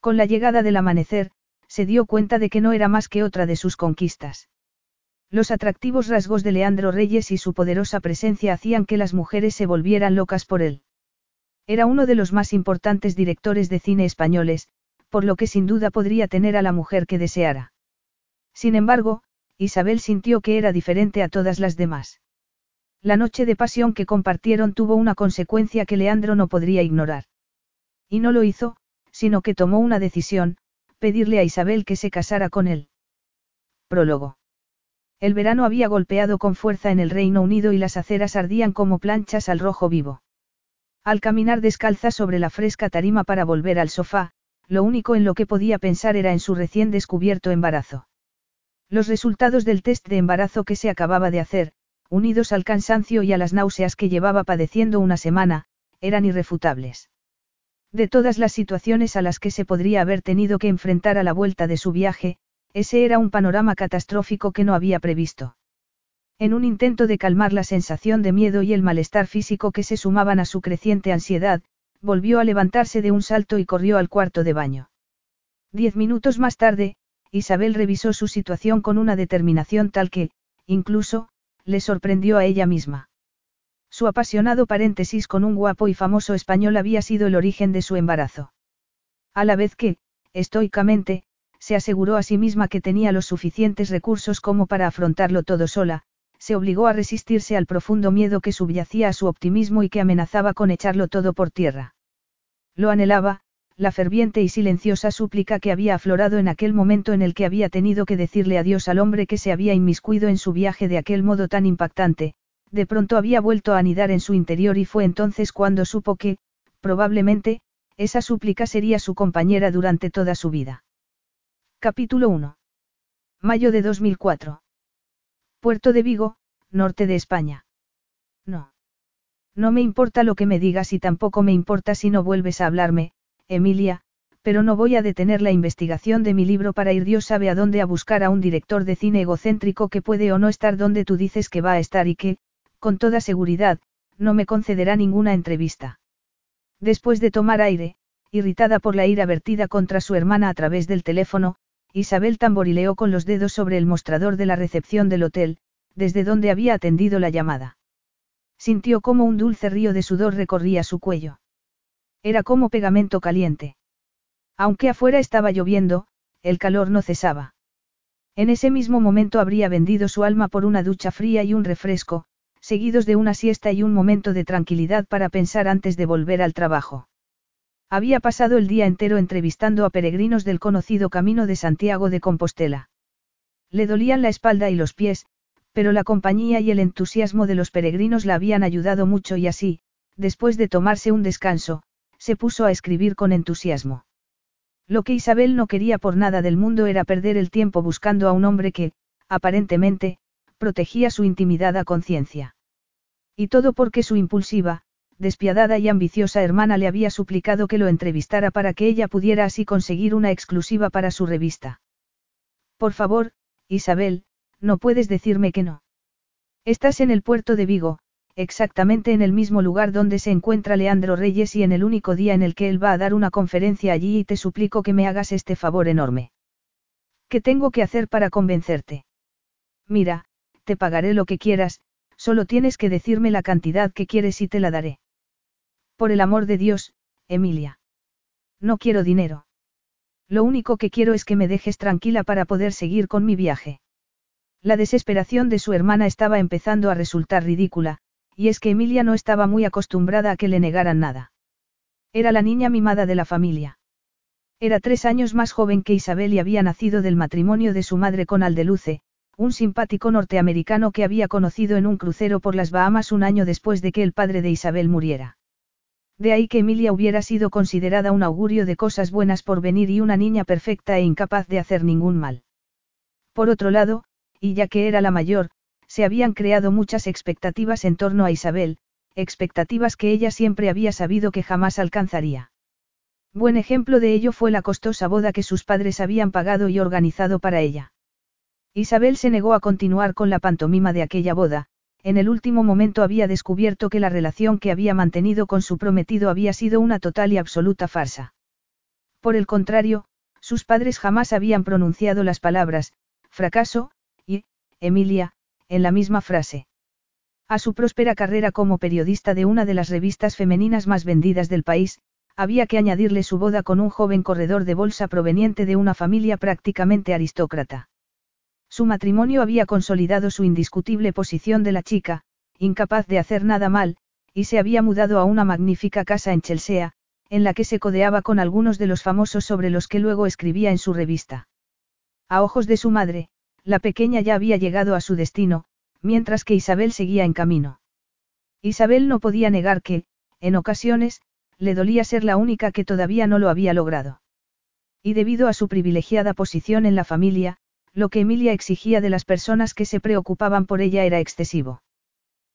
Con la llegada del amanecer, se dio cuenta de que no era más que otra de sus conquistas. Los atractivos rasgos de Leandro Reyes y su poderosa presencia hacían que las mujeres se volvieran locas por él. Era uno de los más importantes directores de cine españoles, por lo que sin duda podría tener a la mujer que deseara. Sin embargo, Isabel sintió que era diferente a todas las demás. La noche de pasión que compartieron tuvo una consecuencia que Leandro no podría ignorar. Y no lo hizo, sino que tomó una decisión, pedirle a Isabel que se casara con él. Prólogo. El verano había golpeado con fuerza en el Reino Unido y las aceras ardían como planchas al rojo vivo. Al caminar descalza sobre la fresca tarima para volver al sofá, lo único en lo que podía pensar era en su recién descubierto embarazo. Los resultados del test de embarazo que se acababa de hacer, unidos al cansancio y a las náuseas que llevaba padeciendo una semana, eran irrefutables. De todas las situaciones a las que se podría haber tenido que enfrentar a la vuelta de su viaje, ese era un panorama catastrófico que no había previsto. En un intento de calmar la sensación de miedo y el malestar físico que se sumaban a su creciente ansiedad, volvió a levantarse de un salto y corrió al cuarto de baño. Diez minutos más tarde, Isabel revisó su situación con una determinación tal que, incluso, le sorprendió a ella misma. Su apasionado paréntesis con un guapo y famoso español había sido el origen de su embarazo. A la vez que, estoicamente, se aseguró a sí misma que tenía los suficientes recursos como para afrontarlo todo sola, se obligó a resistirse al profundo miedo que subyacía a su optimismo y que amenazaba con echarlo todo por tierra. Lo anhelaba, la ferviente y silenciosa súplica que había aflorado en aquel momento en el que había tenido que decirle adiós al hombre que se había inmiscuido en su viaje de aquel modo tan impactante, de pronto había vuelto a anidar en su interior y fue entonces cuando supo que, probablemente, esa súplica sería su compañera durante toda su vida. Capítulo 1. Mayo de 2004. Puerto de Vigo, norte de España. No. No me importa lo que me digas y tampoco me importa si no vuelves a hablarme, Emilia, pero no voy a detener la investigación de mi libro para ir Dios sabe a dónde a buscar a un director de cine egocéntrico que puede o no estar donde tú dices que va a estar y que, con toda seguridad, no me concederá ninguna entrevista. Después de tomar aire, irritada por la ira vertida contra su hermana a través del teléfono, Isabel tamborileó con los dedos sobre el mostrador de la recepción del hotel, desde donde había atendido la llamada. Sintió como un dulce río de sudor recorría su cuello. Era como pegamento caliente. Aunque afuera estaba lloviendo, el calor no cesaba. En ese mismo momento habría vendido su alma por una ducha fría y un refresco, seguidos de una siesta y un momento de tranquilidad para pensar antes de volver al trabajo. Había pasado el día entero entrevistando a peregrinos del conocido Camino de Santiago de Compostela. Le dolían la espalda y los pies, pero la compañía y el entusiasmo de los peregrinos la habían ayudado mucho y así, después de tomarse un descanso, se puso a escribir con entusiasmo. Lo que Isabel no quería por nada del mundo era perder el tiempo buscando a un hombre que, aparentemente, protegía su intimidad a conciencia. Y todo porque su impulsiva, despiadada y ambiciosa hermana le había suplicado que lo entrevistara para que ella pudiera así conseguir una exclusiva para su revista. Por favor, Isabel, no puedes decirme que no. Estás en el puerto de Vigo, exactamente en el mismo lugar donde se encuentra Leandro Reyes y en el único día en el que él va a dar una conferencia allí y te suplico que me hagas este favor enorme. ¿Qué tengo que hacer para convencerte? Mira, te pagaré lo que quieras, solo tienes que decirme la cantidad que quieres y te la daré. Por el amor de Dios, Emilia. No quiero dinero. Lo único que quiero es que me dejes tranquila para poder seguir con mi viaje. La desesperación de su hermana estaba empezando a resultar ridícula, y es que Emilia no estaba muy acostumbrada a que le negaran nada. Era la niña mimada de la familia. Era tres años más joven que Isabel y había nacido del matrimonio de su madre con Aldeluce, un simpático norteamericano que había conocido en un crucero por las Bahamas un año después de que el padre de Isabel muriera. De ahí que Emilia hubiera sido considerada un augurio de cosas buenas por venir y una niña perfecta e incapaz de hacer ningún mal. Por otro lado, y ya que era la mayor, se habían creado muchas expectativas en torno a Isabel, expectativas que ella siempre había sabido que jamás alcanzaría. Buen ejemplo de ello fue la costosa boda que sus padres habían pagado y organizado para ella. Isabel se negó a continuar con la pantomima de aquella boda, en el último momento había descubierto que la relación que había mantenido con su prometido había sido una total y absoluta farsa. Por el contrario, sus padres jamás habían pronunciado las palabras, fracaso, y, Emilia, en la misma frase. A su próspera carrera como periodista de una de las revistas femeninas más vendidas del país, había que añadirle su boda con un joven corredor de bolsa proveniente de una familia prácticamente aristócrata. Su matrimonio había consolidado su indiscutible posición de la chica, incapaz de hacer nada mal, y se había mudado a una magnífica casa en Chelsea, en la que se codeaba con algunos de los famosos sobre los que luego escribía en su revista. A ojos de su madre, la pequeña ya había llegado a su destino, mientras que Isabel seguía en camino. Isabel no podía negar que, en ocasiones, le dolía ser la única que todavía no lo había logrado. Y debido a su privilegiada posición en la familia, lo que Emilia exigía de las personas que se preocupaban por ella era excesivo.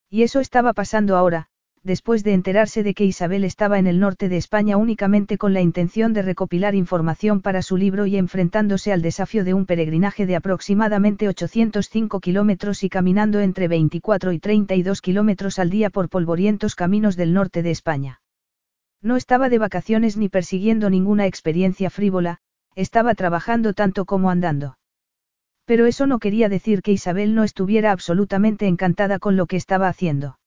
Y eso estaba pasando ahora, después de enterarse de que Isabel estaba en el norte de España únicamente con la intención de recopilar información para su libro y enfrentándose al desafío de un peregrinaje de aproximadamente 805 kilómetros y caminando entre 24 y 32 kilómetros al día por polvorientos caminos del norte de España. No estaba de vacaciones ni persiguiendo ninguna experiencia frívola, estaba trabajando tanto como andando. Pero eso no quería decir que Isabel no estuviera absolutamente encantada con lo que estaba haciendo.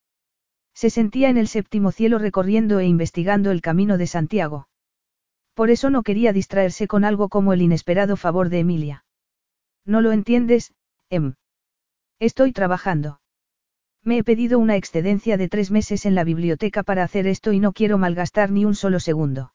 Se sentía en el séptimo cielo recorriendo e investigando el camino de Santiago. Por eso no quería distraerse con algo como el inesperado favor de Emilia. No lo entiendes, Em. Estoy trabajando. Me he pedido una excedencia de tres meses en la biblioteca para hacer esto y no quiero malgastar ni un solo segundo.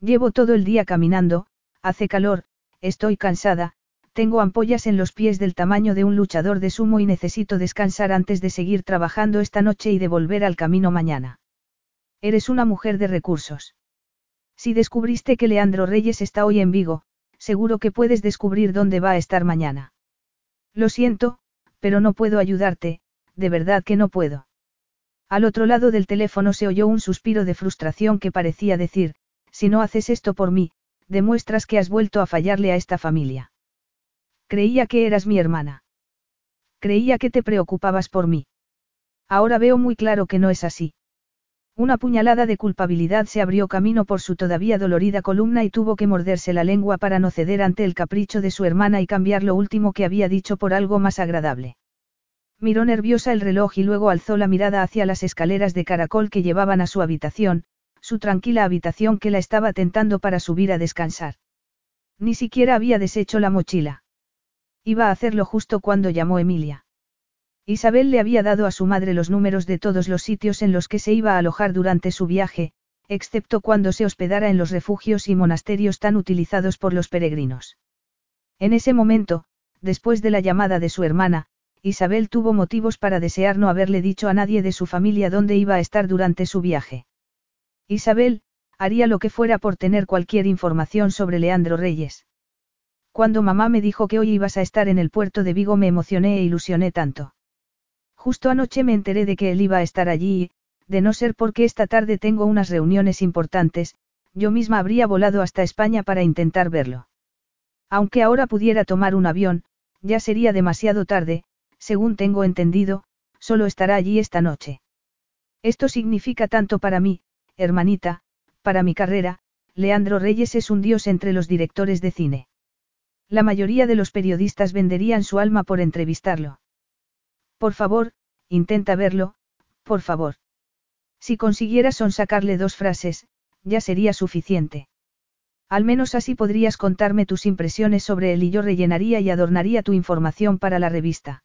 Llevo todo el día caminando, hace calor, estoy cansada, tengo ampollas en los pies del tamaño de un luchador de sumo y necesito descansar antes de seguir trabajando esta noche y de volver al camino mañana. Eres una mujer de recursos. Si descubriste que Leandro Reyes está hoy en Vigo, seguro que puedes descubrir dónde va a estar mañana. Lo siento, pero no puedo ayudarte, de verdad que no puedo. Al otro lado del teléfono se oyó un suspiro de frustración que parecía decir, si no haces esto por mí, demuestras que has vuelto a fallarle a esta familia. Creía que eras mi hermana. Creía que te preocupabas por mí. Ahora veo muy claro que no es así. Una puñalada de culpabilidad se abrió camino por su todavía dolorida columna y tuvo que morderse la lengua para no ceder ante el capricho de su hermana y cambiar lo último que había dicho por algo más agradable. Miró nerviosa el reloj y luego alzó la mirada hacia las escaleras de caracol que llevaban a su habitación, su tranquila habitación que la estaba tentando para subir a descansar. Ni siquiera había deshecho la mochila. Iba a hacerlo justo cuando llamó Emilia. Isabel le había dado a su madre los números de todos los sitios en los que se iba a alojar durante su viaje, excepto cuando se hospedara en los refugios y monasterios tan utilizados por los peregrinos. En ese momento, después de la llamada de su hermana, Isabel tuvo motivos para desear no haberle dicho a nadie de su familia dónde iba a estar durante su viaje. Isabel, haría lo que fuera por tener cualquier información sobre Leandro Reyes. Cuando mamá me dijo que hoy ibas a estar en el puerto de Vigo me emocioné e ilusioné tanto. Justo anoche me enteré de que él iba a estar allí y, de no ser porque esta tarde tengo unas reuniones importantes, yo misma habría volado hasta España para intentar verlo. Aunque ahora pudiera tomar un avión, ya sería demasiado tarde, según tengo entendido, solo estará allí esta noche. Esto significa tanto para mí, hermanita, para mi carrera, Leandro Reyes es un dios entre los directores de cine. La mayoría de los periodistas venderían su alma por entrevistarlo. Por favor, intenta verlo, por favor. Si consiguieras sonsacarle dos frases, ya sería suficiente. Al menos así podrías contarme tus impresiones sobre él y yo rellenaría y adornaría tu información para la revista.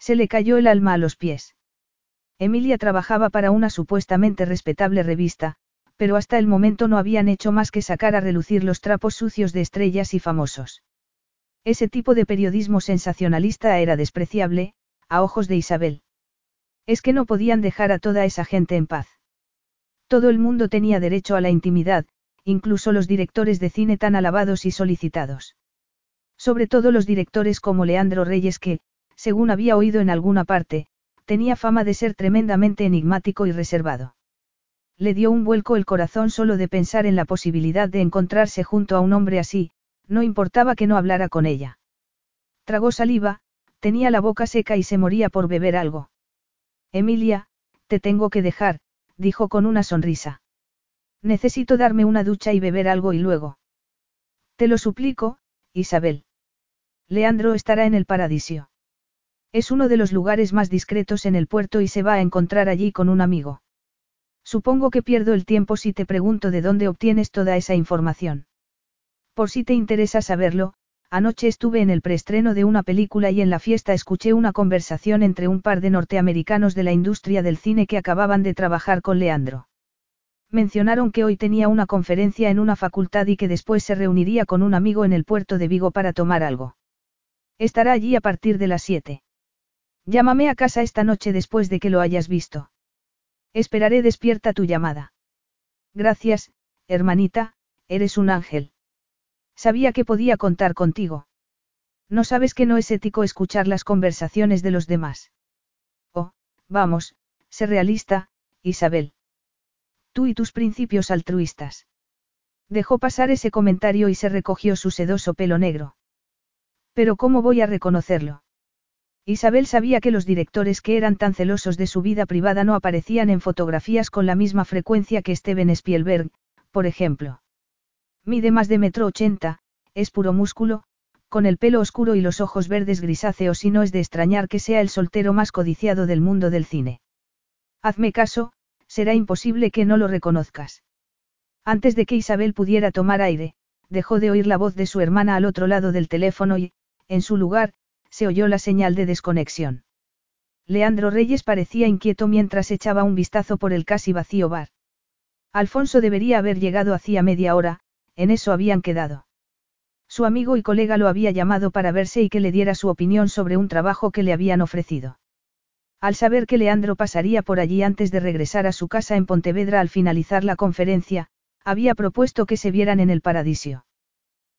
Se le cayó el alma a los pies. Emilia trabajaba para una supuestamente respetable revista, pero hasta el momento no habían hecho más que sacar a relucir los trapos sucios de estrellas y famosos. Ese tipo de periodismo sensacionalista era despreciable, a ojos de Isabel. Es que no podían dejar a toda esa gente en paz. Todo el mundo tenía derecho a la intimidad, incluso los directores de cine tan alabados y solicitados. Sobre todo los directores como Leandro Reyes que, según había oído en alguna parte, tenía fama de ser tremendamente enigmático y reservado. Le dio un vuelco el corazón solo de pensar en la posibilidad de encontrarse junto a un hombre así, no importaba que no hablara con ella. Tragó saliva, tenía la boca seca y se moría por beber algo. Emilia, te tengo que dejar, dijo con una sonrisa. Necesito darme una ducha y beber algo y luego. Te lo suplico, Isabel. Leandro estará en el paradiso. Es uno de los lugares más discretos en el puerto y se va a encontrar allí con un amigo. Supongo que pierdo el tiempo si te pregunto de dónde obtienes toda esa información. Por si te interesa saberlo, anoche estuve en el preestreno de una película y en la fiesta escuché una conversación entre un par de norteamericanos de la industria del cine que acababan de trabajar con Leandro. Mencionaron que hoy tenía una conferencia en una facultad y que después se reuniría con un amigo en el puerto de Vigo para tomar algo. Estará allí a partir de las 7. Llámame a casa esta noche después de que lo hayas visto. Esperaré despierta tu llamada. Gracias, hermanita, eres un ángel. Sabía que podía contar contigo. No sabes que no es ético escuchar las conversaciones de los demás. Oh, vamos, sé realista, Isabel. Tú y tus principios altruistas. Dejó pasar ese comentario y se recogió su sedoso pelo negro. Pero ¿cómo voy a reconocerlo? Isabel sabía que los directores que eran tan celosos de su vida privada no aparecían en fotografías con la misma frecuencia que Steven Spielberg, por ejemplo. Mide más de metro ochenta, es puro músculo, con el pelo oscuro y los ojos verdes grisáceos y no es de extrañar que sea el soltero más codiciado del mundo del cine. Hazme caso, será imposible que no lo reconozcas. Antes de que Isabel pudiera tomar aire, dejó de oír la voz de su hermana al otro lado del teléfono y, en su lugar, se oyó la señal de desconexión. Leandro Reyes parecía inquieto mientras echaba un vistazo por el casi vacío bar. Alfonso debería haber llegado hacía media hora, en eso habían quedado. Su amigo y colega lo había llamado para verse y que le diera su opinión sobre un trabajo que le habían ofrecido. Al saber que Leandro pasaría por allí antes de regresar a su casa en Pontevedra al finalizar la conferencia, había propuesto que se vieran en el Paradiso.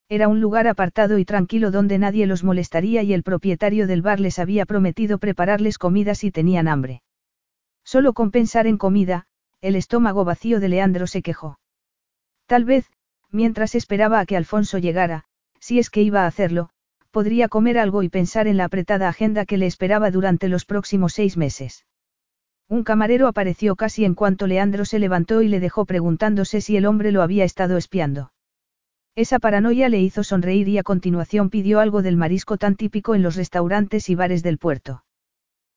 Era un lugar apartado y tranquilo donde nadie los molestaría y el propietario del bar les había prometido prepararles comida si tenían hambre. Solo con pensar en comida, el estómago vacío de Leandro se quejó. Tal vez, mientras esperaba a que Alfonso llegara, si es que iba a hacerlo, podría comer algo y pensar en la apretada agenda que le esperaba durante los próximos seis meses. Un camarero apareció casi en cuanto Leandro se levantó y le dejó preguntándose si el hombre lo había estado espiando. Esa paranoia le hizo sonreír y a continuación pidió algo del marisco tan típico en los restaurantes y bares del puerto.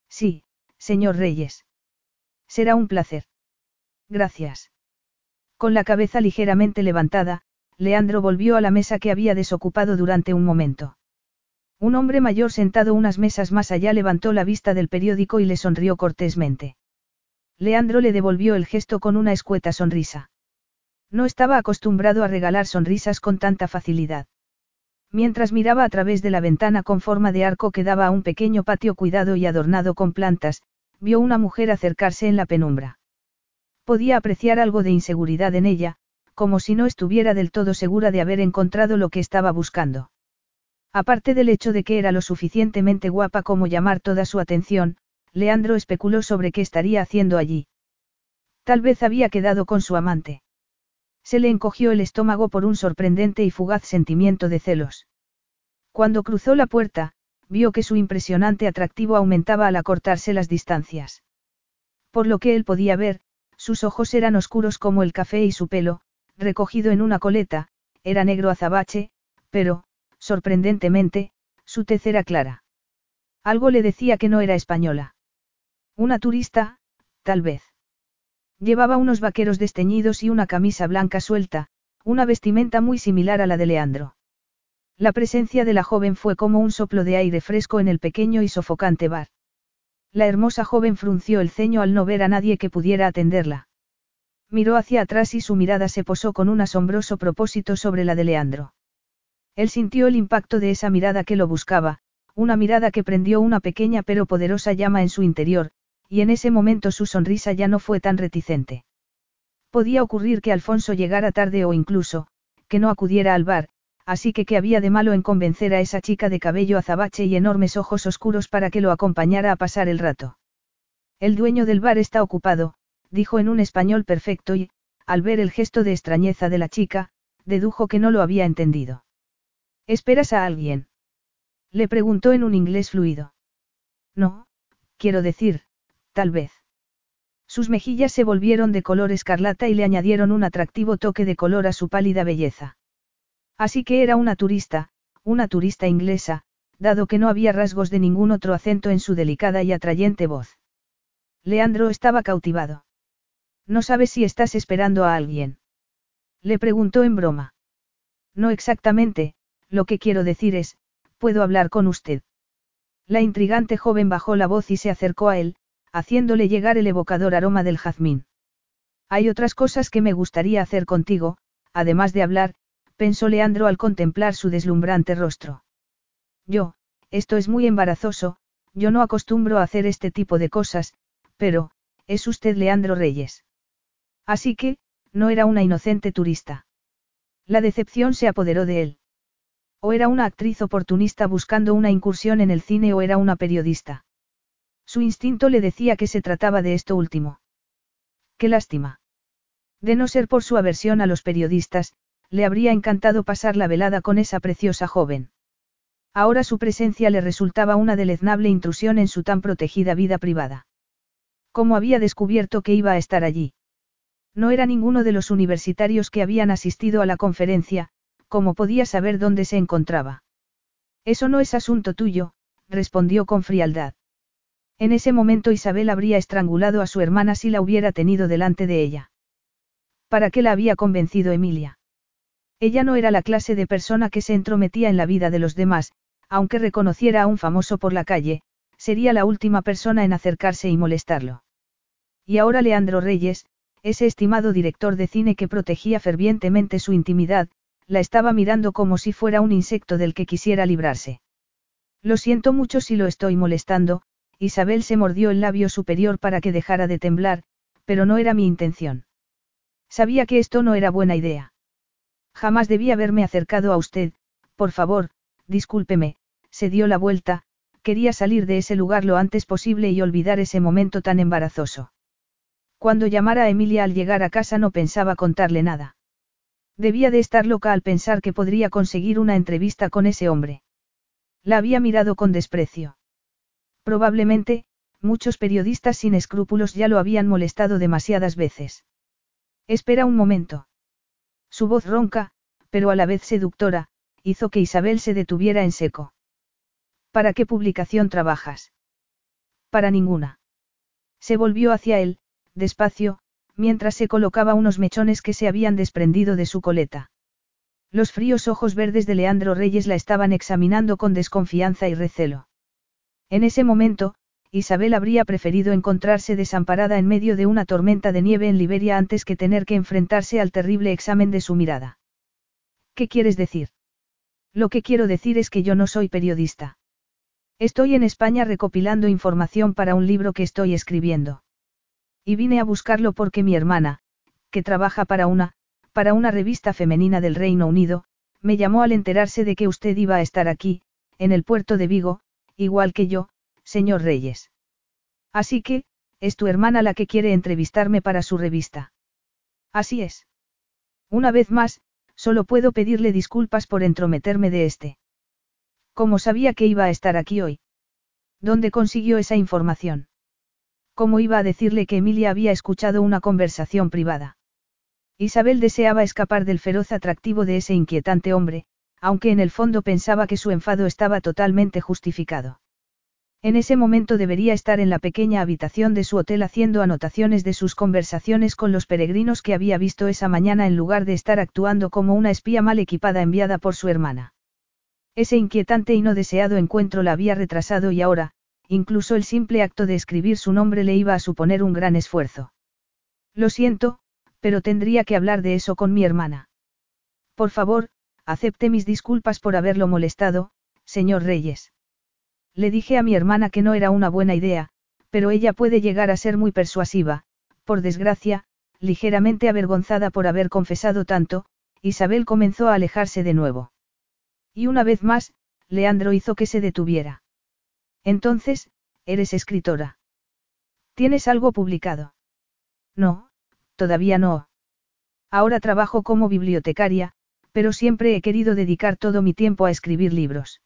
Sí, señor Reyes. Será un placer. Gracias. Con la cabeza ligeramente levantada, Leandro volvió a la mesa que había desocupado durante un momento. Un hombre mayor sentado unas mesas más allá levantó la vista del periódico y le sonrió cortésmente. Leandro le devolvió el gesto con una escueta sonrisa. No estaba acostumbrado a regalar sonrisas con tanta facilidad. Mientras miraba a través de la ventana con forma de arco que daba a un pequeño patio cuidado y adornado con plantas, vio una mujer acercarse en la penumbra. Podía apreciar algo de inseguridad en ella, como si no estuviera del todo segura de haber encontrado lo que estaba buscando. Aparte del hecho de que era lo suficientemente guapa como llamar toda su atención, Leandro especuló sobre qué estaría haciendo allí. Tal vez había quedado con su amante. Se le encogió el estómago por un sorprendente y fugaz sentimiento de celos. Cuando cruzó la puerta, vio que su impresionante atractivo aumentaba al acortarse las distancias. Por lo que él podía ver, sus ojos eran oscuros como el café y su pelo, recogido en una coleta, era negro azabache, pero, sorprendentemente, su tez era clara. Algo le decía que no era española. Una turista, tal vez. Llevaba unos vaqueros desteñidos y una camisa blanca suelta, una vestimenta muy similar a la de Leandro. La presencia de la joven fue como un soplo de aire fresco en el pequeño y sofocante bar. La hermosa joven frunció el ceño al no ver a nadie que pudiera atenderla. Miró hacia atrás y su mirada se posó con un asombroso propósito sobre la de Leandro. Él sintió el impacto de esa mirada que lo buscaba, una mirada que prendió una pequeña pero poderosa llama en su interior, y en ese momento su sonrisa ya no fue tan reticente. Podía ocurrir que Alfonso llegara tarde o incluso, que no acudiera al bar, así que qué había de malo en convencer a esa chica de cabello azabache y enormes ojos oscuros para que lo acompañara a pasar el rato. El dueño del bar está ocupado, dijo en un español perfecto y, al ver el gesto de extrañeza de la chica, dedujo que no lo había entendido. ¿Esperas a alguien? Le preguntó en un inglés fluido. No, quiero decir, tal vez. Sus mejillas se volvieron de color escarlata y le añadieron un atractivo toque de color a su pálida belleza. Así que era una turista, una turista inglesa, dado que no había rasgos de ningún otro acento en su delicada y atrayente voz. Leandro estaba cautivado. No sabes si estás esperando a alguien. Le preguntó en broma. No exactamente, lo que quiero decir es, ¿puedo hablar con usted? La intrigante joven bajó la voz y se acercó a él, haciéndole llegar el evocador aroma del jazmín. Hay otras cosas que me gustaría hacer contigo, además de hablar, pensó Leandro al contemplar su deslumbrante rostro. Yo, esto es muy embarazoso, yo no acostumbro a hacer este tipo de cosas, pero, es usted Leandro Reyes. Así que, no era una inocente turista. La decepción se apoderó de él. O era una actriz oportunista buscando una incursión en el cine o era una periodista. Su instinto le decía que se trataba de esto último. Qué lástima. De no ser por su aversión a los periodistas, le habría encantado pasar la velada con esa preciosa joven. Ahora su presencia le resultaba una deleznable intrusión en su tan protegida vida privada. ¿Cómo había descubierto que iba a estar allí? No era ninguno de los universitarios que habían asistido a la conferencia, ¿cómo podía saber dónde se encontraba? Eso no es asunto tuyo, respondió con frialdad. En ese momento Isabel habría estrangulado a su hermana si la hubiera tenido delante de ella. ¿Para qué la había convencido Emilia? Ella no era la clase de persona que se entrometía en la vida de los demás, aunque reconociera a un famoso por la calle, sería la última persona en acercarse y molestarlo. Y ahora Leandro Reyes, ese estimado director de cine que protegía fervientemente su intimidad, la estaba mirando como si fuera un insecto del que quisiera librarse. Lo siento mucho si lo estoy molestando, Isabel se mordió el labio superior para que dejara de temblar, pero no era mi intención. Sabía que esto no era buena idea. Jamás debí haberme acercado a usted, por favor, discúlpeme, se dio la vuelta, quería salir de ese lugar lo antes posible y olvidar ese momento tan embarazoso. Cuando llamara a Emilia al llegar a casa no pensaba contarle nada. Debía de estar loca al pensar que podría conseguir una entrevista con ese hombre. La había mirado con desprecio. Probablemente, muchos periodistas sin escrúpulos ya lo habían molestado demasiadas veces. Espera un momento. Su voz ronca, pero a la vez seductora, hizo que Isabel se detuviera en seco. ¿Para qué publicación trabajas? Para ninguna. Se volvió hacia él, despacio, mientras se colocaba unos mechones que se habían desprendido de su coleta. Los fríos ojos verdes de Leandro Reyes la estaban examinando con desconfianza y recelo. En ese momento, Isabel habría preferido encontrarse desamparada en medio de una tormenta de nieve en Liberia antes que tener que enfrentarse al terrible examen de su mirada. ¿Qué quieres decir? Lo que quiero decir es que yo no soy periodista. Estoy en España recopilando información para un libro que estoy escribiendo. Y vine a buscarlo porque mi hermana, que trabaja para una, para una revista femenina del Reino Unido, me llamó al enterarse de que usted iba a estar aquí, en el puerto de Vigo, igual que yo, señor Reyes. Así que, es tu hermana la que quiere entrevistarme para su revista. Así es. Una vez más, solo puedo pedirle disculpas por entrometerme de este. ¿Cómo sabía que iba a estar aquí hoy? ¿Dónde consiguió esa información? ¿Cómo iba a decirle que Emilia había escuchado una conversación privada? Isabel deseaba escapar del feroz atractivo de ese inquietante hombre, aunque en el fondo pensaba que su enfado estaba totalmente justificado. En ese momento debería estar en la pequeña habitación de su hotel haciendo anotaciones de sus conversaciones con los peregrinos que había visto esa mañana en lugar de estar actuando como una espía mal equipada enviada por su hermana. Ese inquietante y no deseado encuentro la había retrasado y ahora, incluso el simple acto de escribir su nombre le iba a suponer un gran esfuerzo. Lo siento, pero tendría que hablar de eso con mi hermana. Por favor, acepte mis disculpas por haberlo molestado, señor Reyes. Le dije a mi hermana que no era una buena idea, pero ella puede llegar a ser muy persuasiva, por desgracia, ligeramente avergonzada por haber confesado tanto, Isabel comenzó a alejarse de nuevo. Y una vez más, Leandro hizo que se detuviera. Entonces, eres escritora. ¿Tienes algo publicado? No, todavía no. Ahora trabajo como bibliotecaria, pero siempre he querido dedicar todo mi tiempo a escribir libros.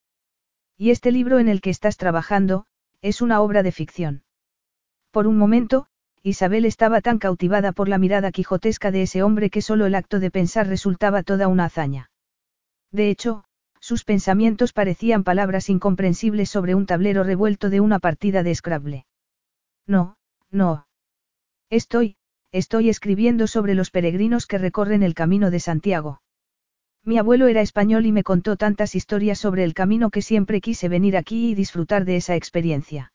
Y este libro en el que estás trabajando, es una obra de ficción. Por un momento, Isabel estaba tan cautivada por la mirada quijotesca de ese hombre que solo el acto de pensar resultaba toda una hazaña. De hecho, sus pensamientos parecían palabras incomprensibles sobre un tablero revuelto de una partida de Scrabble. No, no. Estoy, estoy escribiendo sobre los peregrinos que recorren el camino de Santiago. Mi abuelo era español y me contó tantas historias sobre el camino que siempre quise venir aquí y disfrutar de esa experiencia.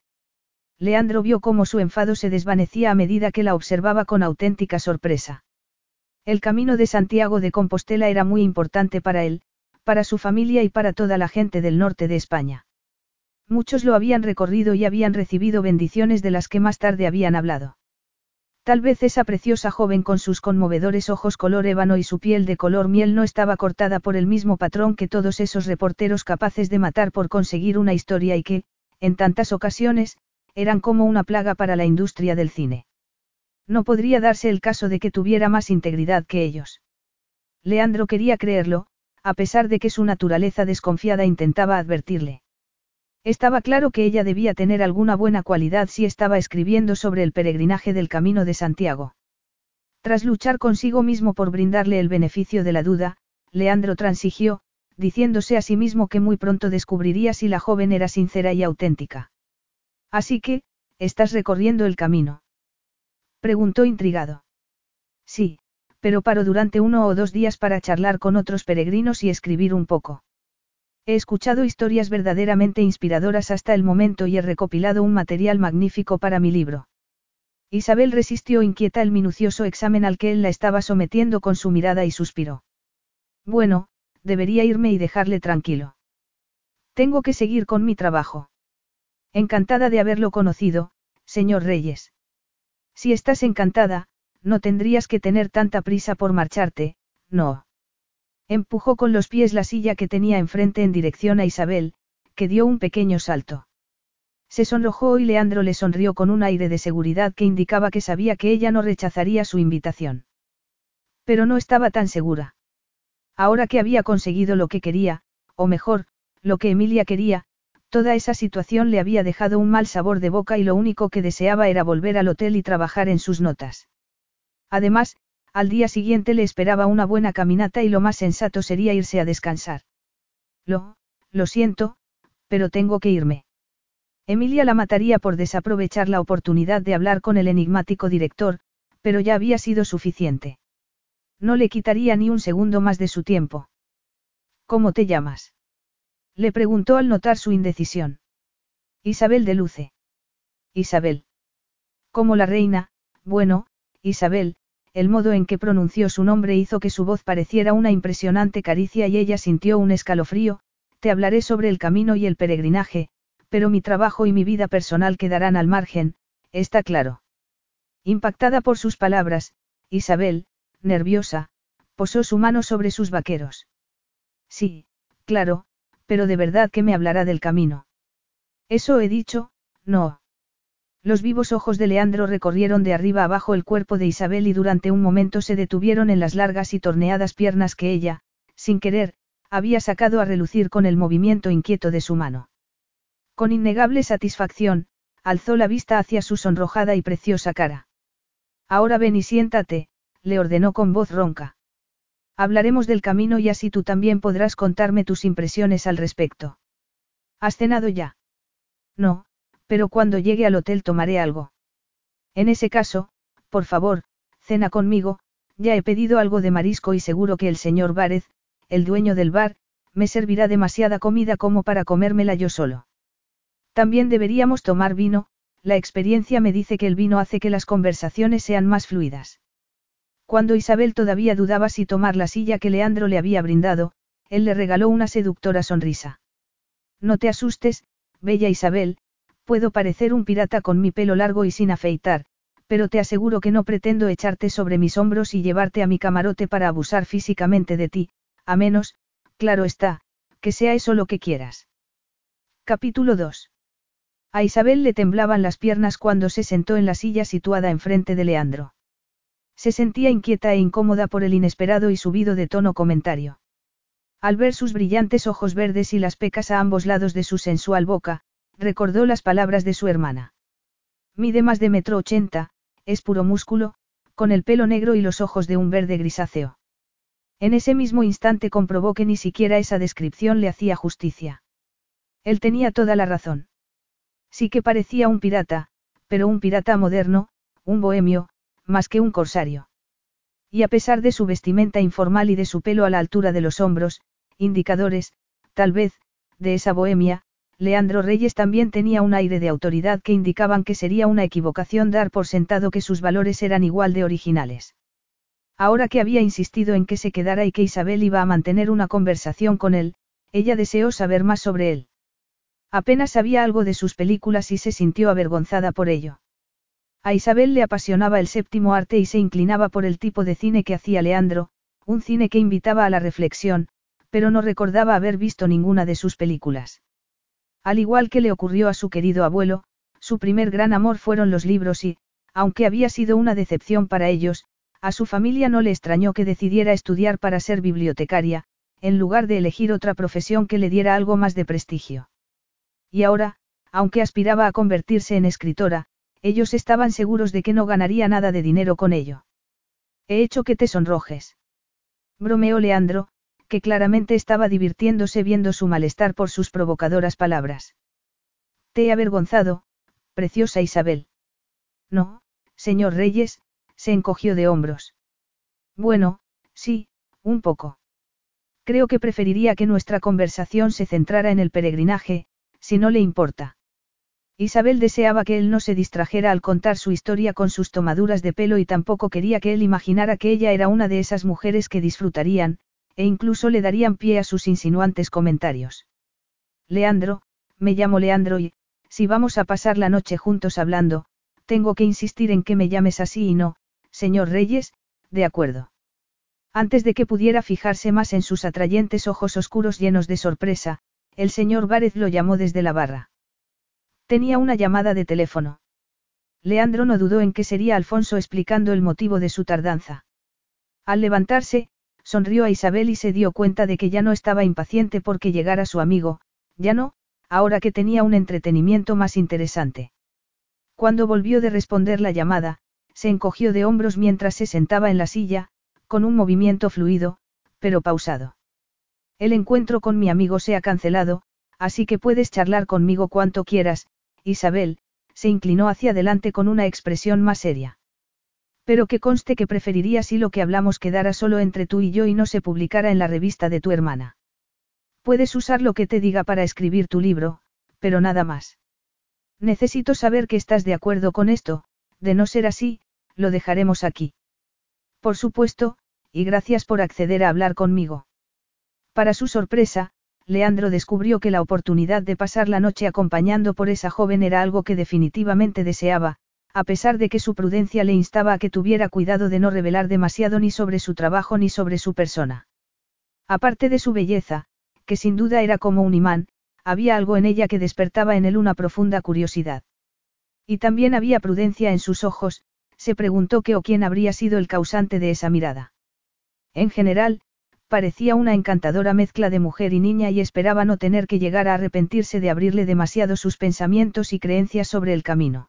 Leandro vio cómo su enfado se desvanecía a medida que la observaba con auténtica sorpresa. El camino de Santiago de Compostela era muy importante para él, para su familia y para toda la gente del norte de España. Muchos lo habían recorrido y habían recibido bendiciones de las que más tarde habían hablado. Tal vez esa preciosa joven con sus conmovedores ojos color ébano y su piel de color miel no estaba cortada por el mismo patrón que todos esos reporteros capaces de matar por conseguir una historia y que, en tantas ocasiones, eran como una plaga para la industria del cine. No podría darse el caso de que tuviera más integridad que ellos. Leandro quería creerlo, a pesar de que su naturaleza desconfiada intentaba advertirle. Estaba claro que ella debía tener alguna buena cualidad si estaba escribiendo sobre el peregrinaje del Camino de Santiago. Tras luchar consigo mismo por brindarle el beneficio de la duda, Leandro transigió, diciéndose a sí mismo que muy pronto descubriría si la joven era sincera y auténtica. Así que, ¿estás recorriendo el camino? Preguntó intrigado. Sí, pero paro durante uno o dos días para charlar con otros peregrinos y escribir un poco. He escuchado historias verdaderamente inspiradoras hasta el momento y he recopilado un material magnífico para mi libro. Isabel resistió inquieta el minucioso examen al que él la estaba sometiendo con su mirada y suspiró. Bueno, debería irme y dejarle tranquilo. Tengo que seguir con mi trabajo. Encantada de haberlo conocido, señor Reyes. Si estás encantada, no tendrías que tener tanta prisa por marcharte, no. Empujó con los pies la silla que tenía enfrente en dirección a Isabel, que dio un pequeño salto. Se sonrojó y Leandro le sonrió con un aire de seguridad que indicaba que sabía que ella no rechazaría su invitación. Pero no estaba tan segura. Ahora que había conseguido lo que quería, o mejor, lo que Emilia quería, toda esa situación le había dejado un mal sabor de boca y lo único que deseaba era volver al hotel y trabajar en sus notas. Además, al día siguiente le esperaba una buena caminata y lo más sensato sería irse a descansar. Lo, lo siento, pero tengo que irme. Emilia la mataría por desaprovechar la oportunidad de hablar con el enigmático director, pero ya había sido suficiente. No le quitaría ni un segundo más de su tiempo. ¿Cómo te llamas? Le preguntó al notar su indecisión. Isabel de Luce. Isabel. Como la reina, bueno, Isabel, el modo en que pronunció su nombre hizo que su voz pareciera una impresionante caricia y ella sintió un escalofrío, te hablaré sobre el camino y el peregrinaje, pero mi trabajo y mi vida personal quedarán al margen, está claro. Impactada por sus palabras, Isabel, nerviosa, posó su mano sobre sus vaqueros. Sí, claro, pero de verdad que me hablará del camino. Eso he dicho, no. Los vivos ojos de Leandro recorrieron de arriba abajo el cuerpo de Isabel y durante un momento se detuvieron en las largas y torneadas piernas que ella, sin querer, había sacado a relucir con el movimiento inquieto de su mano. Con innegable satisfacción, alzó la vista hacia su sonrojada y preciosa cara. Ahora ven y siéntate, le ordenó con voz ronca. Hablaremos del camino y así tú también podrás contarme tus impresiones al respecto. ¿Has cenado ya? No, pero cuando llegue al hotel tomaré algo. En ese caso, por favor, cena conmigo, ya he pedido algo de marisco y seguro que el señor Várez, el dueño del bar, me servirá demasiada comida como para comérmela yo solo. También deberíamos tomar vino, la experiencia me dice que el vino hace que las conversaciones sean más fluidas. Cuando Isabel todavía dudaba si tomar la silla que Leandro le había brindado, él le regaló una seductora sonrisa. No te asustes, bella Isabel, Puedo parecer un pirata con mi pelo largo y sin afeitar, Pero te aseguro que no pretendo echarte sobre mis hombros y llevarte a mi camarote para abusar físicamente de ti, a menos, claro está, que sea eso lo que quieras. Capítulo 2. A Isabel le temblaban las piernas cuando se sentó en la silla situada enfrente de Leandro. Se sentía inquieta e incómoda por el inesperado y subido de tono comentario. Al ver sus brillantes ojos verdes y las pecas a ambos lados de su sensual boca, recordó las palabras de su hermana. Mide más de metro ochenta, es puro músculo, con el pelo negro y los ojos de un verde grisáceo. En ese mismo instante comprobó que ni siquiera esa descripción le hacía justicia. Él tenía toda la razón. Sí que parecía un pirata, pero un pirata moderno, un bohemio, más que un corsario. Y a pesar de su vestimenta informal y de su pelo a la altura de los hombros, indicadores, tal vez, de esa bohemia, Leandro Reyes también tenía un aire de autoridad que indicaban que sería una equivocación dar por sentado que sus valores eran igual de originales. Ahora que había insistido en que se quedara y que Isabel iba a mantener una conversación con él, ella deseó saber más sobre él. Apenas sabía algo de sus películas y se sintió avergonzada por ello. A Isabel le apasionaba el séptimo arte y se inclinaba por el tipo de cine que hacía Leandro, un cine que invitaba a la reflexión, pero no recordaba haber visto ninguna de sus películas. Al igual que le ocurrió a su querido abuelo, su primer gran amor fueron los libros y, aunque había sido una decepción para ellos, a su familia no le extrañó que decidiera estudiar para ser bibliotecaria, en lugar de elegir otra profesión que le diera algo más de prestigio. Y ahora, aunque aspiraba a convertirse en escritora, ellos estaban seguros de que no ganaría nada de dinero con ello. He hecho que te sonrojes. Bromeó Leandro, que claramente estaba divirtiéndose viendo su malestar por sus provocadoras palabras. Te he avergonzado, preciosa Isabel. No, señor Reyes, se encogió de hombros. Bueno, sí, un poco. Creo que preferiría que nuestra conversación se centrara en el peregrinaje, si no le importa. Isabel deseaba que él no se distrajera al contar su historia con sus tomaduras de pelo y tampoco quería que él imaginara que ella era una de esas mujeres que disfrutarían, e incluso le darían pie a sus insinuantes comentarios. Leandro, me llamo Leandro y, si vamos a pasar la noche juntos hablando, tengo que insistir en que me llames así y no, señor Reyes, de acuerdo. Antes de que pudiera fijarse más en sus atrayentes ojos oscuros llenos de sorpresa, el señor Várez lo llamó desde la barra. Tenía una llamada de teléfono. Leandro no dudó en que sería Alfonso explicando el motivo de su tardanza. Al levantarse, sonrió a Isabel y se dio cuenta de que ya no estaba impaciente porque llegara su amigo, ya no, ahora que tenía un entretenimiento más interesante. Cuando volvió de responder la llamada, se encogió de hombros mientras se sentaba en la silla, con un movimiento fluido, pero pausado. El encuentro con mi amigo se ha cancelado, así que puedes charlar conmigo cuanto quieras, Isabel, se inclinó hacia adelante con una expresión más seria. Pero que conste que preferiría si lo que hablamos quedara solo entre tú y yo y no se publicara en la revista de tu hermana. Puedes usar lo que te diga para escribir tu libro, pero nada más. Necesito saber que estás de acuerdo con esto, de no ser así, lo dejaremos aquí. Por supuesto, y gracias por acceder a hablar conmigo. Para su sorpresa, Leandro descubrió que la oportunidad de pasar la noche acompañando por esa joven era algo que definitivamente deseaba, a pesar de que su prudencia le instaba a que tuviera cuidado de no revelar demasiado ni sobre su trabajo ni sobre su persona. Aparte de su belleza, que sin duda era como un imán, había algo en ella que despertaba en él una profunda curiosidad. Y también había prudencia en sus ojos, se preguntó qué o quién habría sido el causante de esa mirada. En general, parecía una encantadora mezcla de mujer y niña y esperaba no tener que llegar a arrepentirse de abrirle demasiado sus pensamientos y creencias sobre el camino.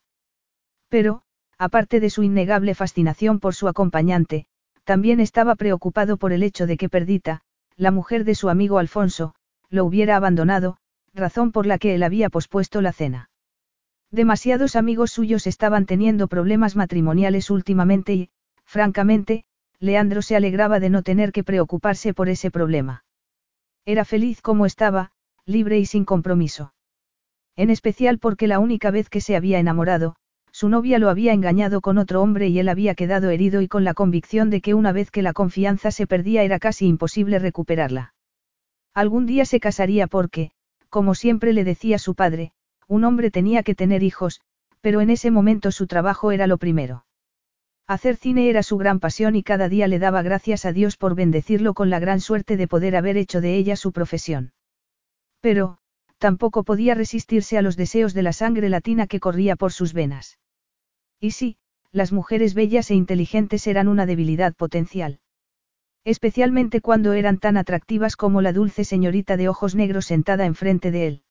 Pero, aparte de su innegable fascinación por su acompañante, también estaba preocupado por el hecho de que Perdita, la mujer de su amigo Alfonso, lo hubiera abandonado, razón por la que él había pospuesto la cena. Demasiados amigos suyos estaban teniendo problemas matrimoniales últimamente y, francamente, Leandro se alegraba de no tener que preocuparse por ese problema. Era feliz como estaba, libre y sin compromiso. En especial porque la única vez que se había enamorado, su novia lo había engañado con otro hombre y él había quedado herido y con la convicción de que una vez que la confianza se perdía era casi imposible recuperarla. Algún día se casaría porque, como siempre le decía su padre, un hombre tenía que tener hijos, pero en ese momento su trabajo era lo primero. Hacer cine era su gran pasión y cada día le daba gracias a Dios por bendecirlo con la gran suerte de poder haber hecho de ella su profesión. Pero, tampoco podía resistirse a los deseos de la sangre latina que corría por sus venas. Y sí, las mujeres bellas e inteligentes eran una debilidad potencial. Especialmente cuando eran tan atractivas como la dulce señorita de ojos negros sentada enfrente de él.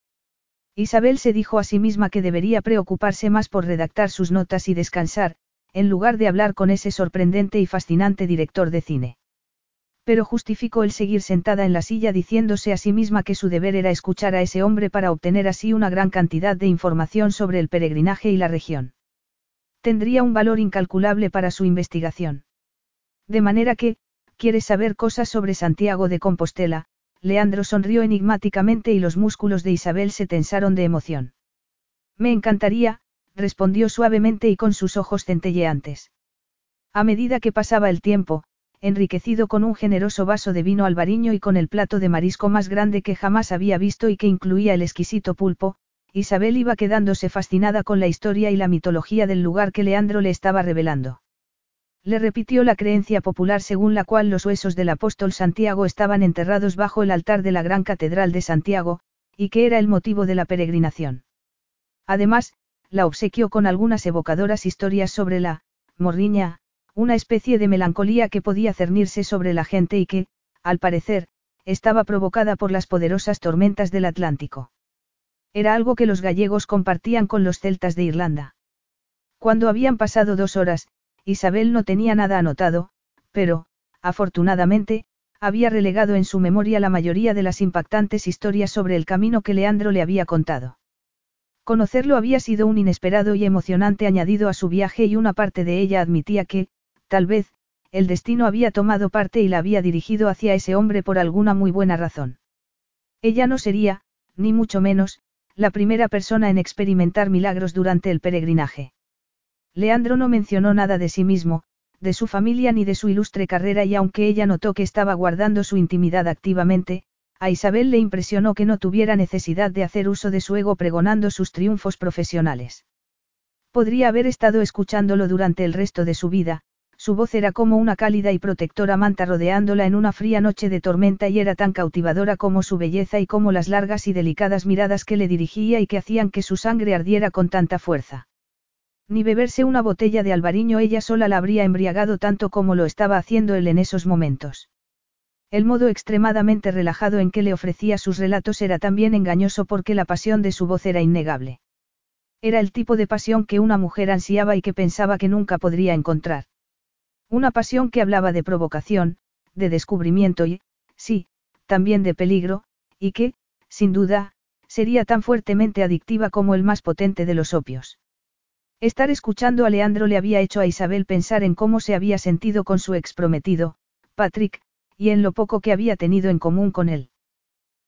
Isabel se dijo a sí misma que debería preocuparse más por redactar sus notas y descansar, en lugar de hablar con ese sorprendente y fascinante director de cine. Pero justificó el seguir sentada en la silla diciéndose a sí misma que su deber era escuchar a ese hombre para obtener así una gran cantidad de información sobre el peregrinaje y la región. Tendría un valor incalculable para su investigación. De manera que, ¿quieres saber cosas sobre Santiago de Compostela? Leandro sonrió enigmáticamente y los músculos de Isabel se tensaron de emoción. Me encantaría, respondió suavemente y con sus ojos centelleantes. A medida que pasaba el tiempo, enriquecido con un generoso vaso de vino albariño y con el plato de marisco más grande que jamás había visto y que incluía el exquisito pulpo, Isabel iba quedándose fascinada con la historia y la mitología del lugar que Leandro le estaba revelando. Le repitió la creencia popular según la cual los huesos del apóstol Santiago estaban enterrados bajo el altar de la gran catedral de Santiago, y que era el motivo de la peregrinación. Además, la obsequió con algunas evocadoras historias sobre la, morriña, una especie de melancolía que podía cernirse sobre la gente y que, al parecer, estaba provocada por las poderosas tormentas del Atlántico. Era algo que los gallegos compartían con los celtas de Irlanda. Cuando habían pasado dos horas, Isabel no tenía nada anotado, pero, afortunadamente, había relegado en su memoria la mayoría de las impactantes historias sobre el camino que Leandro le había contado. Conocerlo había sido un inesperado y emocionante añadido a su viaje y una parte de ella admitía que, tal vez, el destino había tomado parte y la había dirigido hacia ese hombre por alguna muy buena razón. Ella no sería, ni mucho menos, la primera persona en experimentar milagros durante el peregrinaje. Leandro no mencionó nada de sí mismo, de su familia ni de su ilustre carrera y aunque ella notó que estaba guardando su intimidad activamente, a Isabel le impresionó que no tuviera necesidad de hacer uso de su ego pregonando sus triunfos profesionales. Podría haber estado escuchándolo durante el resto de su vida, su voz era como una cálida y protectora manta rodeándola en una fría noche de tormenta y era tan cautivadora como su belleza y como las largas y delicadas miradas que le dirigía y que hacían que su sangre ardiera con tanta fuerza. Ni beberse una botella de albariño ella sola la habría embriagado tanto como lo estaba haciendo él en esos momentos. El modo extremadamente relajado en que le ofrecía sus relatos era también engañoso porque la pasión de su voz era innegable. Era el tipo de pasión que una mujer ansiaba y que pensaba que nunca podría encontrar. Una pasión que hablaba de provocación, de descubrimiento y, sí, también de peligro, y que, sin duda, sería tan fuertemente adictiva como el más potente de los opios. Estar escuchando a Leandro le había hecho a Isabel pensar en cómo se había sentido con su ex prometido, Patrick, y en lo poco que había tenido en común con él.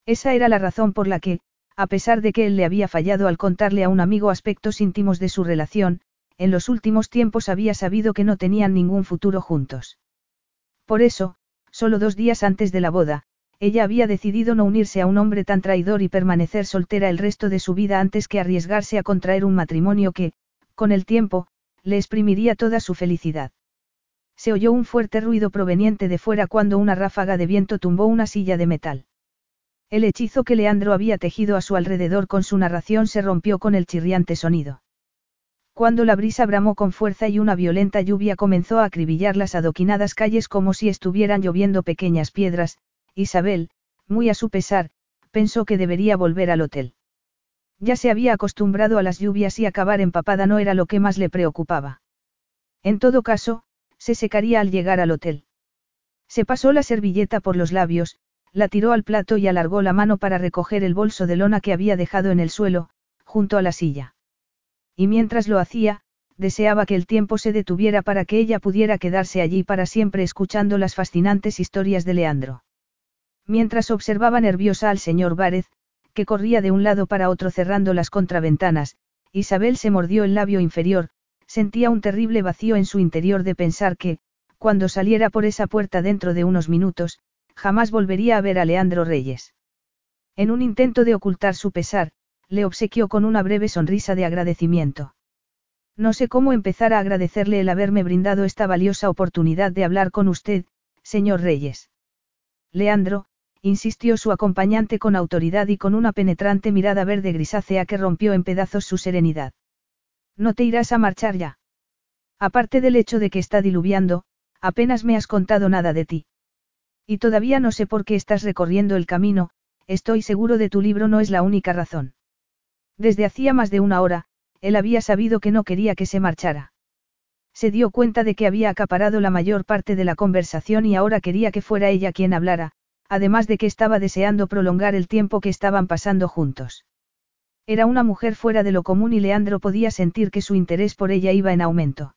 Esa era la razón por la que, a pesar de que él le había fallado al contarle a un amigo aspectos íntimos de su relación, en los últimos tiempos había sabido que no tenían ningún futuro juntos. Por eso, solo dos días antes de la boda, ella había decidido no unirse a un hombre tan traidor y permanecer soltera el resto de su vida antes que arriesgarse a contraer un matrimonio que, con el tiempo, le exprimiría toda su felicidad. Se oyó un fuerte ruido proveniente de fuera cuando una ráfaga de viento tumbó una silla de metal. El hechizo que Leandro había tejido a su alrededor con su narración se rompió con el chirriante sonido. Cuando la brisa bramó con fuerza y una violenta lluvia comenzó a acribillar las adoquinadas calles como si estuvieran lloviendo pequeñas piedras, Isabel, muy a su pesar, pensó que debería volver al hotel. Ya se había acostumbrado a las lluvias y acabar empapada no era lo que más le preocupaba. En todo caso, se secaría al llegar al hotel. Se pasó la servilleta por los labios, la tiró al plato y alargó la mano para recoger el bolso de lona que había dejado en el suelo, junto a la silla. Y mientras lo hacía, deseaba que el tiempo se detuviera para que ella pudiera quedarse allí para siempre escuchando las fascinantes historias de Leandro. Mientras observaba nerviosa al señor Várez, que corría de un lado para otro cerrando las contraventanas, Isabel se mordió el labio inferior, sentía un terrible vacío en su interior de pensar que, cuando saliera por esa puerta dentro de unos minutos, jamás volvería a ver a Leandro Reyes. En un intento de ocultar su pesar, le obsequió con una breve sonrisa de agradecimiento. No sé cómo empezar a agradecerle el haberme brindado esta valiosa oportunidad de hablar con usted, señor Reyes. Leandro, insistió su acompañante con autoridad y con una penetrante mirada verde grisácea que rompió en pedazos su serenidad. No te irás a marchar ya. Aparte del hecho de que está diluviando, apenas me has contado nada de ti. Y todavía no sé por qué estás recorriendo el camino, estoy seguro de tu libro no es la única razón. Desde hacía más de una hora, él había sabido que no quería que se marchara. Se dio cuenta de que había acaparado la mayor parte de la conversación y ahora quería que fuera ella quien hablara, además de que estaba deseando prolongar el tiempo que estaban pasando juntos. Era una mujer fuera de lo común y Leandro podía sentir que su interés por ella iba en aumento.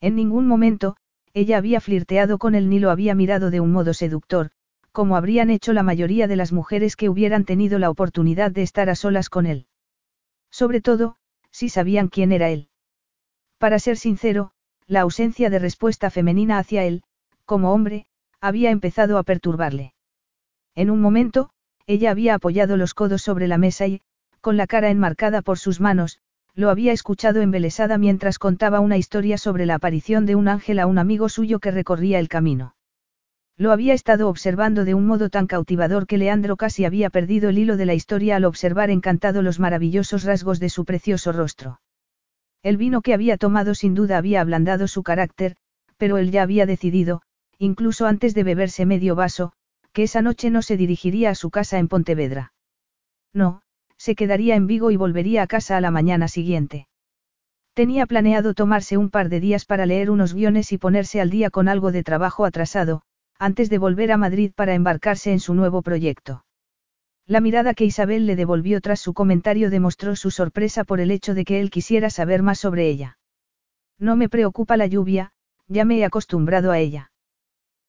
En ningún momento, ella había flirteado con él ni lo había mirado de un modo seductor, como habrían hecho la mayoría de las mujeres que hubieran tenido la oportunidad de estar a solas con él. Sobre todo, si sabían quién era él. Para ser sincero, la ausencia de respuesta femenina hacia él, como hombre, había empezado a perturbarle. En un momento, ella había apoyado los codos sobre la mesa y, con la cara enmarcada por sus manos, lo había escuchado embelesada mientras contaba una historia sobre la aparición de un ángel a un amigo suyo que recorría el camino. Lo había estado observando de un modo tan cautivador que Leandro casi había perdido el hilo de la historia al observar encantado los maravillosos rasgos de su precioso rostro. El vino que había tomado sin duda había ablandado su carácter, pero él ya había decidido, incluso antes de beberse medio vaso, que esa noche no se dirigiría a su casa en Pontevedra. No, se quedaría en Vigo y volvería a casa a la mañana siguiente. Tenía planeado tomarse un par de días para leer unos guiones y ponerse al día con algo de trabajo atrasado, antes de volver a Madrid para embarcarse en su nuevo proyecto. La mirada que Isabel le devolvió tras su comentario demostró su sorpresa por el hecho de que él quisiera saber más sobre ella. No me preocupa la lluvia, ya me he acostumbrado a ella.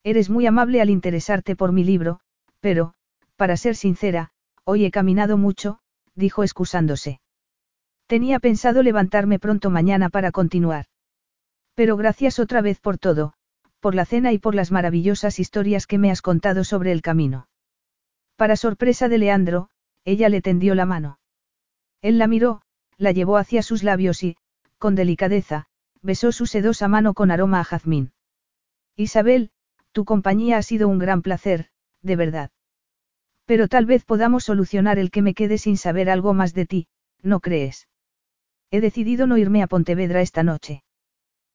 Eres muy amable al interesarte por mi libro, pero, para ser sincera, hoy he caminado mucho, dijo excusándose. Tenía pensado levantarme pronto mañana para continuar. Pero gracias otra vez por todo, por la cena y por las maravillosas historias que me has contado sobre el camino. Para sorpresa de Leandro, ella le tendió la mano. Él la miró, la llevó hacia sus labios y, con delicadeza, besó su sedosa mano con aroma a jazmín. Isabel, tu compañía ha sido un gran placer, de verdad. Pero tal vez podamos solucionar el que me quede sin saber algo más de ti, ¿no crees? He decidido no irme a Pontevedra esta noche.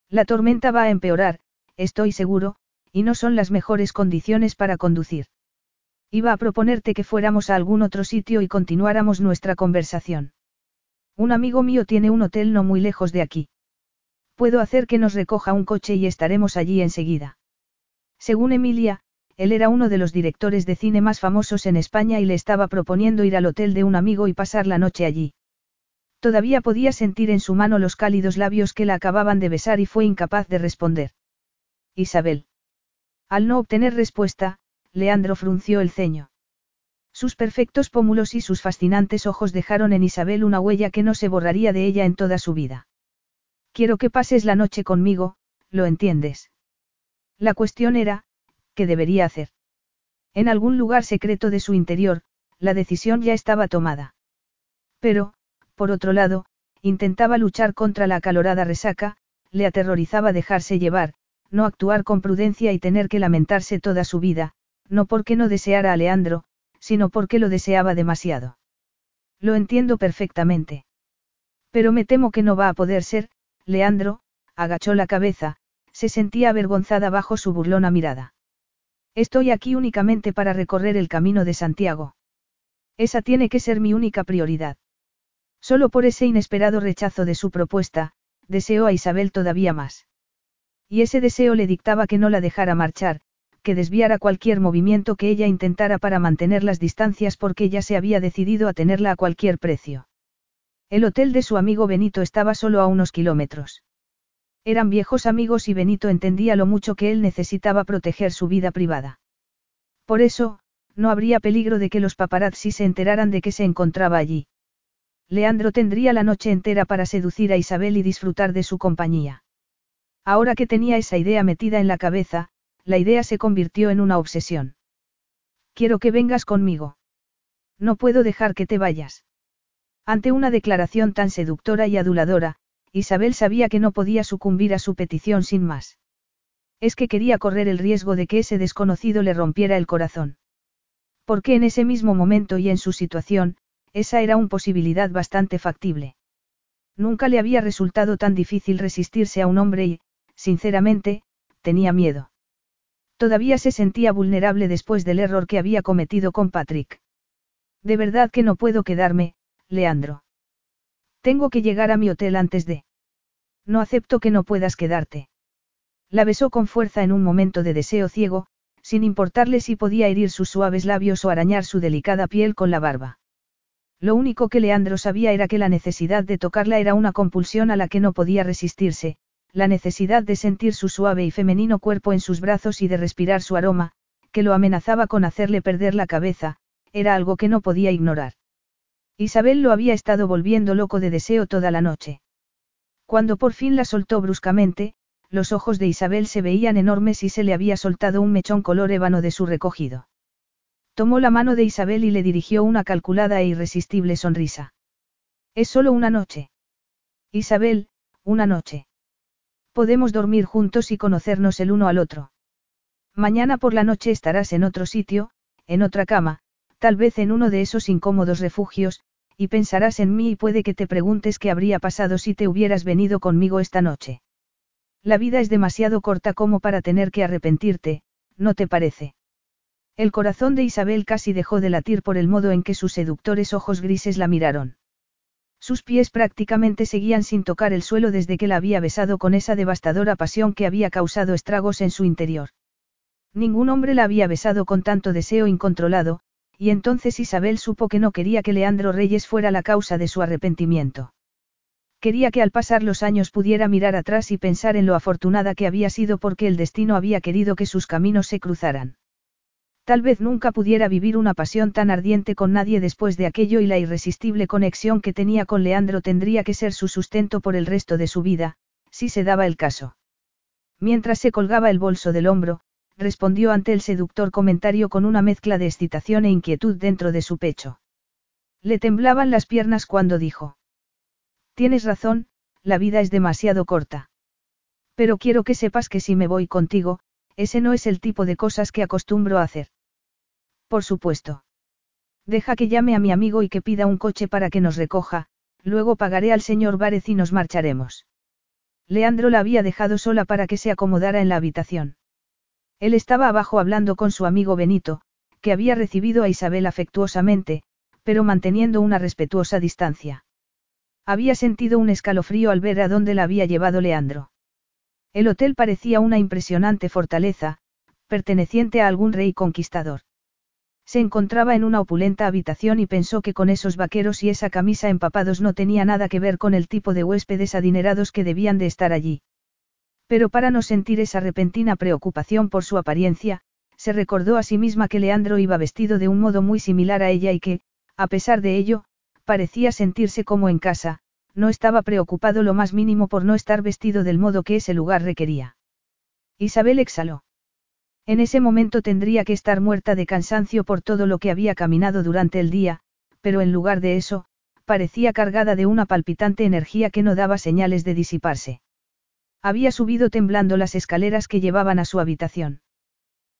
La tormenta va a empeorar, estoy seguro, y no son las mejores condiciones para conducir. Iba a proponerte que fuéramos a algún otro sitio y continuáramos nuestra conversación. Un amigo mío tiene un hotel no muy lejos de aquí. Puedo hacer que nos recoja un coche y estaremos allí enseguida. Según Emilia, él era uno de los directores de cine más famosos en España y le estaba proponiendo ir al hotel de un amigo y pasar la noche allí. Todavía podía sentir en su mano los cálidos labios que la acababan de besar y fue incapaz de responder. Isabel. Al no obtener respuesta, Leandro frunció el ceño. Sus perfectos pómulos y sus fascinantes ojos dejaron en Isabel una huella que no se borraría de ella en toda su vida. Quiero que pases la noche conmigo, ¿lo entiendes? La cuestión era, ¿qué debería hacer? En algún lugar secreto de su interior, la decisión ya estaba tomada. Pero, por otro lado, intentaba luchar contra la acalorada resaca, le aterrorizaba dejarse llevar, no actuar con prudencia y tener que lamentarse toda su vida, no porque no deseara a Leandro, sino porque lo deseaba demasiado. Lo entiendo perfectamente. Pero me temo que no va a poder ser, Leandro, agachó la cabeza, se sentía avergonzada bajo su burlona mirada. Estoy aquí únicamente para recorrer el camino de Santiago. Esa tiene que ser mi única prioridad. Solo por ese inesperado rechazo de su propuesta, deseó a Isabel todavía más. Y ese deseo le dictaba que no la dejara marchar, que desviara cualquier movimiento que ella intentara para mantener las distancias porque ya se había decidido a tenerla a cualquier precio. El hotel de su amigo Benito estaba solo a unos kilómetros. Eran viejos amigos y Benito entendía lo mucho que él necesitaba proteger su vida privada. Por eso, no habría peligro de que los paparazzi se enteraran de que se encontraba allí. Leandro tendría la noche entera para seducir a Isabel y disfrutar de su compañía. Ahora que tenía esa idea metida en la cabeza, la idea se convirtió en una obsesión. Quiero que vengas conmigo. No puedo dejar que te vayas. Ante una declaración tan seductora y aduladora, Isabel sabía que no podía sucumbir a su petición sin más. Es que quería correr el riesgo de que ese desconocido le rompiera el corazón. Porque en ese mismo momento y en su situación, esa era una posibilidad bastante factible. Nunca le había resultado tan difícil resistirse a un hombre y, sinceramente, tenía miedo. Todavía se sentía vulnerable después del error que había cometido con Patrick. De verdad que no puedo quedarme, Leandro. Tengo que llegar a mi hotel antes de... No acepto que no puedas quedarte. La besó con fuerza en un momento de deseo ciego, sin importarle si podía herir sus suaves labios o arañar su delicada piel con la barba. Lo único que Leandro sabía era que la necesidad de tocarla era una compulsión a la que no podía resistirse, la necesidad de sentir su suave y femenino cuerpo en sus brazos y de respirar su aroma, que lo amenazaba con hacerle perder la cabeza, era algo que no podía ignorar. Isabel lo había estado volviendo loco de deseo toda la noche. Cuando por fin la soltó bruscamente, los ojos de Isabel se veían enormes y se le había soltado un mechón color ébano de su recogido. Tomó la mano de Isabel y le dirigió una calculada e irresistible sonrisa. Es solo una noche. Isabel, una noche. Podemos dormir juntos y conocernos el uno al otro. Mañana por la noche estarás en otro sitio, en otra cama, tal vez en uno de esos incómodos refugios, y pensarás en mí y puede que te preguntes qué habría pasado si te hubieras venido conmigo esta noche. La vida es demasiado corta como para tener que arrepentirte, ¿no te parece? El corazón de Isabel casi dejó de latir por el modo en que sus seductores ojos grises la miraron. Sus pies prácticamente seguían sin tocar el suelo desde que la había besado con esa devastadora pasión que había causado estragos en su interior. Ningún hombre la había besado con tanto deseo incontrolado, y entonces Isabel supo que no quería que Leandro Reyes fuera la causa de su arrepentimiento. Quería que al pasar los años pudiera mirar atrás y pensar en lo afortunada que había sido porque el destino había querido que sus caminos se cruzaran. Tal vez nunca pudiera vivir una pasión tan ardiente con nadie después de aquello y la irresistible conexión que tenía con Leandro tendría que ser su sustento por el resto de su vida, si se daba el caso. Mientras se colgaba el bolso del hombro, respondió ante el seductor comentario con una mezcla de excitación e inquietud dentro de su pecho. Le temblaban las piernas cuando dijo. Tienes razón, la vida es demasiado corta. Pero quiero que sepas que si me voy contigo, ese no es el tipo de cosas que acostumbro a hacer. Por supuesto. Deja que llame a mi amigo y que pida un coche para que nos recoja, luego pagaré al señor Várez y nos marcharemos. Leandro la había dejado sola para que se acomodara en la habitación. Él estaba abajo hablando con su amigo Benito, que había recibido a Isabel afectuosamente, pero manteniendo una respetuosa distancia. Había sentido un escalofrío al ver a dónde la había llevado Leandro. El hotel parecía una impresionante fortaleza, perteneciente a algún rey conquistador. Se encontraba en una opulenta habitación y pensó que con esos vaqueros y esa camisa empapados no tenía nada que ver con el tipo de huéspedes adinerados que debían de estar allí. Pero para no sentir esa repentina preocupación por su apariencia, se recordó a sí misma que Leandro iba vestido de un modo muy similar a ella y que, a pesar de ello, parecía sentirse como en casa, no estaba preocupado lo más mínimo por no estar vestido del modo que ese lugar requería. Isabel exhaló. En ese momento tendría que estar muerta de cansancio por todo lo que había caminado durante el día, pero en lugar de eso, parecía cargada de una palpitante energía que no daba señales de disiparse. Había subido temblando las escaleras que llevaban a su habitación.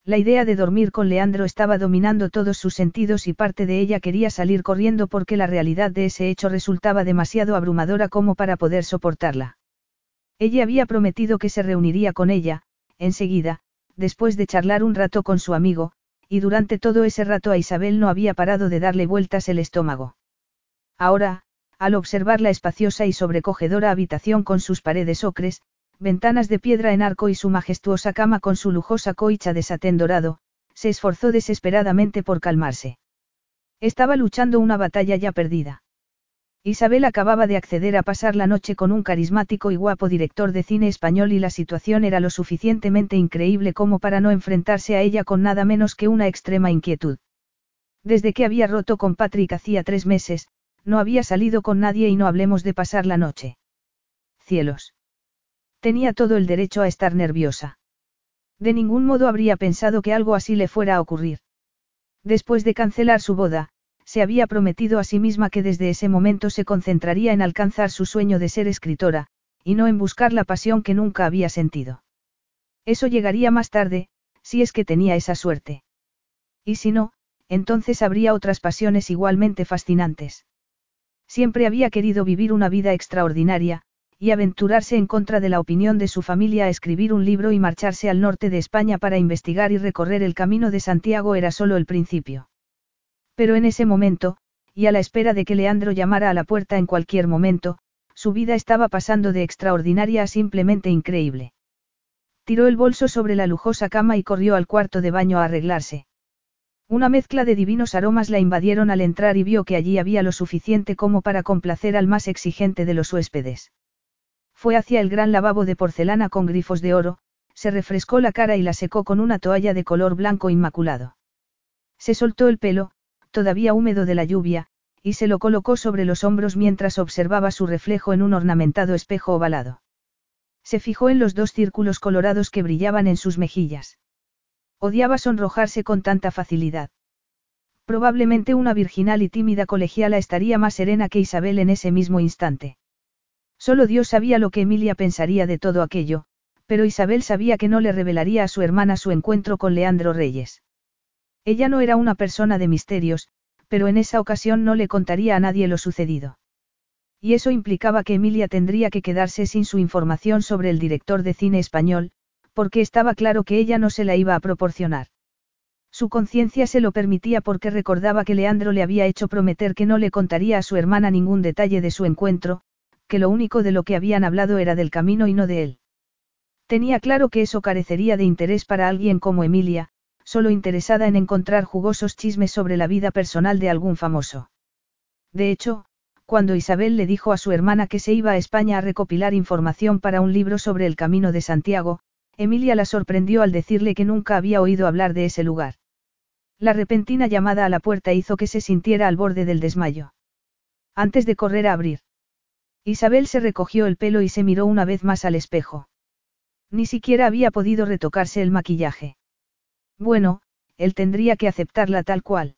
La idea de dormir con Leandro estaba dominando todos sus sentidos y parte de ella quería salir corriendo porque la realidad de ese hecho resultaba demasiado abrumadora como para poder soportarla. Ella había prometido que se reuniría con ella, enseguida, después de charlar un rato con su amigo, y durante todo ese rato a Isabel no había parado de darle vueltas el estómago. Ahora, al observar la espaciosa y sobrecogedora habitación con sus paredes ocres, ventanas de piedra en arco y su majestuosa cama con su lujosa coicha de satén dorado, se esforzó desesperadamente por calmarse. Estaba luchando una batalla ya perdida. Isabel acababa de acceder a pasar la noche con un carismático y guapo director de cine español y la situación era lo suficientemente increíble como para no enfrentarse a ella con nada menos que una extrema inquietud. Desde que había roto con Patrick hacía tres meses, no había salido con nadie y no hablemos de pasar la noche. Cielos. Tenía todo el derecho a estar nerviosa. De ningún modo habría pensado que algo así le fuera a ocurrir. Después de cancelar su boda, se había prometido a sí misma que desde ese momento se concentraría en alcanzar su sueño de ser escritora, y no en buscar la pasión que nunca había sentido. Eso llegaría más tarde, si es que tenía esa suerte. Y si no, entonces habría otras pasiones igualmente fascinantes. Siempre había querido vivir una vida extraordinaria, y aventurarse en contra de la opinión de su familia a escribir un libro y marcharse al norte de España para investigar y recorrer el camino de Santiago era solo el principio. Pero en ese momento, y a la espera de que Leandro llamara a la puerta en cualquier momento, su vida estaba pasando de extraordinaria a simplemente increíble. Tiró el bolso sobre la lujosa cama y corrió al cuarto de baño a arreglarse. Una mezcla de divinos aromas la invadieron al entrar y vio que allí había lo suficiente como para complacer al más exigente de los huéspedes. Fue hacia el gran lavabo de porcelana con grifos de oro, se refrescó la cara y la secó con una toalla de color blanco inmaculado. Se soltó el pelo, todavía húmedo de la lluvia, y se lo colocó sobre los hombros mientras observaba su reflejo en un ornamentado espejo ovalado. Se fijó en los dos círculos colorados que brillaban en sus mejillas. Odiaba sonrojarse con tanta facilidad. Probablemente una virginal y tímida colegiala estaría más serena que Isabel en ese mismo instante. Solo Dios sabía lo que Emilia pensaría de todo aquello, pero Isabel sabía que no le revelaría a su hermana su encuentro con Leandro Reyes. Ella no era una persona de misterios, pero en esa ocasión no le contaría a nadie lo sucedido. Y eso implicaba que Emilia tendría que quedarse sin su información sobre el director de cine español, porque estaba claro que ella no se la iba a proporcionar. Su conciencia se lo permitía porque recordaba que Leandro le había hecho prometer que no le contaría a su hermana ningún detalle de su encuentro, que lo único de lo que habían hablado era del camino y no de él. Tenía claro que eso carecería de interés para alguien como Emilia, solo interesada en encontrar jugosos chismes sobre la vida personal de algún famoso. De hecho, cuando Isabel le dijo a su hermana que se iba a España a recopilar información para un libro sobre el Camino de Santiago, Emilia la sorprendió al decirle que nunca había oído hablar de ese lugar. La repentina llamada a la puerta hizo que se sintiera al borde del desmayo. Antes de correr a abrir. Isabel se recogió el pelo y se miró una vez más al espejo. Ni siquiera había podido retocarse el maquillaje. Bueno, él tendría que aceptarla tal cual.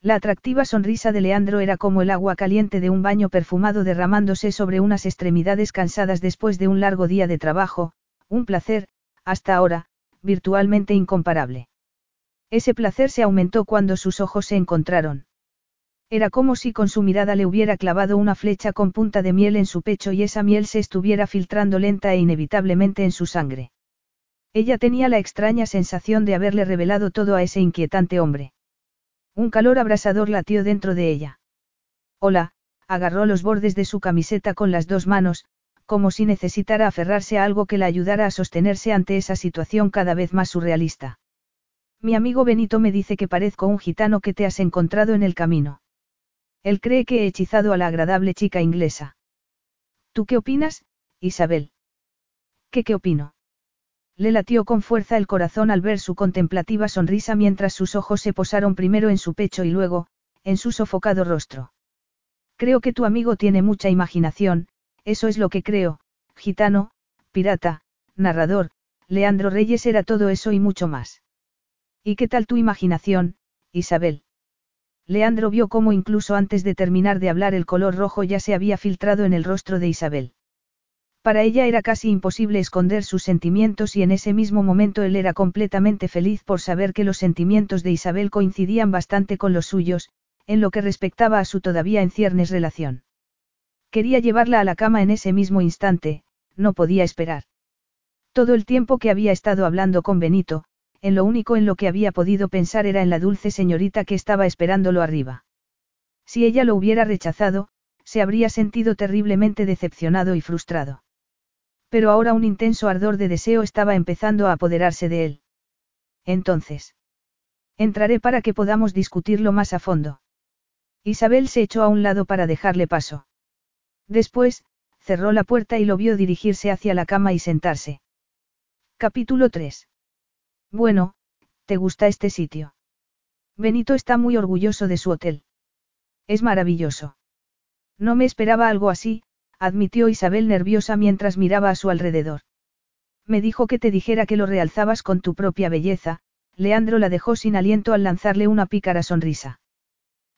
La atractiva sonrisa de Leandro era como el agua caliente de un baño perfumado derramándose sobre unas extremidades cansadas después de un largo día de trabajo, un placer, hasta ahora, virtualmente incomparable. Ese placer se aumentó cuando sus ojos se encontraron. Era como si con su mirada le hubiera clavado una flecha con punta de miel en su pecho y esa miel se estuviera filtrando lenta e inevitablemente en su sangre. Ella tenía la extraña sensación de haberle revelado todo a ese inquietante hombre. Un calor abrasador latió dentro de ella. Hola, agarró los bordes de su camiseta con las dos manos, como si necesitara aferrarse a algo que la ayudara a sostenerse ante esa situación cada vez más surrealista. Mi amigo Benito me dice que parezco un gitano que te has encontrado en el camino. Él cree que he hechizado a la agradable chica inglesa. ¿Tú qué opinas, Isabel? ¿Qué qué opino? Le latió con fuerza el corazón al ver su contemplativa sonrisa mientras sus ojos se posaron primero en su pecho y luego, en su sofocado rostro. Creo que tu amigo tiene mucha imaginación, eso es lo que creo, gitano, pirata, narrador, Leandro Reyes era todo eso y mucho más. ¿Y qué tal tu imaginación, Isabel? Leandro vio cómo incluso antes de terminar de hablar el color rojo ya se había filtrado en el rostro de Isabel. Para ella era casi imposible esconder sus sentimientos y en ese mismo momento él era completamente feliz por saber que los sentimientos de Isabel coincidían bastante con los suyos, en lo que respectaba a su todavía en ciernes relación. Quería llevarla a la cama en ese mismo instante, no podía esperar. Todo el tiempo que había estado hablando con Benito, en lo único en lo que había podido pensar era en la dulce señorita que estaba esperándolo arriba. Si ella lo hubiera rechazado, se habría sentido terriblemente decepcionado y frustrado. Pero ahora un intenso ardor de deseo estaba empezando a apoderarse de él. Entonces. Entraré para que podamos discutirlo más a fondo. Isabel se echó a un lado para dejarle paso. Después, cerró la puerta y lo vio dirigirse hacia la cama y sentarse. Capítulo 3. Bueno, ¿te gusta este sitio? Benito está muy orgulloso de su hotel. Es maravilloso. No me esperaba algo así, admitió Isabel nerviosa mientras miraba a su alrededor. Me dijo que te dijera que lo realzabas con tu propia belleza, Leandro la dejó sin aliento al lanzarle una pícara sonrisa.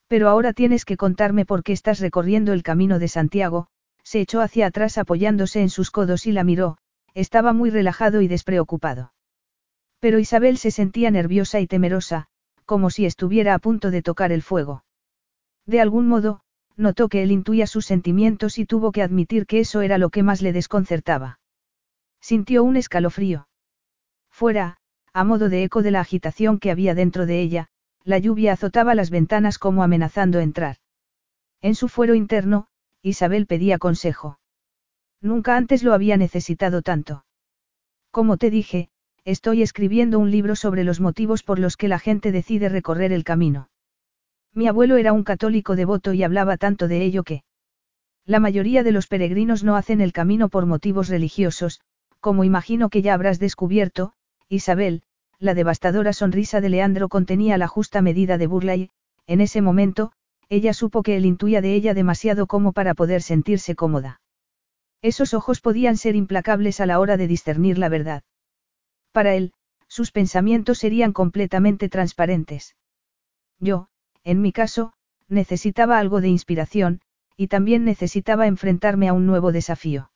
Pero ahora tienes que contarme por qué estás recorriendo el camino de Santiago, se echó hacia atrás apoyándose en sus codos y la miró, estaba muy relajado y despreocupado. Pero Isabel se sentía nerviosa y temerosa, como si estuviera a punto de tocar el fuego. De algún modo, notó que él intuía sus sentimientos y tuvo que admitir que eso era lo que más le desconcertaba. Sintió un escalofrío. Fuera, a modo de eco de la agitación que había dentro de ella, la lluvia azotaba las ventanas como amenazando entrar. En su fuero interno, Isabel pedía consejo. Nunca antes lo había necesitado tanto. Como te dije, estoy escribiendo un libro sobre los motivos por los que la gente decide recorrer el camino. Mi abuelo era un católico devoto y hablaba tanto de ello que... La mayoría de los peregrinos no hacen el camino por motivos religiosos, como imagino que ya habrás descubierto, Isabel, la devastadora sonrisa de Leandro contenía la justa medida de burla y, en ese momento, ella supo que él intuía de ella demasiado como para poder sentirse cómoda. Esos ojos podían ser implacables a la hora de discernir la verdad. Para él, sus pensamientos serían completamente transparentes. Yo, en mi caso, necesitaba algo de inspiración, y también necesitaba enfrentarme a un nuevo desafío.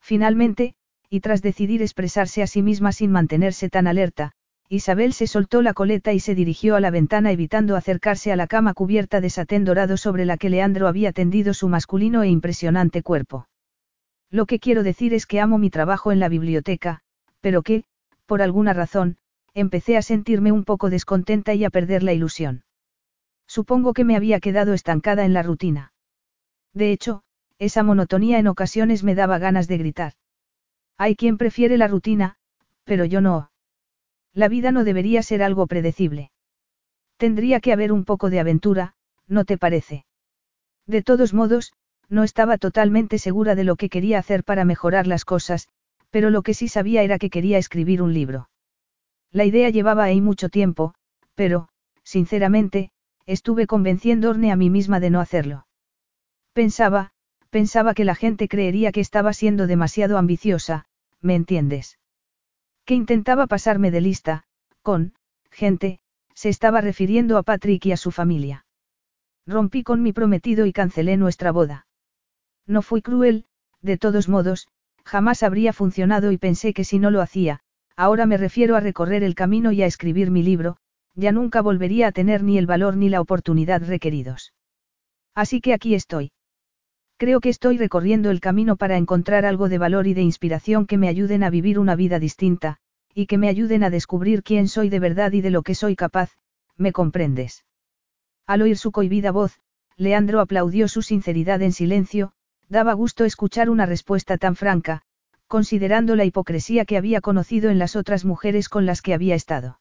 Finalmente, y tras decidir expresarse a sí misma sin mantenerse tan alerta, Isabel se soltó la coleta y se dirigió a la ventana evitando acercarse a la cama cubierta de satén dorado sobre la que Leandro había tendido su masculino e impresionante cuerpo. Lo que quiero decir es que amo mi trabajo en la biblioteca, pero que, por alguna razón, empecé a sentirme un poco descontenta y a perder la ilusión. Supongo que me había quedado estancada en la rutina. De hecho, esa monotonía en ocasiones me daba ganas de gritar. Hay quien prefiere la rutina, pero yo no. La vida no debería ser algo predecible. Tendría que haber un poco de aventura, ¿no te parece? De todos modos, no estaba totalmente segura de lo que quería hacer para mejorar las cosas, pero lo que sí sabía era que quería escribir un libro. La idea llevaba ahí mucho tiempo, pero, sinceramente, estuve convenciéndome a mí misma de no hacerlo. Pensaba, pensaba que la gente creería que estaba siendo demasiado ambiciosa, ¿me entiendes? Que intentaba pasarme de lista, con, gente, se estaba refiriendo a Patrick y a su familia. Rompí con mi prometido y cancelé nuestra boda. No fui cruel, de todos modos, jamás habría funcionado y pensé que si no lo hacía, ahora me refiero a recorrer el camino y a escribir mi libro, ya nunca volvería a tener ni el valor ni la oportunidad requeridos. Así que aquí estoy. Creo que estoy recorriendo el camino para encontrar algo de valor y de inspiración que me ayuden a vivir una vida distinta, y que me ayuden a descubrir quién soy de verdad y de lo que soy capaz, ¿me comprendes? Al oír su cohibida voz, Leandro aplaudió su sinceridad en silencio, daba gusto escuchar una respuesta tan franca, considerando la hipocresía que había conocido en las otras mujeres con las que había estado.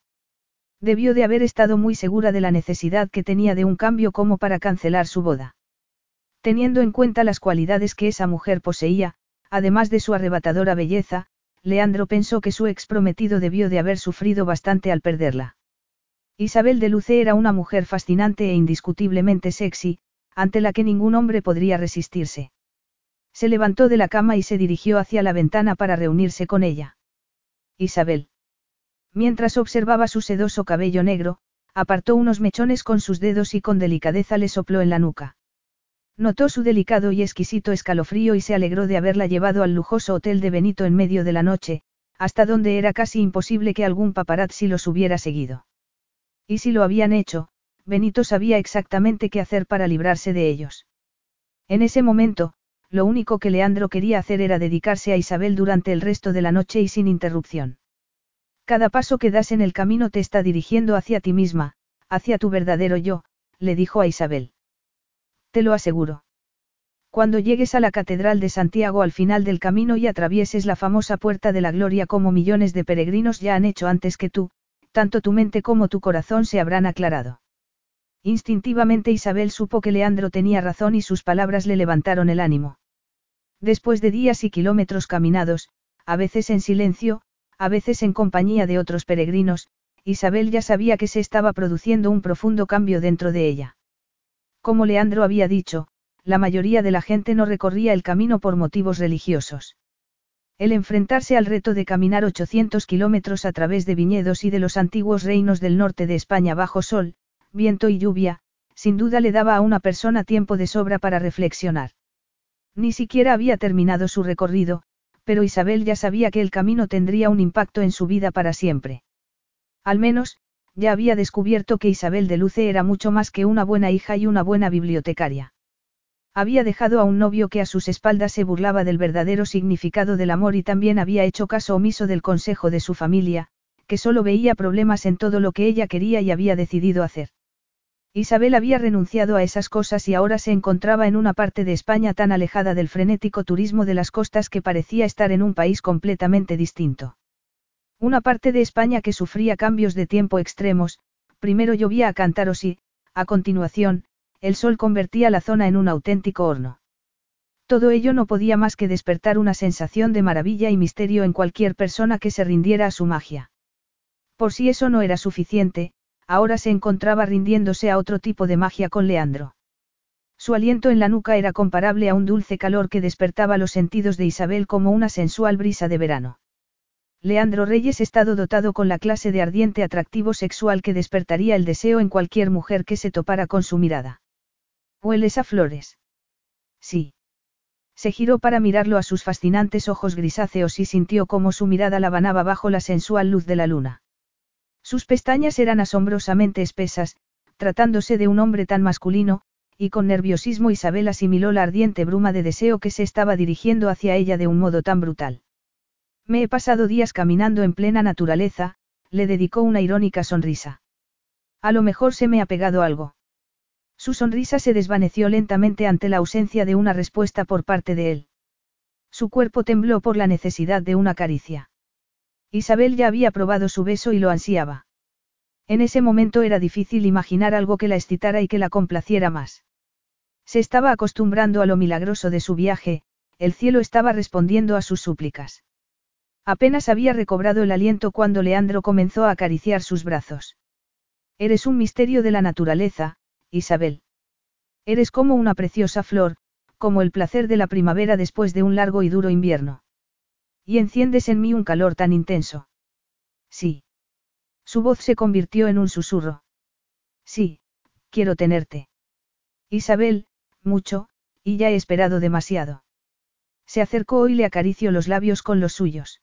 Debió de haber estado muy segura de la necesidad que tenía de un cambio como para cancelar su boda. Teniendo en cuenta las cualidades que esa mujer poseía, además de su arrebatadora belleza, Leandro pensó que su ex prometido debió de haber sufrido bastante al perderla. Isabel de Luce era una mujer fascinante e indiscutiblemente sexy, ante la que ningún hombre podría resistirse. Se levantó de la cama y se dirigió hacia la ventana para reunirse con ella. Isabel. Mientras observaba su sedoso cabello negro, apartó unos mechones con sus dedos y con delicadeza le sopló en la nuca. Notó su delicado y exquisito escalofrío y se alegró de haberla llevado al lujoso hotel de Benito en medio de la noche, hasta donde era casi imposible que algún paparazzi los hubiera seguido. Y si lo habían hecho, Benito sabía exactamente qué hacer para librarse de ellos. En ese momento, lo único que Leandro quería hacer era dedicarse a Isabel durante el resto de la noche y sin interrupción. Cada paso que das en el camino te está dirigiendo hacia ti misma, hacia tu verdadero yo, le dijo a Isabel. Te lo aseguro. Cuando llegues a la Catedral de Santiago al final del camino y atravieses la famosa Puerta de la Gloria como millones de peregrinos ya han hecho antes que tú, tanto tu mente como tu corazón se habrán aclarado. Instintivamente Isabel supo que Leandro tenía razón y sus palabras le levantaron el ánimo. Después de días y kilómetros caminados, a veces en silencio, a veces en compañía de otros peregrinos, Isabel ya sabía que se estaba produciendo un profundo cambio dentro de ella. Como Leandro había dicho, la mayoría de la gente no recorría el camino por motivos religiosos. El enfrentarse al reto de caminar 800 kilómetros a través de viñedos y de los antiguos reinos del norte de España bajo sol, viento y lluvia, sin duda le daba a una persona tiempo de sobra para reflexionar. Ni siquiera había terminado su recorrido, pero Isabel ya sabía que el camino tendría un impacto en su vida para siempre. Al menos, ya había descubierto que Isabel de Luce era mucho más que una buena hija y una buena bibliotecaria. Había dejado a un novio que a sus espaldas se burlaba del verdadero significado del amor y también había hecho caso omiso del consejo de su familia, que solo veía problemas en todo lo que ella quería y había decidido hacer. Isabel había renunciado a esas cosas y ahora se encontraba en una parte de España tan alejada del frenético turismo de las costas que parecía estar en un país completamente distinto. Una parte de España que sufría cambios de tiempo extremos, primero llovía a cántaros y, a continuación, el sol convertía la zona en un auténtico horno. Todo ello no podía más que despertar una sensación de maravilla y misterio en cualquier persona que se rindiera a su magia. Por si eso no era suficiente, ahora se encontraba rindiéndose a otro tipo de magia con Leandro. Su aliento en la nuca era comparable a un dulce calor que despertaba los sentidos de Isabel como una sensual brisa de verano. Leandro Reyes estado dotado con la clase de ardiente atractivo sexual que despertaría el deseo en cualquier mujer que se topara con su mirada. ¿Hueles a flores? Sí. Se giró para mirarlo a sus fascinantes ojos grisáceos y sintió cómo su mirada la banaba bajo la sensual luz de la luna. Sus pestañas eran asombrosamente espesas, tratándose de un hombre tan masculino, y con nerviosismo Isabel asimiló la ardiente bruma de deseo que se estaba dirigiendo hacia ella de un modo tan brutal. Me he pasado días caminando en plena naturaleza, le dedicó una irónica sonrisa. A lo mejor se me ha pegado algo. Su sonrisa se desvaneció lentamente ante la ausencia de una respuesta por parte de él. Su cuerpo tembló por la necesidad de una caricia. Isabel ya había probado su beso y lo ansiaba. En ese momento era difícil imaginar algo que la excitara y que la complaciera más. Se estaba acostumbrando a lo milagroso de su viaje, el cielo estaba respondiendo a sus súplicas. Apenas había recobrado el aliento cuando Leandro comenzó a acariciar sus brazos. Eres un misterio de la naturaleza, Isabel. Eres como una preciosa flor, como el placer de la primavera después de un largo y duro invierno. Y enciendes en mí un calor tan intenso. Sí. Su voz se convirtió en un susurro. Sí, quiero tenerte. Isabel, mucho, y ya he esperado demasiado. Se acercó y le acarició los labios con los suyos.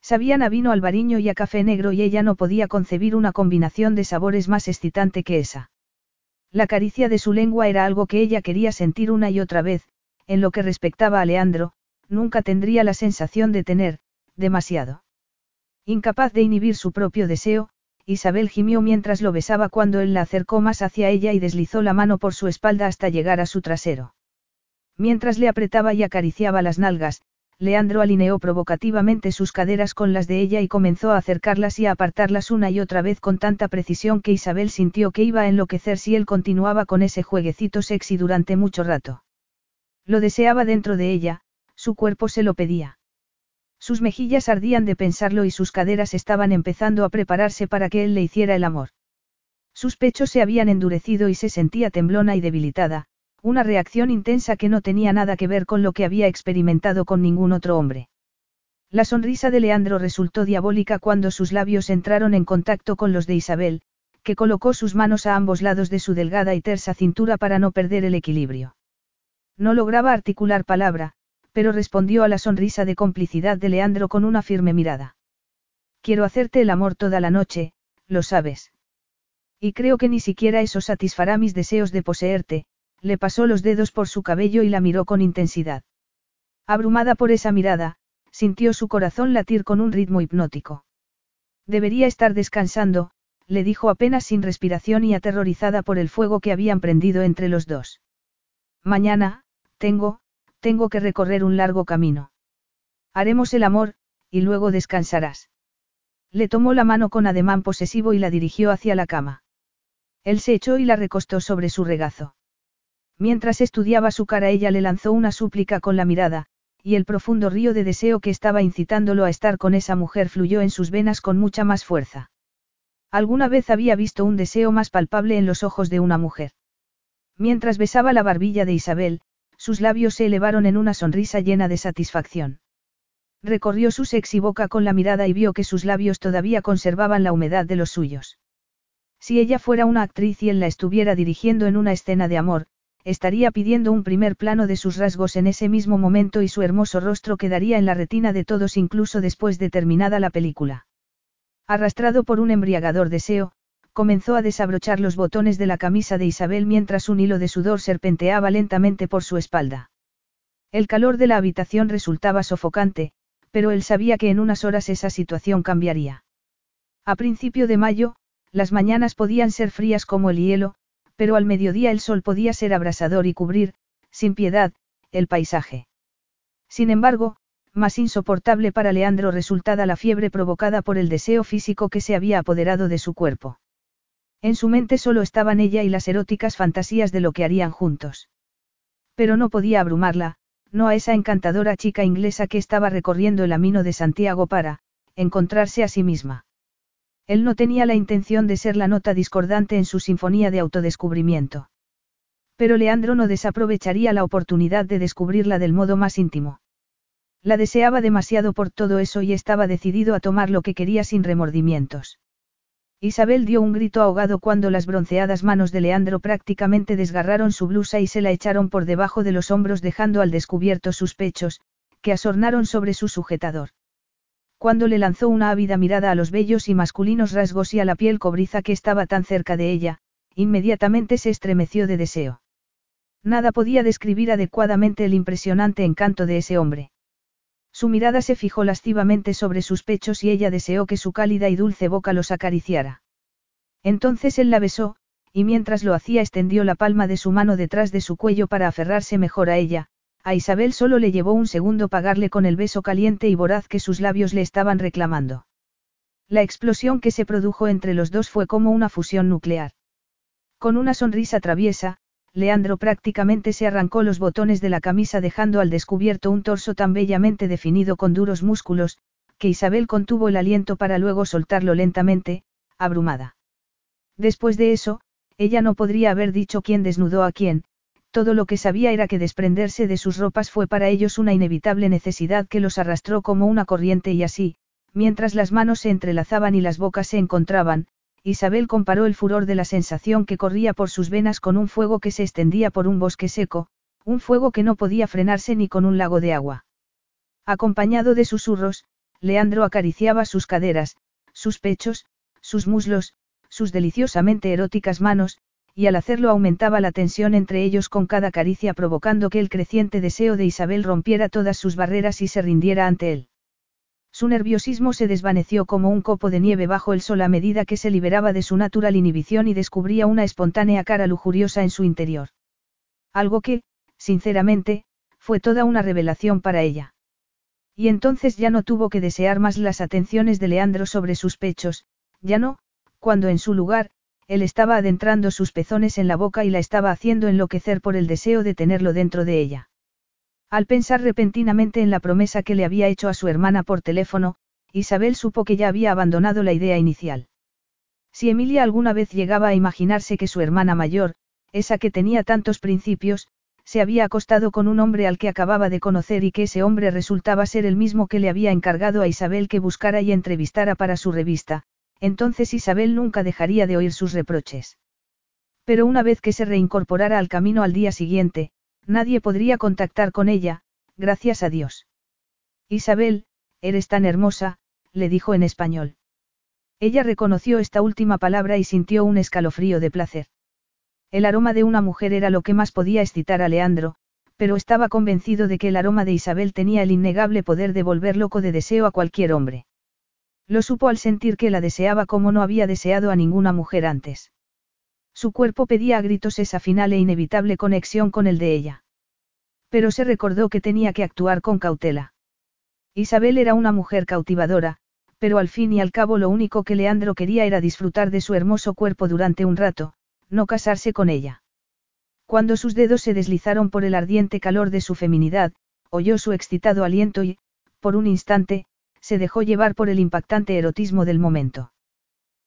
Sabían a vino albariño y a café negro y ella no podía concebir una combinación de sabores más excitante que esa. La caricia de su lengua era algo que ella quería sentir una y otra vez, en lo que respectaba a Leandro, nunca tendría la sensación de tener, demasiado. Incapaz de inhibir su propio deseo, Isabel gimió mientras lo besaba cuando él la acercó más hacia ella y deslizó la mano por su espalda hasta llegar a su trasero. Mientras le apretaba y acariciaba las nalgas, Leandro alineó provocativamente sus caderas con las de ella y comenzó a acercarlas y a apartarlas una y otra vez con tanta precisión que Isabel sintió que iba a enloquecer si él continuaba con ese jueguecito sexy durante mucho rato. Lo deseaba dentro de ella, su cuerpo se lo pedía. Sus mejillas ardían de pensarlo y sus caderas estaban empezando a prepararse para que él le hiciera el amor. Sus pechos se habían endurecido y se sentía temblona y debilitada, una reacción intensa que no tenía nada que ver con lo que había experimentado con ningún otro hombre. La sonrisa de Leandro resultó diabólica cuando sus labios entraron en contacto con los de Isabel, que colocó sus manos a ambos lados de su delgada y tersa cintura para no perder el equilibrio. No lograba articular palabra, pero respondió a la sonrisa de complicidad de Leandro con una firme mirada. Quiero hacerte el amor toda la noche, lo sabes. Y creo que ni siquiera eso satisfará mis deseos de poseerte, le pasó los dedos por su cabello y la miró con intensidad. Abrumada por esa mirada, sintió su corazón latir con un ritmo hipnótico. Debería estar descansando, le dijo apenas sin respiración y aterrorizada por el fuego que habían prendido entre los dos. Mañana, tengo, tengo que recorrer un largo camino. Haremos el amor, y luego descansarás. Le tomó la mano con ademán posesivo y la dirigió hacia la cama. Él se echó y la recostó sobre su regazo. Mientras estudiaba su cara ella le lanzó una súplica con la mirada, y el profundo río de deseo que estaba incitándolo a estar con esa mujer fluyó en sus venas con mucha más fuerza. Alguna vez había visto un deseo más palpable en los ojos de una mujer. Mientras besaba la barbilla de Isabel, sus labios se elevaron en una sonrisa llena de satisfacción. Recorrió su sexy boca con la mirada y vio que sus labios todavía conservaban la humedad de los suyos. Si ella fuera una actriz y él la estuviera dirigiendo en una escena de amor, estaría pidiendo un primer plano de sus rasgos en ese mismo momento y su hermoso rostro quedaría en la retina de todos incluso después de terminada la película. Arrastrado por un embriagador deseo, comenzó a desabrochar los botones de la camisa de Isabel mientras un hilo de sudor serpenteaba lentamente por su espalda. El calor de la habitación resultaba sofocante, pero él sabía que en unas horas esa situación cambiaría. A principio de mayo, las mañanas podían ser frías como el hielo, pero al mediodía el sol podía ser abrasador y cubrir, sin piedad, el paisaje. Sin embargo, más insoportable para Leandro resultaba la fiebre provocada por el deseo físico que se había apoderado de su cuerpo. En su mente solo estaban ella y las eróticas fantasías de lo que harían juntos. Pero no podía abrumarla, no a esa encantadora chica inglesa que estaba recorriendo el camino de Santiago para, encontrarse a sí misma. Él no tenía la intención de ser la nota discordante en su sinfonía de autodescubrimiento. Pero Leandro no desaprovecharía la oportunidad de descubrirla del modo más íntimo. La deseaba demasiado por todo eso y estaba decidido a tomar lo que quería sin remordimientos. Isabel dio un grito ahogado cuando las bronceadas manos de Leandro prácticamente desgarraron su blusa y se la echaron por debajo de los hombros dejando al descubierto sus pechos, que asornaron sobre su sujetador cuando le lanzó una ávida mirada a los bellos y masculinos rasgos y a la piel cobriza que estaba tan cerca de ella, inmediatamente se estremeció de deseo. Nada podía describir adecuadamente el impresionante encanto de ese hombre. Su mirada se fijó lascivamente sobre sus pechos y ella deseó que su cálida y dulce boca los acariciara. Entonces él la besó, y mientras lo hacía extendió la palma de su mano detrás de su cuello para aferrarse mejor a ella, a Isabel solo le llevó un segundo pagarle con el beso caliente y voraz que sus labios le estaban reclamando. La explosión que se produjo entre los dos fue como una fusión nuclear. Con una sonrisa traviesa, Leandro prácticamente se arrancó los botones de la camisa dejando al descubierto un torso tan bellamente definido con duros músculos, que Isabel contuvo el aliento para luego soltarlo lentamente, abrumada. Después de eso, ella no podría haber dicho quién desnudó a quién, todo lo que sabía era que desprenderse de sus ropas fue para ellos una inevitable necesidad que los arrastró como una corriente y así, mientras las manos se entrelazaban y las bocas se encontraban, Isabel comparó el furor de la sensación que corría por sus venas con un fuego que se extendía por un bosque seco, un fuego que no podía frenarse ni con un lago de agua. Acompañado de susurros, Leandro acariciaba sus caderas, sus pechos, sus muslos, sus deliciosamente eróticas manos, y al hacerlo aumentaba la tensión entre ellos con cada caricia provocando que el creciente deseo de Isabel rompiera todas sus barreras y se rindiera ante él. Su nerviosismo se desvaneció como un copo de nieve bajo el sol a medida que se liberaba de su natural inhibición y descubría una espontánea cara lujuriosa en su interior. Algo que, sinceramente, fue toda una revelación para ella. Y entonces ya no tuvo que desear más las atenciones de Leandro sobre sus pechos, ya no, cuando en su lugar, él estaba adentrando sus pezones en la boca y la estaba haciendo enloquecer por el deseo de tenerlo dentro de ella. Al pensar repentinamente en la promesa que le había hecho a su hermana por teléfono, Isabel supo que ya había abandonado la idea inicial. Si Emilia alguna vez llegaba a imaginarse que su hermana mayor, esa que tenía tantos principios, se había acostado con un hombre al que acababa de conocer y que ese hombre resultaba ser el mismo que le había encargado a Isabel que buscara y entrevistara para su revista, entonces Isabel nunca dejaría de oír sus reproches. Pero una vez que se reincorporara al camino al día siguiente, nadie podría contactar con ella, gracias a Dios. Isabel, eres tan hermosa, le dijo en español. Ella reconoció esta última palabra y sintió un escalofrío de placer. El aroma de una mujer era lo que más podía excitar a Leandro, pero estaba convencido de que el aroma de Isabel tenía el innegable poder de volver loco de deseo a cualquier hombre. Lo supo al sentir que la deseaba como no había deseado a ninguna mujer antes. Su cuerpo pedía a gritos esa final e inevitable conexión con el de ella. Pero se recordó que tenía que actuar con cautela. Isabel era una mujer cautivadora, pero al fin y al cabo lo único que Leandro quería era disfrutar de su hermoso cuerpo durante un rato, no casarse con ella. Cuando sus dedos se deslizaron por el ardiente calor de su feminidad, oyó su excitado aliento y, por un instante, se dejó llevar por el impactante erotismo del momento.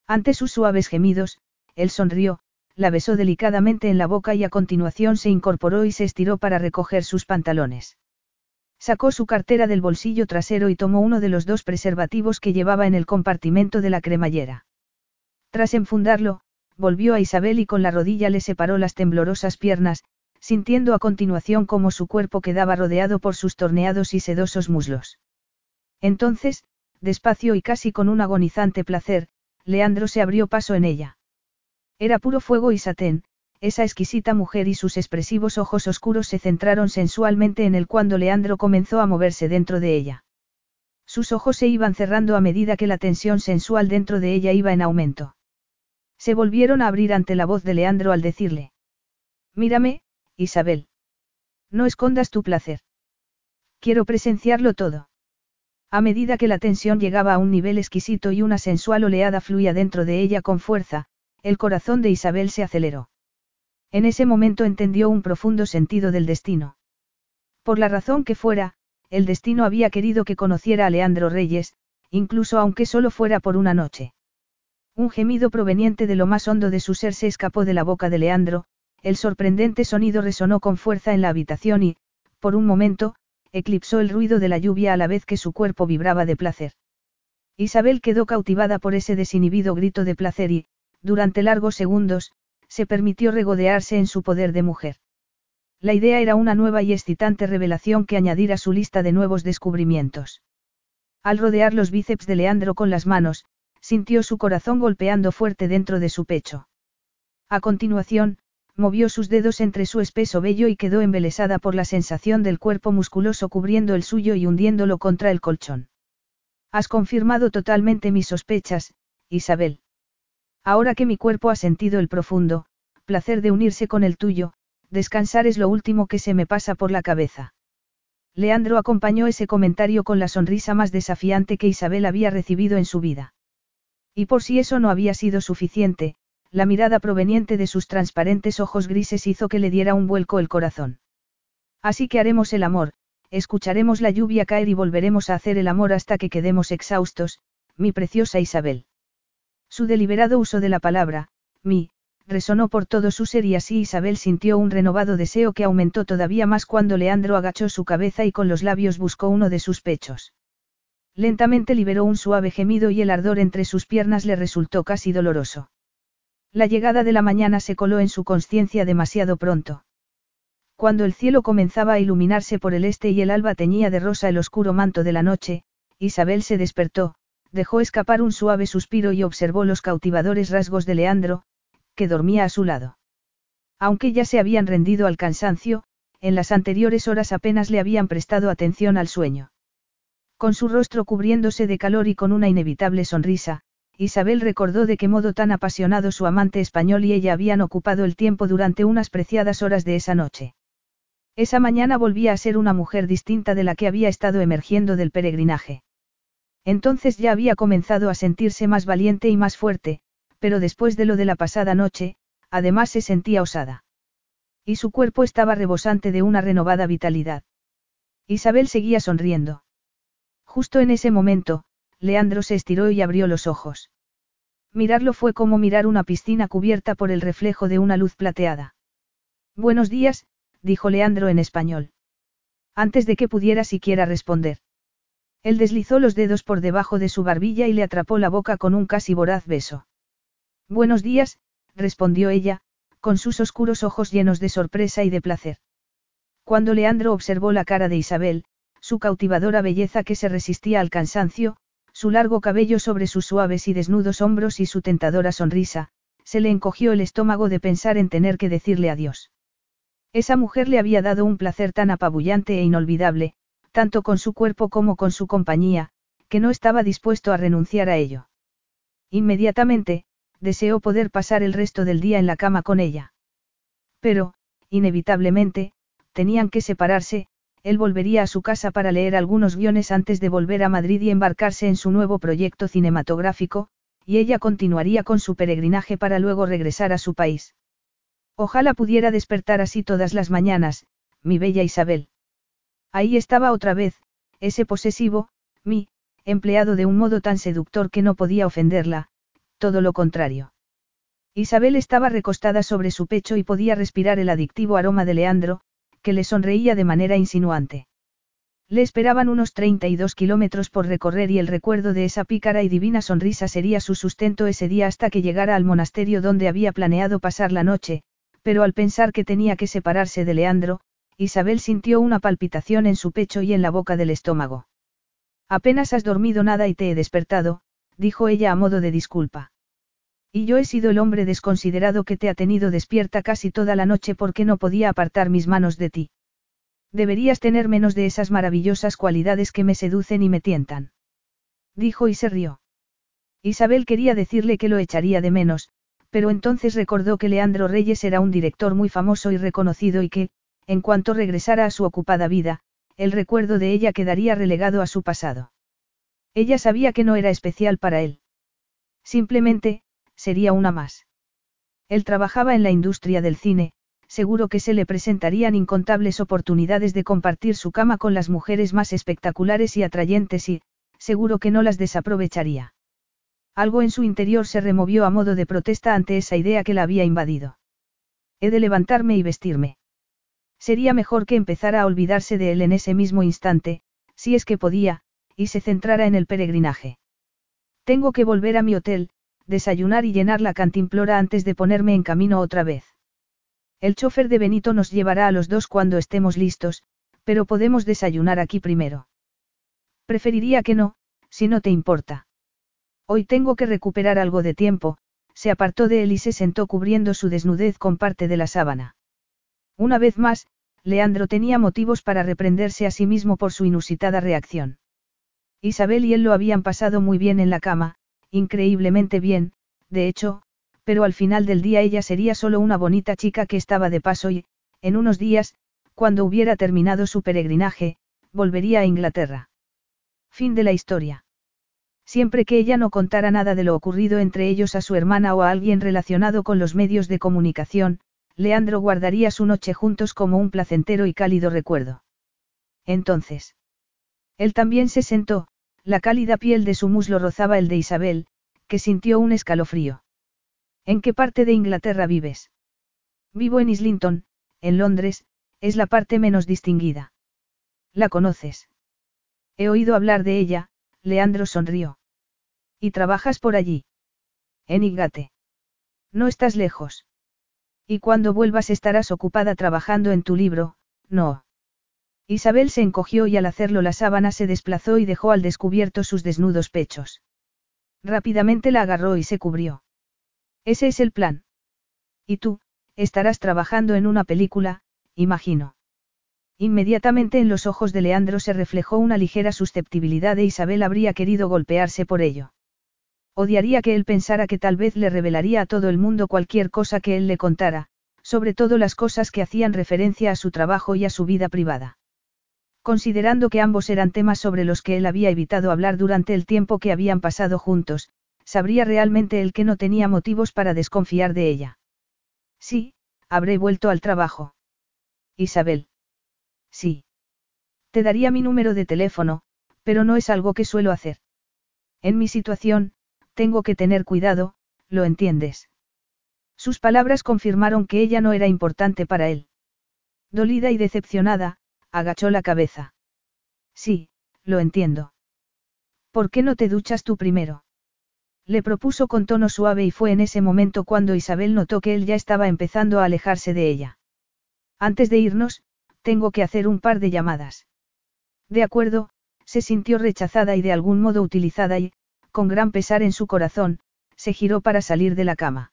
Ante sus suaves gemidos, él sonrió, la besó delicadamente en la boca y a continuación se incorporó y se estiró para recoger sus pantalones. Sacó su cartera del bolsillo trasero y tomó uno de los dos preservativos que llevaba en el compartimento de la cremallera. Tras enfundarlo, volvió a Isabel y con la rodilla le separó las temblorosas piernas, sintiendo a continuación cómo su cuerpo quedaba rodeado por sus torneados y sedosos muslos. Entonces, despacio y casi con un agonizante placer, Leandro se abrió paso en ella. Era puro fuego y satén, esa exquisita mujer y sus expresivos ojos oscuros se centraron sensualmente en él cuando Leandro comenzó a moverse dentro de ella. Sus ojos se iban cerrando a medida que la tensión sensual dentro de ella iba en aumento. Se volvieron a abrir ante la voz de Leandro al decirle. Mírame, Isabel. No escondas tu placer. Quiero presenciarlo todo. A medida que la tensión llegaba a un nivel exquisito y una sensual oleada fluía dentro de ella con fuerza, el corazón de Isabel se aceleró. En ese momento entendió un profundo sentido del destino. Por la razón que fuera, el destino había querido que conociera a Leandro Reyes, incluso aunque solo fuera por una noche. Un gemido proveniente de lo más hondo de su ser se escapó de la boca de Leandro, el sorprendente sonido resonó con fuerza en la habitación y, por un momento, eclipsó el ruido de la lluvia a la vez que su cuerpo vibraba de placer. Isabel quedó cautivada por ese desinhibido grito de placer y, durante largos segundos, se permitió regodearse en su poder de mujer. La idea era una nueva y excitante revelación que añadir a su lista de nuevos descubrimientos. Al rodear los bíceps de Leandro con las manos, sintió su corazón golpeando fuerte dentro de su pecho. A continuación, movió sus dedos entre su espeso vello y quedó embelesada por la sensación del cuerpo musculoso cubriendo el suyo y hundiéndolo contra el colchón. Has confirmado totalmente mis sospechas, Isabel. Ahora que mi cuerpo ha sentido el profundo, placer de unirse con el tuyo, descansar es lo último que se me pasa por la cabeza. Leandro acompañó ese comentario con la sonrisa más desafiante que Isabel había recibido en su vida. Y por si eso no había sido suficiente, la mirada proveniente de sus transparentes ojos grises hizo que le diera un vuelco el corazón. Así que haremos el amor, escucharemos la lluvia caer y volveremos a hacer el amor hasta que quedemos exhaustos, mi preciosa Isabel. Su deliberado uso de la palabra, mi, resonó por todo su ser y así Isabel sintió un renovado deseo que aumentó todavía más cuando Leandro agachó su cabeza y con los labios buscó uno de sus pechos. Lentamente liberó un suave gemido y el ardor entre sus piernas le resultó casi doloroso. La llegada de la mañana se coló en su conciencia demasiado pronto. Cuando el cielo comenzaba a iluminarse por el este y el alba teñía de rosa el oscuro manto de la noche, Isabel se despertó, dejó escapar un suave suspiro y observó los cautivadores rasgos de Leandro, que dormía a su lado. Aunque ya se habían rendido al cansancio, en las anteriores horas apenas le habían prestado atención al sueño. Con su rostro cubriéndose de calor y con una inevitable sonrisa, Isabel recordó de qué modo tan apasionado su amante español y ella habían ocupado el tiempo durante unas preciadas horas de esa noche. Esa mañana volvía a ser una mujer distinta de la que había estado emergiendo del peregrinaje. Entonces ya había comenzado a sentirse más valiente y más fuerte, pero después de lo de la pasada noche, además se sentía osada. Y su cuerpo estaba rebosante de una renovada vitalidad. Isabel seguía sonriendo. Justo en ese momento, Leandro se estiró y abrió los ojos. Mirarlo fue como mirar una piscina cubierta por el reflejo de una luz plateada. Buenos días, dijo Leandro en español. Antes de que pudiera siquiera responder. Él deslizó los dedos por debajo de su barbilla y le atrapó la boca con un casi voraz beso. Buenos días, respondió ella, con sus oscuros ojos llenos de sorpresa y de placer. Cuando Leandro observó la cara de Isabel, su cautivadora belleza que se resistía al cansancio, su largo cabello sobre sus suaves y desnudos hombros y su tentadora sonrisa, se le encogió el estómago de pensar en tener que decirle adiós. Esa mujer le había dado un placer tan apabullante e inolvidable, tanto con su cuerpo como con su compañía, que no estaba dispuesto a renunciar a ello. Inmediatamente, deseó poder pasar el resto del día en la cama con ella. Pero, inevitablemente, tenían que separarse, él volvería a su casa para leer algunos guiones antes de volver a Madrid y embarcarse en su nuevo proyecto cinematográfico, y ella continuaría con su peregrinaje para luego regresar a su país. Ojalá pudiera despertar así todas las mañanas, mi bella Isabel. Ahí estaba otra vez, ese posesivo, mi, empleado de un modo tan seductor que no podía ofenderla, todo lo contrario. Isabel estaba recostada sobre su pecho y podía respirar el adictivo aroma de Leandro, que le sonreía de manera insinuante. Le esperaban unos 32 kilómetros por recorrer y el recuerdo de esa pícara y divina sonrisa sería su sustento ese día hasta que llegara al monasterio donde había planeado pasar la noche, pero al pensar que tenía que separarse de Leandro, Isabel sintió una palpitación en su pecho y en la boca del estómago. Apenas has dormido nada y te he despertado, dijo ella a modo de disculpa. Y yo he sido el hombre desconsiderado que te ha tenido despierta casi toda la noche porque no podía apartar mis manos de ti. Deberías tener menos de esas maravillosas cualidades que me seducen y me tientan. Dijo y se rió. Isabel quería decirle que lo echaría de menos, pero entonces recordó que Leandro Reyes era un director muy famoso y reconocido y que, en cuanto regresara a su ocupada vida, el recuerdo de ella quedaría relegado a su pasado. Ella sabía que no era especial para él. Simplemente, sería una más. Él trabajaba en la industria del cine, seguro que se le presentarían incontables oportunidades de compartir su cama con las mujeres más espectaculares y atrayentes y, seguro que no las desaprovecharía. Algo en su interior se removió a modo de protesta ante esa idea que la había invadido. He de levantarme y vestirme. Sería mejor que empezara a olvidarse de él en ese mismo instante, si es que podía, y se centrara en el peregrinaje. Tengo que volver a mi hotel, desayunar y llenar la cantimplora antes de ponerme en camino otra vez. El chofer de Benito nos llevará a los dos cuando estemos listos, pero podemos desayunar aquí primero. Preferiría que no, si no te importa. Hoy tengo que recuperar algo de tiempo, se apartó de él y se sentó cubriendo su desnudez con parte de la sábana. Una vez más, Leandro tenía motivos para reprenderse a sí mismo por su inusitada reacción. Isabel y él lo habían pasado muy bien en la cama, increíblemente bien, de hecho, pero al final del día ella sería solo una bonita chica que estaba de paso y, en unos días, cuando hubiera terminado su peregrinaje, volvería a Inglaterra. Fin de la historia. Siempre que ella no contara nada de lo ocurrido entre ellos a su hermana o a alguien relacionado con los medios de comunicación, Leandro guardaría su noche juntos como un placentero y cálido recuerdo. Entonces. Él también se sentó, la cálida piel de su muslo rozaba el de Isabel, que sintió un escalofrío. ¿En qué parte de Inglaterra vives? Vivo en Islington, en Londres, es la parte menos distinguida. ¿La conoces? He oído hablar de ella, Leandro sonrió. ¿Y trabajas por allí? En Igate. No estás lejos. Y cuando vuelvas estarás ocupada trabajando en tu libro, no. Isabel se encogió y al hacerlo la sábana se desplazó y dejó al descubierto sus desnudos pechos. Rápidamente la agarró y se cubrió. Ese es el plan. Y tú, estarás trabajando en una película, imagino. Inmediatamente en los ojos de Leandro se reflejó una ligera susceptibilidad e Isabel habría querido golpearse por ello. Odiaría que él pensara que tal vez le revelaría a todo el mundo cualquier cosa que él le contara, sobre todo las cosas que hacían referencia a su trabajo y a su vida privada. Considerando que ambos eran temas sobre los que él había evitado hablar durante el tiempo que habían pasado juntos, sabría realmente él que no tenía motivos para desconfiar de ella. Sí, habré vuelto al trabajo. Isabel. Sí. Te daría mi número de teléfono, pero no es algo que suelo hacer. En mi situación, tengo que tener cuidado, ¿lo entiendes? Sus palabras confirmaron que ella no era importante para él. Dolida y decepcionada, agachó la cabeza. Sí, lo entiendo. ¿Por qué no te duchas tú primero? Le propuso con tono suave y fue en ese momento cuando Isabel notó que él ya estaba empezando a alejarse de ella. Antes de irnos, tengo que hacer un par de llamadas. De acuerdo, se sintió rechazada y de algún modo utilizada y, con gran pesar en su corazón, se giró para salir de la cama.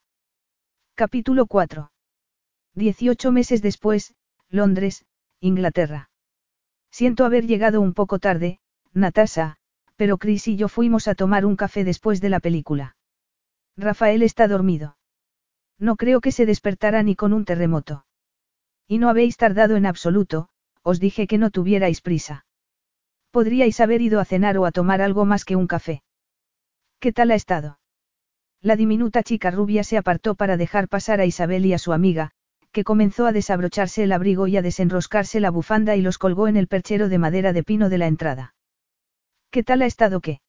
Capítulo 4. Dieciocho meses después, Londres, Inglaterra. Siento haber llegado un poco tarde, Natasha, pero Chris y yo fuimos a tomar un café después de la película. Rafael está dormido. No creo que se despertara ni con un terremoto. Y no habéis tardado en absoluto, os dije que no tuvierais prisa. Podríais haber ido a cenar o a tomar algo más que un café. ¿Qué tal ha estado? La diminuta chica rubia se apartó para dejar pasar a Isabel y a su amiga, que comenzó a desabrocharse el abrigo y a desenroscarse la bufanda y los colgó en el perchero de madera de pino de la entrada. ¿Qué tal ha estado qué?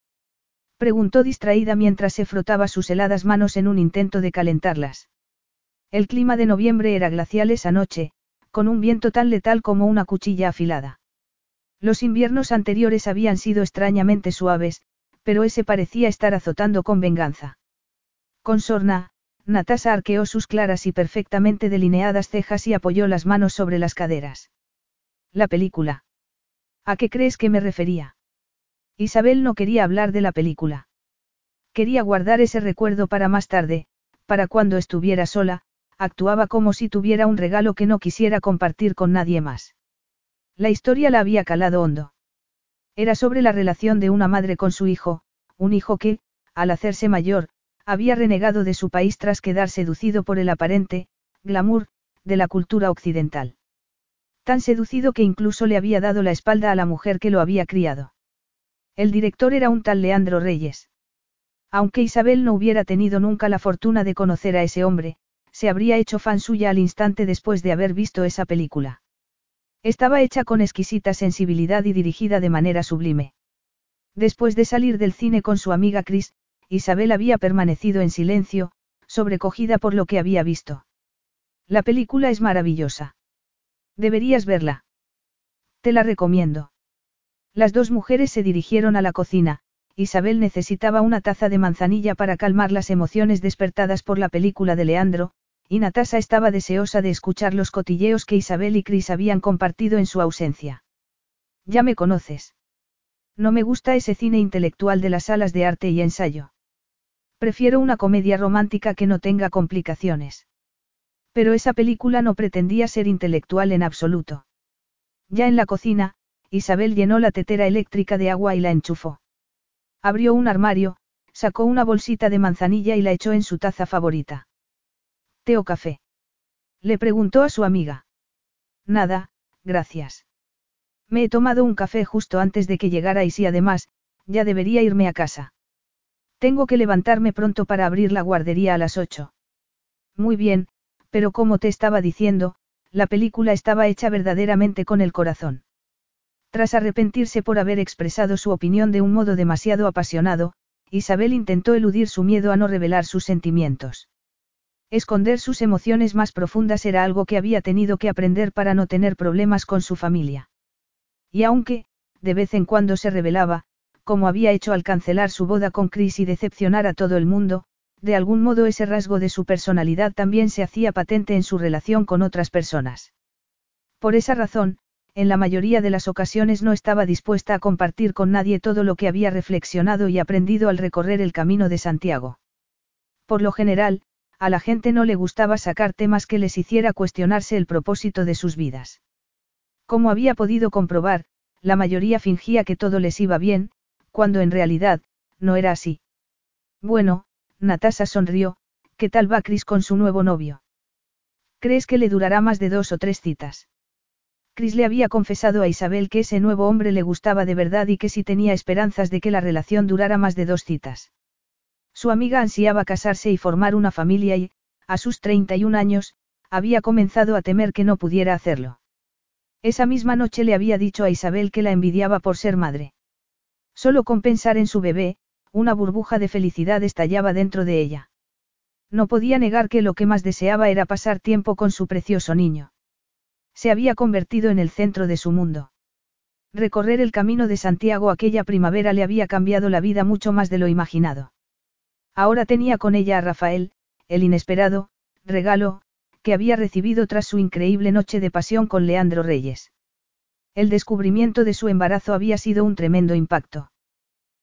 preguntó distraída mientras se frotaba sus heladas manos en un intento de calentarlas. El clima de noviembre era glacial esa noche, con un viento tan letal como una cuchilla afilada. Los inviernos anteriores habían sido extrañamente suaves, pero ese parecía estar azotando con venganza. Con sorna, Natasa arqueó sus claras y perfectamente delineadas cejas y apoyó las manos sobre las caderas. La película. ¿A qué crees que me refería? Isabel no quería hablar de la película. Quería guardar ese recuerdo para más tarde, para cuando estuviera sola, actuaba como si tuviera un regalo que no quisiera compartir con nadie más. La historia la había calado hondo. Era sobre la relación de una madre con su hijo, un hijo que, al hacerse mayor, había renegado de su país tras quedar seducido por el aparente, glamour, de la cultura occidental. Tan seducido que incluso le había dado la espalda a la mujer que lo había criado. El director era un tal Leandro Reyes. Aunque Isabel no hubiera tenido nunca la fortuna de conocer a ese hombre, se habría hecho fan suya al instante después de haber visto esa película. Estaba hecha con exquisita sensibilidad y dirigida de manera sublime. Después de salir del cine con su amiga Chris, Isabel había permanecido en silencio, sobrecogida por lo que había visto. La película es maravillosa. Deberías verla. Te la recomiendo. Las dos mujeres se dirigieron a la cocina, Isabel necesitaba una taza de manzanilla para calmar las emociones despertadas por la película de Leandro, y Natasa estaba deseosa de escuchar los cotilleos que Isabel y Chris habían compartido en su ausencia. Ya me conoces. No me gusta ese cine intelectual de las salas de arte y ensayo. Prefiero una comedia romántica que no tenga complicaciones. Pero esa película no pretendía ser intelectual en absoluto. Ya en la cocina, Isabel llenó la tetera eléctrica de agua y la enchufó. Abrió un armario, sacó una bolsita de manzanilla y la echó en su taza favorita. ¿Té o café? Le preguntó a su amiga. Nada, gracias. Me he tomado un café justo antes de que llegarais y además, ya debería irme a casa. Tengo que levantarme pronto para abrir la guardería a las ocho. Muy bien, pero como te estaba diciendo, la película estaba hecha verdaderamente con el corazón. Tras arrepentirse por haber expresado su opinión de un modo demasiado apasionado, Isabel intentó eludir su miedo a no revelar sus sentimientos. Esconder sus emociones más profundas era algo que había tenido que aprender para no tener problemas con su familia. Y aunque, de vez en cuando se revelaba, como había hecho al cancelar su boda con Chris y decepcionar a todo el mundo, de algún modo ese rasgo de su personalidad también se hacía patente en su relación con otras personas. Por esa razón, en la mayoría de las ocasiones no estaba dispuesta a compartir con nadie todo lo que había reflexionado y aprendido al recorrer el camino de Santiago. Por lo general, a la gente no le gustaba sacar temas que les hiciera cuestionarse el propósito de sus vidas. Como había podido comprobar, la mayoría fingía que todo les iba bien, cuando en realidad, no era así. Bueno, Natasa sonrió, ¿qué tal va Chris con su nuevo novio? ¿Crees que le durará más de dos o tres citas? Chris le había confesado a Isabel que ese nuevo hombre le gustaba de verdad y que si tenía esperanzas de que la relación durara más de dos citas. Su amiga ansiaba casarse y formar una familia y, a sus 31 años, había comenzado a temer que no pudiera hacerlo. Esa misma noche le había dicho a Isabel que la envidiaba por ser madre. Solo con pensar en su bebé, una burbuja de felicidad estallaba dentro de ella. No podía negar que lo que más deseaba era pasar tiempo con su precioso niño. Se había convertido en el centro de su mundo. Recorrer el camino de Santiago aquella primavera le había cambiado la vida mucho más de lo imaginado. Ahora tenía con ella a Rafael, el inesperado, regalo, que había recibido tras su increíble noche de pasión con Leandro Reyes. El descubrimiento de su embarazo había sido un tremendo impacto.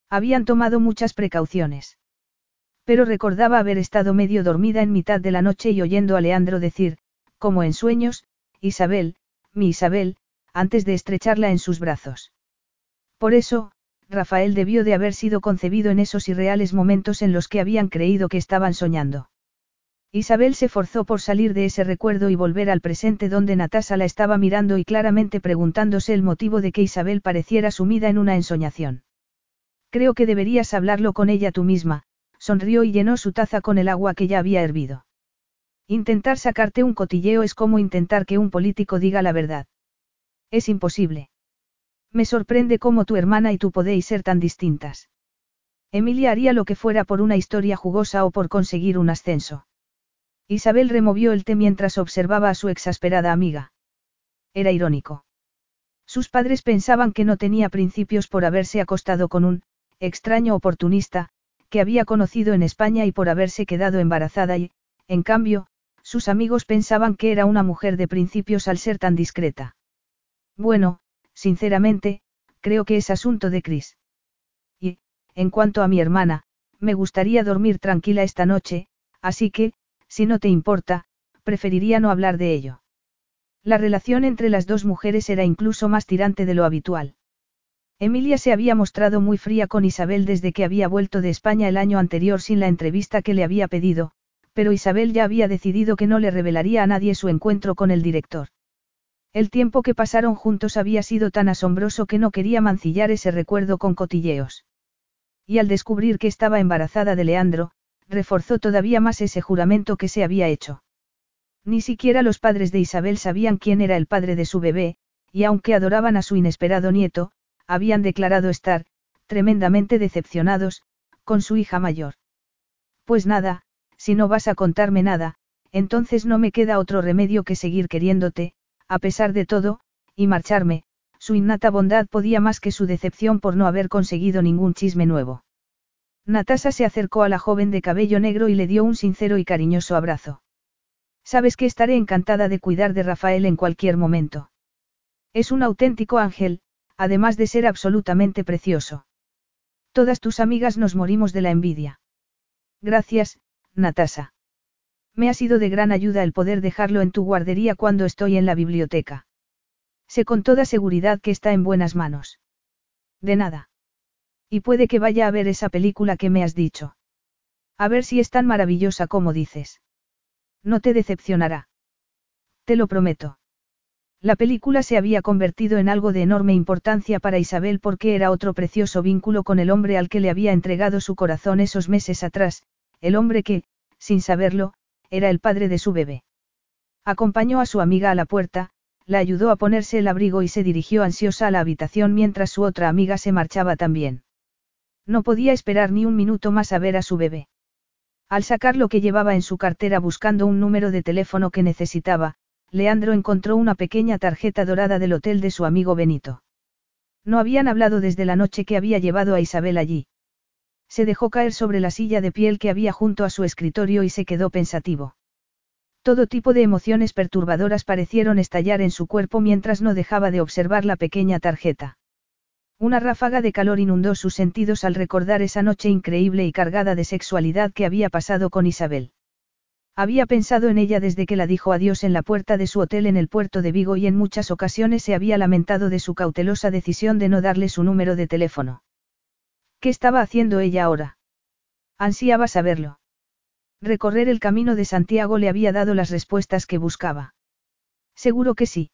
Habían tomado muchas precauciones. Pero recordaba haber estado medio dormida en mitad de la noche y oyendo a Leandro decir, como en sueños, Isabel, mi Isabel, antes de estrecharla en sus brazos. Por eso, Rafael debió de haber sido concebido en esos irreales momentos en los que habían creído que estaban soñando. Isabel se forzó por salir de ese recuerdo y volver al presente donde Natasa la estaba mirando y claramente preguntándose el motivo de que Isabel pareciera sumida en una ensoñación. Creo que deberías hablarlo con ella tú misma, sonrió y llenó su taza con el agua que ya había hervido. Intentar sacarte un cotilleo es como intentar que un político diga la verdad. Es imposible. Me sorprende cómo tu hermana y tú podéis ser tan distintas. Emilia haría lo que fuera por una historia jugosa o por conseguir un ascenso. Isabel removió el té mientras observaba a su exasperada amiga. Era irónico. Sus padres pensaban que no tenía principios por haberse acostado con un, extraño oportunista, que había conocido en España y por haberse quedado embarazada y, En cambio, sus amigos pensaban que era una mujer de principios al ser tan discreta. Bueno, sinceramente, creo que es asunto de Chris. Y, en cuanto a mi hermana, me gustaría dormir tranquila esta noche, así que, si no te importa, preferiría no hablar de ello. La relación entre las dos mujeres era incluso más tirante de lo habitual. Emilia se había mostrado muy fría con Isabel desde que había vuelto de España el año anterior sin la entrevista que le había pedido, pero Isabel ya había decidido que no le revelaría a nadie su encuentro con el director. El tiempo que pasaron juntos había sido tan asombroso que no quería mancillar ese recuerdo con cotilleos. Y al descubrir que estaba embarazada de Leandro, reforzó todavía más ese juramento que se había hecho. Ni siquiera los padres de Isabel sabían quién era el padre de su bebé, y aunque adoraban a su inesperado nieto, habían declarado estar, tremendamente decepcionados, con su hija mayor. Pues nada, si no vas a contarme nada, entonces no me queda otro remedio que seguir queriéndote, a pesar de todo, y marcharme, su innata bondad podía más que su decepción por no haber conseguido ningún chisme nuevo. Natasa se acercó a la joven de cabello negro y le dio un sincero y cariñoso abrazo. Sabes que estaré encantada de cuidar de Rafael en cualquier momento. Es un auténtico ángel, además de ser absolutamente precioso. Todas tus amigas nos morimos de la envidia. Gracias, Natasa. Me ha sido de gran ayuda el poder dejarlo en tu guardería cuando estoy en la biblioteca. Sé con toda seguridad que está en buenas manos. De nada. Y puede que vaya a ver esa película que me has dicho. A ver si es tan maravillosa como dices. No te decepcionará. Te lo prometo. La película se había convertido en algo de enorme importancia para Isabel porque era otro precioso vínculo con el hombre al que le había entregado su corazón esos meses atrás, el hombre que, sin saberlo, era el padre de su bebé. Acompañó a su amiga a la puerta, la ayudó a ponerse el abrigo y se dirigió ansiosa a la habitación mientras su otra amiga se marchaba también. No podía esperar ni un minuto más a ver a su bebé. Al sacar lo que llevaba en su cartera buscando un número de teléfono que necesitaba, Leandro encontró una pequeña tarjeta dorada del hotel de su amigo Benito. No habían hablado desde la noche que había llevado a Isabel allí. Se dejó caer sobre la silla de piel que había junto a su escritorio y se quedó pensativo. Todo tipo de emociones perturbadoras parecieron estallar en su cuerpo mientras no dejaba de observar la pequeña tarjeta. Una ráfaga de calor inundó sus sentidos al recordar esa noche increíble y cargada de sexualidad que había pasado con Isabel. Había pensado en ella desde que la dijo adiós en la puerta de su hotel en el puerto de Vigo y en muchas ocasiones se había lamentado de su cautelosa decisión de no darle su número de teléfono. ¿Qué estaba haciendo ella ahora? Ansiaba saberlo. Recorrer el camino de Santiago le había dado las respuestas que buscaba. Seguro que sí.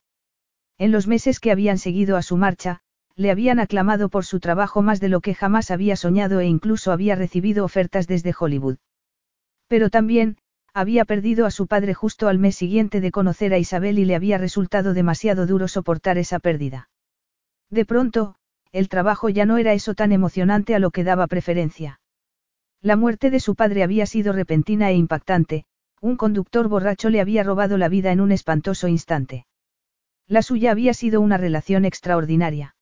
En los meses que habían seguido a su marcha, le habían aclamado por su trabajo más de lo que jamás había soñado e incluso había recibido ofertas desde Hollywood. Pero también, había perdido a su padre justo al mes siguiente de conocer a Isabel y le había resultado demasiado duro soportar esa pérdida. De pronto, el trabajo ya no era eso tan emocionante a lo que daba preferencia. La muerte de su padre había sido repentina e impactante, un conductor borracho le había robado la vida en un espantoso instante. La suya había sido una relación extraordinaria.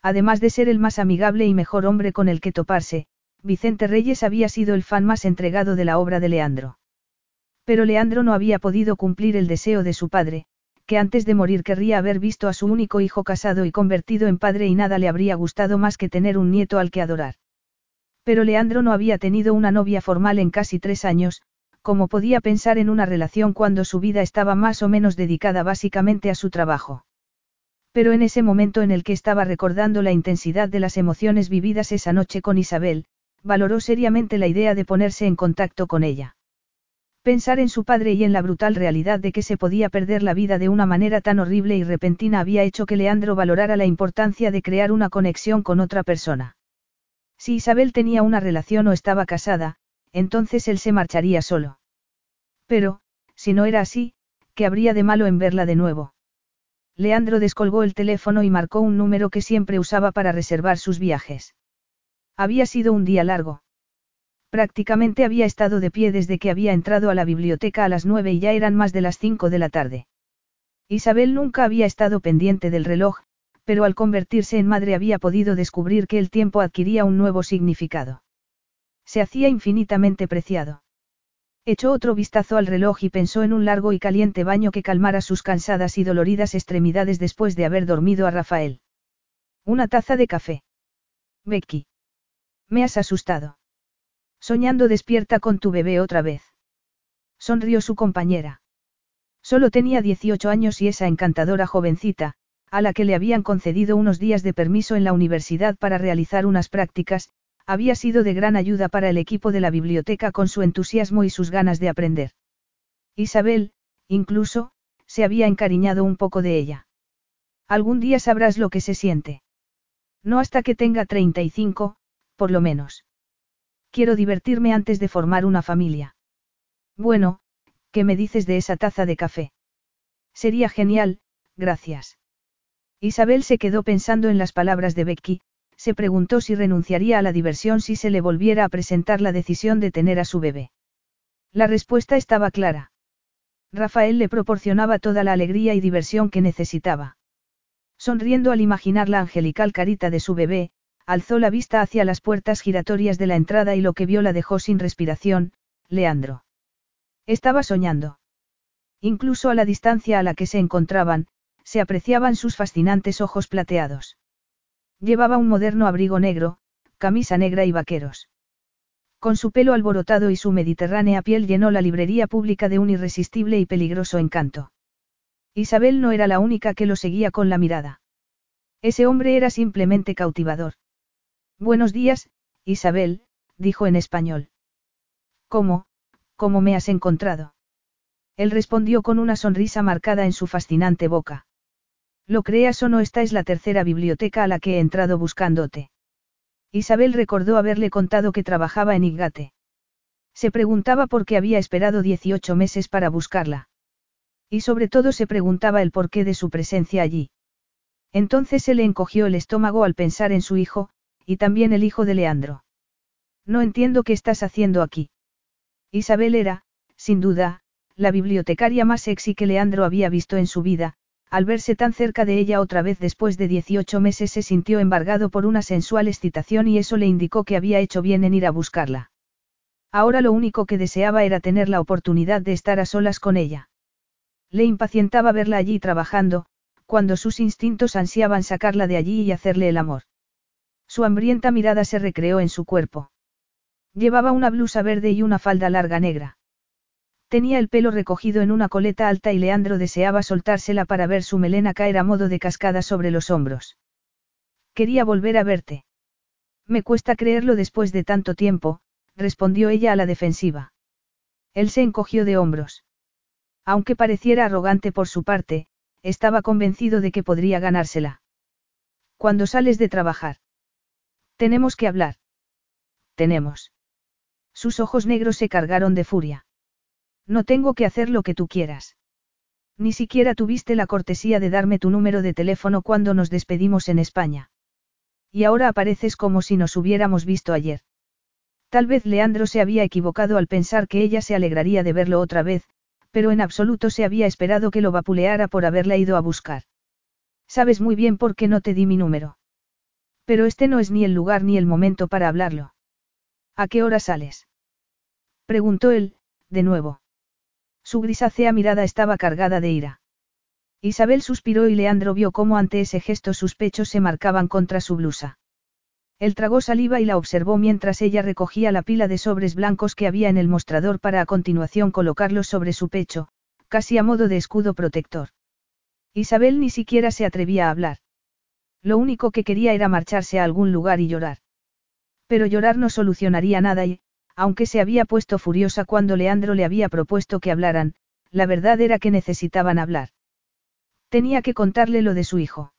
Además de ser el más amigable y mejor hombre con el que toparse, Vicente Reyes había sido el fan más entregado de la obra de Leandro. Pero Leandro no había podido cumplir el deseo de su padre, que antes de morir querría haber visto a su único hijo casado y convertido en padre y nada le habría gustado más que tener un nieto al que adorar. Pero Leandro no había tenido una novia formal en casi tres años, como podía pensar en una relación cuando su vida estaba más o menos dedicada básicamente a su trabajo. Pero en ese momento en el que estaba recordando la intensidad de las emociones vividas esa noche con Isabel, valoró seriamente la idea de ponerse en contacto con ella. Pensar en su padre y en la brutal realidad de que se podía perder la vida de una manera tan horrible y repentina había hecho que Leandro valorara la importancia de crear una conexión con otra persona. Si Isabel tenía una relación o estaba casada, entonces él se marcharía solo. Pero, si no era así, ¿qué habría de malo en verla de nuevo? Leandro descolgó el teléfono y marcó un número que siempre usaba para reservar sus viajes. Había sido un día largo. Prácticamente había estado de pie desde que había entrado a la biblioteca a las nueve y ya eran más de las cinco de la tarde. Isabel nunca había estado pendiente del reloj, pero al convertirse en madre había podido descubrir que el tiempo adquiría un nuevo significado. Se hacía infinitamente preciado. Echó otro vistazo al reloj y pensó en un largo y caliente baño que calmara sus cansadas y doloridas extremidades después de haber dormido a Rafael. Una taza de café. Becky. Me has asustado. Soñando despierta con tu bebé otra vez. Sonrió su compañera. Solo tenía 18 años y esa encantadora jovencita, a la que le habían concedido unos días de permiso en la universidad para realizar unas prácticas, había sido de gran ayuda para el equipo de la biblioteca con su entusiasmo y sus ganas de aprender. Isabel, incluso, se había encariñado un poco de ella. Algún día sabrás lo que se siente. No hasta que tenga 35, por lo menos. Quiero divertirme antes de formar una familia. Bueno, ¿qué me dices de esa taza de café? Sería genial, gracias. Isabel se quedó pensando en las palabras de Becky, se preguntó si renunciaría a la diversión si se le volviera a presentar la decisión de tener a su bebé. La respuesta estaba clara. Rafael le proporcionaba toda la alegría y diversión que necesitaba. Sonriendo al imaginar la angelical carita de su bebé, alzó la vista hacia las puertas giratorias de la entrada y lo que vio la dejó sin respiración, Leandro. Estaba soñando. Incluso a la distancia a la que se encontraban, se apreciaban sus fascinantes ojos plateados. Llevaba un moderno abrigo negro, camisa negra y vaqueros. Con su pelo alborotado y su mediterránea piel llenó la librería pública de un irresistible y peligroso encanto. Isabel no era la única que lo seguía con la mirada. Ese hombre era simplemente cautivador. Buenos días, Isabel, dijo en español. ¿Cómo, cómo me has encontrado? Él respondió con una sonrisa marcada en su fascinante boca. Lo creas o no, esta es la tercera biblioteca a la que he entrado buscándote. Isabel recordó haberle contado que trabajaba en Igate. Se preguntaba por qué había esperado 18 meses para buscarla. Y sobre todo se preguntaba el porqué de su presencia allí. Entonces se le encogió el estómago al pensar en su hijo, y también el hijo de Leandro. No entiendo qué estás haciendo aquí. Isabel era, sin duda, la bibliotecaria más sexy que Leandro había visto en su vida, al verse tan cerca de ella otra vez después de 18 meses se sintió embargado por una sensual excitación y eso le indicó que había hecho bien en ir a buscarla. Ahora lo único que deseaba era tener la oportunidad de estar a solas con ella. Le impacientaba verla allí trabajando, cuando sus instintos ansiaban sacarla de allí y hacerle el amor. Su hambrienta mirada se recreó en su cuerpo. Llevaba una blusa verde y una falda larga negra. Tenía el pelo recogido en una coleta alta y Leandro deseaba soltársela para ver su melena caer a modo de cascada sobre los hombros. Quería volver a verte. Me cuesta creerlo después de tanto tiempo, respondió ella a la defensiva. Él se encogió de hombros. Aunque pareciera arrogante por su parte, estaba convencido de que podría ganársela. Cuando sales de trabajar. Tenemos que hablar. Tenemos. Sus ojos negros se cargaron de furia. No tengo que hacer lo que tú quieras. Ni siquiera tuviste la cortesía de darme tu número de teléfono cuando nos despedimos en España. Y ahora apareces como si nos hubiéramos visto ayer. Tal vez Leandro se había equivocado al pensar que ella se alegraría de verlo otra vez, pero en absoluto se había esperado que lo vapuleara por haberla ido a buscar. Sabes muy bien por qué no te di mi número. Pero este no es ni el lugar ni el momento para hablarlo. ¿A qué hora sales? Preguntó él, de nuevo. Su grisácea mirada estaba cargada de ira. Isabel suspiró y Leandro vio cómo ante ese gesto sus pechos se marcaban contra su blusa. Él tragó saliva y la observó mientras ella recogía la pila de sobres blancos que había en el mostrador para a continuación colocarlos sobre su pecho, casi a modo de escudo protector. Isabel ni siquiera se atrevía a hablar. Lo único que quería era marcharse a algún lugar y llorar. Pero llorar no solucionaría nada y, aunque se había puesto furiosa cuando Leandro le había propuesto que hablaran, la verdad era que necesitaban hablar. Tenía que contarle lo de su hijo.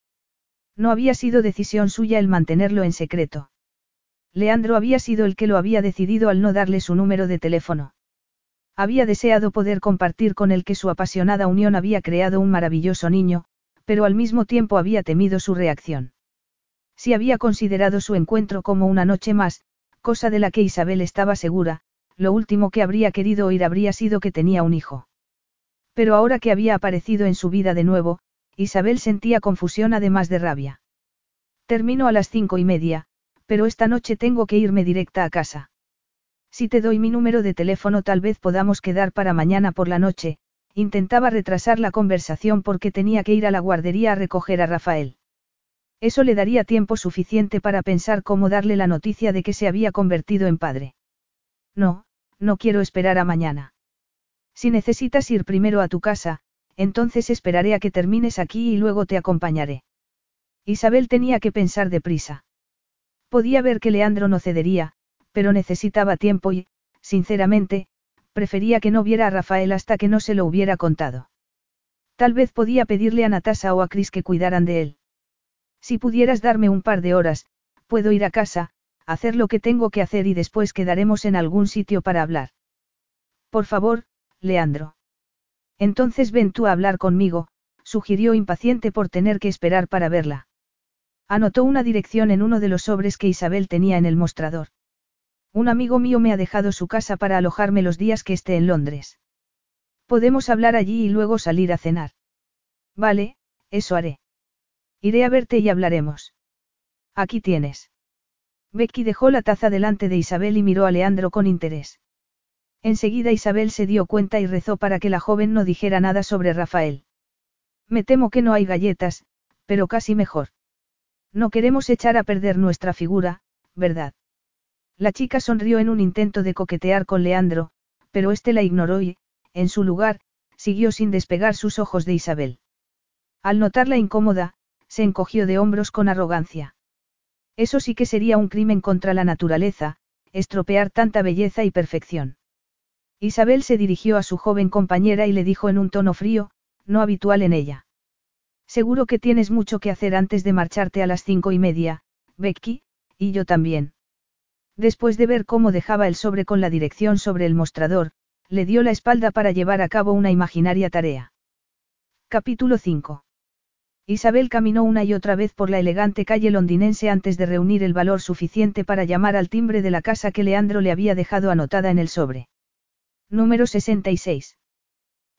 No había sido decisión suya el mantenerlo en secreto. Leandro había sido el que lo había decidido al no darle su número de teléfono. Había deseado poder compartir con él que su apasionada unión había creado un maravilloso niño, pero al mismo tiempo había temido su reacción. Si había considerado su encuentro como una noche más, cosa de la que Isabel estaba segura, lo último que habría querido oír habría sido que tenía un hijo. Pero ahora que había aparecido en su vida de nuevo, Isabel sentía confusión además de rabia. Termino a las cinco y media, pero esta noche tengo que irme directa a casa. Si te doy mi número de teléfono tal vez podamos quedar para mañana por la noche, intentaba retrasar la conversación porque tenía que ir a la guardería a recoger a Rafael. Eso le daría tiempo suficiente para pensar cómo darle la noticia de que se había convertido en padre. No, no quiero esperar a mañana. Si necesitas ir primero a tu casa, entonces esperaré a que termines aquí y luego te acompañaré. Isabel tenía que pensar deprisa. Podía ver que Leandro no cedería, pero necesitaba tiempo y, sinceramente, prefería que no viera a Rafael hasta que no se lo hubiera contado. Tal vez podía pedirle a Natasa o a Cris que cuidaran de él. Si pudieras darme un par de horas, puedo ir a casa, hacer lo que tengo que hacer y después quedaremos en algún sitio para hablar. Por favor, Leandro. Entonces ven tú a hablar conmigo, sugirió impaciente por tener que esperar para verla. Anotó una dirección en uno de los sobres que Isabel tenía en el mostrador. Un amigo mío me ha dejado su casa para alojarme los días que esté en Londres. Podemos hablar allí y luego salir a cenar. Vale, eso haré. Iré a verte y hablaremos. Aquí tienes. Becky dejó la taza delante de Isabel y miró a Leandro con interés. Enseguida Isabel se dio cuenta y rezó para que la joven no dijera nada sobre Rafael. Me temo que no hay galletas, pero casi mejor. No queremos echar a perder nuestra figura, ¿verdad? La chica sonrió en un intento de coquetear con Leandro, pero éste la ignoró y, en su lugar, siguió sin despegar sus ojos de Isabel. Al notarla incómoda, se encogió de hombros con arrogancia. Eso sí que sería un crimen contra la naturaleza, estropear tanta belleza y perfección. Isabel se dirigió a su joven compañera y le dijo en un tono frío, no habitual en ella. Seguro que tienes mucho que hacer antes de marcharte a las cinco y media, Becky, y yo también. Después de ver cómo dejaba el sobre con la dirección sobre el mostrador, le dio la espalda para llevar a cabo una imaginaria tarea. Capítulo 5. Isabel caminó una y otra vez por la elegante calle londinense antes de reunir el valor suficiente para llamar al timbre de la casa que Leandro le había dejado anotada en el sobre. Número 66.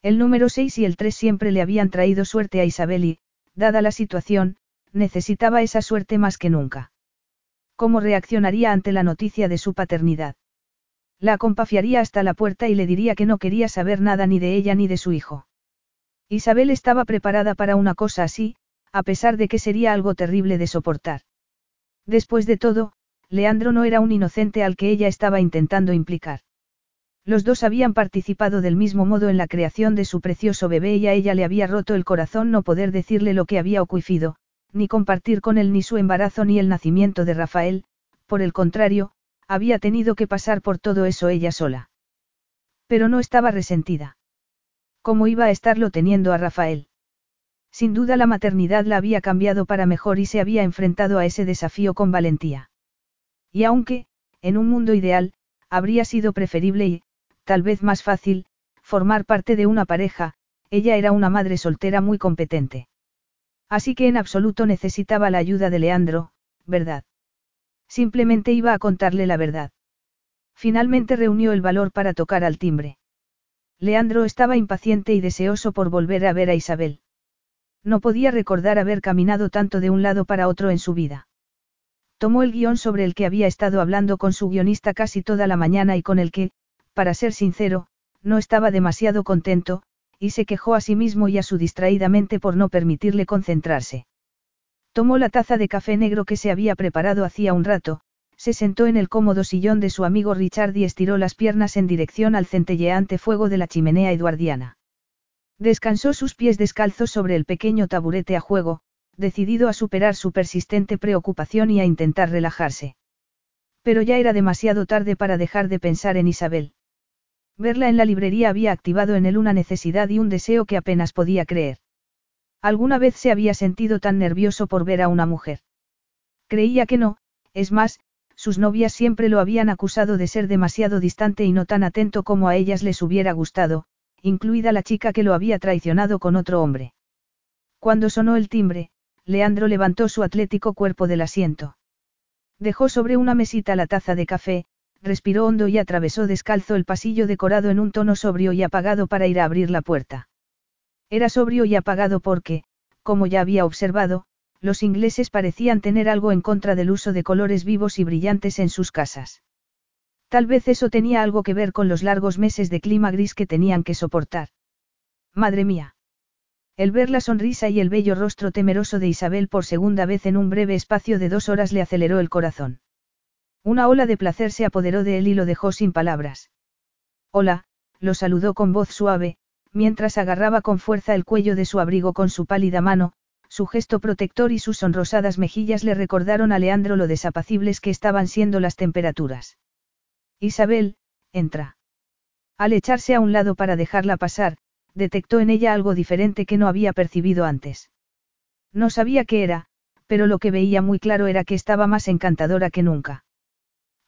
El número 6 y el 3 siempre le habían traído suerte a Isabel y, dada la situación, necesitaba esa suerte más que nunca. ¿Cómo reaccionaría ante la noticia de su paternidad? La acompafiaría hasta la puerta y le diría que no quería saber nada ni de ella ni de su hijo. Isabel estaba preparada para una cosa así, a pesar de que sería algo terrible de soportar. Después de todo, Leandro no era un inocente al que ella estaba intentando implicar. Los dos habían participado del mismo modo en la creación de su precioso bebé y a ella le había roto el corazón no poder decirle lo que había ocurrido, ni compartir con él ni su embarazo ni el nacimiento de Rafael, por el contrario, había tenido que pasar por todo eso ella sola. Pero no estaba resentida. ¿Cómo iba a estarlo teniendo a Rafael? Sin duda la maternidad la había cambiado para mejor y se había enfrentado a ese desafío con valentía. Y aunque, en un mundo ideal, habría sido preferible y, tal vez más fácil, formar parte de una pareja, ella era una madre soltera muy competente. Así que en absoluto necesitaba la ayuda de Leandro, ¿verdad? Simplemente iba a contarle la verdad. Finalmente reunió el valor para tocar al timbre. Leandro estaba impaciente y deseoso por volver a ver a Isabel. No podía recordar haber caminado tanto de un lado para otro en su vida. Tomó el guion sobre el que había estado hablando con su guionista casi toda la mañana y con el que, para ser sincero, no estaba demasiado contento, y se quejó a sí mismo y a su distraída mente por no permitirle concentrarse. Tomó la taza de café negro que se había preparado hacía un rato, se sentó en el cómodo sillón de su amigo Richard y estiró las piernas en dirección al centelleante fuego de la chimenea eduardiana. Descansó sus pies descalzos sobre el pequeño taburete a juego, decidido a superar su persistente preocupación y a intentar relajarse. Pero ya era demasiado tarde para dejar de pensar en Isabel. Verla en la librería había activado en él una necesidad y un deseo que apenas podía creer. Alguna vez se había sentido tan nervioso por ver a una mujer. Creía que no, es más, sus novias siempre lo habían acusado de ser demasiado distante y no tan atento como a ellas les hubiera gustado, incluida la chica que lo había traicionado con otro hombre. Cuando sonó el timbre, Leandro levantó su atlético cuerpo del asiento. Dejó sobre una mesita la taza de café, respiró hondo y atravesó descalzo el pasillo decorado en un tono sobrio y apagado para ir a abrir la puerta. Era sobrio y apagado porque, como ya había observado, los ingleses parecían tener algo en contra del uso de colores vivos y brillantes en sus casas. Tal vez eso tenía algo que ver con los largos meses de clima gris que tenían que soportar. Madre mía. El ver la sonrisa y el bello rostro temeroso de Isabel por segunda vez en un breve espacio de dos horas le aceleró el corazón. Una ola de placer se apoderó de él y lo dejó sin palabras. Hola, lo saludó con voz suave, mientras agarraba con fuerza el cuello de su abrigo con su pálida mano, su gesto protector y sus sonrosadas mejillas le recordaron a Leandro lo desapacibles que estaban siendo las temperaturas. Isabel, entra. Al echarse a un lado para dejarla pasar, detectó en ella algo diferente que no había percibido antes. No sabía qué era, pero lo que veía muy claro era que estaba más encantadora que nunca.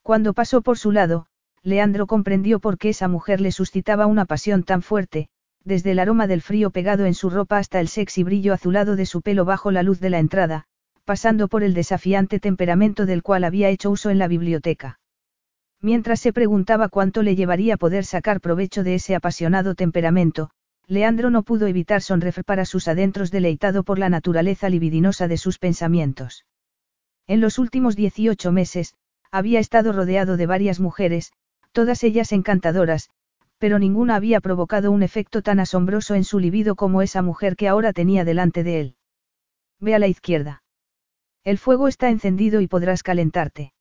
Cuando pasó por su lado, Leandro comprendió por qué esa mujer le suscitaba una pasión tan fuerte, desde el aroma del frío pegado en su ropa hasta el sexy brillo azulado de su pelo bajo la luz de la entrada, pasando por el desafiante temperamento del cual había hecho uso en la biblioteca. Mientras se preguntaba cuánto le llevaría poder sacar provecho de ese apasionado temperamento, Leandro no pudo evitar sonreír para sus adentros deleitado por la naturaleza libidinosa de sus pensamientos. En los últimos 18 meses, había estado rodeado de varias mujeres, todas ellas encantadoras, pero ninguna había provocado un efecto tan asombroso en su libido como esa mujer que ahora tenía delante de él. Ve a la izquierda. El fuego está encendido y podrás calentarte.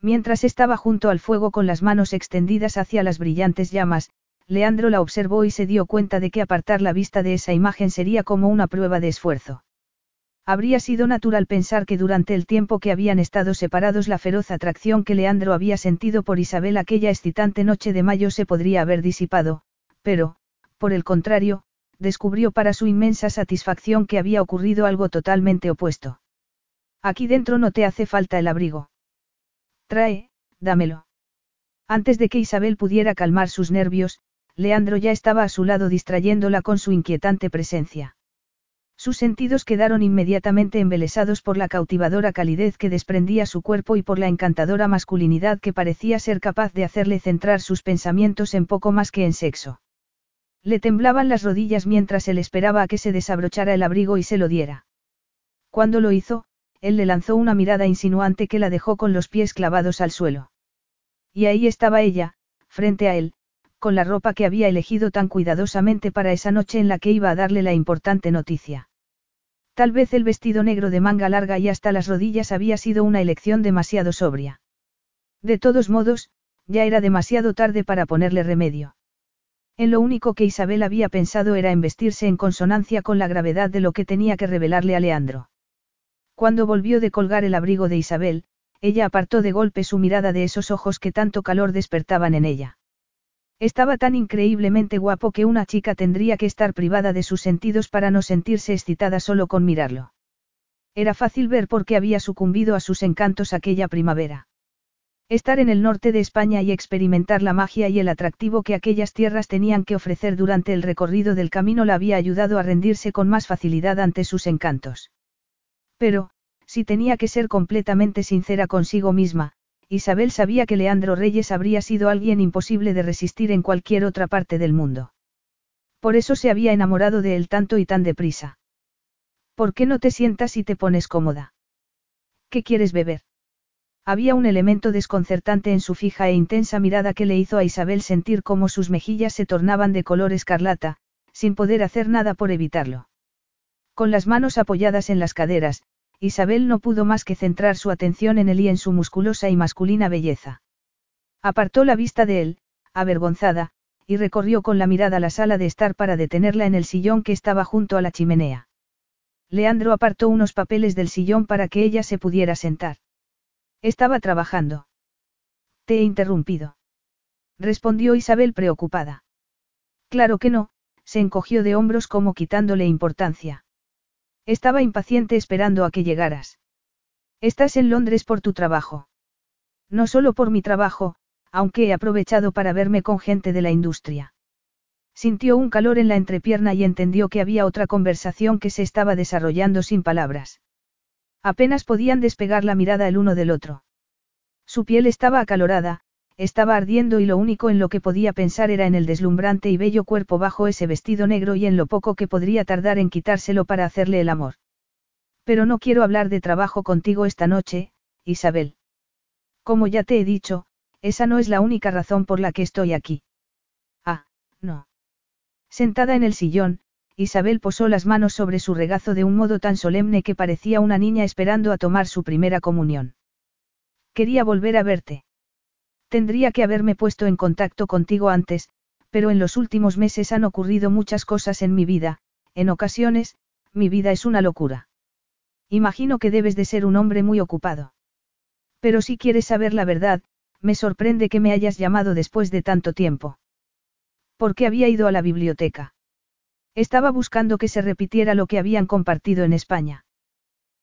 Mientras estaba junto al fuego con las manos extendidas hacia las brillantes llamas, Leandro la observó y se dio cuenta de que apartar la vista de esa imagen sería como una prueba de esfuerzo. Habría sido natural pensar que durante el tiempo que habían estado separados la feroz atracción que Leandro había sentido por Isabel aquella excitante noche de mayo se podría haber disipado, pero, por el contrario, descubrió para su inmensa satisfacción que había ocurrido algo totalmente opuesto. Aquí dentro no te hace falta el abrigo. Trae, dámelo. Antes de que Isabel pudiera calmar sus nervios, Leandro ya estaba a su lado distrayéndola con su inquietante presencia. Sus sentidos quedaron inmediatamente embelesados por la cautivadora calidez que desprendía su cuerpo y por la encantadora masculinidad que parecía ser capaz de hacerle centrar sus pensamientos en poco más que en sexo. Le temblaban las rodillas mientras él esperaba a que se desabrochara el abrigo y se lo diera. Cuando lo hizo, él le lanzó una mirada insinuante que la dejó con los pies clavados al suelo. Y ahí estaba ella, frente a él, con la ropa que había elegido tan cuidadosamente para esa noche en la que iba a darle la importante noticia. Tal vez el vestido negro de manga larga y hasta las rodillas había sido una elección demasiado sobria. De todos modos, ya era demasiado tarde para ponerle remedio. En lo único que Isabel había pensado era en vestirse en consonancia con la gravedad de lo que tenía que revelarle a Leandro. Cuando volvió de colgar el abrigo de Isabel, ella apartó de golpe su mirada de esos ojos que tanto calor despertaban en ella. Estaba tan increíblemente guapo que una chica tendría que estar privada de sus sentidos para no sentirse excitada solo con mirarlo. Era fácil ver por qué había sucumbido a sus encantos aquella primavera. Estar en el norte de España y experimentar la magia y el atractivo que aquellas tierras tenían que ofrecer durante el recorrido del camino la había ayudado a rendirse con más facilidad ante sus encantos. Pero, si tenía que ser completamente sincera consigo misma, Isabel sabía que Leandro Reyes habría sido alguien imposible de resistir en cualquier otra parte del mundo. Por eso se había enamorado de él tanto y tan deprisa. ¿Por qué no te sientas y te pones cómoda? ¿Qué quieres beber? Había un elemento desconcertante en su fija e intensa mirada que le hizo a Isabel sentir cómo sus mejillas se tornaban de color escarlata, sin poder hacer nada por evitarlo. Con las manos apoyadas en las caderas, Isabel no pudo más que centrar su atención en él y en su musculosa y masculina belleza. Apartó la vista de él, avergonzada, y recorrió con la mirada la sala de estar para detenerla en el sillón que estaba junto a la chimenea. Leandro apartó unos papeles del sillón para que ella se pudiera sentar. Estaba trabajando. Te he interrumpido. Respondió Isabel preocupada. Claro que no, se encogió de hombros como quitándole importancia. Estaba impaciente esperando a que llegaras. Estás en Londres por tu trabajo. No solo por mi trabajo, aunque he aprovechado para verme con gente de la industria. Sintió un calor en la entrepierna y entendió que había otra conversación que se estaba desarrollando sin palabras. Apenas podían despegar la mirada el uno del otro. Su piel estaba acalorada, estaba ardiendo y lo único en lo que podía pensar era en el deslumbrante y bello cuerpo bajo ese vestido negro y en lo poco que podría tardar en quitárselo para hacerle el amor. Pero no quiero hablar de trabajo contigo esta noche, Isabel. Como ya te he dicho, esa no es la única razón por la que estoy aquí. Ah, no. Sentada en el sillón, Isabel posó las manos sobre su regazo de un modo tan solemne que parecía una niña esperando a tomar su primera comunión. Quería volver a verte. Tendría que haberme puesto en contacto contigo antes, pero en los últimos meses han ocurrido muchas cosas en mi vida, en ocasiones, mi vida es una locura. Imagino que debes de ser un hombre muy ocupado. Pero si quieres saber la verdad, me sorprende que me hayas llamado después de tanto tiempo. ¿Por qué había ido a la biblioteca? Estaba buscando que se repitiera lo que habían compartido en España.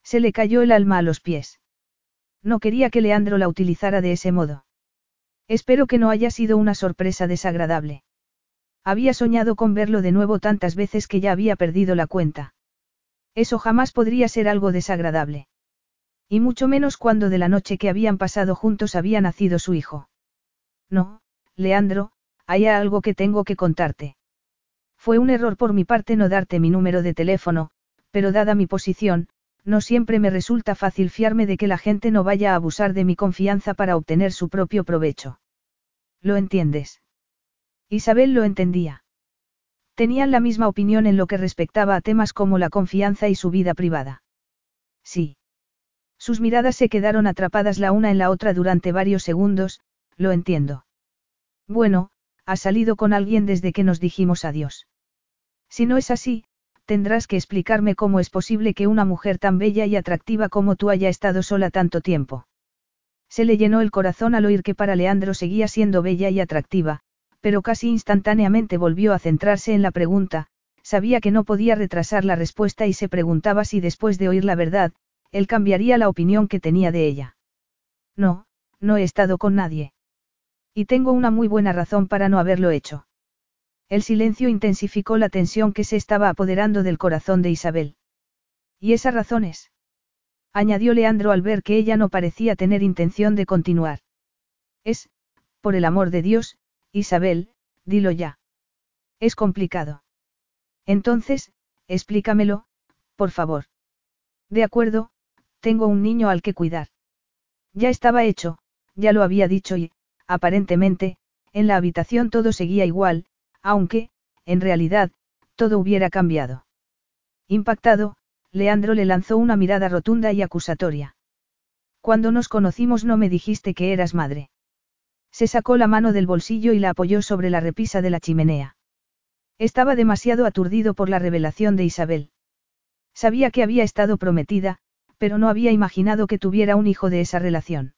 Se le cayó el alma a los pies. No quería que Leandro la utilizara de ese modo. Espero que no haya sido una sorpresa desagradable. Había soñado con verlo de nuevo tantas veces que ya había perdido la cuenta. Eso jamás podría ser algo desagradable. Y mucho menos cuando de la noche que habían pasado juntos había nacido su hijo. No, Leandro, hay algo que tengo que contarte. Fue un error por mi parte no darte mi número de teléfono, pero dada mi posición, no siempre me resulta fácil fiarme de que la gente no vaya a abusar de mi confianza para obtener su propio provecho. ¿Lo entiendes? Isabel lo entendía. Tenían la misma opinión en lo que respectaba a temas como la confianza y su vida privada. Sí. Sus miradas se quedaron atrapadas la una en la otra durante varios segundos, lo entiendo. Bueno, ha salido con alguien desde que nos dijimos adiós. Si no es así, tendrás que explicarme cómo es posible que una mujer tan bella y atractiva como tú haya estado sola tanto tiempo. Se le llenó el corazón al oír que para Leandro seguía siendo bella y atractiva, pero casi instantáneamente volvió a centrarse en la pregunta, sabía que no podía retrasar la respuesta y se preguntaba si después de oír la verdad, él cambiaría la opinión que tenía de ella. No, no he estado con nadie. Y tengo una muy buena razón para no haberlo hecho. El silencio intensificó la tensión que se estaba apoderando del corazón de Isabel. ¿Y esa razón es? añadió Leandro al ver que ella no parecía tener intención de continuar. Es, por el amor de Dios, Isabel, dilo ya. Es complicado. Entonces, explícamelo, por favor. De acuerdo, tengo un niño al que cuidar. Ya estaba hecho, ya lo había dicho y, aparentemente, en la habitación todo seguía igual, aunque, en realidad, todo hubiera cambiado. Impactado, Leandro le lanzó una mirada rotunda y acusatoria. Cuando nos conocimos no me dijiste que eras madre. Se sacó la mano del bolsillo y la apoyó sobre la repisa de la chimenea. Estaba demasiado aturdido por la revelación de Isabel. Sabía que había estado prometida, pero no había imaginado que tuviera un hijo de esa relación.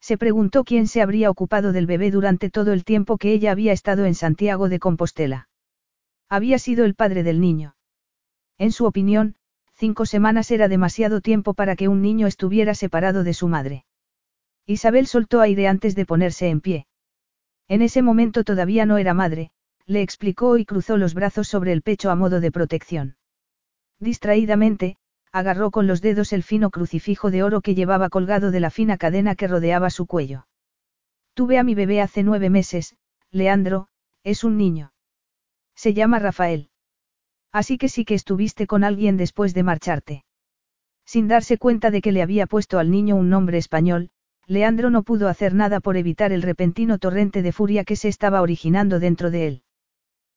Se preguntó quién se habría ocupado del bebé durante todo el tiempo que ella había estado en Santiago de Compostela. Había sido el padre del niño. En su opinión, cinco semanas era demasiado tiempo para que un niño estuviera separado de su madre. Isabel soltó aire antes de ponerse en pie. En ese momento todavía no era madre, le explicó y cruzó los brazos sobre el pecho a modo de protección. Distraídamente, agarró con los dedos el fino crucifijo de oro que llevaba colgado de la fina cadena que rodeaba su cuello. Tuve a mi bebé hace nueve meses, Leandro, es un niño. Se llama Rafael. Así que sí que estuviste con alguien después de marcharte. Sin darse cuenta de que le había puesto al niño un nombre español, Leandro no pudo hacer nada por evitar el repentino torrente de furia que se estaba originando dentro de él.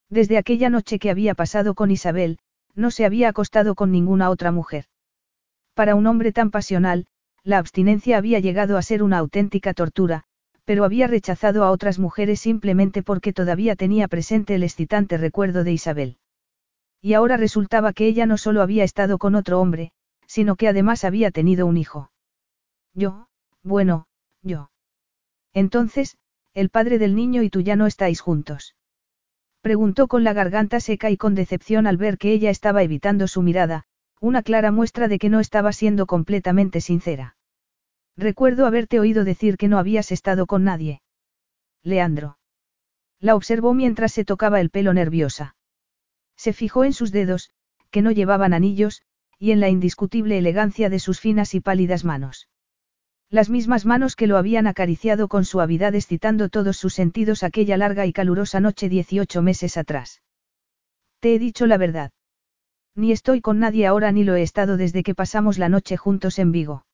Desde aquella noche que había pasado con Isabel, no se había acostado con ninguna otra mujer. Para un hombre tan pasional, la abstinencia había llegado a ser una auténtica tortura, pero había rechazado a otras mujeres simplemente porque todavía tenía presente el excitante recuerdo de Isabel. Y ahora resultaba que ella no solo había estado con otro hombre, sino que además había tenido un hijo. Yo, bueno, yo. Entonces, el padre del niño y tú ya no estáis juntos. Preguntó con la garganta seca y con decepción al ver que ella estaba evitando su mirada, una clara muestra de que no estaba siendo completamente sincera. Recuerdo haberte oído decir que no habías estado con nadie. Leandro. La observó mientras se tocaba el pelo nerviosa. Se fijó en sus dedos, que no llevaban anillos, y en la indiscutible elegancia de sus finas y pálidas manos. Las mismas manos que lo habían acariciado con suavidad excitando todos sus sentidos aquella larga y calurosa noche 18 meses atrás. Te he dicho la verdad. Ni estoy con nadie ahora ni lo he estado desde que pasamos la noche juntos en Vigo.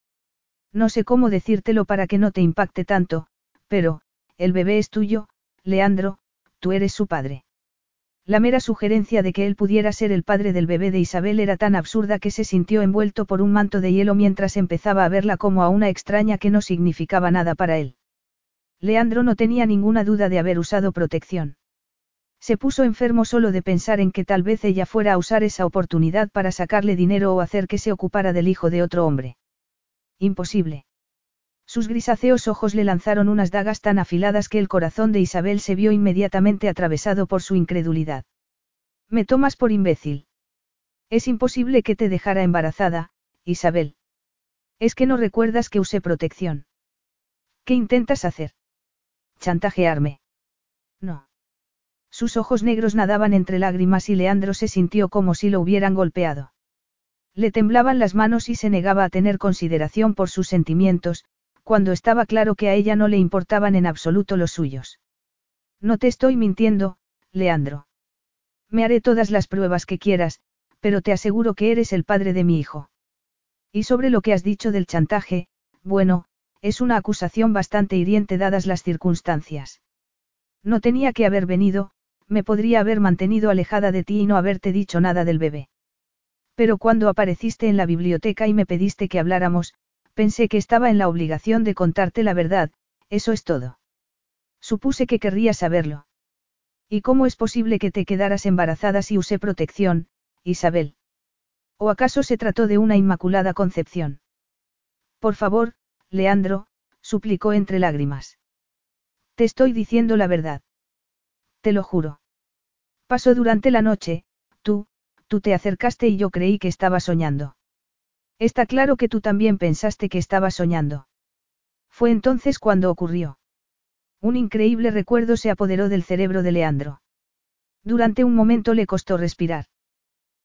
No sé cómo decírtelo para que no te impacte tanto, Pero, el bebé es tuyo, Leandro, tú eres su padre. La mera sugerencia de que él pudiera ser el padre del bebé de Isabel era tan absurda que se sintió envuelto por un manto de hielo mientras empezaba a verla como a una extraña que no significaba nada para él. Leandro no tenía ninguna duda de haber usado protección. Se puso enfermo solo de pensar en que tal vez ella fuera a usar esa oportunidad para sacarle dinero o hacer que se ocupara del hijo de otro hombre. Imposible. Sus grisáceos ojos le lanzaron unas dagas tan afiladas que el corazón de Isabel se vio inmediatamente atravesado por su incredulidad. Me tomas por imbécil. Es imposible que te dejara embarazada, Isabel. Es que no recuerdas que usé protección. ¿Qué intentas hacer? Chantajearme. No. Sus ojos negros nadaban entre lágrimas y Leandro se sintió como si lo hubieran golpeado. Le temblaban las manos y se negaba a tener consideración por sus sentimientos, cuando estaba claro que a ella no le importaban en absoluto los suyos. No te estoy mintiendo, Leandro. Me haré todas las pruebas que quieras, pero te aseguro que eres el padre de mi hijo. Y sobre lo que has dicho del chantaje, bueno, es una acusación bastante hiriente dadas las circunstancias. No tenía que haber venido, me podría haber mantenido alejada de ti y no haberte dicho nada del bebé. Pero cuando apareciste en la biblioteca y me pediste que habláramos, Pensé que estaba en la obligación de contarte la verdad, eso es todo. Supuse que querrías saberlo. ¿Y cómo es posible que te quedaras embarazada si usé protección, Isabel? ¿O acaso se trató de una inmaculada concepción? Por favor, Leandro, suplicó entre lágrimas. Te estoy diciendo la verdad. Te lo juro. Pasó durante la noche, tú, tú te acercaste y yo creí que estaba soñando. Está claro que tú también pensaste que estaba soñando. Fue entonces cuando ocurrió. Un increíble recuerdo se apoderó del cerebro de Leandro. Durante un momento le costó respirar.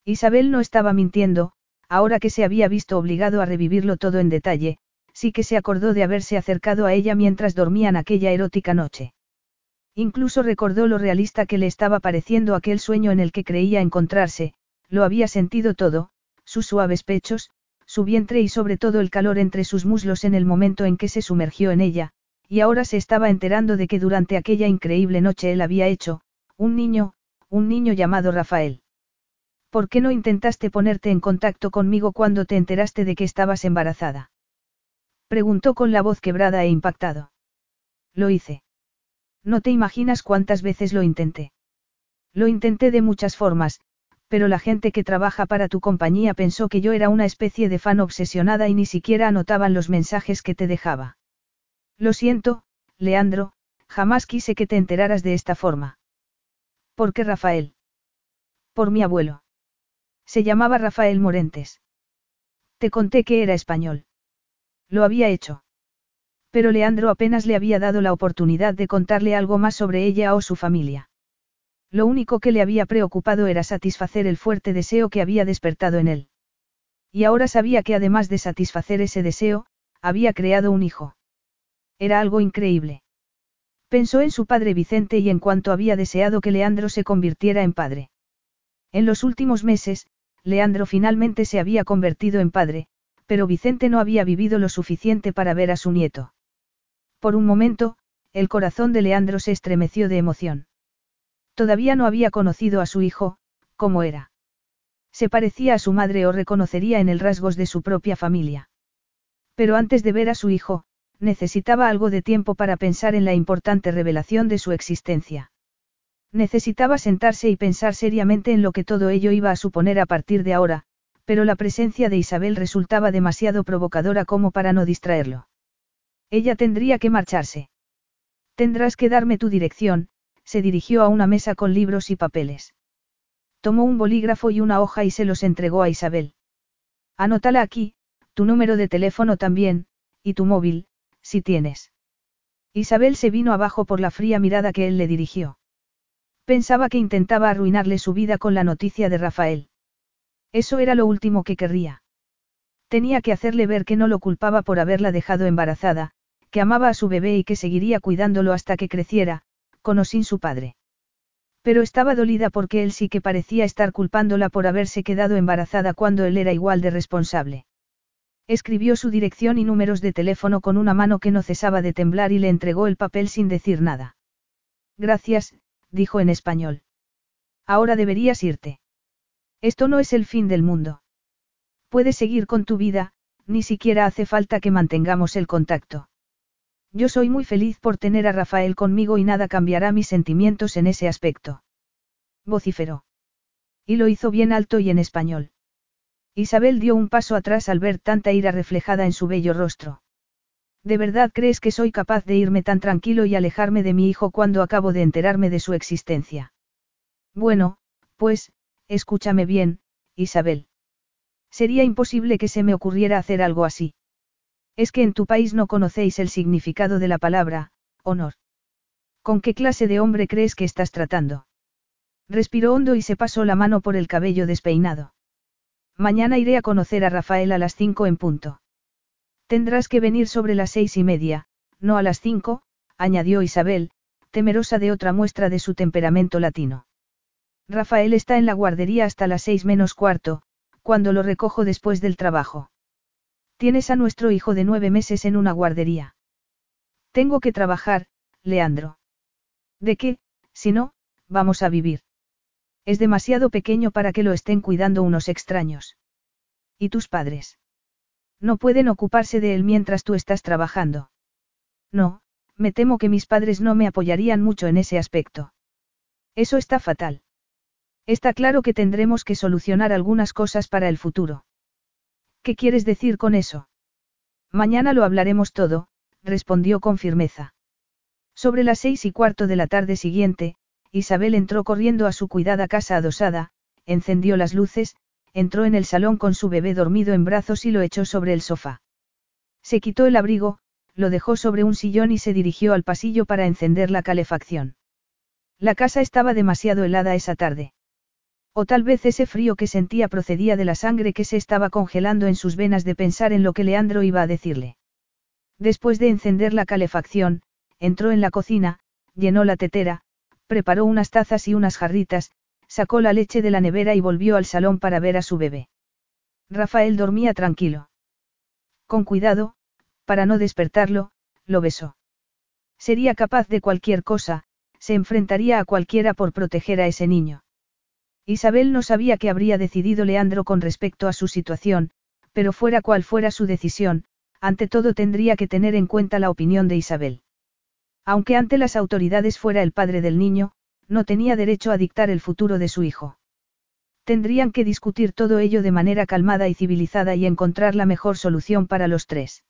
Isabel no estaba mintiendo, ahora que se había visto obligado a revivirlo todo en detalle, sí que se acordó de haberse acercado a ella mientras dormían aquella erótica noche. Incluso recordó lo realista que le estaba pareciendo aquel sueño en el que creía encontrarse, lo había sentido todo, sus suaves pechos, su vientre y sobre todo el calor entre sus muslos en el momento en que se sumergió en ella, y ahora se estaba enterando de que durante aquella increíble noche él había hecho, un niño, un niño llamado Rafael. ¿Por qué no intentaste ponerte en contacto conmigo cuando te enteraste de que estabas embarazada? Preguntó con la voz quebrada e impactado. Lo hice. No te imaginas cuántas veces lo intenté. Lo intenté de muchas formas, pero la gente que trabaja para tu compañía pensó que yo era una especie de fan obsesionada y ni siquiera anotaban los mensajes que te dejaba. Lo siento, Leandro, jamás quise que te enteraras de esta forma. ¿Por qué Rafael? Por mi abuelo. Se llamaba Rafael Morentes. Te conté que era español. Lo había hecho. Pero Leandro apenas le había dado la oportunidad de contarle algo más sobre ella o su familia. Lo único que le había preocupado era satisfacer el fuerte deseo que había despertado en él. Y ahora sabía que además de satisfacer ese deseo, había creado un hijo. Era algo increíble. Pensó en su padre Vicente y en cuanto había deseado que Leandro se convirtiera en padre. En los últimos meses, Leandro finalmente se había convertido en padre, pero Vicente no había vivido lo suficiente para ver a su nieto. Por un momento, el corazón de Leandro se estremeció de emoción. Todavía no había conocido a su hijo, ¿cómo era? Se parecía a su madre o reconocería en el rasgos de su propia familia. Pero antes de ver a su hijo, necesitaba algo de tiempo para pensar en la importante revelación de su existencia. Necesitaba sentarse y pensar seriamente en lo que todo ello iba a suponer a partir de ahora, pero la presencia de Isabel resultaba demasiado provocadora como para no distraerlo. Ella tendría que marcharse. Tendrás que darme tu dirección, se dirigió a una mesa con libros y papeles. Tomó un bolígrafo y una hoja y se los entregó a Isabel. Anótala aquí, tu número de teléfono también, y tu móvil, si tienes. Isabel se vino abajo por la fría mirada que él le dirigió. Pensaba que intentaba arruinarle su vida con la noticia de Rafael. Eso era lo último que querría. Tenía que hacerle ver que no lo culpaba por haberla dejado embarazada, que amaba a su bebé y que seguiría cuidándolo hasta que creciera, con o sin su padre. Pero estaba dolida porque él sí que parecía estar culpándola por haberse quedado embarazada cuando él era igual de responsable. Escribió su dirección y números de teléfono con una mano que no cesaba de temblar y le entregó el papel sin decir nada. Gracias, dijo en español. Ahora deberías irte. Esto no es el fin del mundo. Puedes seguir con tu vida, ni siquiera hace falta que mantengamos el contacto. Yo soy muy feliz por tener a Rafael conmigo y nada cambiará mis sentimientos en ese aspecto. Vociferó. Y lo hizo bien alto y en español. Isabel dio un paso atrás al ver tanta ira reflejada en su bello rostro. ¿De verdad crees que soy capaz de irme tan tranquilo y alejarme de mi hijo cuando acabo de enterarme de su existencia? Bueno, pues, escúchame bien, Isabel. Sería imposible que se me ocurriera hacer algo así. Es que en tu país no conocéis el significado de la palabra, honor. ¿Con qué clase de hombre crees que estás tratando? Respiró hondo y se pasó la mano por el cabello despeinado. Mañana iré a conocer a Rafael a las cinco en punto. Tendrás que venir sobre las seis y media, no a las cinco, añadió Isabel, temerosa de otra muestra de su temperamento latino. Rafael está en la guardería hasta las seis menos cuarto, cuando lo recojo después del trabajo. Tienes a nuestro hijo de nueve meses en una guardería. Tengo que trabajar, Leandro. ¿De qué, si no, vamos a vivir? Es demasiado pequeño para que lo estén cuidando unos extraños. ¿Y tus padres? No pueden ocuparse de él mientras tú estás trabajando. No, me temo que mis padres no me apoyarían mucho en ese aspecto. Eso está fatal. Está claro que tendremos que solucionar algunas cosas para el futuro. ¿Qué quieres decir con eso? Mañana lo hablaremos todo, respondió con firmeza. Sobre las seis y cuarto de la tarde siguiente, Isabel entró corriendo a su cuidada casa adosada, encendió las luces, entró en el salón con su bebé dormido en brazos y lo echó sobre el sofá. Se quitó el abrigo, lo dejó sobre un sillón y se dirigió al pasillo para encender la calefacción. La casa estaba demasiado helada esa tarde. O tal vez ese frío que sentía procedía de la sangre que se estaba congelando en sus venas de pensar en lo que Leandro iba a decirle. Después de encender la calefacción, entró en la cocina, llenó la tetera, preparó unas tazas y unas jarritas, sacó la leche de la nevera y volvió al salón para ver a su bebé. Rafael dormía tranquilo. Con cuidado, para no despertarlo, lo besó. Sería capaz de cualquier cosa, se enfrentaría a cualquiera por proteger a ese niño. Isabel no sabía qué habría decidido Leandro con respecto a su situación, pero fuera cual fuera su decisión, ante todo tendría que tener en cuenta la opinión de Isabel. Aunque ante las autoridades fuera el padre del niño, no tenía derecho a dictar el futuro de su hijo. Tendrían que discutir todo ello de manera calmada y civilizada y encontrar la mejor solución para los tres.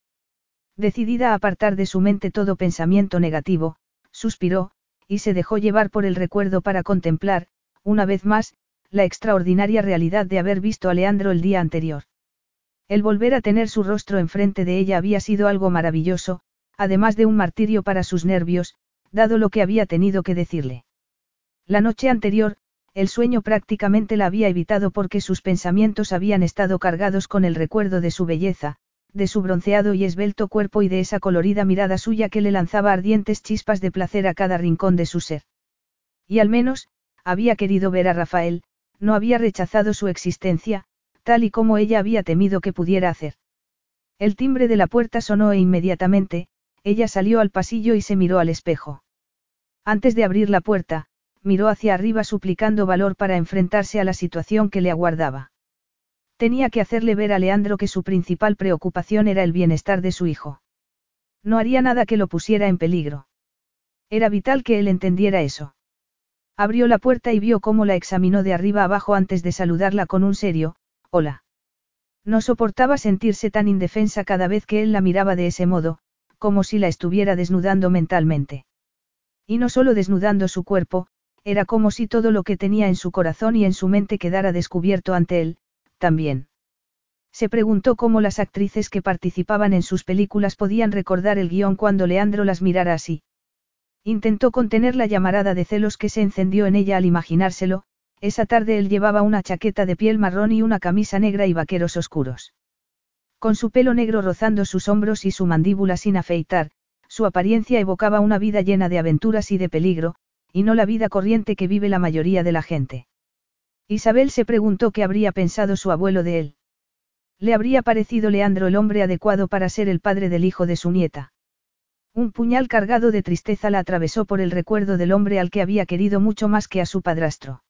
Decidida a apartar de su mente todo pensamiento negativo, suspiró, y se dejó llevar por el recuerdo para contemplar, una vez más, la extraordinaria realidad de haber visto a Leandro el día anterior. El volver a tener su rostro enfrente de ella había sido algo maravilloso, además de un martirio para sus nervios, dado lo que había tenido que decirle. La noche anterior, el sueño prácticamente la había evitado porque sus pensamientos habían estado cargados con el recuerdo de su belleza, de su bronceado y esbelto cuerpo y de esa colorida mirada suya que le lanzaba ardientes chispas de placer a cada rincón de su ser. Y al menos, había querido ver a Rafael, no había rechazado su existencia, tal y como ella había temido que pudiera hacer. El timbre de la puerta sonó e inmediatamente, ella salió al pasillo y se miró al espejo. Antes de abrir la puerta, miró hacia arriba suplicando valor para enfrentarse a la situación que le aguardaba. Tenía que hacerle ver a Leandro que su principal preocupación era el bienestar de su hijo. No haría nada que lo pusiera en peligro. Era vital que él entendiera eso. Abrió la puerta y vio cómo la examinó de arriba abajo antes de saludarla con un serio, hola. No soportaba sentirse tan indefensa cada vez que él la miraba de ese modo, como si la estuviera desnudando mentalmente. Y no solo desnudando su cuerpo, era como si todo lo que tenía en su corazón y en su mente quedara descubierto ante él, también. Se preguntó cómo las actrices que participaban en sus películas podían recordar el guion cuando Leandro las mirara así. Intentó contener la llamarada de celos que se encendió en ella al imaginárselo, esa tarde él llevaba una chaqueta de piel marrón y una camisa negra y vaqueros oscuros. Con su pelo negro rozando sus hombros y su mandíbula sin afeitar, su apariencia evocaba una vida llena de aventuras y de peligro, y no la vida corriente que vive la mayoría de la gente. Isabel se preguntó qué habría pensado su abuelo de él. Le habría parecido Leandro el hombre adecuado para ser el padre del hijo de su nieta. Un puñal cargado de tristeza la atravesó por el recuerdo del hombre al que había querido mucho más que a su padrastro.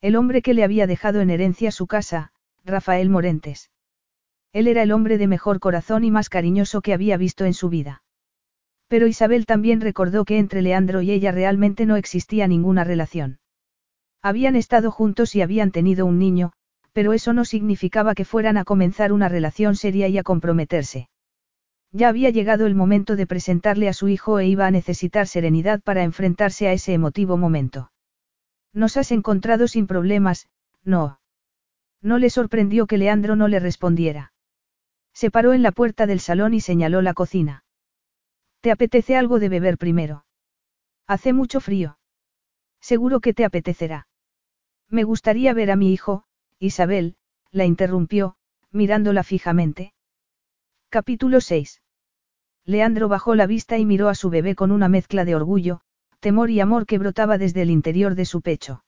El hombre que le había dejado en herencia su casa, Rafael Morentes. Él era el hombre de mejor corazón y más cariñoso que había visto en su vida. Pero Isabel también recordó que entre Leandro y ella realmente no existía ninguna relación. Habían estado juntos y habían tenido un niño, pero eso no significaba que fueran a comenzar una relación seria y a comprometerse. Ya había llegado el momento de presentarle a su hijo e iba a necesitar serenidad para enfrentarse a ese emotivo momento. Nos has encontrado sin problemas, no. No le sorprendió que Leandro no le respondiera. Se paró en la puerta del salón y señaló la cocina. ¿Te apetece algo de beber primero? Hace mucho frío. Seguro que te apetecerá. Me gustaría ver a mi hijo, Isabel, la interrumpió, mirándola fijamente. Capítulo 6. Leandro bajó la vista y miró a su bebé con una mezcla de orgullo, temor y amor que brotaba desde el interior de su pecho.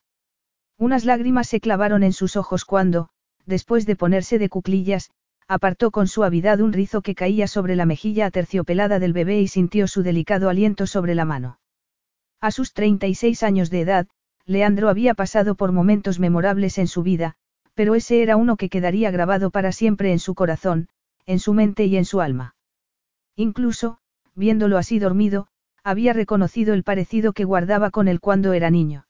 Unas lágrimas se clavaron en sus ojos cuando, después de ponerse de cuclillas, apartó con suavidad un rizo que caía sobre la mejilla aterciopelada del bebé y sintió su delicado aliento sobre la mano. A sus 36 años de edad, Leandro había pasado por momentos memorables en su vida, pero ese era uno que quedaría grabado para siempre en su corazón, en su mente y en su alma. Incluso, viéndolo así dormido, había reconocido el parecido que guardaba con él cuando era niño.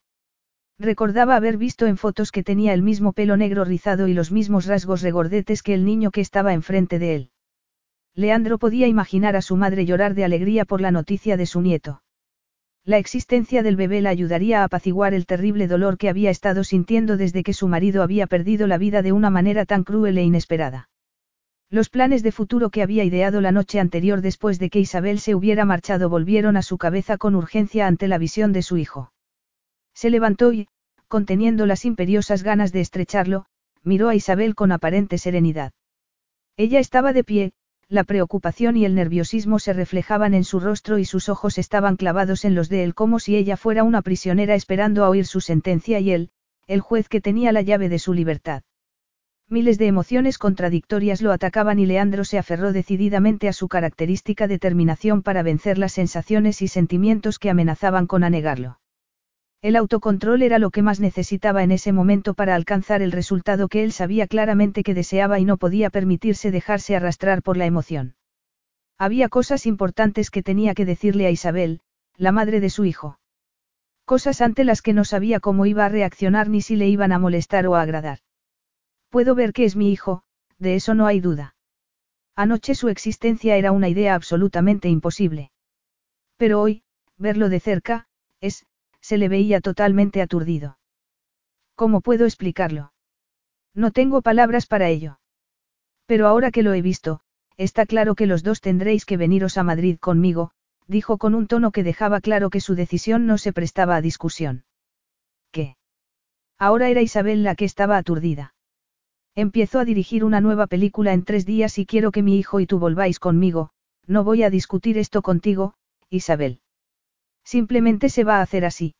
Recordaba haber visto en fotos que tenía el mismo pelo negro rizado y los mismos rasgos regordetes que el niño que estaba enfrente de él. Leandro podía imaginar a su madre llorar de alegría por la noticia de su nieto. La existencia del bebé la ayudaría a apaciguar el terrible dolor que había estado sintiendo desde que su marido había perdido la vida de una manera tan cruel e inesperada. Los planes de futuro que había ideado la noche anterior después de que Isabel se hubiera marchado volvieron a su cabeza con urgencia ante la visión de su hijo. Se levantó y, conteniendo las imperiosas ganas de estrecharlo, miró a Isabel con aparente serenidad. Ella estaba de pie, la preocupación y el nerviosismo se reflejaban en su rostro y sus ojos estaban clavados en los de él como si ella fuera una prisionera esperando a oír su sentencia y él, el juez que tenía la llave de su libertad. Miles de emociones contradictorias lo atacaban y Leandro se aferró decididamente a su característica determinación para vencer las sensaciones y sentimientos que amenazaban con anegarlo. El autocontrol era lo que más necesitaba en ese momento para alcanzar el resultado que él sabía claramente que deseaba y no podía permitirse dejarse arrastrar por la emoción. Había cosas importantes que tenía que decirle a Isabel, la madre de su hijo. Cosas ante las que no sabía cómo iba a reaccionar ni si le iban a molestar o a agradar. Puedo ver que es mi hijo, de eso no hay duda. Anoche su existencia era una idea absolutamente imposible. Pero hoy, verlo de cerca, es, se le veía totalmente aturdido. ¿Cómo puedo explicarlo? No tengo palabras para ello. Pero ahora que lo he visto, está claro que los dos tendréis que veniros a Madrid conmigo, dijo con un tono que dejaba claro que su decisión no se prestaba a discusión. ¿Qué? Ahora era Isabel la que estaba aturdida. Empiezo a dirigir una nueva película en tres días y quiero que mi hijo y tú volváis conmigo, no voy a discutir esto contigo, Isabel. Simplemente se va a hacer así.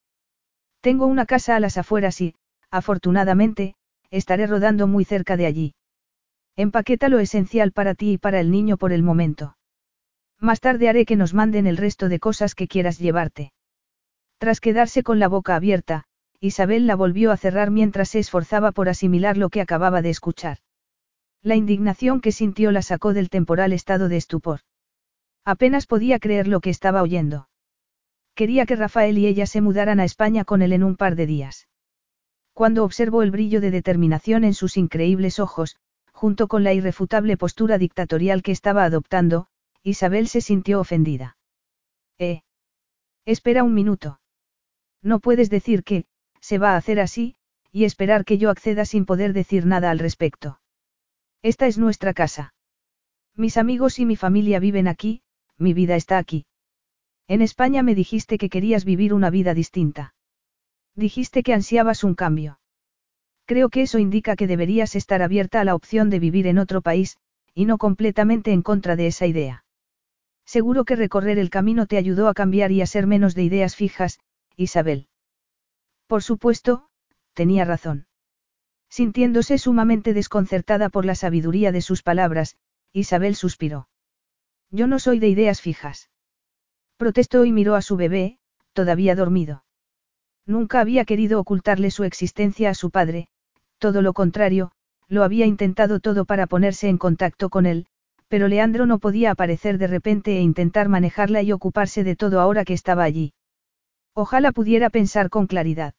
Tengo una casa a las afueras y, afortunadamente, estaré rodando muy cerca de allí. Empaqueta lo esencial para ti y para el niño por el momento. Más tarde haré que nos manden el resto de cosas que quieras llevarte. Tras quedarse con la boca abierta, Isabel la volvió a cerrar mientras se esforzaba por asimilar lo que acababa de escuchar. La indignación que sintió la sacó del temporal estado de estupor. Apenas podía creer lo que estaba oyendo. Quería que Rafael y ella se mudaran a España con él en un par de días. Cuando observó el brillo de determinación en sus increíbles ojos, junto con la irrefutable postura dictatorial que estaba adoptando, Isabel se sintió ofendida. Eh. Espera un minuto. No puedes decir que, se va a hacer así, y esperar que yo acceda sin poder decir nada al respecto. Esta es nuestra casa. Mis amigos y mi familia viven aquí, mi vida está aquí. En España me dijiste que querías vivir una vida distinta. Dijiste que ansiabas un cambio. Creo que eso indica que deberías estar abierta a la opción de vivir en otro país, y no completamente en contra de esa idea. Seguro que recorrer el camino te ayudó a cambiar y a ser menos de ideas fijas, Isabel. Por supuesto, tenía razón. Sintiéndose sumamente desconcertada por la sabiduría de sus palabras, Isabel suspiró. Yo no soy de ideas fijas. Protestó y miró a su bebé, todavía dormido. Nunca había querido ocultarle su existencia a su padre, todo lo contrario, lo había intentado todo para ponerse en contacto con él, pero Leandro no podía aparecer de repente e intentar manejarla y ocuparse de todo ahora que estaba allí. Ojalá pudiera pensar con claridad.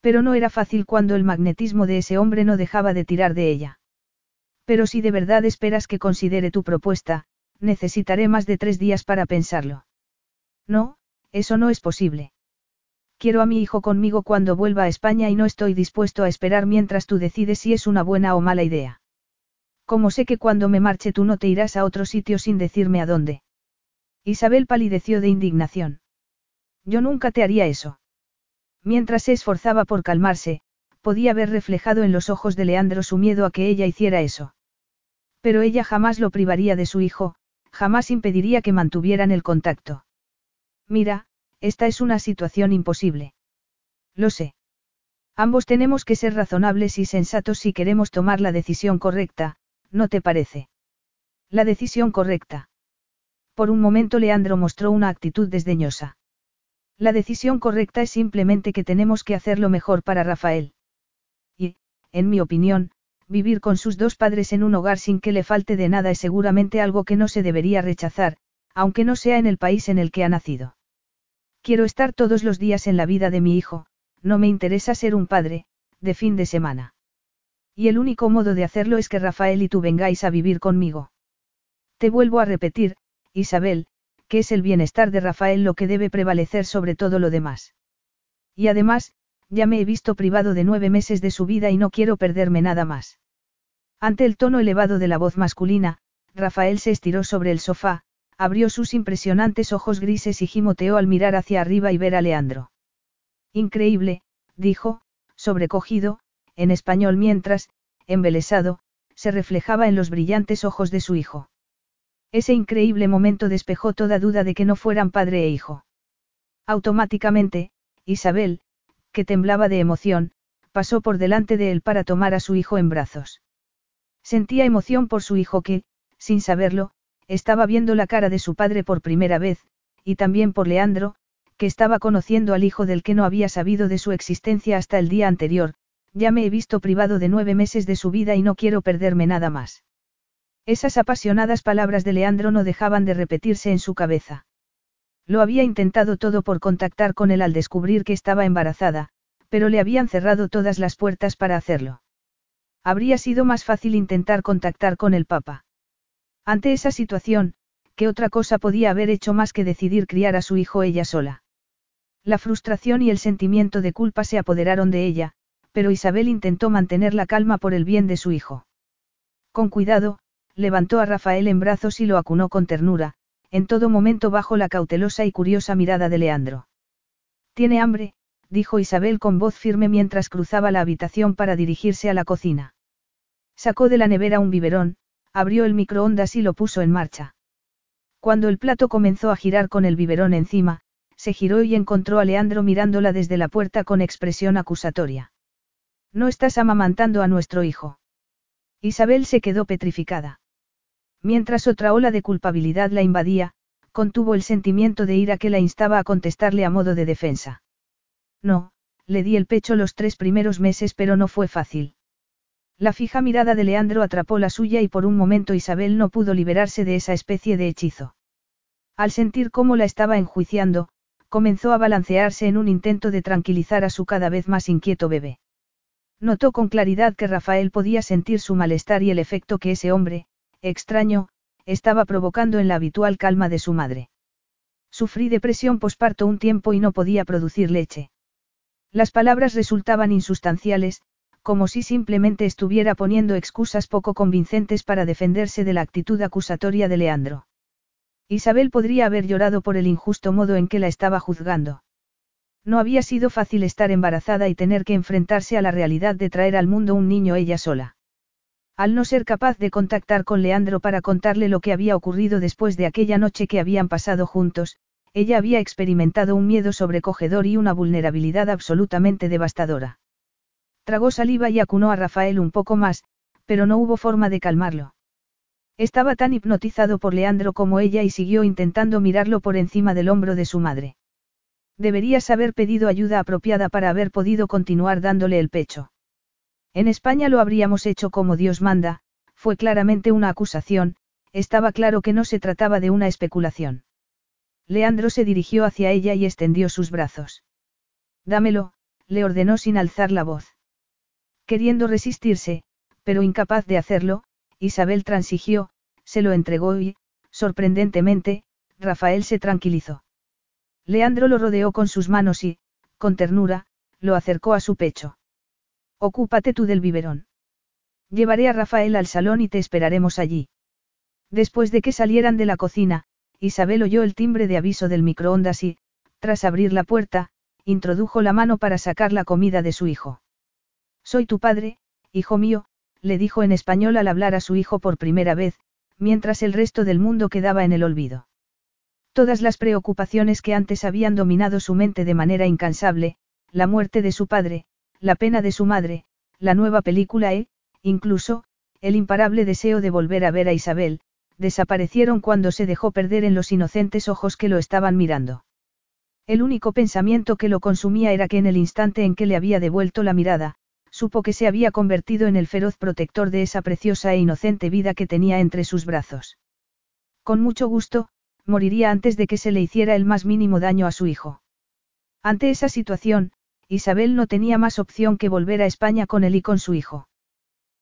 Pero no era fácil cuando el magnetismo de ese hombre no dejaba de tirar de ella. Pero si de verdad esperas que considere tu propuesta, necesitaré más de tres días para pensarlo. No, eso no es posible. Quiero a mi hijo conmigo cuando vuelva a España y no estoy dispuesto a esperar mientras tú decides si es una buena o mala idea. Como sé que cuando me marche tú no te irás a otro sitio sin decirme a dónde? Isabel palideció de indignación. Yo nunca te haría eso. Mientras se esforzaba por calmarse, podía ver reflejado en los ojos de Leandro su miedo a que ella hiciera eso. Pero ella jamás lo privaría de su hijo, jamás impediría que mantuvieran el contacto. Mira, esta es una situación imposible. Lo sé. Ambos tenemos que ser razonables y sensatos si queremos tomar la decisión correcta, ¿no te parece? La decisión correcta. Por un momento Leandro mostró una actitud desdeñosa. La decisión correcta es simplemente que tenemos que hacer lo mejor para Rafael. Y, en mi opinión, vivir con sus dos padres en un hogar sin que le falte de nada es seguramente algo que no se debería rechazar, aunque no sea en el país en el que ha nacido. Quiero estar todos los días en la vida de mi hijo, no me interesa ser un padre, de fin de semana. Y el único modo de hacerlo es que Rafael y tú vengáis a vivir conmigo. Te vuelvo a repetir, Isabel, que es el bienestar de Rafael lo que debe prevalecer sobre todo lo demás. Y además, ya me he visto privado de nueve meses de su vida y no quiero perderme nada más. Ante el tono elevado de la voz masculina, Rafael se estiró sobre el sofá, abrió sus impresionantes ojos grises y gimoteó al mirar hacia arriba y ver a Leandro. Increíble, dijo, sobrecogido, en español mientras, embelesado, se reflejaba en los brillantes ojos de su hijo. Ese increíble momento despejó toda duda de que no fueran padre e hijo. Automáticamente, Isabel, que temblaba de emoción, pasó por delante de él para tomar a su hijo en brazos. Sentía emoción por su hijo que, sin saberlo, estaba viendo la cara de su padre por primera vez, y también por Leandro, que estaba conociendo al hijo del que no había sabido de su existencia hasta el día anterior, ya me he visto privado de nueve meses de su vida y no quiero perderme nada más. Esas apasionadas palabras de Leandro no dejaban de repetirse en su cabeza. Lo había intentado todo por contactar con él al descubrir que estaba embarazada, pero le habían cerrado todas las puertas para hacerlo. Habría sido más fácil intentar contactar con el Papa. Ante esa situación, ¿qué otra cosa podía haber hecho más que decidir criar a su hijo ella sola? La frustración y el sentimiento de culpa se apoderaron de ella, pero Isabel intentó mantener la calma por el bien de su hijo. Con cuidado, levantó a Rafael en brazos y lo acunó con ternura, en todo momento bajo la cautelosa y curiosa mirada de Leandro. Tiene hambre, dijo Isabel con voz firme mientras cruzaba la habitación para dirigirse a la cocina. Sacó de la nevera un biberón, abrió el microondas y lo puso en marcha. Cuando el plato comenzó a girar con el biberón encima, se giró y encontró a Leandro mirándola desde la puerta con expresión acusatoria. No estás amamantando a nuestro hijo. Isabel se quedó petrificada. Mientras otra ola de culpabilidad la invadía, contuvo el sentimiento de ira que la instaba a contestarle a modo de defensa. No, le di el pecho los tres primeros meses pero no fue fácil. La fija mirada de Leandro atrapó la suya y por un momento Isabel no pudo liberarse de esa especie de hechizo. Al sentir cómo la estaba enjuiciando, comenzó a balancearse en un intento de tranquilizar a su cada vez más inquieto bebé. Notó con claridad que Rafael podía sentir su malestar y el efecto que ese hombre, extraño, estaba provocando en la habitual calma de su madre. Sufrí depresión posparto un tiempo y no podía producir leche. Las palabras resultaban insustanciales, como si simplemente estuviera poniendo excusas poco convincentes para defenderse de la actitud acusatoria de Leandro. Isabel podría haber llorado por el injusto modo en que la estaba juzgando. No había sido fácil estar embarazada y tener que enfrentarse a la realidad de traer al mundo un niño ella sola. Al no ser capaz de contactar con Leandro para contarle lo que había ocurrido después de aquella noche que habían pasado juntos, ella había experimentado un miedo sobrecogedor y una vulnerabilidad absolutamente devastadora. Tragó saliva y acunó a Rafael un poco más, pero no hubo forma de calmarlo. Estaba tan hipnotizado por Leandro como ella y siguió intentando mirarlo por encima del hombro de su madre. Deberías haber pedido ayuda apropiada para haber podido continuar dándole el pecho. En España lo habríamos hecho como Dios manda, fue claramente una acusación, estaba claro que no se trataba de una especulación. Leandro se dirigió hacia ella y extendió sus brazos. Dámelo, le ordenó sin alzar la voz. Queriendo resistirse, pero incapaz de hacerlo, Isabel transigió, se lo entregó y, sorprendentemente, Rafael se tranquilizó. Leandro lo rodeó con sus manos y, con ternura, lo acercó a su pecho. Ocúpate tú del biberón. Llevaré a Rafael al salón y te esperaremos allí. Después de que salieran de la cocina, Isabel oyó el timbre de aviso del microondas y, tras abrir la puerta, introdujo la mano para sacar la comida de su hijo. Soy tu padre, hijo mío, le dijo en español al hablar a su hijo por primera vez, mientras el resto del mundo quedaba en el olvido. Todas las preocupaciones que antes habían dominado su mente de manera incansable, la muerte de su padre, la pena de su madre, la nueva película e, incluso, el imparable deseo de volver a ver a Isabel, desaparecieron cuando se dejó perder en los inocentes ojos que lo estaban mirando. El único pensamiento que lo consumía era que en el instante en que le había devuelto la mirada, supo que se había convertido en el feroz protector de esa preciosa e inocente vida que tenía entre sus brazos. Con mucho gusto, moriría antes de que se le hiciera el más mínimo daño a su hijo. Ante esa situación, Isabel no tenía más opción que volver a España con él y con su hijo.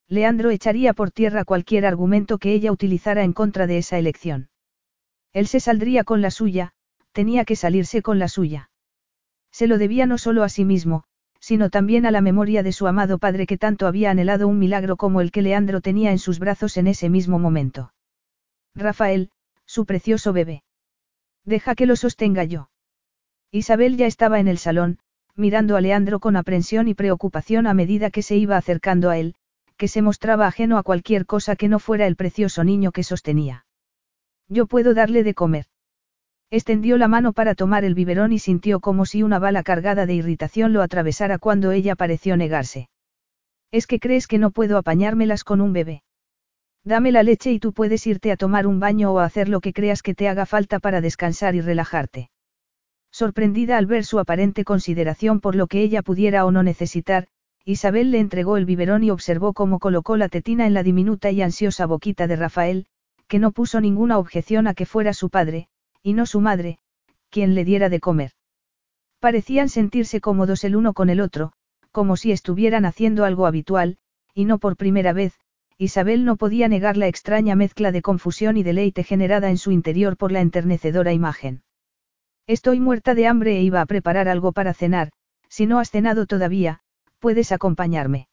Leandro echaría por tierra cualquier argumento que ella utilizara en contra de esa elección. Él se saldría con la suya, tenía que salirse con la suya. Se lo debía no solo a sí mismo, sino también a la memoria de su amado padre que tanto había anhelado un milagro como el que Leandro tenía en sus brazos en ese mismo momento. Rafael, su precioso bebé. Deja que lo sostenga yo. Isabel ya estaba en el salón, mirando a Leandro con aprensión y preocupación a medida que se iba acercando a él, que se mostraba ajeno a cualquier cosa que no fuera el precioso niño que sostenía. Yo puedo darle de comer. Extendió la mano para tomar el biberón y sintió como si una bala cargada de irritación lo atravesara cuando ella pareció negarse. ¿Es que crees que no puedo apañármelas con un bebé? Dame la leche y tú puedes irte a tomar un baño o a hacer lo que creas que te haga falta para descansar y relajarte. Sorprendida al ver su aparente consideración por lo que ella pudiera o no necesitar, Isabel le entregó el biberón y observó cómo colocó la tetina en la diminuta y ansiosa boquita de Rafael, que no puso ninguna objeción a que fuera su padre, y no su madre, quien le diera de comer. Parecían sentirse cómodos el uno con el otro, como si estuvieran haciendo algo habitual, y no por primera vez, Isabel no podía negar la extraña mezcla de confusión y deleite generada en su interior por la enternecedora imagen. Estoy muerta de hambre e iba a preparar algo para cenar, si no has cenado todavía, puedes acompañarme.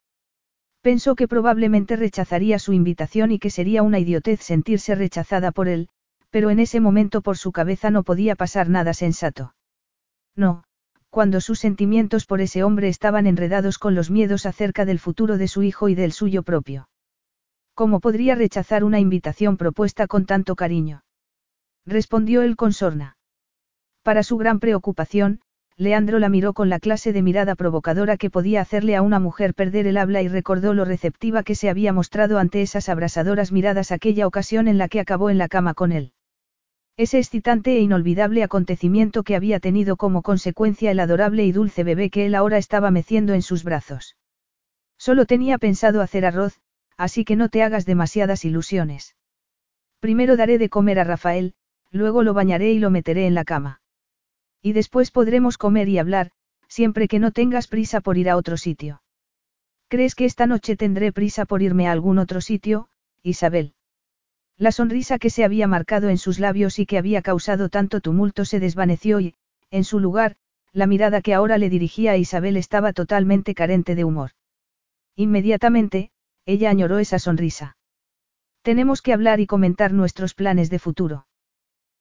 Pensó que probablemente rechazaría su invitación y que sería una idiotez sentirse rechazada por él, pero en ese momento por su cabeza no podía pasar nada sensato. No, cuando sus sentimientos por ese hombre estaban enredados con los miedos acerca del futuro de su hijo y del suyo propio. ¿Cómo podría rechazar una invitación propuesta con tanto cariño? Respondió él con sorna. Para su gran preocupación, Leandro la miró con la clase de mirada provocadora que podía hacerle a una mujer perder el habla y recordó lo receptiva que se había mostrado ante esas abrasadoras miradas aquella ocasión en la que acabó en la cama con él. Ese excitante e inolvidable acontecimiento que había tenido como consecuencia el adorable y dulce bebé que él ahora estaba meciendo en sus brazos. Solo tenía pensado hacer arroz, así que no te hagas demasiadas ilusiones. Primero daré de comer a Rafael, luego lo bañaré y lo meteré en la cama. Y después podremos comer y hablar, siempre que no tengas prisa por ir a otro sitio. ¿Crees que esta noche tendré prisa por irme a algún otro sitio, Isabel? La sonrisa que se había marcado en sus labios y que había causado tanto tumulto se desvaneció y, en su lugar, la mirada que ahora le dirigía a Isabel estaba totalmente carente de humor. Inmediatamente, ella añoró esa sonrisa. Tenemos que hablar y comentar nuestros planes de futuro.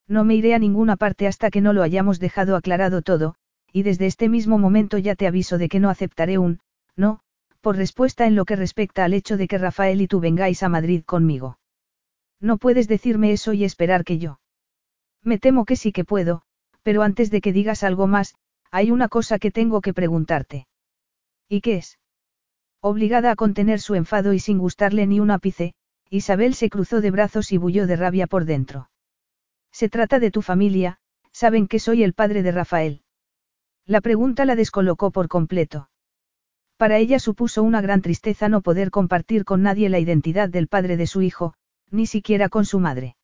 No me iré a ninguna parte hasta que no lo hayamos dejado aclarado todo, y desde este mismo momento ya te aviso de que no aceptaré un, no, por respuesta en lo que respecta al hecho de que Rafael y tú vengáis a Madrid conmigo. No puedes decirme eso y esperar que yo. Me temo que sí que puedo, pero antes de que digas algo más, hay una cosa que tengo que preguntarte. ¿Y qué es? Obligada a contener su enfado y sin gustarle ni un ápice, Isabel se cruzó de brazos y bulló de rabia por dentro. Se trata de tu familia, saben que soy el padre de Rafael. La pregunta la descolocó por completo. Para ella supuso una gran tristeza no poder compartir con nadie la identidad del padre de su hijo, ni siquiera con su madre.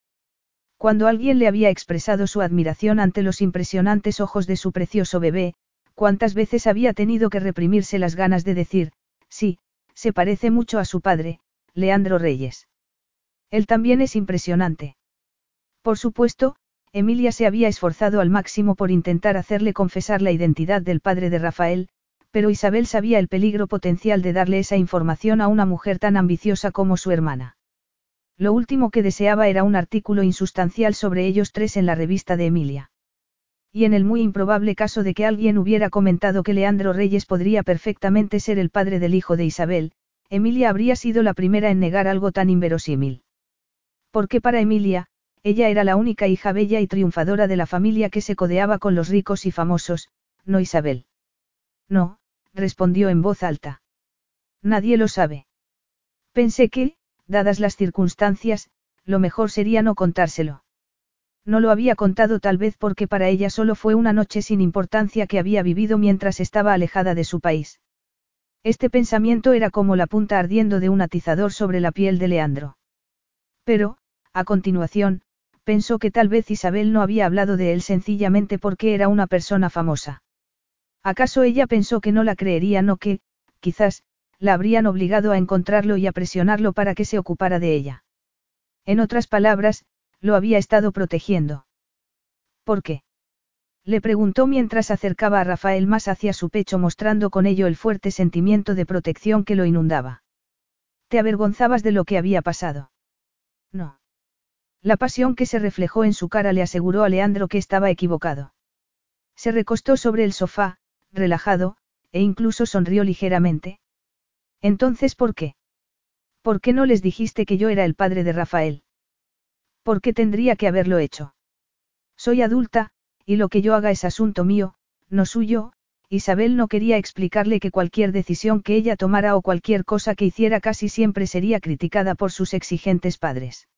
Cuando alguien le había expresado su admiración ante los impresionantes ojos de su precioso bebé, cuántas veces había tenido que reprimirse las ganas de decir, sí, se parece mucho a su padre, Leandro Reyes. Él también es impresionante. Por supuesto, Emilia se había esforzado al máximo por intentar hacerle confesar la identidad del padre de Rafael, pero Isabel sabía el peligro potencial de darle esa información a una mujer tan ambiciosa como su hermana. Lo último que deseaba era un artículo insustancial sobre ellos tres en la revista de Emilia. Y en el muy improbable caso de que alguien hubiera comentado que Leandro Reyes podría perfectamente ser el padre del hijo de Isabel, Emilia habría sido la primera en negar algo tan inverosímil. Porque para Emilia, ella era la única hija bella y triunfadora de la familia que se codeaba con los ricos y famosos, no Isabel. No, respondió en voz alta. Nadie lo sabe. Pensé que, dadas las circunstancias, lo mejor sería no contárselo. No lo había contado tal vez porque para ella solo fue una noche sin importancia que había vivido mientras estaba alejada de su país. Este pensamiento era como la punta ardiendo de un atizador sobre la piel de Leandro. Pero, a continuación, pensó que tal vez Isabel no había hablado de él sencillamente porque era una persona famosa. ¿Acaso ella pensó que no la creerían o que, quizás, la habrían obligado a encontrarlo y a presionarlo para que se ocupara de ella. En otras palabras, lo había estado protegiendo. ¿Por qué? Le preguntó mientras acercaba a Rafael más hacia su pecho mostrando con ello el fuerte sentimiento de protección que lo inundaba. ¿Te avergonzabas de lo que había pasado? No. La pasión que se reflejó en su cara le aseguró a Leandro que estaba equivocado. Se recostó sobre el sofá, relajado, e incluso sonrió ligeramente. Entonces, ¿por qué? ¿Por qué no les dijiste que yo era el padre de Rafael? ¿Por qué tendría que haberlo hecho? Soy adulta, y lo que yo haga es asunto mío, no suyo, Isabel no quería explicarle que cualquier decisión que ella tomara o cualquier cosa que hiciera casi siempre sería criticada por sus exigentes padres.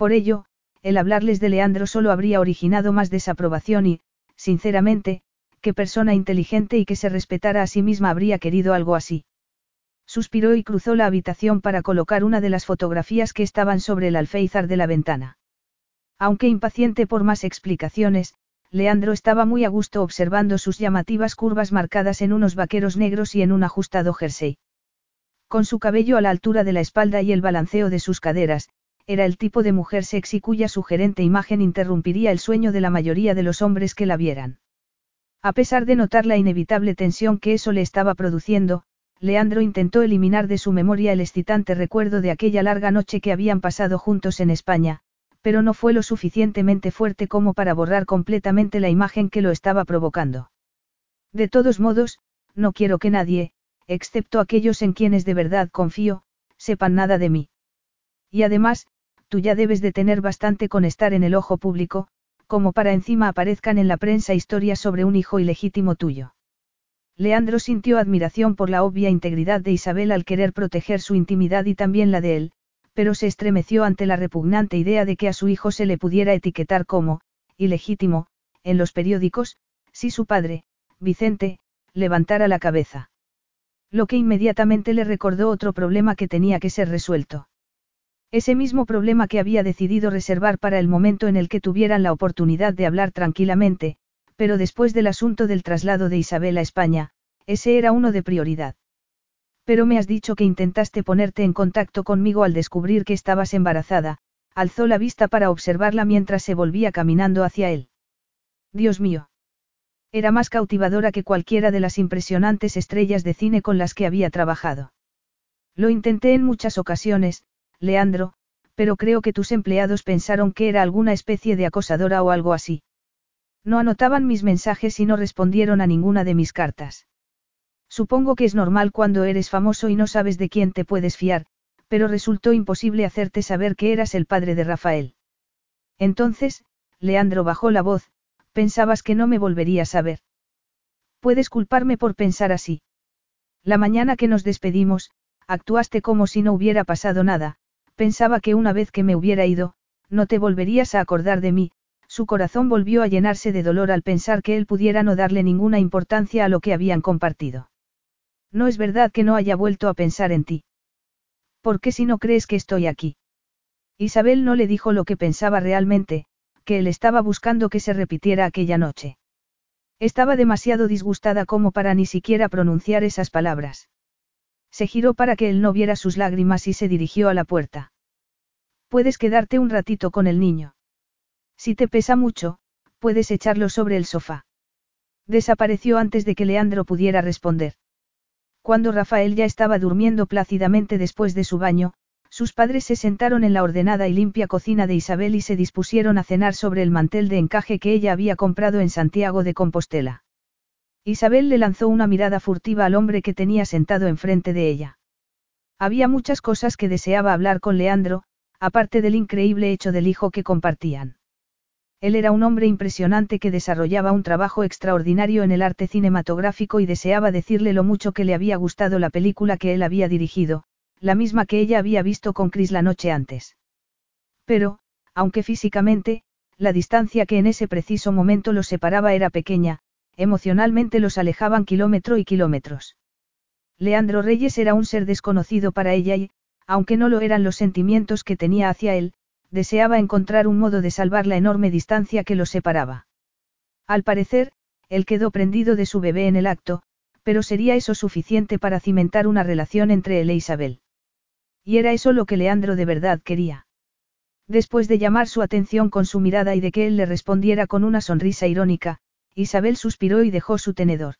Por ello, el hablarles de Leandro solo habría originado más desaprobación y, sinceramente, qué persona inteligente y que se respetara a sí misma habría querido algo así. Suspiró y cruzó la habitación para colocar una de las fotografías que estaban sobre el alféizar de la ventana. Aunque impaciente por más explicaciones, Leandro estaba muy a gusto observando sus llamativas curvas marcadas en unos vaqueros negros y en un ajustado jersey. Con su cabello a la altura de la espalda y el balanceo de sus caderas, era el tipo de mujer sexy cuya sugerente imagen interrumpiría el sueño de la mayoría de los hombres que la vieran. A pesar de notar la inevitable tensión que eso le estaba produciendo, Leandro intentó eliminar de su memoria el excitante recuerdo de aquella larga noche que habían pasado juntos en España, pero no fue lo suficientemente fuerte como para borrar completamente la imagen que lo estaba provocando. De todos modos, no quiero que nadie, excepto aquellos en quienes de verdad confío, sepan nada de mí. Y además, tú ya debes de tener bastante con estar en el ojo público, como para encima aparezcan en la prensa historias sobre un hijo ilegítimo tuyo. Leandro sintió admiración por la obvia integridad de Isabel al querer proteger su intimidad y también la de él, pero se estremeció ante la repugnante idea de que a su hijo se le pudiera etiquetar como, ilegítimo, en los periódicos, si su padre, Vicente, levantara la cabeza. Lo que inmediatamente le recordó otro problema que tenía que ser resuelto. Ese mismo problema que había decidido reservar para el momento en el que tuvieran la oportunidad de hablar tranquilamente, pero después del asunto del traslado de Isabel a España, ese era uno de prioridad. Pero me has dicho que intentaste ponerte en contacto conmigo al descubrir que estabas embarazada, alzó la vista para observarla mientras se volvía caminando hacia él. Dios mío. Era más cautivadora que cualquiera de las impresionantes estrellas de cine con las que había trabajado. Lo intenté en muchas ocasiones, Leandro, pero creo que tus empleados pensaron que era alguna especie de acosadora o algo así. No anotaban mis mensajes y no respondieron a ninguna de mis cartas. Supongo que es normal cuando eres famoso y no sabes de quién te puedes fiar, pero resultó imposible hacerte saber que eras el padre de Rafael. Entonces, Leandro bajó la voz, pensabas que no me volverías a ver. Puedes culparme por pensar así. La mañana que nos despedimos, actuaste como si no hubiera pasado nada, pensaba que una vez que me hubiera ido, no te volverías a acordar de mí, su corazón volvió a llenarse de dolor al pensar que él pudiera no darle ninguna importancia a lo que habían compartido. No es verdad que no haya vuelto a pensar en ti. ¿Por qué si no crees que estoy aquí? Isabel no le dijo lo que pensaba realmente, que él estaba buscando que se repitiera aquella noche. Estaba demasiado disgustada como para ni siquiera pronunciar esas palabras. Se giró para que él no viera sus lágrimas y se dirigió a la puerta. Puedes quedarte un ratito con el niño. Si te pesa mucho, puedes echarlo sobre el sofá. Desapareció antes de que Leandro pudiera responder. Cuando Rafael ya estaba durmiendo plácidamente después de su baño, sus padres se sentaron en la ordenada y limpia cocina de Isabel y se dispusieron a cenar sobre el mantel de encaje que ella había comprado en Santiago de Compostela. Isabel le lanzó una mirada furtiva al hombre que tenía sentado enfrente de ella. Había muchas cosas que deseaba hablar con Leandro, aparte del increíble hecho del hijo que compartían. Él era un hombre impresionante que desarrollaba un trabajo extraordinario en el arte cinematográfico y deseaba decirle lo mucho que le había gustado la película que él había dirigido, la misma que ella había visto con Chris la noche antes. Pero, aunque físicamente, la distancia que en ese preciso momento los separaba era pequeña, emocionalmente los alejaban kilómetro y kilómetros. Leandro Reyes era un ser desconocido para ella y, aunque no lo eran los sentimientos que tenía hacia él, deseaba encontrar un modo de salvar la enorme distancia que los separaba. Al parecer, él quedó prendido de su bebé en el acto, pero sería eso suficiente para cimentar una relación entre él e Isabel. Y era eso lo que Leandro de verdad quería. Después de llamar su atención con su mirada y de que él le respondiera con una sonrisa irónica, Isabel suspiró y dejó su tenedor.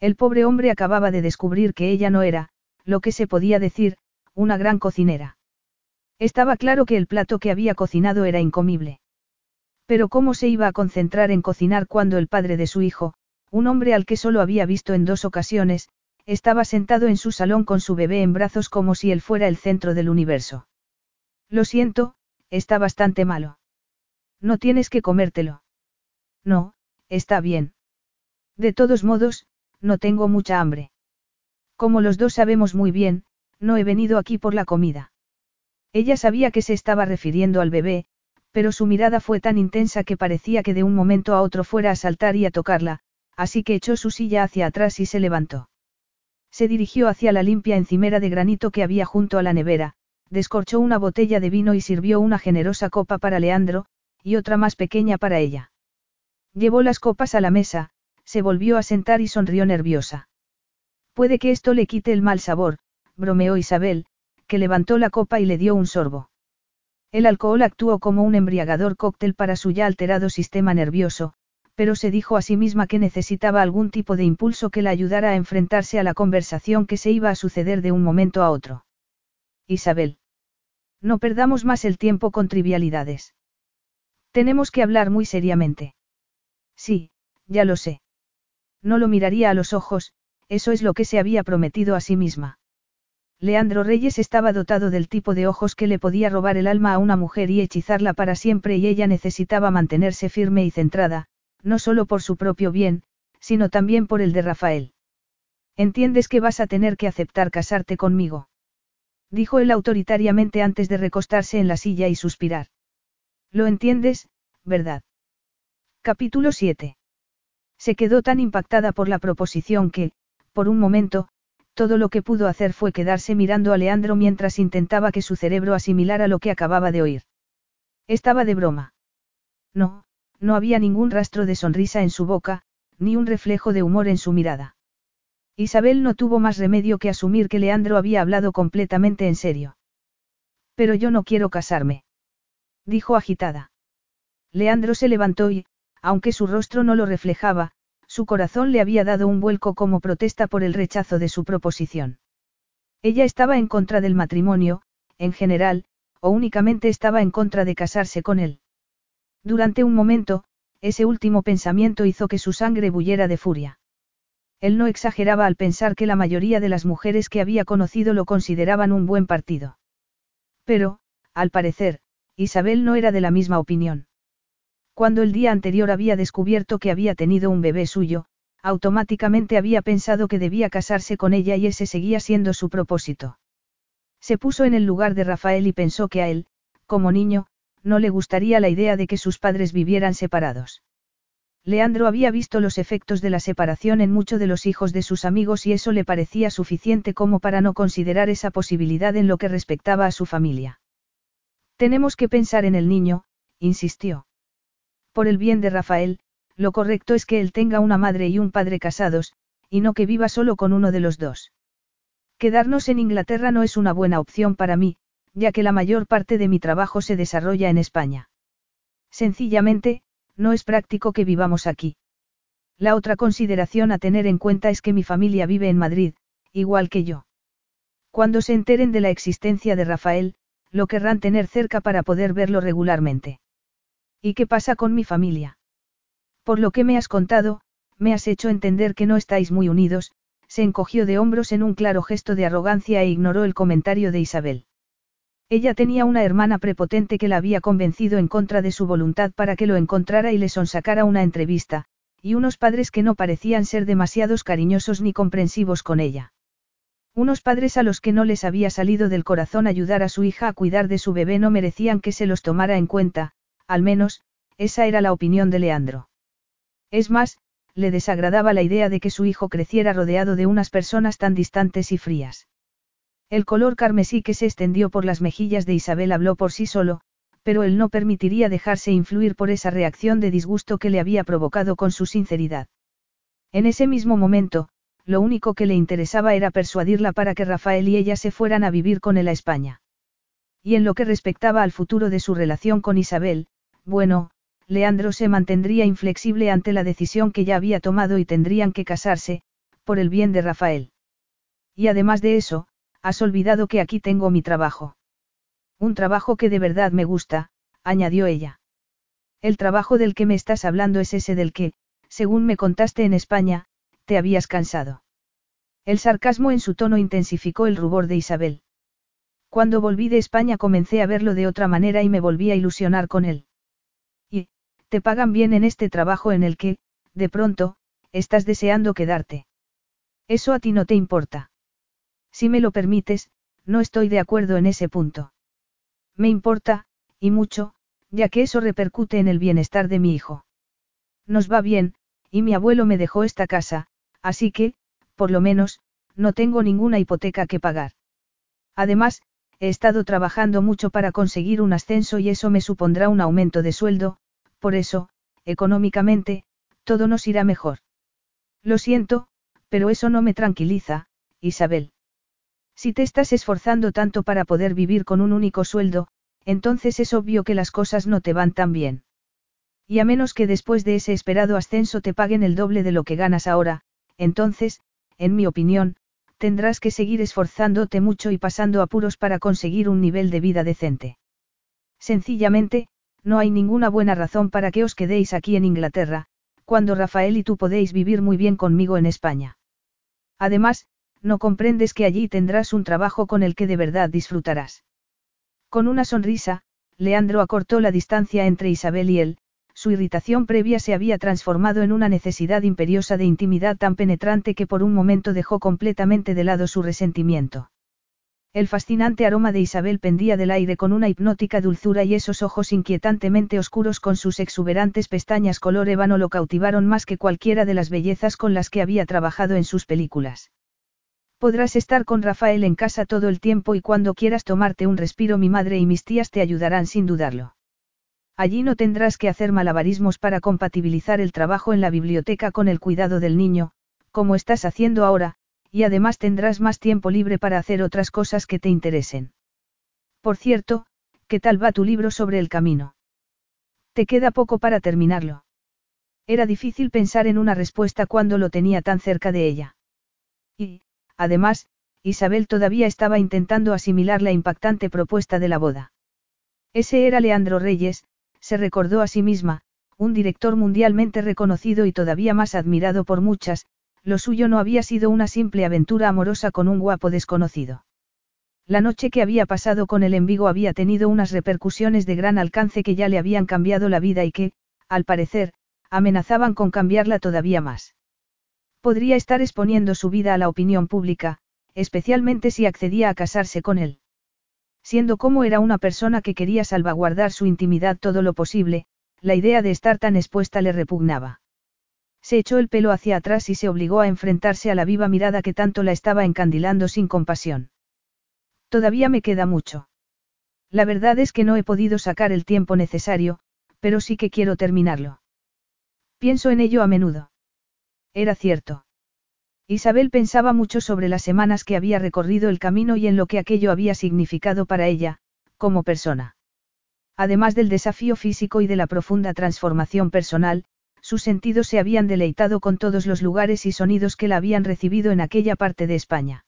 El pobre hombre acababa de descubrir que ella no era, lo que se podía decir, una gran cocinera. Estaba claro que el plato que había cocinado era incomible. Pero ¿cómo se iba a concentrar en cocinar cuando el padre de su hijo, un hombre al que solo había visto en dos ocasiones, estaba sentado en su salón con su bebé en brazos como si él fuera el centro del universo? Lo siento, está bastante malo. No tienes que comértelo. No, está bien. De todos modos, no tengo mucha hambre. Como los dos sabemos muy bien, no he venido aquí por la comida. Ella sabía que se estaba refiriendo al bebé, pero su mirada fue tan intensa que parecía que de un momento a otro fuera a saltar y a tocarla, así que echó su silla hacia atrás y se levantó. Se dirigió hacia la limpia encimera de granito que había junto a la nevera, descorchó una botella de vino y sirvió una generosa copa para Leandro, y otra más pequeña para ella. Llevó las copas a la mesa, se volvió a sentar y sonrió nerviosa. Puede que esto le quite el mal sabor, bromeó Isabel, que levantó la copa y le dio un sorbo. El alcohol actuó como un embriagador cóctel para su ya alterado sistema nervioso, pero se dijo a sí misma que necesitaba algún tipo de impulso que la ayudara a enfrentarse a la conversación que se iba a suceder de un momento a otro. Isabel. No perdamos más el tiempo con trivialidades. Tenemos que hablar muy seriamente. Sí, ya lo sé. No lo miraría a los ojos, eso es lo que se había prometido a sí misma. Leandro Reyes estaba dotado del tipo de ojos que le podía robar el alma a una mujer y hechizarla para siempre y ella necesitaba mantenerse firme y centrada, no solo por su propio bien, sino también por el de Rafael. ¿Entiendes que vas a tener que aceptar casarte conmigo? Dijo él autoritariamente antes de recostarse en la silla y suspirar. Lo entiendes, ¿verdad? Capítulo 7. Se quedó tan impactada por la proposición que, por un momento, todo lo que pudo hacer fue quedarse mirando a Leandro mientras intentaba que su cerebro asimilara lo que acababa de oír. Estaba de broma. No, no había ningún rastro de sonrisa en su boca, ni un reflejo de humor en su mirada. Isabel no tuvo más remedio que asumir que Leandro había hablado completamente en serio. Pero yo no quiero casarme. Dijo agitada. Leandro se levantó y, aunque su rostro no lo reflejaba, su corazón le había dado un vuelco como protesta por el rechazo de su proposición. Ella estaba en contra del matrimonio, en general, o únicamente estaba en contra de casarse con él. Durante un momento, ese último pensamiento hizo que su sangre bullera de furia. Él no exageraba al pensar que la mayoría de las mujeres que había conocido lo consideraban un buen partido. Pero, al parecer, Isabel no era de la misma opinión. Cuando el día anterior había descubierto que había tenido un bebé suyo, automáticamente había pensado que debía casarse con ella y ese seguía siendo su propósito. Se puso en el lugar de Rafael y pensó que a él, como niño, no le gustaría la idea de que sus padres vivieran separados. Leandro había visto los efectos de la separación en muchos de los hijos de sus amigos y eso le parecía suficiente como para no considerar esa posibilidad en lo que respectaba a su familia. Tenemos que pensar en el niño, insistió. Por el bien de Rafael, lo correcto es que él tenga una madre y un padre casados, y no que viva solo con uno de los dos. Quedarnos en Inglaterra no es una buena opción para mí, ya que la mayor parte de mi trabajo se desarrolla en España. Sencillamente, no es práctico que vivamos aquí. La otra consideración a tener en cuenta es que mi familia vive en Madrid, igual que yo. Cuando se enteren de la existencia de Rafael, lo querrán tener cerca para poder verlo regularmente. ¿Y qué pasa con mi familia? Por lo que me has contado, me has hecho entender que no estáis muy unidos, se encogió de hombros en un claro gesto de arrogancia e ignoró el comentario de Isabel. Ella tenía una hermana prepotente que la había convencido en contra de su voluntad para que lo encontrara y le sonsacara una entrevista, y unos padres que no parecían ser demasiados cariñosos ni comprensivos con ella. Unos padres a los que no les había salido del corazón ayudar a su hija a cuidar de su bebé no merecían que se los tomara en cuenta, al menos, esa era la opinión de Leandro. Es más, le desagradaba la idea de que su hijo creciera rodeado de unas personas tan distantes y frías. El color carmesí que se extendió por las mejillas de Isabel habló por sí solo, pero él no permitiría dejarse influir por esa reacción de disgusto que le había provocado con su sinceridad. En ese mismo momento, lo único que le interesaba era persuadirla para que Rafael y ella se fueran a vivir con él a España. Y en lo que respectaba al futuro de su relación con Isabel, bueno, Leandro se mantendría inflexible ante la decisión que ya había tomado y tendrían que casarse, por el bien de Rafael. Y además de eso, has olvidado que aquí tengo mi trabajo. Un trabajo que de verdad me gusta, añadió ella. El trabajo del que me estás hablando es ese del que, según me contaste en España, te habías cansado. El sarcasmo en su tono intensificó el rubor de Isabel. Cuando volví de España comencé a verlo de otra manera y me volví a ilusionar con él. Te pagan bien en este trabajo en el que, de pronto, estás deseando quedarte. Eso a ti no te importa. Si me lo permites, no estoy de acuerdo en ese punto. Me importa, y mucho, ya que eso repercute en el bienestar de mi hijo. Nos va bien, y mi abuelo me dejó esta casa, así que, por lo menos, no tengo ninguna hipoteca que pagar. Además, he estado trabajando mucho para conseguir un ascenso y eso me supondrá un aumento de sueldo, por eso, económicamente, todo nos irá mejor. Lo siento, pero eso no me tranquiliza, Isabel. Si te estás esforzando tanto para poder vivir con un único sueldo, entonces es obvio que las cosas no te van tan bien. Y a menos que después de ese esperado ascenso te paguen el doble de lo que ganas ahora, entonces, en mi opinión, tendrás que seguir esforzándote mucho y pasando apuros para conseguir un nivel de vida decente. Sencillamente, no hay ninguna buena razón para que os quedéis aquí en Inglaterra, cuando Rafael y tú podéis vivir muy bien conmigo en España. Además, no comprendes que allí tendrás un trabajo con el que de verdad disfrutarás. Con una sonrisa, Leandro acortó la distancia entre Isabel y él, su irritación previa se había transformado en una necesidad imperiosa de intimidad tan penetrante que por un momento dejó completamente de lado su resentimiento. El fascinante aroma de Isabel pendía del aire con una hipnótica dulzura y esos ojos inquietantemente oscuros con sus exuberantes pestañas color ébano lo cautivaron más que cualquiera de las bellezas con las que había trabajado en sus películas. Podrás estar con Rafael en casa todo el tiempo y cuando quieras tomarte un respiro mi madre y mis tías te ayudarán sin dudarlo. Allí no tendrás que hacer malabarismos para compatibilizar el trabajo en la biblioteca con el cuidado del niño, como estás haciendo ahora, y además tendrás más tiempo libre para hacer otras cosas que te interesen. Por cierto, ¿qué tal va tu libro sobre el camino? Te queda poco para terminarlo. Era difícil pensar en una respuesta cuando lo tenía tan cerca de ella. Y, además, Isabel todavía estaba intentando asimilar la impactante propuesta de la boda. Ese era Leandro Reyes, se recordó a sí misma, un director mundialmente reconocido y todavía más admirado por muchas, lo suyo no había sido una simple aventura amorosa con un guapo desconocido. La noche que había pasado con el en Vigo había tenido unas repercusiones de gran alcance que ya le habían cambiado la vida y que, al parecer, amenazaban con cambiarla todavía más. Podría estar exponiendo su vida a la opinión pública, especialmente si accedía a casarse con él. Siendo como era una persona que quería salvaguardar su intimidad todo lo posible, la idea de estar tan expuesta le repugnaba. Se echó el pelo hacia atrás y se obligó a enfrentarse a la viva mirada que tanto la estaba encandilando sin compasión. Todavía me queda mucho. La verdad es que no he podido sacar el tiempo necesario, pero sí que quiero terminarlo. Pienso en ello a menudo. Era cierto. Isabel pensaba mucho sobre las semanas que había recorrido el camino y en lo que aquello había significado para ella, como persona. Además del desafío físico y de la profunda transformación personal, sus sentidos se habían deleitado con todos los lugares y sonidos que la habían recibido en aquella parte de España.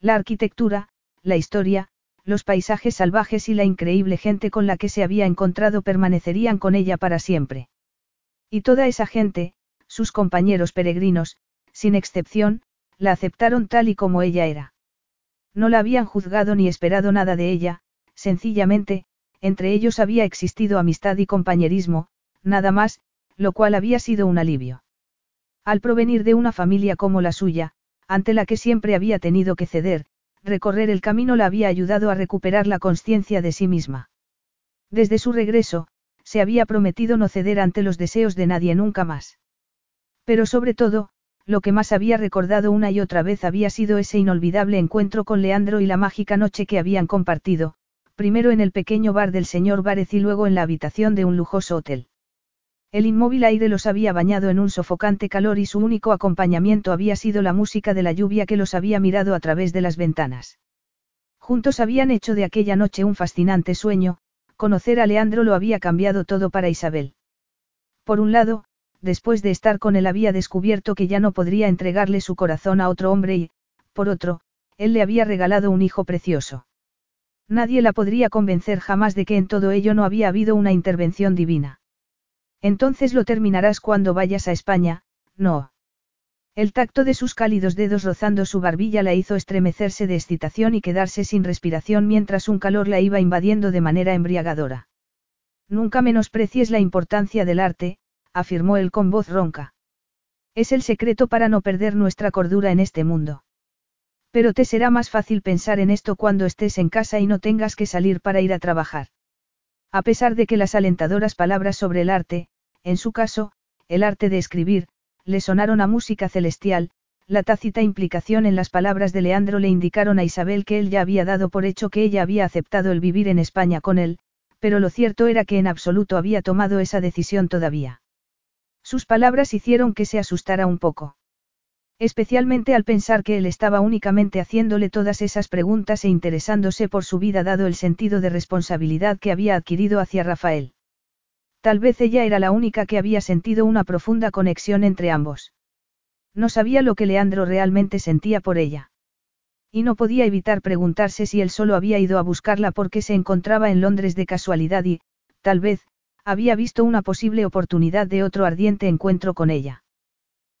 La arquitectura, la historia, los paisajes salvajes y la increíble gente con la que se había encontrado permanecerían con ella para siempre. Y toda esa gente, sus compañeros peregrinos, sin excepción, la aceptaron tal y como ella era. No la habían juzgado ni esperado nada de ella, sencillamente, entre ellos había existido amistad y compañerismo, nada más, lo cual había sido un alivio. Al provenir de una familia como la suya, ante la que siempre había tenido que ceder, recorrer el camino la había ayudado a recuperar la conciencia de sí misma. Desde su regreso, se había prometido no ceder ante los deseos de nadie nunca más. Pero sobre todo, lo que más había recordado una y otra vez había sido ese inolvidable encuentro con Leandro y la mágica noche que habían compartido, primero en el pequeño bar del señor Várez y luego en la habitación de un lujoso hotel. El inmóvil aire los había bañado en un sofocante calor y su único acompañamiento había sido la música de la lluvia que los había mirado a través de las ventanas. Juntos habían hecho de aquella noche un fascinante sueño, conocer a Leandro lo había cambiado todo para Isabel. Por un lado, después de estar con él había descubierto que ya no podría entregarle su corazón a otro hombre y, por otro, él le había regalado un hijo precioso. Nadie la podría convencer jamás de que en todo ello no había habido una intervención divina. Entonces lo terminarás cuando vayas a España, no. El tacto de sus cálidos dedos rozando su barbilla la hizo estremecerse de excitación y quedarse sin respiración mientras un calor la iba invadiendo de manera embriagadora. Nunca menosprecies la importancia del arte, afirmó él con voz ronca. Es el secreto para no perder nuestra cordura en este mundo. Pero te será más fácil pensar en esto cuando estés en casa y no tengas que salir para ir a trabajar. A pesar de que las alentadoras palabras sobre el arte, en su caso, el arte de escribir, le sonaron a música celestial, la tácita implicación en las palabras de Leandro le indicaron a Isabel que él ya había dado por hecho que ella había aceptado el vivir en España con él, pero lo cierto era que en absoluto había tomado esa decisión todavía. Sus palabras hicieron que se asustara un poco. Especialmente al pensar que él estaba únicamente haciéndole todas esas preguntas e interesándose por su vida dado el sentido de responsabilidad que había adquirido hacia Rafael. Tal vez ella era la única que había sentido una profunda conexión entre ambos. No sabía lo que Leandro realmente sentía por ella. Y no podía evitar preguntarse si él solo había ido a buscarla porque se encontraba en Londres de casualidad y, tal vez, había visto una posible oportunidad de otro ardiente encuentro con ella.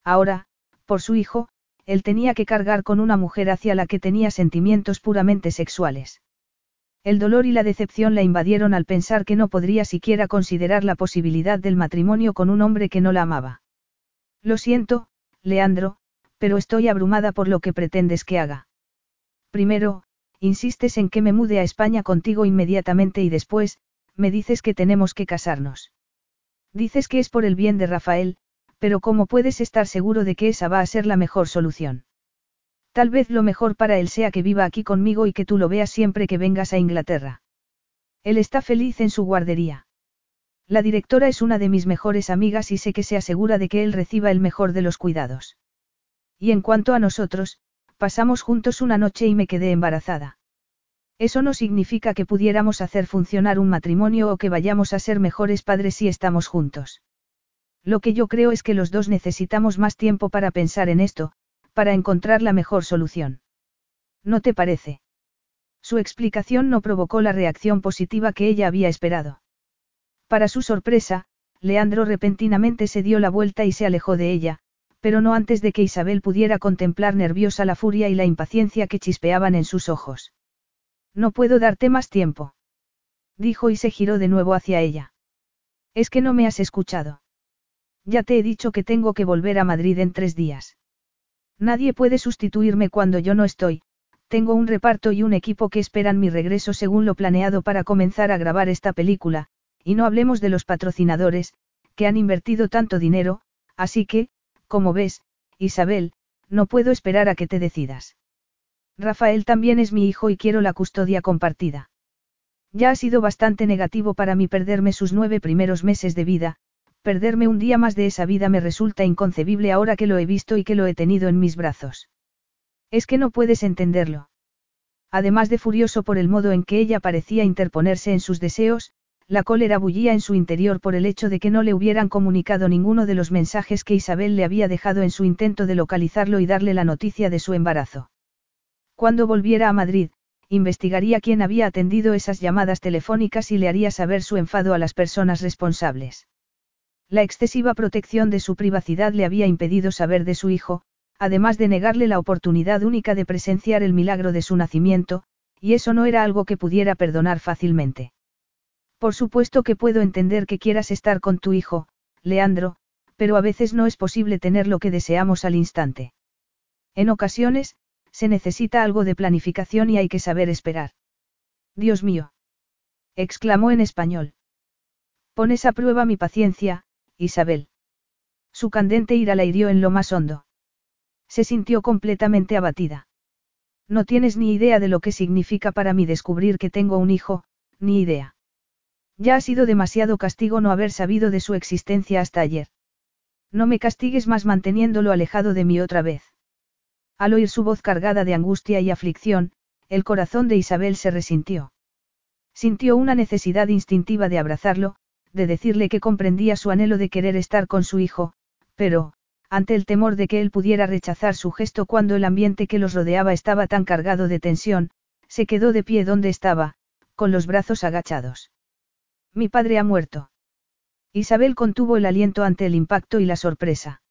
Ahora, por su hijo, él tenía que cargar con una mujer hacia la que tenía sentimientos puramente sexuales. El dolor y la decepción la invadieron al pensar que no podría siquiera considerar la posibilidad del matrimonio con un hombre que no la amaba. Lo siento, Leandro, pero estoy abrumada por lo que pretendes que haga. Primero, insistes en que me mude a España contigo inmediatamente y después, me dices que tenemos que casarnos. Dices que es por el bien de Rafael, pero ¿cómo puedes estar seguro de que esa va a ser la mejor solución? Tal vez lo mejor para él sea que viva aquí conmigo y que tú lo veas siempre que vengas a Inglaterra. Él está feliz en su guardería. La directora es una de mis mejores amigas y sé que se asegura de que él reciba el mejor de los cuidados. Y en cuanto a nosotros, pasamos juntos una noche y me quedé embarazada. Eso no significa que pudiéramos hacer funcionar un matrimonio o que vayamos a ser mejores padres si estamos juntos. Lo que yo creo es que los dos necesitamos más tiempo para pensar en esto, para encontrar la mejor solución. ¿No te parece? Su explicación no provocó la reacción positiva que ella había esperado. Para su sorpresa, Leandro repentinamente se dio la vuelta y se alejó de ella, pero no antes de que Isabel pudiera contemplar nerviosa la furia y la impaciencia que chispeaban en sus ojos. No puedo darte más tiempo. Dijo y se giró de nuevo hacia ella. Es que no me has escuchado. Ya te he dicho que tengo que volver a Madrid en tres días. Nadie puede sustituirme cuando yo no estoy, tengo un reparto y un equipo que esperan mi regreso según lo planeado para comenzar a grabar esta película, y no hablemos de los patrocinadores, que han invertido tanto dinero, así que, como ves, Isabel, no puedo esperar a que te decidas. Rafael también es mi hijo y quiero la custodia compartida. Ya ha sido bastante negativo para mí perderme sus nueve primeros meses de vida, perderme un día más de esa vida me resulta inconcebible ahora que lo he visto y que lo he tenido en mis brazos. Es que no puedes entenderlo. Además de furioso por el modo en que ella parecía interponerse en sus deseos, la cólera bullía en su interior por el hecho de que no le hubieran comunicado ninguno de los mensajes que Isabel le había dejado en su intento de localizarlo y darle la noticia de su embarazo. Cuando volviera a Madrid, investigaría quién había atendido esas llamadas telefónicas y le haría saber su enfado a las personas responsables. La excesiva protección de su privacidad le había impedido saber de su hijo, además de negarle la oportunidad única de presenciar el milagro de su nacimiento, y eso no era algo que pudiera perdonar fácilmente. Por supuesto que puedo entender que quieras estar con tu hijo, Leandro, pero a veces no es posible tener lo que deseamos al instante. En ocasiones, se necesita algo de planificación y hay que saber esperar. Dios mío. exclamó en español. Pones a prueba mi paciencia, Isabel. Su candente ira la hirió en lo más hondo. Se sintió completamente abatida. No tienes ni idea de lo que significa para mí descubrir que tengo un hijo, ni idea. Ya ha sido demasiado castigo no haber sabido de su existencia hasta ayer. No me castigues más manteniéndolo alejado de mí otra vez. Al oír su voz cargada de angustia y aflicción, el corazón de Isabel se resintió. Sintió una necesidad instintiva de abrazarlo, de decirle que comprendía su anhelo de querer estar con su hijo, pero, ante el temor de que él pudiera rechazar su gesto cuando el ambiente que los rodeaba estaba tan cargado de tensión, se quedó de pie donde estaba, con los brazos agachados. Mi padre ha muerto. Isabel contuvo el aliento ante el impacto y la sorpresa.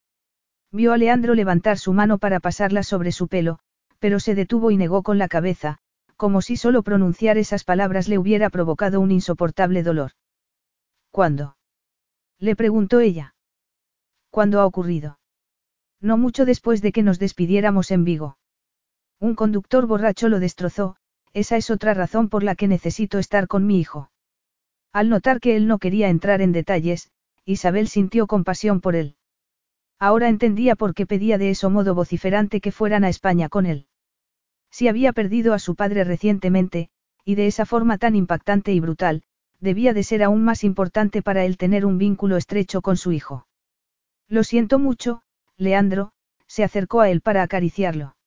Vio a Leandro levantar su mano para pasarla sobre su pelo, pero se detuvo y negó con la cabeza, como si solo pronunciar esas palabras le hubiera provocado un insoportable dolor. ¿Cuándo? Le preguntó ella. ¿Cuándo ha ocurrido? No mucho después de que nos despidiéramos en Vigo. Un conductor borracho lo destrozó, esa es otra razón por la que necesito estar con mi hijo. Al notar que él no quería entrar en detalles, Isabel sintió compasión por él. Ahora entendía por qué pedía de eso modo vociferante que fueran a España con él. Si había perdido a su padre recientemente, y de esa forma tan impactante y brutal, debía de ser aún más importante para él tener un vínculo estrecho con su hijo. Lo siento mucho, Leandro, se acercó a él para acariciarlo.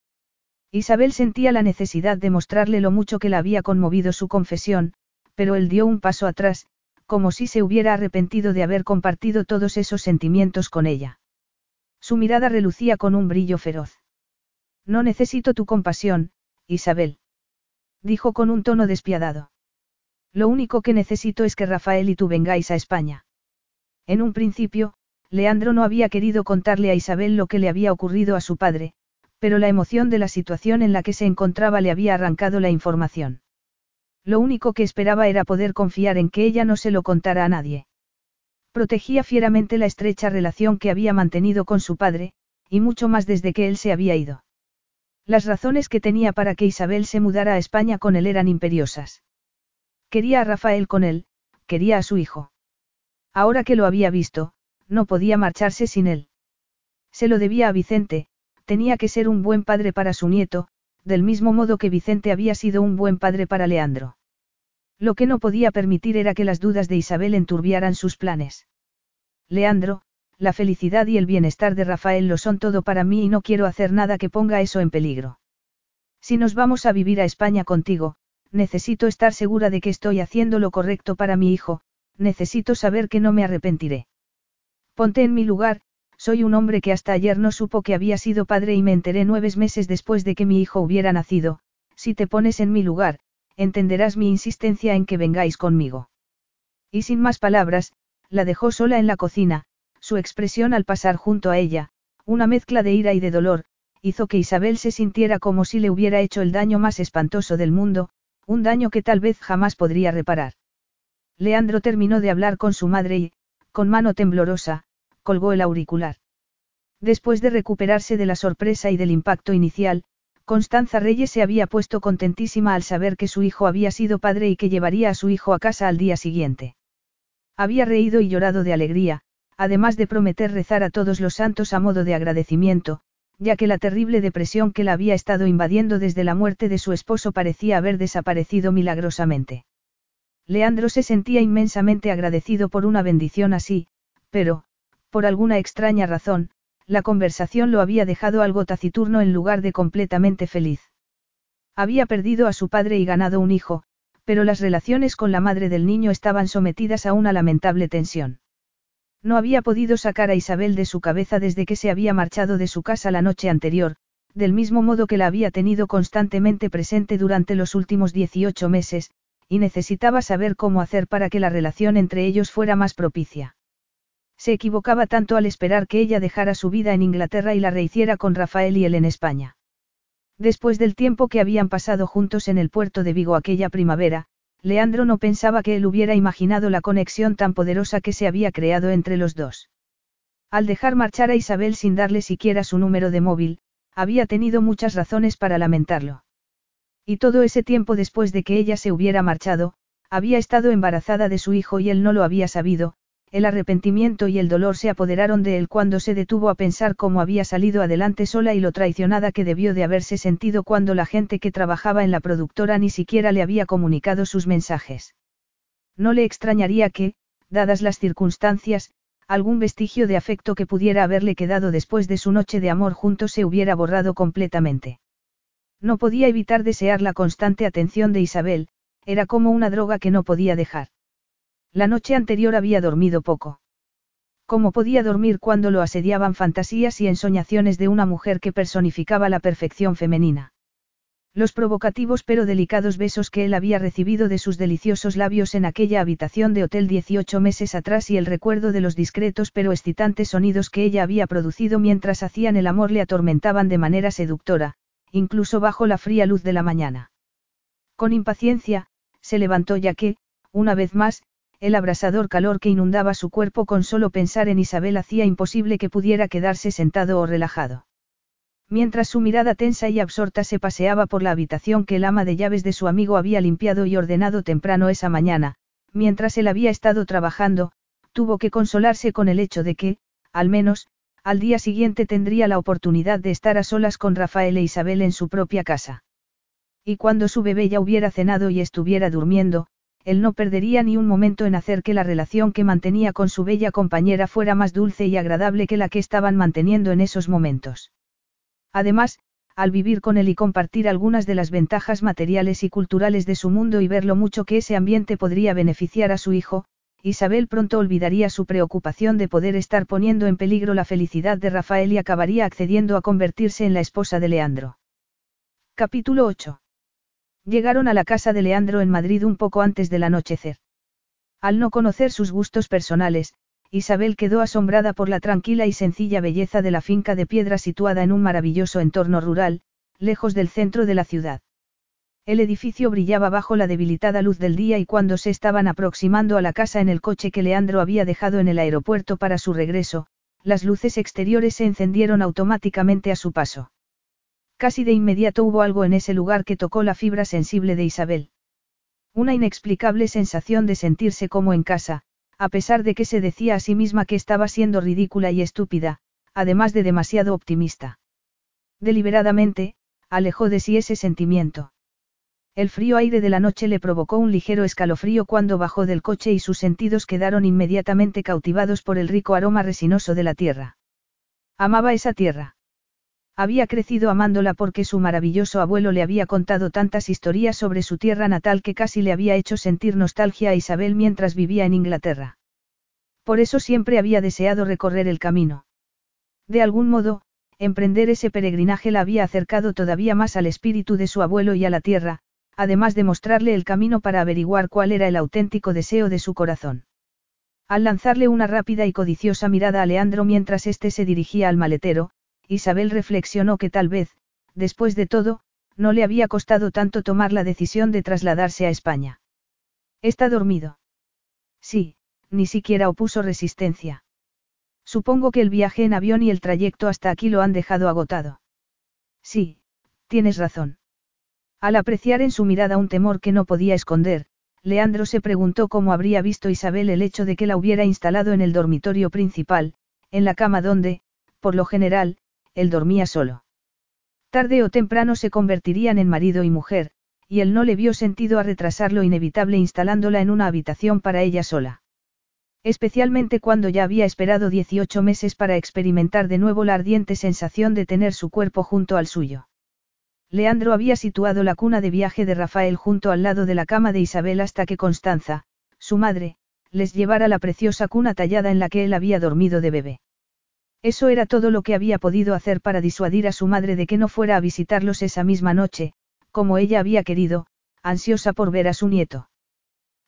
Isabel sentía la necesidad de mostrarle lo mucho que la había conmovido su confesión, pero él dio un paso atrás, como si se hubiera arrepentido de haber compartido todos esos sentimientos con ella. Su mirada relucía con un brillo feroz. No necesito tu compasión, Isabel. Dijo con un tono despiadado. Lo único que necesito es que Rafael y tú vengáis a España. En un principio, Leandro no había querido contarle a Isabel lo que le había ocurrido a su padre, pero la emoción de la situación en la que se encontraba le había arrancado la información. Lo único que esperaba era poder confiar en que ella no se lo contara a nadie. Protegía fieramente la estrecha relación que había mantenido con su padre, y mucho más desde que él se había ido. Las razones que tenía para que Isabel se mudara a España con él eran imperiosas. Quería a Rafael con él, quería a su hijo. Ahora que lo había visto, no podía marcharse sin él. Se lo debía a Vicente, tenía que ser un buen padre para su nieto, del mismo modo que Vicente había sido un buen padre para Leandro. Lo que no podía permitir era que las dudas de Isabel enturbiaran sus planes. Leandro, la felicidad y el bienestar de Rafael lo son todo para mí y no quiero hacer nada que ponga eso en peligro. Si nos vamos a vivir a España contigo, necesito estar segura de que estoy haciendo lo correcto para mi hijo, necesito saber que no me arrepentiré. Ponte en mi lugar, soy un hombre que hasta ayer no supo que había sido padre y me enteré nueve meses después de que mi hijo hubiera nacido, si te pones en mi lugar, entenderás mi insistencia en que vengáis conmigo. Y sin más palabras, la dejó sola en la cocina, su expresión al pasar junto a ella, una mezcla de ira y de dolor, hizo que Isabel se sintiera como si le hubiera hecho el daño más espantoso del mundo, un daño que tal vez jamás podría reparar. Leandro terminó de hablar con su madre y, con mano temblorosa, colgó el auricular. Después de recuperarse de la sorpresa y del impacto inicial, Constanza Reyes se había puesto contentísima al saber que su hijo había sido padre y que llevaría a su hijo a casa al día siguiente. Había reído y llorado de alegría, además de prometer rezar a todos los santos a modo de agradecimiento, ya que la terrible depresión que la había estado invadiendo desde la muerte de su esposo parecía haber desaparecido milagrosamente. Leandro se sentía inmensamente agradecido por una bendición así, pero, por alguna extraña razón, la conversación lo había dejado algo taciturno en lugar de completamente feliz. Había perdido a su padre y ganado un hijo, pero las relaciones con la madre del niño estaban sometidas a una lamentable tensión. No había podido sacar a Isabel de su cabeza desde que se había marchado de su casa la noche anterior, del mismo modo que la había tenido constantemente presente durante los últimos 18 meses, y necesitaba saber cómo hacer para que la relación entre ellos fuera más propicia. Se equivocaba tanto al esperar que ella dejara su vida en Inglaterra y la rehiciera con Rafael y él en España. Después del tiempo que habían pasado juntos en el puerto de Vigo aquella primavera, Leandro no pensaba que él hubiera imaginado la conexión tan poderosa que se había creado entre los dos. Al dejar marchar a Isabel sin darle siquiera su número de móvil, había tenido muchas razones para lamentarlo. Y todo ese tiempo después de que ella se hubiera marchado, había estado embarazada de su hijo y él no lo había sabido, el arrepentimiento y el dolor se apoderaron de él cuando se detuvo a pensar cómo había salido adelante sola y lo traicionada que debió de haberse sentido cuando la gente que trabajaba en la productora ni siquiera le había comunicado sus mensajes. No le extrañaría que, dadas las circunstancias, algún vestigio de afecto que pudiera haberle quedado después de su noche de amor juntos se hubiera borrado completamente. No podía evitar desear la constante atención de Isabel, era como una droga que no podía dejar. La noche anterior había dormido poco. ¿Cómo podía dormir cuando lo asediaban fantasías y ensoñaciones de una mujer que personificaba la perfección femenina? Los provocativos pero delicados besos que él había recibido de sus deliciosos labios en aquella habitación de hotel 18 meses atrás y el recuerdo de los discretos pero excitantes sonidos que ella había producido mientras hacían el amor le atormentaban de manera seductora, incluso bajo la fría luz de la mañana. Con impaciencia, se levantó ya que, una vez más, el abrasador calor que inundaba su cuerpo con solo pensar en Isabel hacía imposible que pudiera quedarse sentado o relajado. Mientras su mirada tensa y absorta se paseaba por la habitación que el ama de llaves de su amigo había limpiado y ordenado temprano esa mañana, mientras él había estado trabajando, tuvo que consolarse con el hecho de que, al menos, al día siguiente tendría la oportunidad de estar a solas con Rafael e Isabel en su propia casa. Y cuando su bebé ya hubiera cenado y estuviera durmiendo, él no perdería ni un momento en hacer que la relación que mantenía con su bella compañera fuera más dulce y agradable que la que estaban manteniendo en esos momentos. Además, al vivir con él y compartir algunas de las ventajas materiales y culturales de su mundo y ver lo mucho que ese ambiente podría beneficiar a su hijo, Isabel pronto olvidaría su preocupación de poder estar poniendo en peligro la felicidad de Rafael y acabaría accediendo a convertirse en la esposa de Leandro. Capítulo 8. Llegaron a la casa de Leandro en Madrid un poco antes del anochecer. Al no conocer sus gustos personales, Isabel quedó asombrada por la tranquila y sencilla belleza de la finca de piedra situada en un maravilloso entorno rural, lejos del centro de la ciudad. El edificio brillaba bajo la debilitada luz del día y cuando se estaban aproximando a la casa en el coche que Leandro había dejado en el aeropuerto para su regreso, las luces exteriores se encendieron automáticamente a su paso. Casi de inmediato hubo algo en ese lugar que tocó la fibra sensible de Isabel. Una inexplicable sensación de sentirse como en casa, a pesar de que se decía a sí misma que estaba siendo ridícula y estúpida, además de demasiado optimista. Deliberadamente, alejó de sí ese sentimiento. El frío aire de la noche le provocó un ligero escalofrío cuando bajó del coche y sus sentidos quedaron inmediatamente cautivados por el rico aroma resinoso de la tierra. Amaba esa tierra. Había crecido amándola porque su maravilloso abuelo le había contado tantas historias sobre su tierra natal que casi le había hecho sentir nostalgia a Isabel mientras vivía en Inglaterra. Por eso siempre había deseado recorrer el camino. De algún modo, emprender ese peregrinaje la había acercado todavía más al espíritu de su abuelo y a la tierra, además de mostrarle el camino para averiguar cuál era el auténtico deseo de su corazón. Al lanzarle una rápida y codiciosa mirada a Leandro mientras éste se dirigía al maletero, Isabel reflexionó que tal vez, después de todo, no le había costado tanto tomar la decisión de trasladarse a España. ¿Está dormido? Sí, ni siquiera opuso resistencia. Supongo que el viaje en avión y el trayecto hasta aquí lo han dejado agotado. Sí, tienes razón. Al apreciar en su mirada un temor que no podía esconder, Leandro se preguntó cómo habría visto Isabel el hecho de que la hubiera instalado en el dormitorio principal, en la cama donde, por lo general, él dormía solo. Tarde o temprano se convertirían en marido y mujer, y él no le vio sentido a retrasar lo inevitable instalándola en una habitación para ella sola. Especialmente cuando ya había esperado 18 meses para experimentar de nuevo la ardiente sensación de tener su cuerpo junto al suyo. Leandro había situado la cuna de viaje de Rafael junto al lado de la cama de Isabel hasta que Constanza, su madre, les llevara la preciosa cuna tallada en la que él había dormido de bebé. Eso era todo lo que había podido hacer para disuadir a su madre de que no fuera a visitarlos esa misma noche, como ella había querido, ansiosa por ver a su nieto.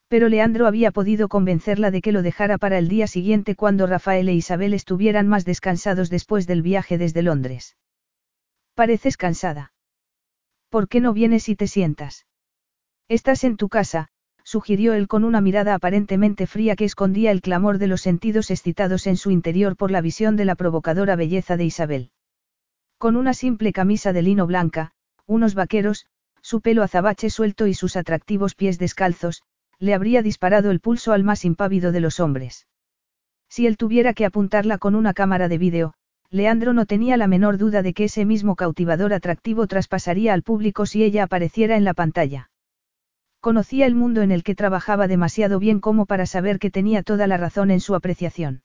Pero Leandro había podido convencerla de que lo dejara para el día siguiente cuando Rafael e Isabel estuvieran más descansados después del viaje desde Londres. Pareces cansada. ¿Por qué no vienes y te sientas? Estás en tu casa, sugirió él con una mirada aparentemente fría que escondía el clamor de los sentidos excitados en su interior por la visión de la provocadora belleza de Isabel. Con una simple camisa de lino blanca, unos vaqueros, su pelo azabache suelto y sus atractivos pies descalzos, le habría disparado el pulso al más impávido de los hombres. Si él tuviera que apuntarla con una cámara de vídeo, Leandro no tenía la menor duda de que ese mismo cautivador atractivo traspasaría al público si ella apareciera en la pantalla. Conocía el mundo en el que trabajaba demasiado bien como para saber que tenía toda la razón en su apreciación.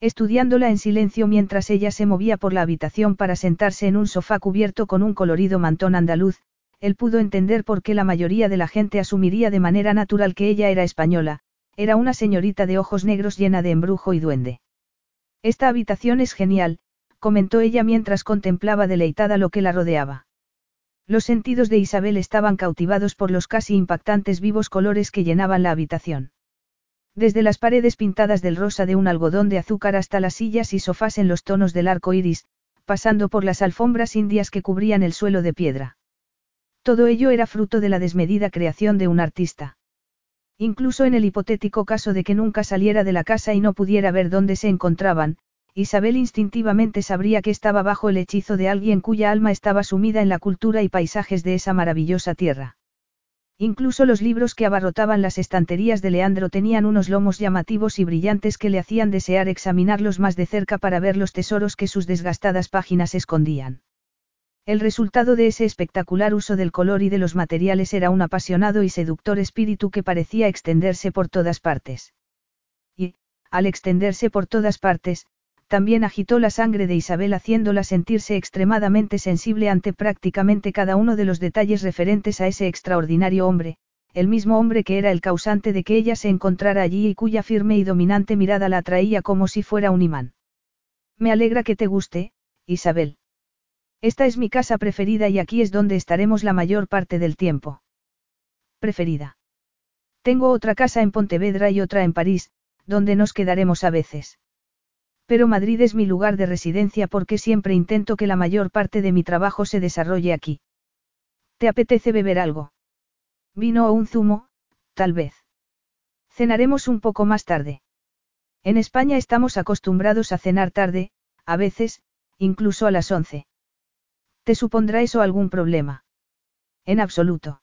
Estudiándola en silencio mientras ella se movía por la habitación para sentarse en un sofá cubierto con un colorido mantón andaluz, él pudo entender por qué la mayoría de la gente asumiría de manera natural que ella era española, era una señorita de ojos negros llena de embrujo y duende. Esta habitación es genial, comentó ella mientras contemplaba deleitada lo que la rodeaba. Los sentidos de Isabel estaban cautivados por los casi impactantes vivos colores que llenaban la habitación. Desde las paredes pintadas del rosa de un algodón de azúcar hasta las sillas y sofás en los tonos del arco iris, pasando por las alfombras indias que cubrían el suelo de piedra. Todo ello era fruto de la desmedida creación de un artista. Incluso en el hipotético caso de que nunca saliera de la casa y no pudiera ver dónde se encontraban, Isabel instintivamente sabría que estaba bajo el hechizo de alguien cuya alma estaba sumida en la cultura y paisajes de esa maravillosa tierra. Incluso los libros que abarrotaban las estanterías de Leandro tenían unos lomos llamativos y brillantes que le hacían desear examinarlos más de cerca para ver los tesoros que sus desgastadas páginas escondían. El resultado de ese espectacular uso del color y de los materiales era un apasionado y seductor espíritu que parecía extenderse por todas partes. Y, al extenderse por todas partes, también agitó la sangre de Isabel haciéndola sentirse extremadamente sensible ante prácticamente cada uno de los detalles referentes a ese extraordinario hombre, el mismo hombre que era el causante de que ella se encontrara allí y cuya firme y dominante mirada la atraía como si fuera un imán. Me alegra que te guste, Isabel. Esta es mi casa preferida y aquí es donde estaremos la mayor parte del tiempo. Preferida. Tengo otra casa en Pontevedra y otra en París, donde nos quedaremos a veces. Pero Madrid es mi lugar de residencia porque siempre intento que la mayor parte de mi trabajo se desarrolle aquí. ¿Te apetece beber algo? Vino o un zumo, tal vez. Cenaremos un poco más tarde. En España estamos acostumbrados a cenar tarde, a veces, incluso a las once. ¿Te supondrá eso algún problema? En absoluto.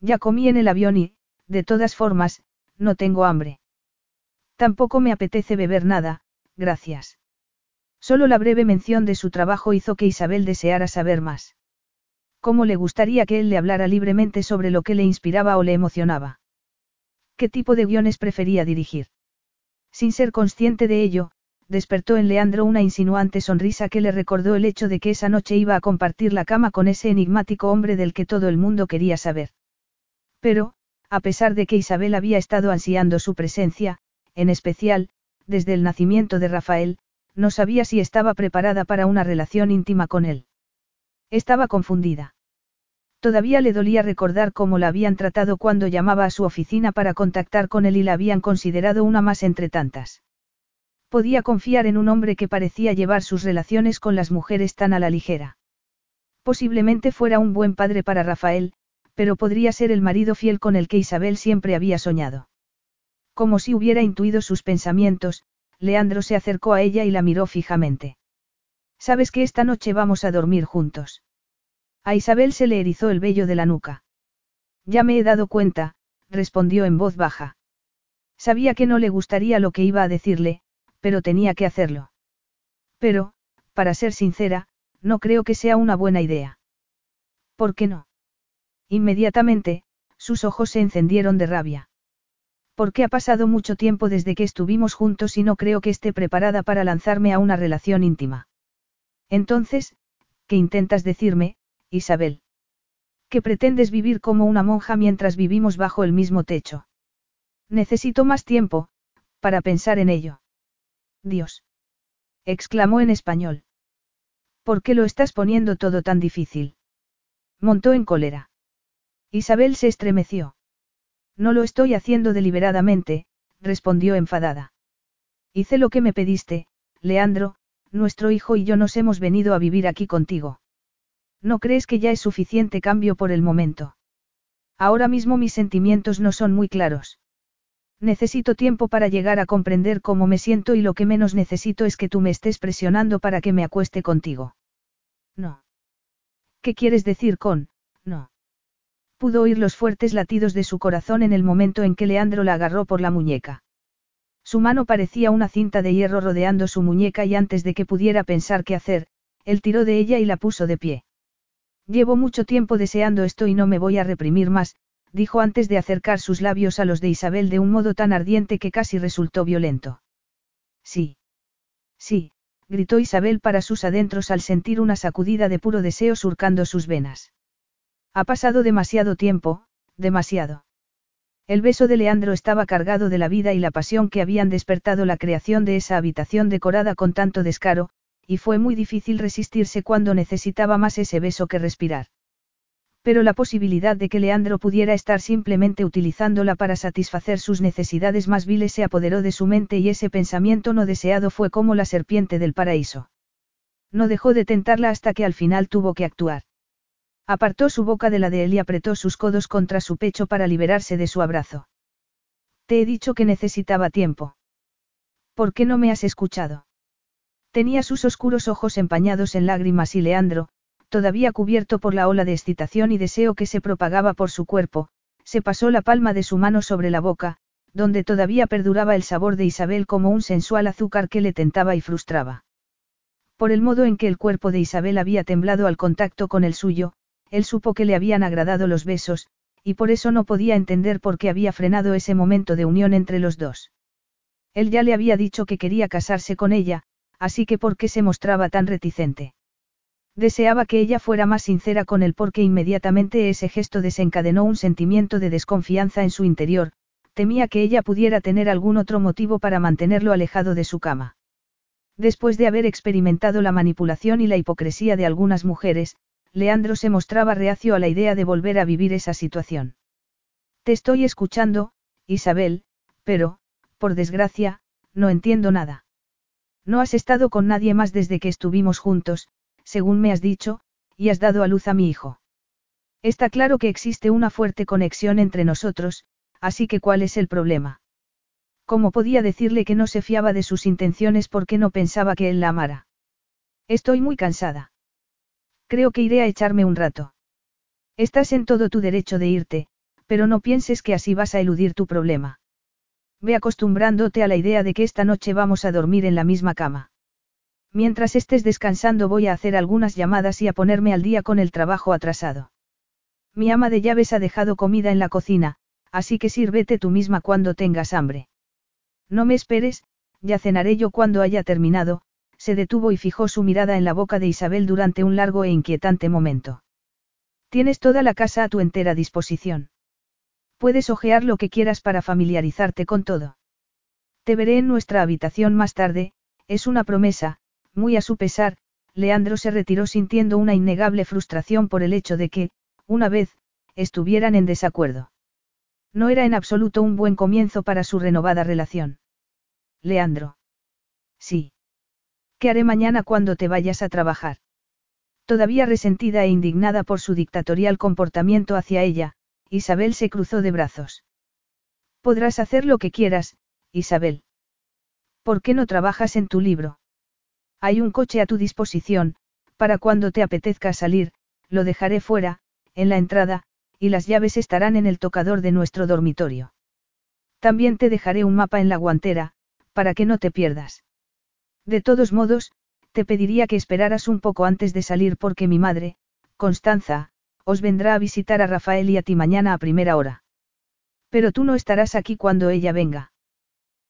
Ya comí en el avión y, de todas formas, no tengo hambre. Tampoco me apetece beber nada, gracias. Solo la breve mención de su trabajo hizo que Isabel deseara saber más. ¿Cómo le gustaría que él le hablara libremente sobre lo que le inspiraba o le emocionaba? ¿Qué tipo de guiones prefería dirigir? Sin ser consciente de ello, despertó en Leandro una insinuante sonrisa que le recordó el hecho de que esa noche iba a compartir la cama con ese enigmático hombre del que todo el mundo quería saber. Pero, a pesar de que Isabel había estado ansiando su presencia, en especial, desde el nacimiento de Rafael, no sabía si estaba preparada para una relación íntima con él. Estaba confundida. Todavía le dolía recordar cómo la habían tratado cuando llamaba a su oficina para contactar con él y la habían considerado una más entre tantas. Podía confiar en un hombre que parecía llevar sus relaciones con las mujeres tan a la ligera. Posiblemente fuera un buen padre para Rafael, pero podría ser el marido fiel con el que Isabel siempre había soñado. Como si hubiera intuido sus pensamientos, Leandro se acercó a ella y la miró fijamente. Sabes que esta noche vamos a dormir juntos. A Isabel se le erizó el vello de la nuca. Ya me he dado cuenta, respondió en voz baja. Sabía que no le gustaría lo que iba a decirle, pero tenía que hacerlo. Pero, para ser sincera, no creo que sea una buena idea. ¿Por qué no? Inmediatamente, sus ojos se encendieron de rabia. Porque ha pasado mucho tiempo desde que estuvimos juntos y no creo que esté preparada para lanzarme a una relación íntima. Entonces, ¿qué intentas decirme, Isabel? Que pretendes vivir como una monja mientras vivimos bajo el mismo techo. Necesito más tiempo, para pensar en ello. Dios. exclamó en español. ¿Por qué lo estás poniendo todo tan difícil? Montó en cólera. Isabel se estremeció. No lo estoy haciendo deliberadamente, respondió enfadada. Hice lo que me pediste, Leandro, nuestro hijo y yo nos hemos venido a vivir aquí contigo. ¿No crees que ya es suficiente cambio por el momento? Ahora mismo mis sentimientos no son muy claros. Necesito tiempo para llegar a comprender cómo me siento y lo que menos necesito es que tú me estés presionando para que me acueste contigo. No. ¿Qué quieres decir con, no? Pudo oír los fuertes latidos de su corazón en el momento en que Leandro la agarró por la muñeca. Su mano parecía una cinta de hierro rodeando su muñeca y antes de que pudiera pensar qué hacer, él tiró de ella y la puso de pie. Llevo mucho tiempo deseando esto y no me voy a reprimir más, dijo antes de acercar sus labios a los de Isabel de un modo tan ardiente que casi resultó violento. Sí. Sí, gritó Isabel para sus adentros al sentir una sacudida de puro deseo surcando sus venas. Ha pasado demasiado tiempo, demasiado. El beso de Leandro estaba cargado de la vida y la pasión que habían despertado la creación de esa habitación decorada con tanto descaro, y fue muy difícil resistirse cuando necesitaba más ese beso que respirar. Pero la posibilidad de que Leandro pudiera estar simplemente utilizándola para satisfacer sus necesidades más viles se apoderó de su mente y ese pensamiento no deseado fue como la serpiente del paraíso. No dejó de tentarla hasta que al final tuvo que actuar. Apartó su boca de la de él y apretó sus codos contra su pecho para liberarse de su abrazo. Te he dicho que necesitaba tiempo. ¿Por qué no me has escuchado? Tenía sus oscuros ojos empañados en lágrimas y Leandro, todavía cubierto por la ola de excitación y deseo que se propagaba por su cuerpo, se pasó la palma de su mano sobre la boca, donde todavía perduraba el sabor de Isabel como un sensual azúcar que le tentaba y frustraba. Por el modo en que el cuerpo de Isabel había temblado al contacto con el suyo, él supo que le habían agradado los besos, y por eso no podía entender por qué había frenado ese momento de unión entre los dos. Él ya le había dicho que quería casarse con ella, así que por qué se mostraba tan reticente. Deseaba que ella fuera más sincera con él porque inmediatamente ese gesto desencadenó un sentimiento de desconfianza en su interior, temía que ella pudiera tener algún otro motivo para mantenerlo alejado de su cama. Después de haber experimentado la manipulación y la hipocresía de algunas mujeres, Leandro se mostraba reacio a la idea de volver a vivir esa situación. Te estoy escuchando, Isabel, pero, por desgracia, no entiendo nada. No has estado con nadie más desde que estuvimos juntos, según me has dicho, y has dado a luz a mi hijo. Está claro que existe una fuerte conexión entre nosotros, así que ¿cuál es el problema? ¿Cómo podía decirle que no se fiaba de sus intenciones porque no pensaba que él la amara? Estoy muy cansada. Creo que iré a echarme un rato. Estás en todo tu derecho de irte, pero no pienses que así vas a eludir tu problema. Ve acostumbrándote a la idea de que esta noche vamos a dormir en la misma cama. Mientras estés descansando voy a hacer algunas llamadas y a ponerme al día con el trabajo atrasado. Mi ama de llaves ha dejado comida en la cocina, así que sírvete tú misma cuando tengas hambre. No me esperes, ya cenaré yo cuando haya terminado, se detuvo y fijó su mirada en la boca de Isabel durante un largo e inquietante momento. Tienes toda la casa a tu entera disposición. Puedes ojear lo que quieras para familiarizarte con todo. Te veré en nuestra habitación más tarde, es una promesa, muy a su pesar, Leandro se retiró sintiendo una innegable frustración por el hecho de que, una vez, estuvieran en desacuerdo. No era en absoluto un buen comienzo para su renovada relación. Leandro. Sí. ¿Qué haré mañana cuando te vayas a trabajar? Todavía resentida e indignada por su dictatorial comportamiento hacia ella, Isabel se cruzó de brazos. Podrás hacer lo que quieras, Isabel. ¿Por qué no trabajas en tu libro? Hay un coche a tu disposición, para cuando te apetezca salir, lo dejaré fuera, en la entrada, y las llaves estarán en el tocador de nuestro dormitorio. También te dejaré un mapa en la guantera, para que no te pierdas. De todos modos, te pediría que esperaras un poco antes de salir porque mi madre, Constanza, os vendrá a visitar a Rafael y a ti mañana a primera hora. Pero tú no estarás aquí cuando ella venga.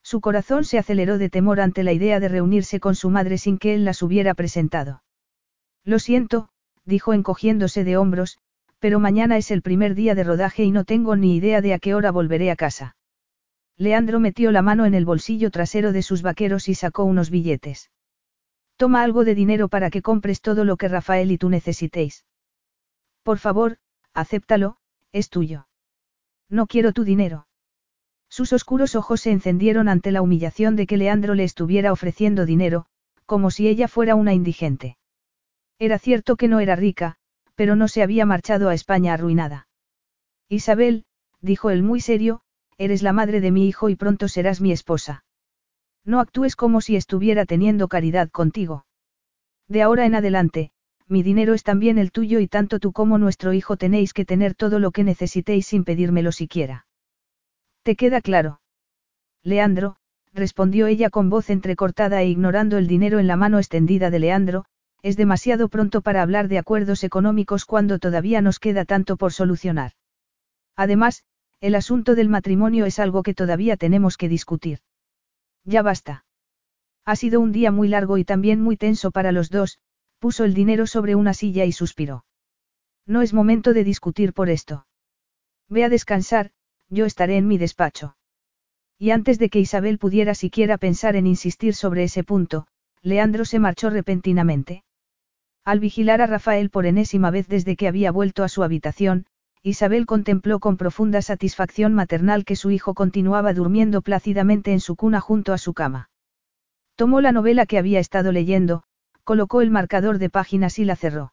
Su corazón se aceleró de temor ante la idea de reunirse con su madre sin que él las hubiera presentado. Lo siento, dijo encogiéndose de hombros, pero mañana es el primer día de rodaje y no tengo ni idea de a qué hora volveré a casa. Leandro metió la mano en el bolsillo trasero de sus vaqueros y sacó unos billetes. Toma algo de dinero para que compres todo lo que Rafael y tú necesitéis. Por favor, acéptalo, es tuyo. No quiero tu dinero. Sus oscuros ojos se encendieron ante la humillación de que Leandro le estuviera ofreciendo dinero, como si ella fuera una indigente. Era cierto que no era rica, pero no se había marchado a España arruinada. Isabel, dijo él muy serio, eres la madre de mi hijo y pronto serás mi esposa. No actúes como si estuviera teniendo caridad contigo. De ahora en adelante, mi dinero es también el tuyo y tanto tú como nuestro hijo tenéis que tener todo lo que necesitéis sin pedírmelo siquiera. ¿Te queda claro? Leandro, respondió ella con voz entrecortada e ignorando el dinero en la mano extendida de Leandro, es demasiado pronto para hablar de acuerdos económicos cuando todavía nos queda tanto por solucionar. Además, el asunto del matrimonio es algo que todavía tenemos que discutir. Ya basta. Ha sido un día muy largo y también muy tenso para los dos, puso el dinero sobre una silla y suspiró. No es momento de discutir por esto. Ve a descansar, yo estaré en mi despacho. Y antes de que Isabel pudiera siquiera pensar en insistir sobre ese punto, Leandro se marchó repentinamente. Al vigilar a Rafael por enésima vez desde que había vuelto a su habitación, Isabel contempló con profunda satisfacción maternal que su hijo continuaba durmiendo plácidamente en su cuna junto a su cama. Tomó la novela que había estado leyendo, colocó el marcador de páginas y la cerró.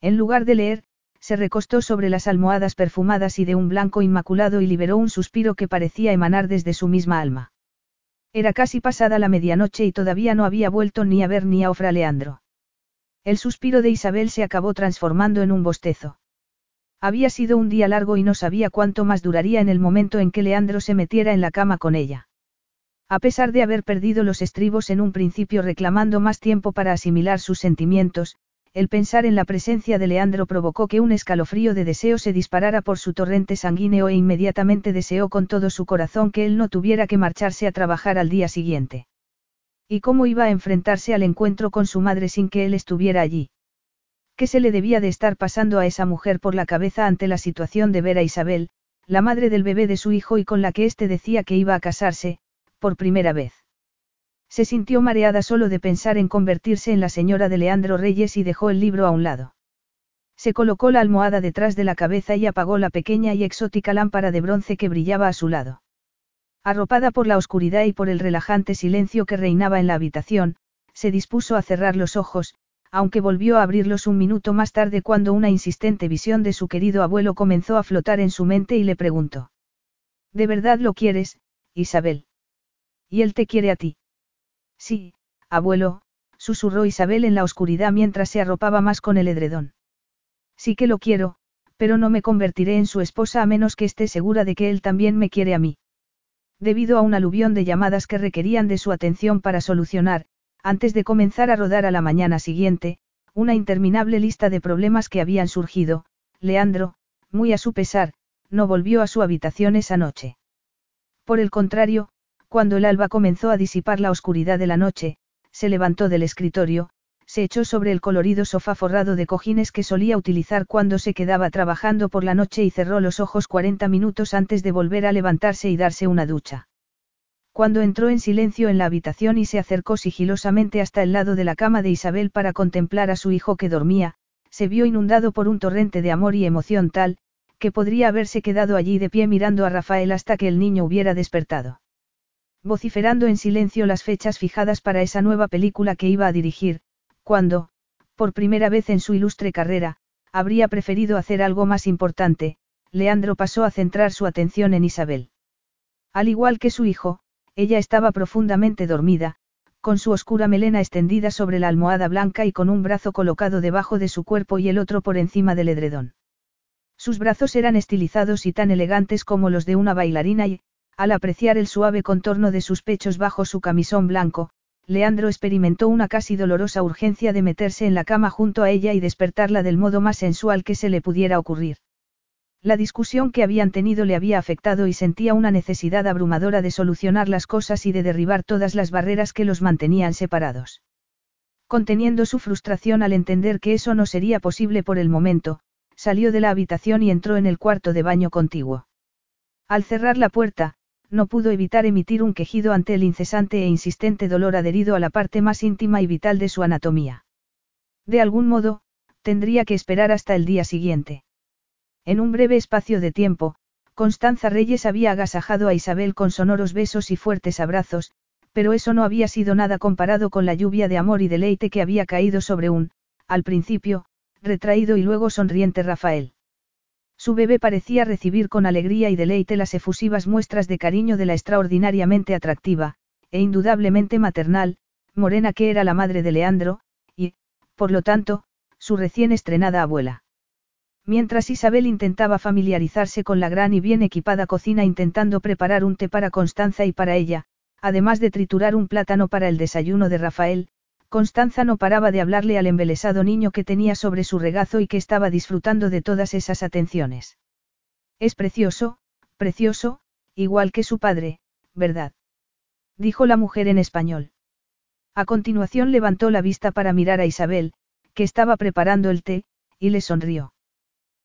En lugar de leer, se recostó sobre las almohadas perfumadas y de un blanco inmaculado y liberó un suspiro que parecía emanar desde su misma alma. Era casi pasada la medianoche y todavía no había vuelto ni a ver ni a Ofra Leandro. El suspiro de Isabel se acabó transformando en un bostezo. Había sido un día largo y no sabía cuánto más duraría en el momento en que Leandro se metiera en la cama con ella. A pesar de haber perdido los estribos en un principio reclamando más tiempo para asimilar sus sentimientos, el pensar en la presencia de Leandro provocó que un escalofrío de deseo se disparara por su torrente sanguíneo e inmediatamente deseó con todo su corazón que él no tuviera que marcharse a trabajar al día siguiente. ¿Y cómo iba a enfrentarse al encuentro con su madre sin que él estuviera allí? ¿Qué se le debía de estar pasando a esa mujer por la cabeza ante la situación de ver a Isabel, la madre del bebé de su hijo y con la que éste decía que iba a casarse, por primera vez. Se sintió mareada solo de pensar en convertirse en la señora de Leandro Reyes y dejó el libro a un lado. Se colocó la almohada detrás de la cabeza y apagó la pequeña y exótica lámpara de bronce que brillaba a su lado. Arropada por la oscuridad y por el relajante silencio que reinaba en la habitación, se dispuso a cerrar los ojos, aunque volvió a abrirlos un minuto más tarde cuando una insistente visión de su querido abuelo comenzó a flotar en su mente y le preguntó. ¿De verdad lo quieres, Isabel? Y él te quiere a ti. Sí, abuelo, susurró Isabel en la oscuridad mientras se arropaba más con el edredón. Sí que lo quiero, pero no me convertiré en su esposa a menos que esté segura de que él también me quiere a mí. Debido a un aluvión de llamadas que requerían de su atención para solucionar, antes de comenzar a rodar a la mañana siguiente, una interminable lista de problemas que habían surgido, Leandro, muy a su pesar, no volvió a su habitación esa noche. Por el contrario, cuando el alba comenzó a disipar la oscuridad de la noche, se levantó del escritorio, se echó sobre el colorido sofá forrado de cojines que solía utilizar cuando se quedaba trabajando por la noche y cerró los ojos 40 minutos antes de volver a levantarse y darse una ducha. Cuando entró en silencio en la habitación y se acercó sigilosamente hasta el lado de la cama de Isabel para contemplar a su hijo que dormía, se vio inundado por un torrente de amor y emoción tal, que podría haberse quedado allí de pie mirando a Rafael hasta que el niño hubiera despertado vociferando en silencio las fechas fijadas para esa nueva película que iba a dirigir, cuando, por primera vez en su ilustre carrera, habría preferido hacer algo más importante, Leandro pasó a centrar su atención en Isabel. Al igual que su hijo, ella estaba profundamente dormida, con su oscura melena extendida sobre la almohada blanca y con un brazo colocado debajo de su cuerpo y el otro por encima del edredón. Sus brazos eran estilizados y tan elegantes como los de una bailarina y, al apreciar el suave contorno de sus pechos bajo su camisón blanco, Leandro experimentó una casi dolorosa urgencia de meterse en la cama junto a ella y despertarla del modo más sensual que se le pudiera ocurrir. La discusión que habían tenido le había afectado y sentía una necesidad abrumadora de solucionar las cosas y de derribar todas las barreras que los mantenían separados. Conteniendo su frustración al entender que eso no sería posible por el momento, salió de la habitación y entró en el cuarto de baño contiguo. Al cerrar la puerta, no pudo evitar emitir un quejido ante el incesante e insistente dolor adherido a la parte más íntima y vital de su anatomía. De algún modo, tendría que esperar hasta el día siguiente. En un breve espacio de tiempo, Constanza Reyes había agasajado a Isabel con sonoros besos y fuertes abrazos, pero eso no había sido nada comparado con la lluvia de amor y deleite que había caído sobre un, al principio, retraído y luego sonriente Rafael. Su bebé parecía recibir con alegría y deleite las efusivas muestras de cariño de la extraordinariamente atractiva, e indudablemente maternal, Morena que era la madre de Leandro, y, por lo tanto, su recién estrenada abuela. Mientras Isabel intentaba familiarizarse con la gran y bien equipada cocina intentando preparar un té para Constanza y para ella, además de triturar un plátano para el desayuno de Rafael, Constanza no paraba de hablarle al embelesado niño que tenía sobre su regazo y que estaba disfrutando de todas esas atenciones. Es precioso, precioso, igual que su padre, ¿verdad? Dijo la mujer en español. A continuación levantó la vista para mirar a Isabel, que estaba preparando el té, y le sonrió.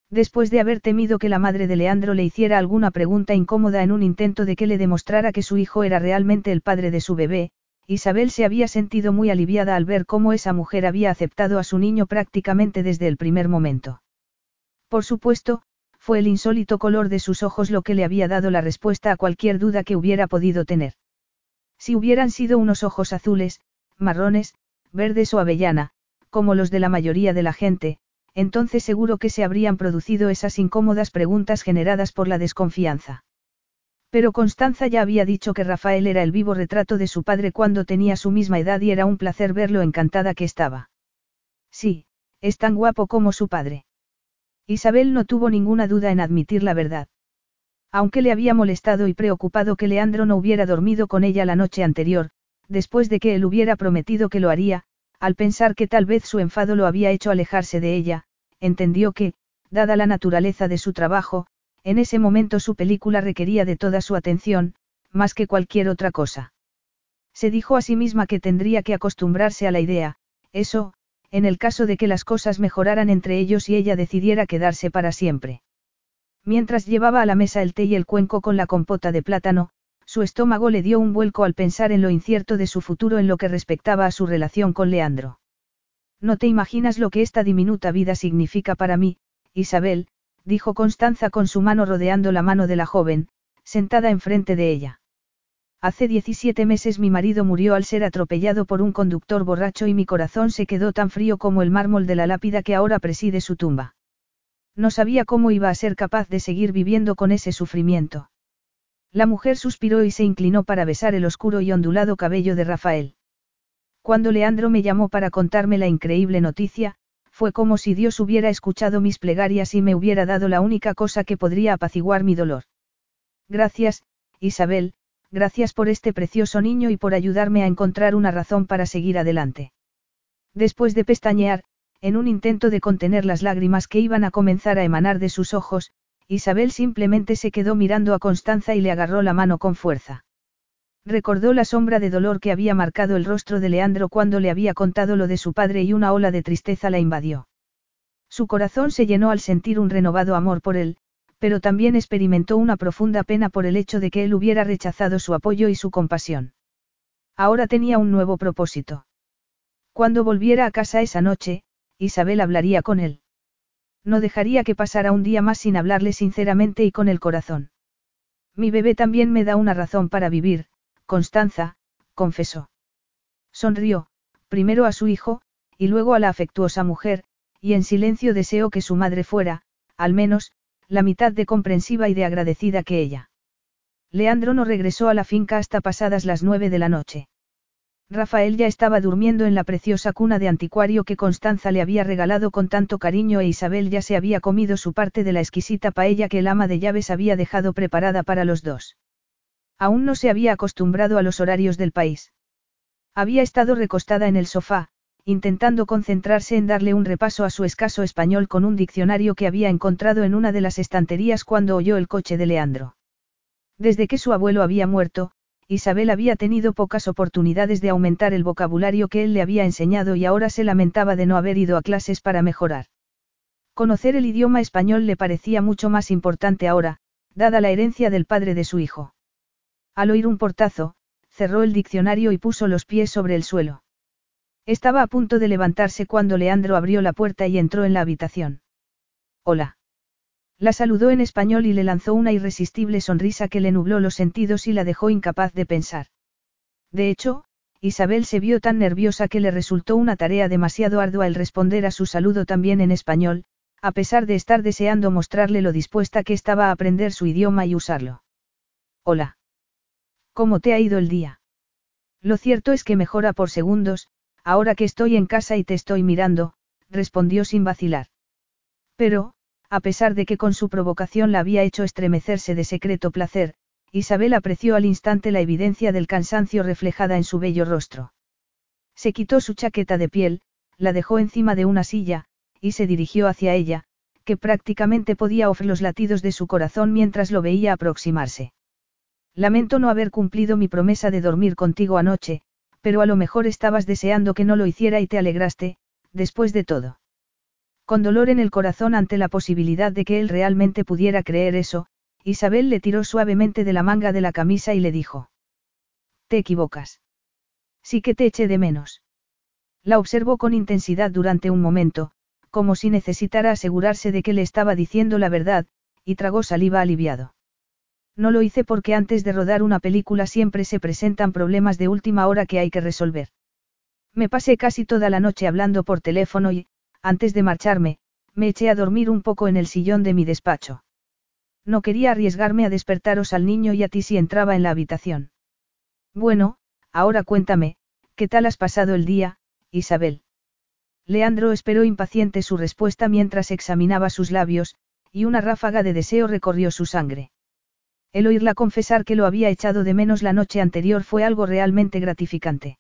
Después de haber temido que la madre de Leandro le hiciera alguna pregunta incómoda en un intento de que le demostrara que su hijo era realmente el padre de su bebé, Isabel se había sentido muy aliviada al ver cómo esa mujer había aceptado a su niño prácticamente desde el primer momento. Por supuesto, fue el insólito color de sus ojos lo que le había dado la respuesta a cualquier duda que hubiera podido tener. Si hubieran sido unos ojos azules, marrones, verdes o avellana, como los de la mayoría de la gente, entonces seguro que se habrían producido esas incómodas preguntas generadas por la desconfianza. Pero Constanza ya había dicho que Rafael era el vivo retrato de su padre cuando tenía su misma edad y era un placer verlo encantada que estaba. Sí, es tan guapo como su padre. Isabel no tuvo ninguna duda en admitir la verdad. Aunque le había molestado y preocupado que Leandro no hubiera dormido con ella la noche anterior, después de que él hubiera prometido que lo haría, al pensar que tal vez su enfado lo había hecho alejarse de ella, entendió que, dada la naturaleza de su trabajo, en ese momento su película requería de toda su atención, más que cualquier otra cosa. Se dijo a sí misma que tendría que acostumbrarse a la idea, eso, en el caso de que las cosas mejoraran entre ellos y ella decidiera quedarse para siempre. Mientras llevaba a la mesa el té y el cuenco con la compota de plátano, su estómago le dio un vuelco al pensar en lo incierto de su futuro en lo que respectaba a su relación con Leandro. No te imaginas lo que esta diminuta vida significa para mí, Isabel, dijo Constanza con su mano rodeando la mano de la joven, sentada enfrente de ella. Hace 17 meses mi marido murió al ser atropellado por un conductor borracho y mi corazón se quedó tan frío como el mármol de la lápida que ahora preside su tumba. No sabía cómo iba a ser capaz de seguir viviendo con ese sufrimiento. La mujer suspiró y se inclinó para besar el oscuro y ondulado cabello de Rafael. Cuando Leandro me llamó para contarme la increíble noticia, fue como si Dios hubiera escuchado mis plegarias y me hubiera dado la única cosa que podría apaciguar mi dolor. Gracias, Isabel, gracias por este precioso niño y por ayudarme a encontrar una razón para seguir adelante. Después de pestañear, en un intento de contener las lágrimas que iban a comenzar a emanar de sus ojos, Isabel simplemente se quedó mirando a Constanza y le agarró la mano con fuerza. Recordó la sombra de dolor que había marcado el rostro de Leandro cuando le había contado lo de su padre y una ola de tristeza la invadió. Su corazón se llenó al sentir un renovado amor por él, pero también experimentó una profunda pena por el hecho de que él hubiera rechazado su apoyo y su compasión. Ahora tenía un nuevo propósito. Cuando volviera a casa esa noche, Isabel hablaría con él. No dejaría que pasara un día más sin hablarle sinceramente y con el corazón. Mi bebé también me da una razón para vivir, Constanza, confesó. Sonrió, primero a su hijo, y luego a la afectuosa mujer, y en silencio deseó que su madre fuera, al menos, la mitad de comprensiva y de agradecida que ella. Leandro no regresó a la finca hasta pasadas las nueve de la noche. Rafael ya estaba durmiendo en la preciosa cuna de anticuario que Constanza le había regalado con tanto cariño e Isabel ya se había comido su parte de la exquisita paella que el ama de llaves había dejado preparada para los dos. Aún no se había acostumbrado a los horarios del país. Había estado recostada en el sofá, intentando concentrarse en darle un repaso a su escaso español con un diccionario que había encontrado en una de las estanterías cuando oyó el coche de Leandro. Desde que su abuelo había muerto, Isabel había tenido pocas oportunidades de aumentar el vocabulario que él le había enseñado y ahora se lamentaba de no haber ido a clases para mejorar. Conocer el idioma español le parecía mucho más importante ahora, dada la herencia del padre de su hijo. Al oír un portazo, cerró el diccionario y puso los pies sobre el suelo. Estaba a punto de levantarse cuando Leandro abrió la puerta y entró en la habitación. Hola. La saludó en español y le lanzó una irresistible sonrisa que le nubló los sentidos y la dejó incapaz de pensar. De hecho, Isabel se vio tan nerviosa que le resultó una tarea demasiado ardua el responder a su saludo también en español, a pesar de estar deseando mostrarle lo dispuesta que estaba a aprender su idioma y usarlo. Hola. ¿Cómo te ha ido el día? Lo cierto es que mejora por segundos, ahora que estoy en casa y te estoy mirando, respondió sin vacilar. Pero, a pesar de que con su provocación la había hecho estremecerse de secreto placer, Isabel apreció al instante la evidencia del cansancio reflejada en su bello rostro. Se quitó su chaqueta de piel, la dejó encima de una silla, y se dirigió hacia ella, que prácticamente podía oír los latidos de su corazón mientras lo veía aproximarse. Lamento no haber cumplido mi promesa de dormir contigo anoche, pero a lo mejor estabas deseando que no lo hiciera y te alegraste, después de todo. Con dolor en el corazón ante la posibilidad de que él realmente pudiera creer eso, Isabel le tiró suavemente de la manga de la camisa y le dijo. Te equivocas. Sí que te eché de menos. La observó con intensidad durante un momento, como si necesitara asegurarse de que le estaba diciendo la verdad, y tragó saliva aliviado. No lo hice porque antes de rodar una película siempre se presentan problemas de última hora que hay que resolver. Me pasé casi toda la noche hablando por teléfono y, antes de marcharme, me eché a dormir un poco en el sillón de mi despacho. No quería arriesgarme a despertaros al niño y a ti si entraba en la habitación. Bueno, ahora cuéntame, ¿qué tal has pasado el día, Isabel? Leandro esperó impaciente su respuesta mientras examinaba sus labios, y una ráfaga de deseo recorrió su sangre. El oírla confesar que lo había echado de menos la noche anterior fue algo realmente gratificante.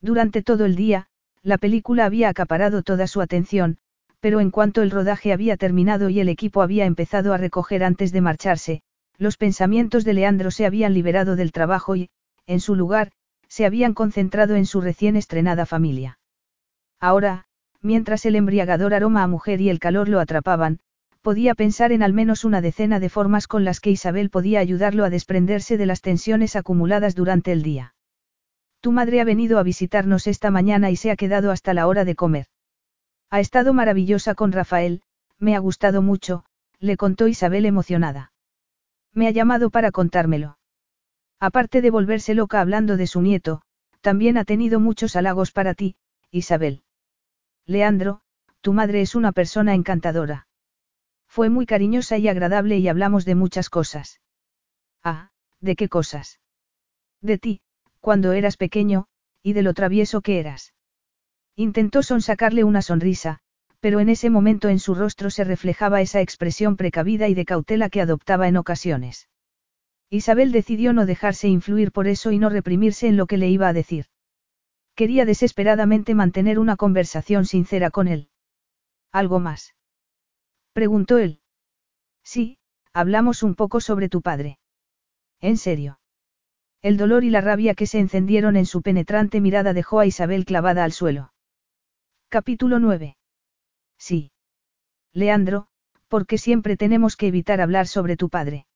Durante todo el día, la película había acaparado toda su atención, pero en cuanto el rodaje había terminado y el equipo había empezado a recoger antes de marcharse, los pensamientos de Leandro se habían liberado del trabajo y, en su lugar, se habían concentrado en su recién estrenada familia. Ahora, mientras el embriagador aroma a mujer y el calor lo atrapaban, podía pensar en al menos una decena de formas con las que Isabel podía ayudarlo a desprenderse de las tensiones acumuladas durante el día. Tu madre ha venido a visitarnos esta mañana y se ha quedado hasta la hora de comer. Ha estado maravillosa con Rafael, me ha gustado mucho, le contó Isabel emocionada. Me ha llamado para contármelo. Aparte de volverse loca hablando de su nieto, también ha tenido muchos halagos para ti, Isabel. Leandro, tu madre es una persona encantadora. Fue muy cariñosa y agradable y hablamos de muchas cosas. Ah, ¿de qué cosas? De ti, cuando eras pequeño, y de lo travieso que eras. Intentó sonsacarle una sonrisa, pero en ese momento en su rostro se reflejaba esa expresión precavida y de cautela que adoptaba en ocasiones. Isabel decidió no dejarse influir por eso y no reprimirse en lo que le iba a decir. Quería desesperadamente mantener una conversación sincera con él. ¿Algo más? Preguntó él. Sí, hablamos un poco sobre tu padre. ¿En serio? El dolor y la rabia que se encendieron en su penetrante mirada dejó a Isabel clavada al suelo. Capítulo 9. Sí. Leandro, ¿por qué siempre tenemos que evitar hablar sobre tu padre?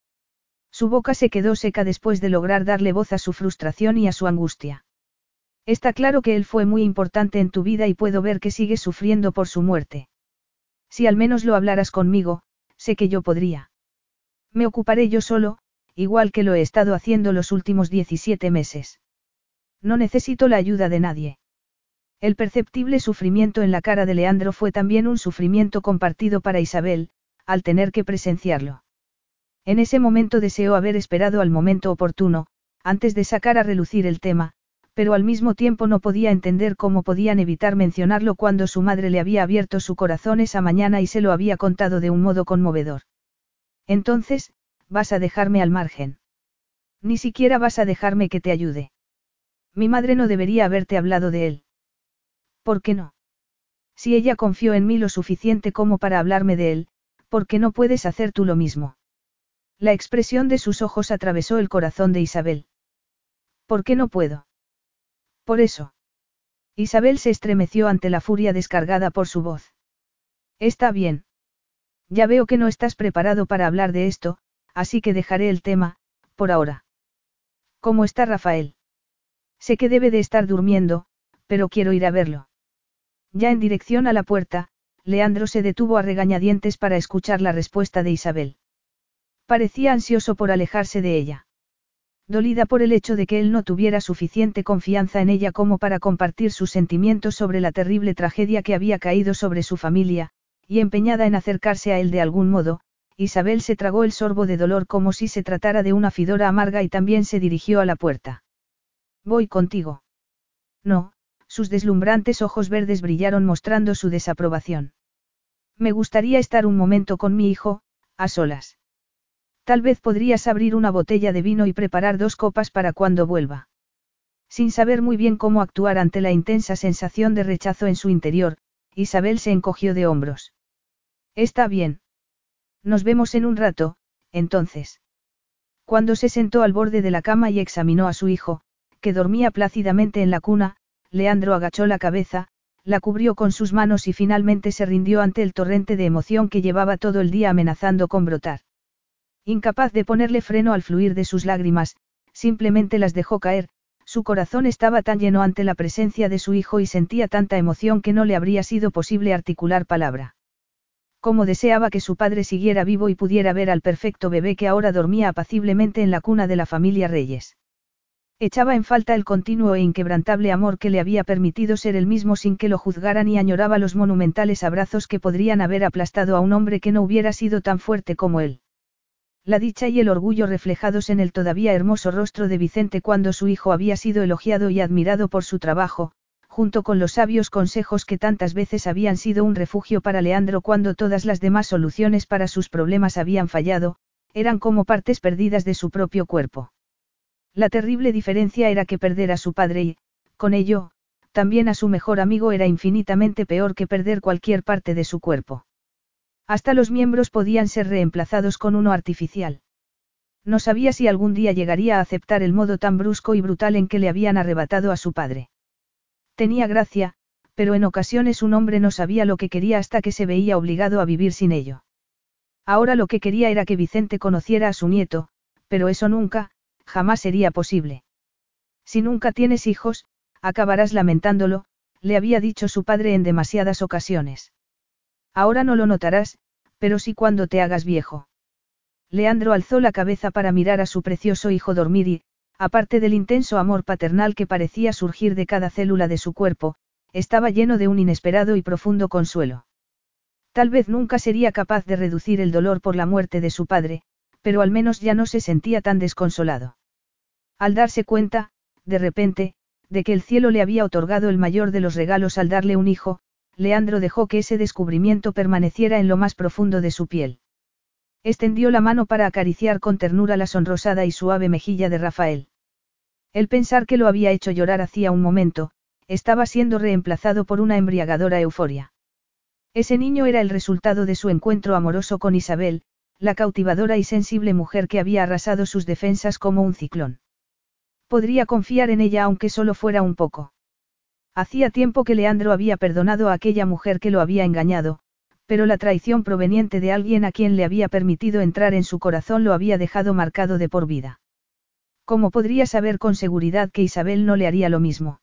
Su boca se quedó seca después de lograr darle voz a su frustración y a su angustia. Está claro que él fue muy importante en tu vida y puedo ver que sigues sufriendo por su muerte. Si al menos lo hablaras conmigo, sé que yo podría. Me ocuparé yo solo, igual que lo he estado haciendo los últimos 17 meses. No necesito la ayuda de nadie. El perceptible sufrimiento en la cara de Leandro fue también un sufrimiento compartido para Isabel, al tener que presenciarlo. En ese momento deseó haber esperado al momento oportuno, antes de sacar a relucir el tema, pero al mismo tiempo no podía entender cómo podían evitar mencionarlo cuando su madre le había abierto su corazón esa mañana y se lo había contado de un modo conmovedor. Entonces, vas a dejarme al margen. Ni siquiera vas a dejarme que te ayude. Mi madre no debería haberte hablado de él. ¿Por qué no? Si ella confió en mí lo suficiente como para hablarme de él, ¿por qué no puedes hacer tú lo mismo? La expresión de sus ojos atravesó el corazón de Isabel. ¿Por qué no puedo? Por eso. Isabel se estremeció ante la furia descargada por su voz. Está bien. Ya veo que no estás preparado para hablar de esto, así que dejaré el tema, por ahora. ¿Cómo está Rafael? Sé que debe de estar durmiendo, pero quiero ir a verlo. Ya en dirección a la puerta, Leandro se detuvo a regañadientes para escuchar la respuesta de Isabel. Parecía ansioso por alejarse de ella. Dolida por el hecho de que él no tuviera suficiente confianza en ella como para compartir sus sentimientos sobre la terrible tragedia que había caído sobre su familia, y empeñada en acercarse a él de algún modo, Isabel se tragó el sorbo de dolor como si se tratara de una fidora amarga y también se dirigió a la puerta. Voy contigo. No, sus deslumbrantes ojos verdes brillaron mostrando su desaprobación. Me gustaría estar un momento con mi hijo, a solas. Tal vez podrías abrir una botella de vino y preparar dos copas para cuando vuelva. Sin saber muy bien cómo actuar ante la intensa sensación de rechazo en su interior, Isabel se encogió de hombros. Está bien. Nos vemos en un rato, entonces. Cuando se sentó al borde de la cama y examinó a su hijo, que dormía plácidamente en la cuna, Leandro agachó la cabeza, la cubrió con sus manos y finalmente se rindió ante el torrente de emoción que llevaba todo el día amenazando con brotar. Incapaz de ponerle freno al fluir de sus lágrimas, simplemente las dejó caer, su corazón estaba tan lleno ante la presencia de su hijo y sentía tanta emoción que no le habría sido posible articular palabra. Como deseaba que su padre siguiera vivo y pudiera ver al perfecto bebé que ahora dormía apaciblemente en la cuna de la familia Reyes. Echaba en falta el continuo e inquebrantable amor que le había permitido ser el mismo sin que lo juzgaran y añoraba los monumentales abrazos que podrían haber aplastado a un hombre que no hubiera sido tan fuerte como él. La dicha y el orgullo reflejados en el todavía hermoso rostro de Vicente cuando su hijo había sido elogiado y admirado por su trabajo, junto con los sabios consejos que tantas veces habían sido un refugio para Leandro cuando todas las demás soluciones para sus problemas habían fallado, eran como partes perdidas de su propio cuerpo. La terrible diferencia era que perder a su padre y, con ello, también a su mejor amigo era infinitamente peor que perder cualquier parte de su cuerpo. Hasta los miembros podían ser reemplazados con uno artificial. No sabía si algún día llegaría a aceptar el modo tan brusco y brutal en que le habían arrebatado a su padre. Tenía gracia, pero en ocasiones un hombre no sabía lo que quería hasta que se veía obligado a vivir sin ello. Ahora lo que quería era que Vicente conociera a su nieto, pero eso nunca, jamás sería posible. Si nunca tienes hijos, acabarás lamentándolo, le había dicho su padre en demasiadas ocasiones. Ahora no lo notarás, pero sí cuando te hagas viejo. Leandro alzó la cabeza para mirar a su precioso hijo dormir y, aparte del intenso amor paternal que parecía surgir de cada célula de su cuerpo, estaba lleno de un inesperado y profundo consuelo. Tal vez nunca sería capaz de reducir el dolor por la muerte de su padre, pero al menos ya no se sentía tan desconsolado. Al darse cuenta, de repente, de que el cielo le había otorgado el mayor de los regalos al darle un hijo, Leandro dejó que ese descubrimiento permaneciera en lo más profundo de su piel. Extendió la mano para acariciar con ternura la sonrosada y suave mejilla de Rafael. El pensar que lo había hecho llorar hacía un momento, estaba siendo reemplazado por una embriagadora euforia. Ese niño era el resultado de su encuentro amoroso con Isabel, la cautivadora y sensible mujer que había arrasado sus defensas como un ciclón. Podría confiar en ella aunque solo fuera un poco. Hacía tiempo que Leandro había perdonado a aquella mujer que lo había engañado, pero la traición proveniente de alguien a quien le había permitido entrar en su corazón lo había dejado marcado de por vida. ¿Cómo podría saber con seguridad que Isabel no le haría lo mismo?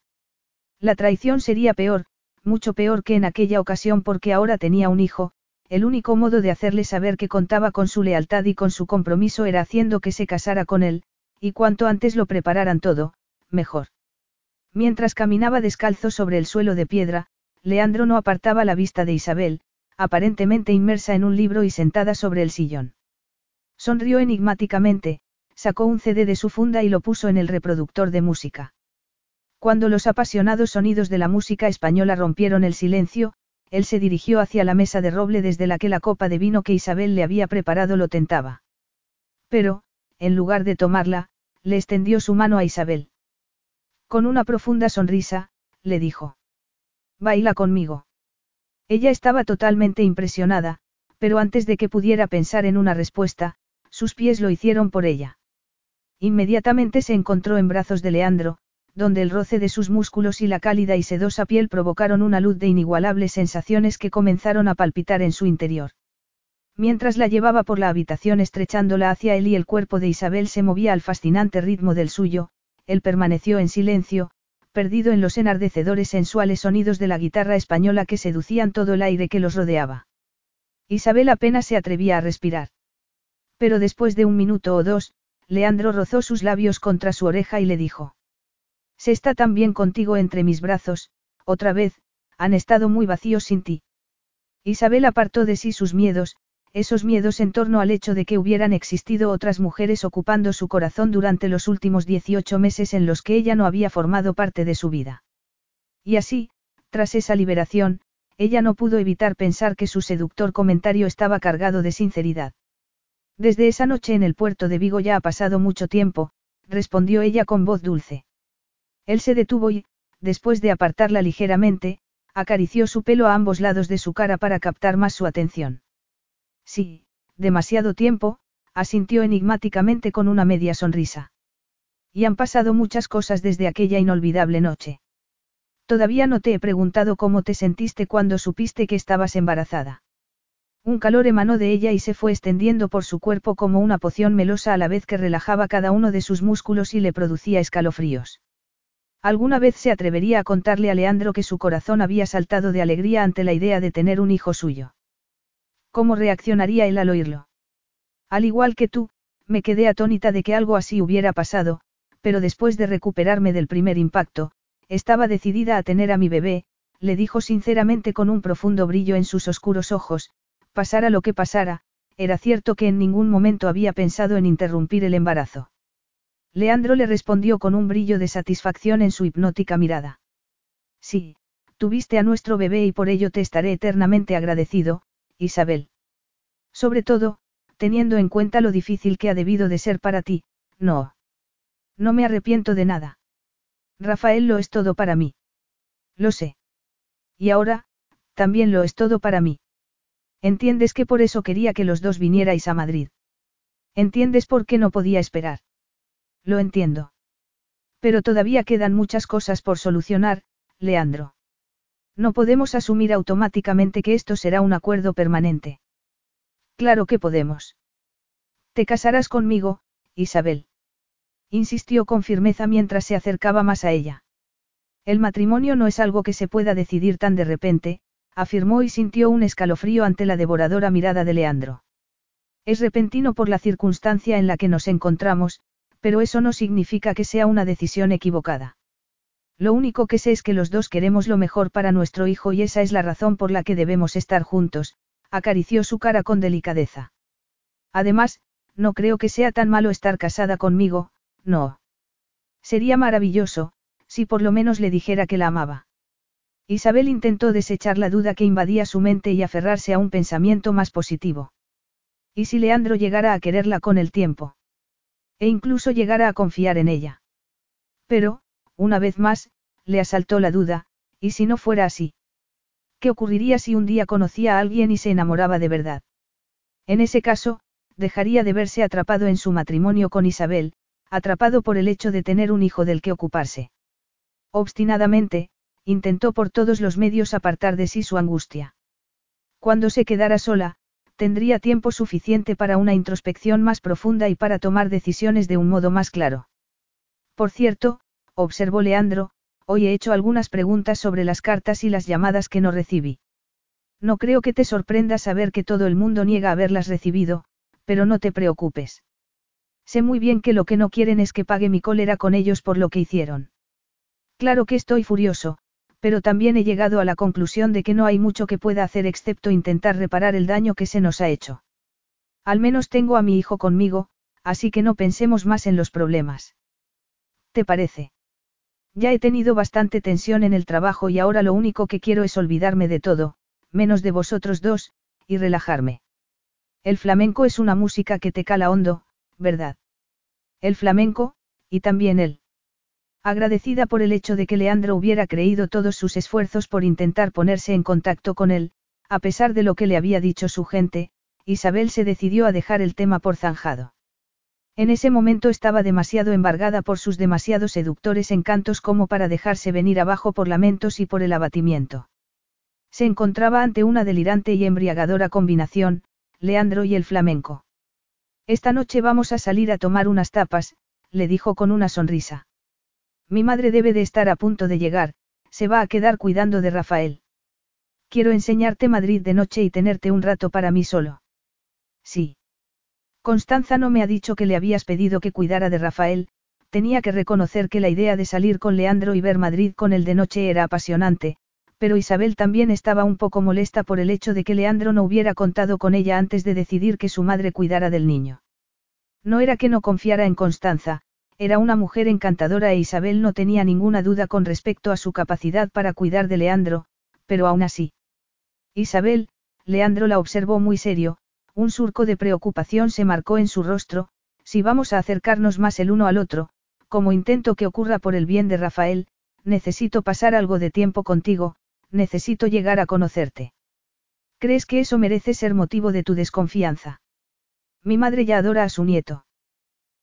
La traición sería peor, mucho peor que en aquella ocasión porque ahora tenía un hijo, el único modo de hacerle saber que contaba con su lealtad y con su compromiso era haciendo que se casara con él, y cuanto antes lo prepararan todo, mejor. Mientras caminaba descalzo sobre el suelo de piedra, Leandro no apartaba la vista de Isabel, aparentemente inmersa en un libro y sentada sobre el sillón. Sonrió enigmáticamente, sacó un CD de su funda y lo puso en el reproductor de música. Cuando los apasionados sonidos de la música española rompieron el silencio, él se dirigió hacia la mesa de roble desde la que la copa de vino que Isabel le había preparado lo tentaba. Pero, en lugar de tomarla, le extendió su mano a Isabel. Con una profunda sonrisa, le dijo. Baila conmigo. Ella estaba totalmente impresionada, pero antes de que pudiera pensar en una respuesta, sus pies lo hicieron por ella. Inmediatamente se encontró en brazos de Leandro, donde el roce de sus músculos y la cálida y sedosa piel provocaron una luz de inigualables sensaciones que comenzaron a palpitar en su interior. Mientras la llevaba por la habitación estrechándola hacia él y el cuerpo de Isabel se movía al fascinante ritmo del suyo, él permaneció en silencio, perdido en los enardecedores sensuales sonidos de la guitarra española que seducían todo el aire que los rodeaba. Isabel apenas se atrevía a respirar. Pero después de un minuto o dos, Leandro rozó sus labios contra su oreja y le dijo. Se está tan bien contigo entre mis brazos, otra vez, han estado muy vacíos sin ti. Isabel apartó de sí sus miedos, esos miedos en torno al hecho de que hubieran existido otras mujeres ocupando su corazón durante los últimos 18 meses en los que ella no había formado parte de su vida. Y así, tras esa liberación, ella no pudo evitar pensar que su seductor comentario estaba cargado de sinceridad. Desde esa noche en el puerto de Vigo ya ha pasado mucho tiempo, respondió ella con voz dulce. Él se detuvo y, después de apartarla ligeramente, acarició su pelo a ambos lados de su cara para captar más su atención. Sí, demasiado tiempo, asintió enigmáticamente con una media sonrisa. Y han pasado muchas cosas desde aquella inolvidable noche. Todavía no te he preguntado cómo te sentiste cuando supiste que estabas embarazada. Un calor emanó de ella y se fue extendiendo por su cuerpo como una poción melosa a la vez que relajaba cada uno de sus músculos y le producía escalofríos. Alguna vez se atrevería a contarle a Leandro que su corazón había saltado de alegría ante la idea de tener un hijo suyo. ¿Cómo reaccionaría él al oírlo? Al igual que tú, me quedé atónita de que algo así hubiera pasado, pero después de recuperarme del primer impacto, estaba decidida a tener a mi bebé, le dijo sinceramente con un profundo brillo en sus oscuros ojos, pasara lo que pasara, era cierto que en ningún momento había pensado en interrumpir el embarazo. Leandro le respondió con un brillo de satisfacción en su hipnótica mirada. Sí, tuviste a nuestro bebé y por ello te estaré eternamente agradecido, Isabel. Sobre todo, teniendo en cuenta lo difícil que ha debido de ser para ti, no. No me arrepiento de nada. Rafael lo es todo para mí. Lo sé. Y ahora, también lo es todo para mí. Entiendes que por eso quería que los dos vinierais a Madrid. Entiendes por qué no podía esperar. Lo entiendo. Pero todavía quedan muchas cosas por solucionar, Leandro. No podemos asumir automáticamente que esto será un acuerdo permanente. Claro que podemos. Te casarás conmigo, Isabel. Insistió con firmeza mientras se acercaba más a ella. El matrimonio no es algo que se pueda decidir tan de repente, afirmó y sintió un escalofrío ante la devoradora mirada de Leandro. Es repentino por la circunstancia en la que nos encontramos, pero eso no significa que sea una decisión equivocada. Lo único que sé es que los dos queremos lo mejor para nuestro hijo y esa es la razón por la que debemos estar juntos, acarició su cara con delicadeza. Además, no creo que sea tan malo estar casada conmigo, no. Sería maravilloso, si por lo menos le dijera que la amaba. Isabel intentó desechar la duda que invadía su mente y aferrarse a un pensamiento más positivo. ¿Y si Leandro llegara a quererla con el tiempo? E incluso llegara a confiar en ella. Pero, una vez más, le asaltó la duda, ¿y si no fuera así? ¿Qué ocurriría si un día conocía a alguien y se enamoraba de verdad? En ese caso, dejaría de verse atrapado en su matrimonio con Isabel, atrapado por el hecho de tener un hijo del que ocuparse. Obstinadamente, intentó por todos los medios apartar de sí su angustia. Cuando se quedara sola, tendría tiempo suficiente para una introspección más profunda y para tomar decisiones de un modo más claro. Por cierto, observó Leandro, hoy he hecho algunas preguntas sobre las cartas y las llamadas que no recibí. No creo que te sorprenda saber que todo el mundo niega haberlas recibido, pero no te preocupes. Sé muy bien que lo que no quieren es que pague mi cólera con ellos por lo que hicieron. Claro que estoy furioso, pero también he llegado a la conclusión de que no hay mucho que pueda hacer excepto intentar reparar el daño que se nos ha hecho. Al menos tengo a mi hijo conmigo, así que no pensemos más en los problemas. ¿Te parece? Ya he tenido bastante tensión en el trabajo y ahora lo único que quiero es olvidarme de todo, menos de vosotros dos, y relajarme. El flamenco es una música que te cala hondo, ¿verdad? El flamenco, y también él. Agradecida por el hecho de que Leandro hubiera creído todos sus esfuerzos por intentar ponerse en contacto con él, a pesar de lo que le había dicho su gente, Isabel se decidió a dejar el tema por zanjado. En ese momento estaba demasiado embargada por sus demasiado seductores encantos como para dejarse venir abajo por lamentos y por el abatimiento. Se encontraba ante una delirante y embriagadora combinación, Leandro y el flamenco. Esta noche vamos a salir a tomar unas tapas, le dijo con una sonrisa. Mi madre debe de estar a punto de llegar, se va a quedar cuidando de Rafael. Quiero enseñarte Madrid de noche y tenerte un rato para mí solo. Sí. Constanza no me ha dicho que le habías pedido que cuidara de Rafael, tenía que reconocer que la idea de salir con Leandro y ver Madrid con él de noche era apasionante, pero Isabel también estaba un poco molesta por el hecho de que Leandro no hubiera contado con ella antes de decidir que su madre cuidara del niño. No era que no confiara en Constanza, era una mujer encantadora e Isabel no tenía ninguna duda con respecto a su capacidad para cuidar de Leandro, pero aún así. Isabel, Leandro la observó muy serio, un surco de preocupación se marcó en su rostro, si vamos a acercarnos más el uno al otro, como intento que ocurra por el bien de Rafael, necesito pasar algo de tiempo contigo, necesito llegar a conocerte. ¿Crees que eso merece ser motivo de tu desconfianza? Mi madre ya adora a su nieto.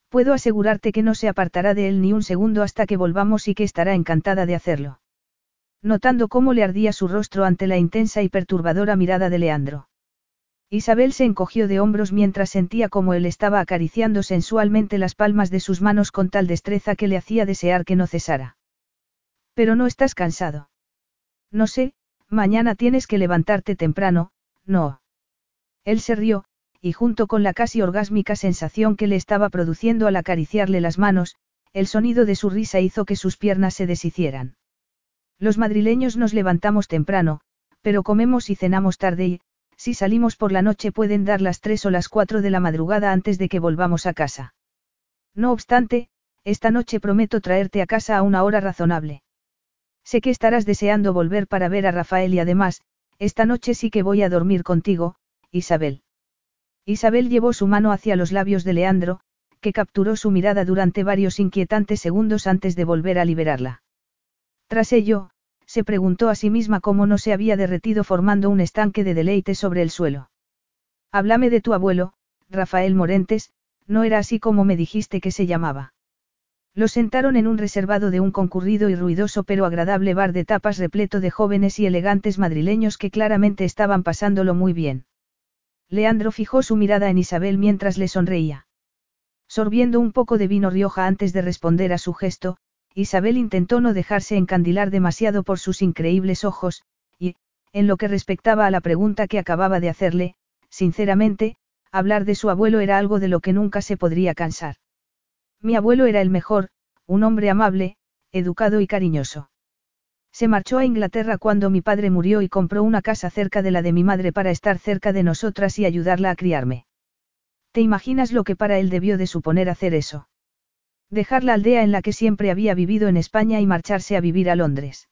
Puedo asegurarte que no se apartará de él ni un segundo hasta que volvamos y que estará encantada de hacerlo. Notando cómo le ardía su rostro ante la intensa y perturbadora mirada de Leandro. Isabel se encogió de hombros mientras sentía cómo él estaba acariciando sensualmente las palmas de sus manos con tal destreza que le hacía desear que no cesara. Pero no estás cansado. No sé, mañana tienes que levantarte temprano, no. Él se rió, y junto con la casi orgásmica sensación que le estaba produciendo al acariciarle las manos, el sonido de su risa hizo que sus piernas se deshicieran. Los madrileños nos levantamos temprano, pero comemos y cenamos tarde y, si salimos por la noche pueden dar las tres o las cuatro de la madrugada antes de que volvamos a casa. No obstante, esta noche prometo traerte a casa a una hora razonable. Sé que estarás deseando volver para ver a Rafael y además, esta noche sí que voy a dormir contigo, Isabel. Isabel llevó su mano hacia los labios de Leandro, que capturó su mirada durante varios inquietantes segundos antes de volver a liberarla. Tras ello, se preguntó a sí misma cómo no se había derretido formando un estanque de deleite sobre el suelo. Háblame de tu abuelo, Rafael Morentes, no era así como me dijiste que se llamaba. Lo sentaron en un reservado de un concurrido y ruidoso pero agradable bar de tapas repleto de jóvenes y elegantes madrileños que claramente estaban pasándolo muy bien. Leandro fijó su mirada en Isabel mientras le sonreía. Sorbiendo un poco de vino Rioja antes de responder a su gesto, Isabel intentó no dejarse encandilar demasiado por sus increíbles ojos, y, en lo que respectaba a la pregunta que acababa de hacerle, sinceramente, hablar de su abuelo era algo de lo que nunca se podría cansar. Mi abuelo era el mejor, un hombre amable, educado y cariñoso. Se marchó a Inglaterra cuando mi padre murió y compró una casa cerca de la de mi madre para estar cerca de nosotras y ayudarla a criarme. ¿Te imaginas lo que para él debió de suponer hacer eso? Dejar la aldea en la que siempre había vivido en España y marcharse a vivir a Londres.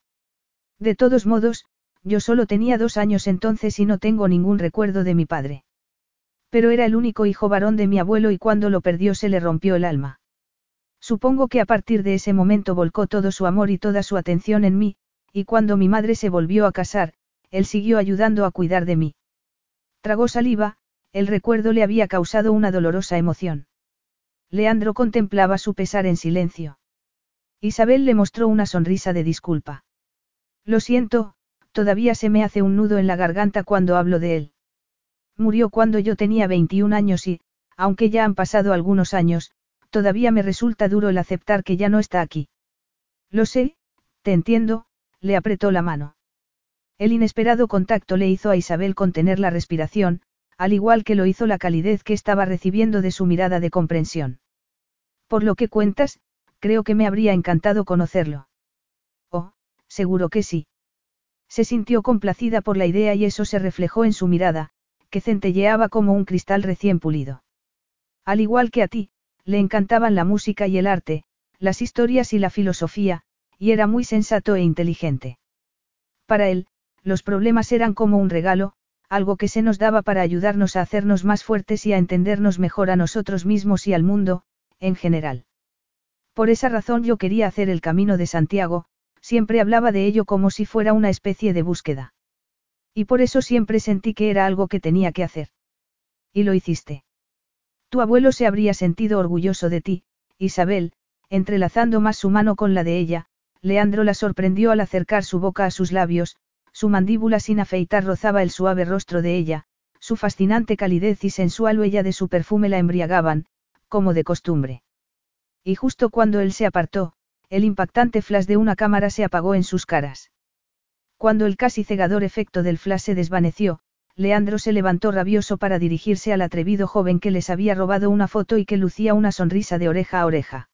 De todos modos, yo solo tenía dos años entonces y no tengo ningún recuerdo de mi padre. Pero era el único hijo varón de mi abuelo y cuando lo perdió se le rompió el alma. Supongo que a partir de ese momento volcó todo su amor y toda su atención en mí, y cuando mi madre se volvió a casar, él siguió ayudando a cuidar de mí. Tragó saliva, el recuerdo le había causado una dolorosa emoción. Leandro contemplaba su pesar en silencio. Isabel le mostró una sonrisa de disculpa. Lo siento, todavía se me hace un nudo en la garganta cuando hablo de él. Murió cuando yo tenía 21 años y, aunque ya han pasado algunos años, todavía me resulta duro el aceptar que ya no está aquí. Lo sé, te entiendo, le apretó la mano. El inesperado contacto le hizo a Isabel contener la respiración, al igual que lo hizo la calidez que estaba recibiendo de su mirada de comprensión. Por lo que cuentas, creo que me habría encantado conocerlo. Oh, seguro que sí. Se sintió complacida por la idea y eso se reflejó en su mirada, que centelleaba como un cristal recién pulido. Al igual que a ti, le encantaban la música y el arte, las historias y la filosofía, y era muy sensato e inteligente. Para él, los problemas eran como un regalo, algo que se nos daba para ayudarnos a hacernos más fuertes y a entendernos mejor a nosotros mismos y al mundo, en general. Por esa razón yo quería hacer el camino de Santiago, siempre hablaba de ello como si fuera una especie de búsqueda. Y por eso siempre sentí que era algo que tenía que hacer. Y lo hiciste. Tu abuelo se habría sentido orgulloso de ti, Isabel, entrelazando más su mano con la de ella, Leandro la sorprendió al acercar su boca a sus labios, su mandíbula sin afeitar rozaba el suave rostro de ella, su fascinante calidez y sensual huella de su perfume la embriagaban, como de costumbre. Y justo cuando él se apartó, el impactante flash de una cámara se apagó en sus caras. Cuando el casi cegador efecto del flash se desvaneció, Leandro se levantó rabioso para dirigirse al atrevido joven que les había robado una foto y que lucía una sonrisa de oreja a oreja.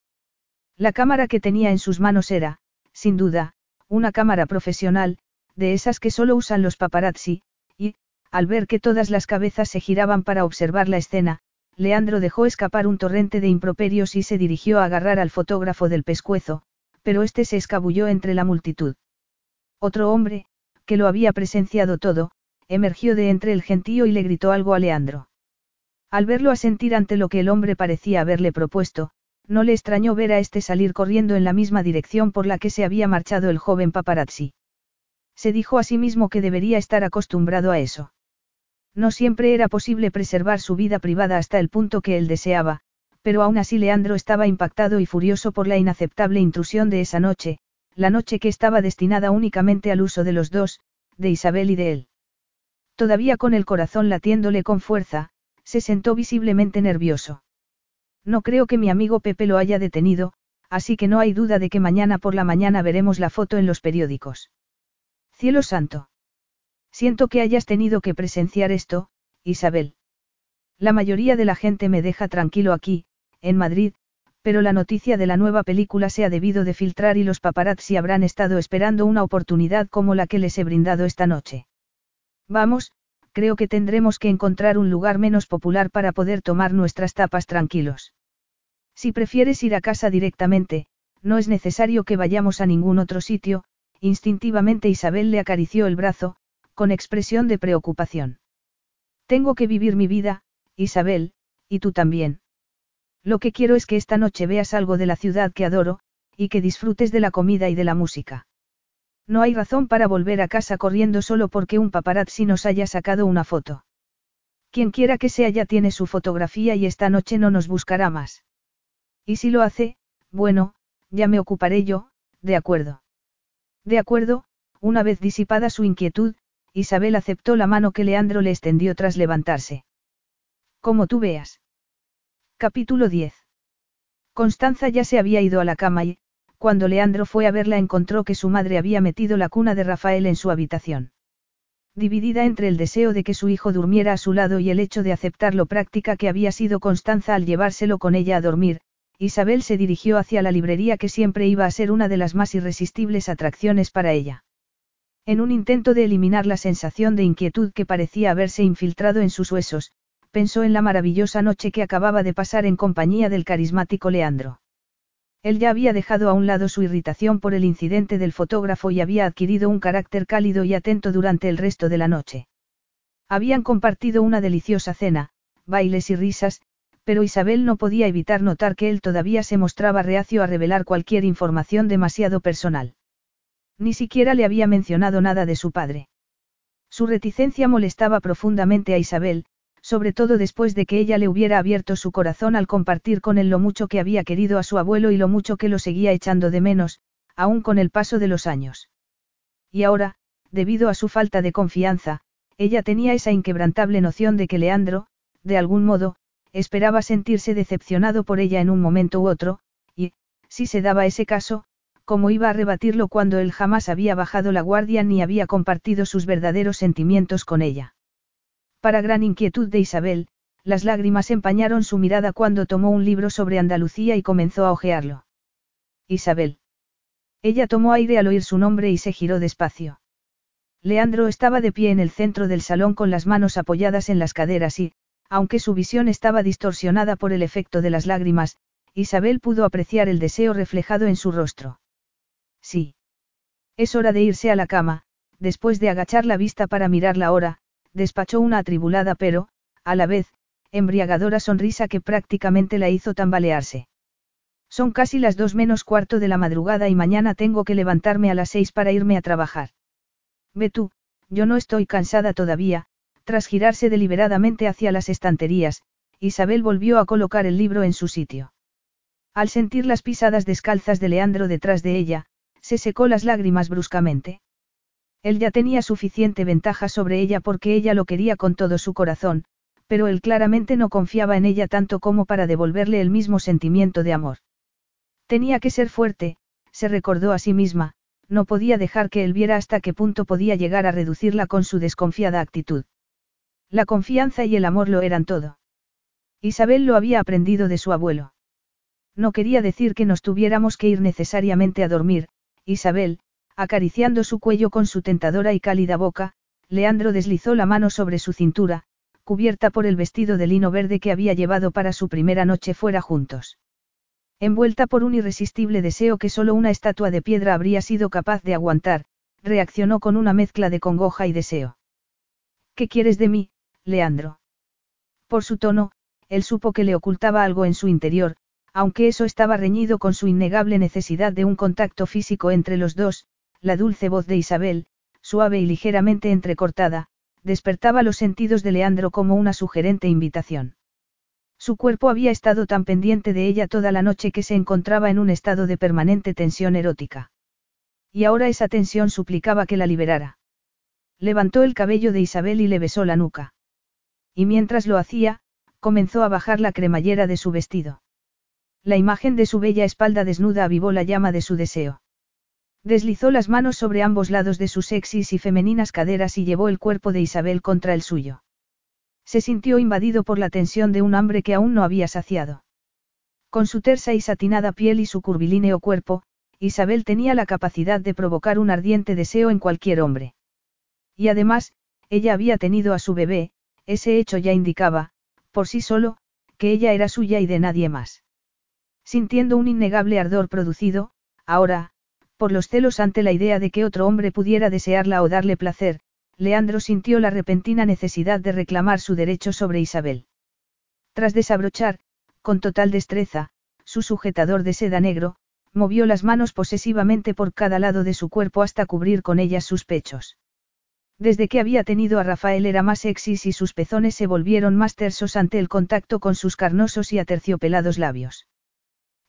La cámara que tenía en sus manos era, sin duda, una cámara profesional, de esas que solo usan los paparazzi, y, al ver que todas las cabezas se giraban para observar la escena, Leandro dejó escapar un torrente de improperios y se dirigió a agarrar al fotógrafo del pescuezo, pero este se escabulló entre la multitud. Otro hombre, que lo había presenciado todo, emergió de entre el gentío y le gritó algo a Leandro. Al verlo asentir ante lo que el hombre parecía haberle propuesto, no le extrañó ver a este salir corriendo en la misma dirección por la que se había marchado el joven paparazzi. Se dijo a sí mismo que debería estar acostumbrado a eso. No siempre era posible preservar su vida privada hasta el punto que él deseaba, pero aún así Leandro estaba impactado y furioso por la inaceptable intrusión de esa noche, la noche que estaba destinada únicamente al uso de los dos, de Isabel y de él. Todavía con el corazón latiéndole con fuerza, se sentó visiblemente nervioso. No creo que mi amigo Pepe lo haya detenido, así que no hay duda de que mañana por la mañana veremos la foto en los periódicos. Cielo santo. Siento que hayas tenido que presenciar esto, Isabel. La mayoría de la gente me deja tranquilo aquí, en Madrid, pero la noticia de la nueva película se ha debido de filtrar y los paparazzi habrán estado esperando una oportunidad como la que les he brindado esta noche. Vamos, creo que tendremos que encontrar un lugar menos popular para poder tomar nuestras tapas tranquilos. Si prefieres ir a casa directamente, no es necesario que vayamos a ningún otro sitio, Instintivamente Isabel le acarició el brazo, con expresión de preocupación. Tengo que vivir mi vida, Isabel, y tú también. Lo que quiero es que esta noche veas algo de la ciudad que adoro, y que disfrutes de la comida y de la música. No hay razón para volver a casa corriendo solo porque un paparazzi nos haya sacado una foto. Quien quiera que sea ya tiene su fotografía y esta noche no nos buscará más. Y si lo hace, bueno, ya me ocuparé yo, de acuerdo. De acuerdo, una vez disipada su inquietud, Isabel aceptó la mano que Leandro le extendió tras levantarse. Como tú veas. Capítulo 10. Constanza ya se había ido a la cama y, cuando Leandro fue a verla encontró que su madre había metido la cuna de Rafael en su habitación. Dividida entre el deseo de que su hijo durmiera a su lado y el hecho de aceptar lo práctica que había sido Constanza al llevárselo con ella a dormir, Isabel se dirigió hacia la librería que siempre iba a ser una de las más irresistibles atracciones para ella. En un intento de eliminar la sensación de inquietud que parecía haberse infiltrado en sus huesos, pensó en la maravillosa noche que acababa de pasar en compañía del carismático Leandro. Él ya había dejado a un lado su irritación por el incidente del fotógrafo y había adquirido un carácter cálido y atento durante el resto de la noche. Habían compartido una deliciosa cena, bailes y risas, pero Isabel no podía evitar notar que él todavía se mostraba reacio a revelar cualquier información demasiado personal. Ni siquiera le había mencionado nada de su padre. Su reticencia molestaba profundamente a Isabel, sobre todo después de que ella le hubiera abierto su corazón al compartir con él lo mucho que había querido a su abuelo y lo mucho que lo seguía echando de menos, aún con el paso de los años. Y ahora, debido a su falta de confianza, ella tenía esa inquebrantable noción de que Leandro, de algún modo, esperaba sentirse decepcionado por ella en un momento u otro, y, si se daba ese caso, cómo iba a rebatirlo cuando él jamás había bajado la guardia ni había compartido sus verdaderos sentimientos con ella. Para gran inquietud de Isabel, las lágrimas empañaron su mirada cuando tomó un libro sobre Andalucía y comenzó a hojearlo. Isabel. Ella tomó aire al oír su nombre y se giró despacio. Leandro estaba de pie en el centro del salón con las manos apoyadas en las caderas y, aunque su visión estaba distorsionada por el efecto de las lágrimas, Isabel pudo apreciar el deseo reflejado en su rostro. Sí. Es hora de irse a la cama, después de agachar la vista para mirar la hora, despachó una atribulada pero, a la vez, embriagadora sonrisa que prácticamente la hizo tambalearse. Son casi las dos menos cuarto de la madrugada y mañana tengo que levantarme a las seis para irme a trabajar. Ve tú, yo no estoy cansada todavía, tras girarse deliberadamente hacia las estanterías, Isabel volvió a colocar el libro en su sitio. Al sentir las pisadas descalzas de Leandro detrás de ella, se secó las lágrimas bruscamente. Él ya tenía suficiente ventaja sobre ella porque ella lo quería con todo su corazón, pero él claramente no confiaba en ella tanto como para devolverle el mismo sentimiento de amor. Tenía que ser fuerte, se recordó a sí misma, no podía dejar que él viera hasta qué punto podía llegar a reducirla con su desconfiada actitud. La confianza y el amor lo eran todo. Isabel lo había aprendido de su abuelo. No quería decir que nos tuviéramos que ir necesariamente a dormir, Isabel, acariciando su cuello con su tentadora y cálida boca, Leandro deslizó la mano sobre su cintura, cubierta por el vestido de lino verde que había llevado para su primera noche fuera juntos. Envuelta por un irresistible deseo que solo una estatua de piedra habría sido capaz de aguantar, reaccionó con una mezcla de congoja y deseo. ¿Qué quieres de mí, Leandro? Por su tono, él supo que le ocultaba algo en su interior, aunque eso estaba reñido con su innegable necesidad de un contacto físico entre los dos, la dulce voz de Isabel, suave y ligeramente entrecortada, despertaba los sentidos de Leandro como una sugerente invitación. Su cuerpo había estado tan pendiente de ella toda la noche que se encontraba en un estado de permanente tensión erótica. Y ahora esa tensión suplicaba que la liberara. Levantó el cabello de Isabel y le besó la nuca. Y mientras lo hacía, comenzó a bajar la cremallera de su vestido. La imagen de su bella espalda desnuda avivó la llama de su deseo. Deslizó las manos sobre ambos lados de sus sexys y femeninas caderas y llevó el cuerpo de Isabel contra el suyo. Se sintió invadido por la tensión de un hambre que aún no había saciado. Con su tersa y satinada piel y su curvilíneo cuerpo, Isabel tenía la capacidad de provocar un ardiente deseo en cualquier hombre. Y además, ella había tenido a su bebé, ese hecho ya indicaba, por sí solo, que ella era suya y de nadie más. Sintiendo un innegable ardor producido, ahora, por los celos ante la idea de que otro hombre pudiera desearla o darle placer, Leandro sintió la repentina necesidad de reclamar su derecho sobre Isabel. Tras desabrochar, con total destreza, su sujetador de seda negro, movió las manos posesivamente por cada lado de su cuerpo hasta cubrir con ellas sus pechos. Desde que había tenido a Rafael era más sexys y sus pezones se volvieron más tersos ante el contacto con sus carnosos y aterciopelados labios.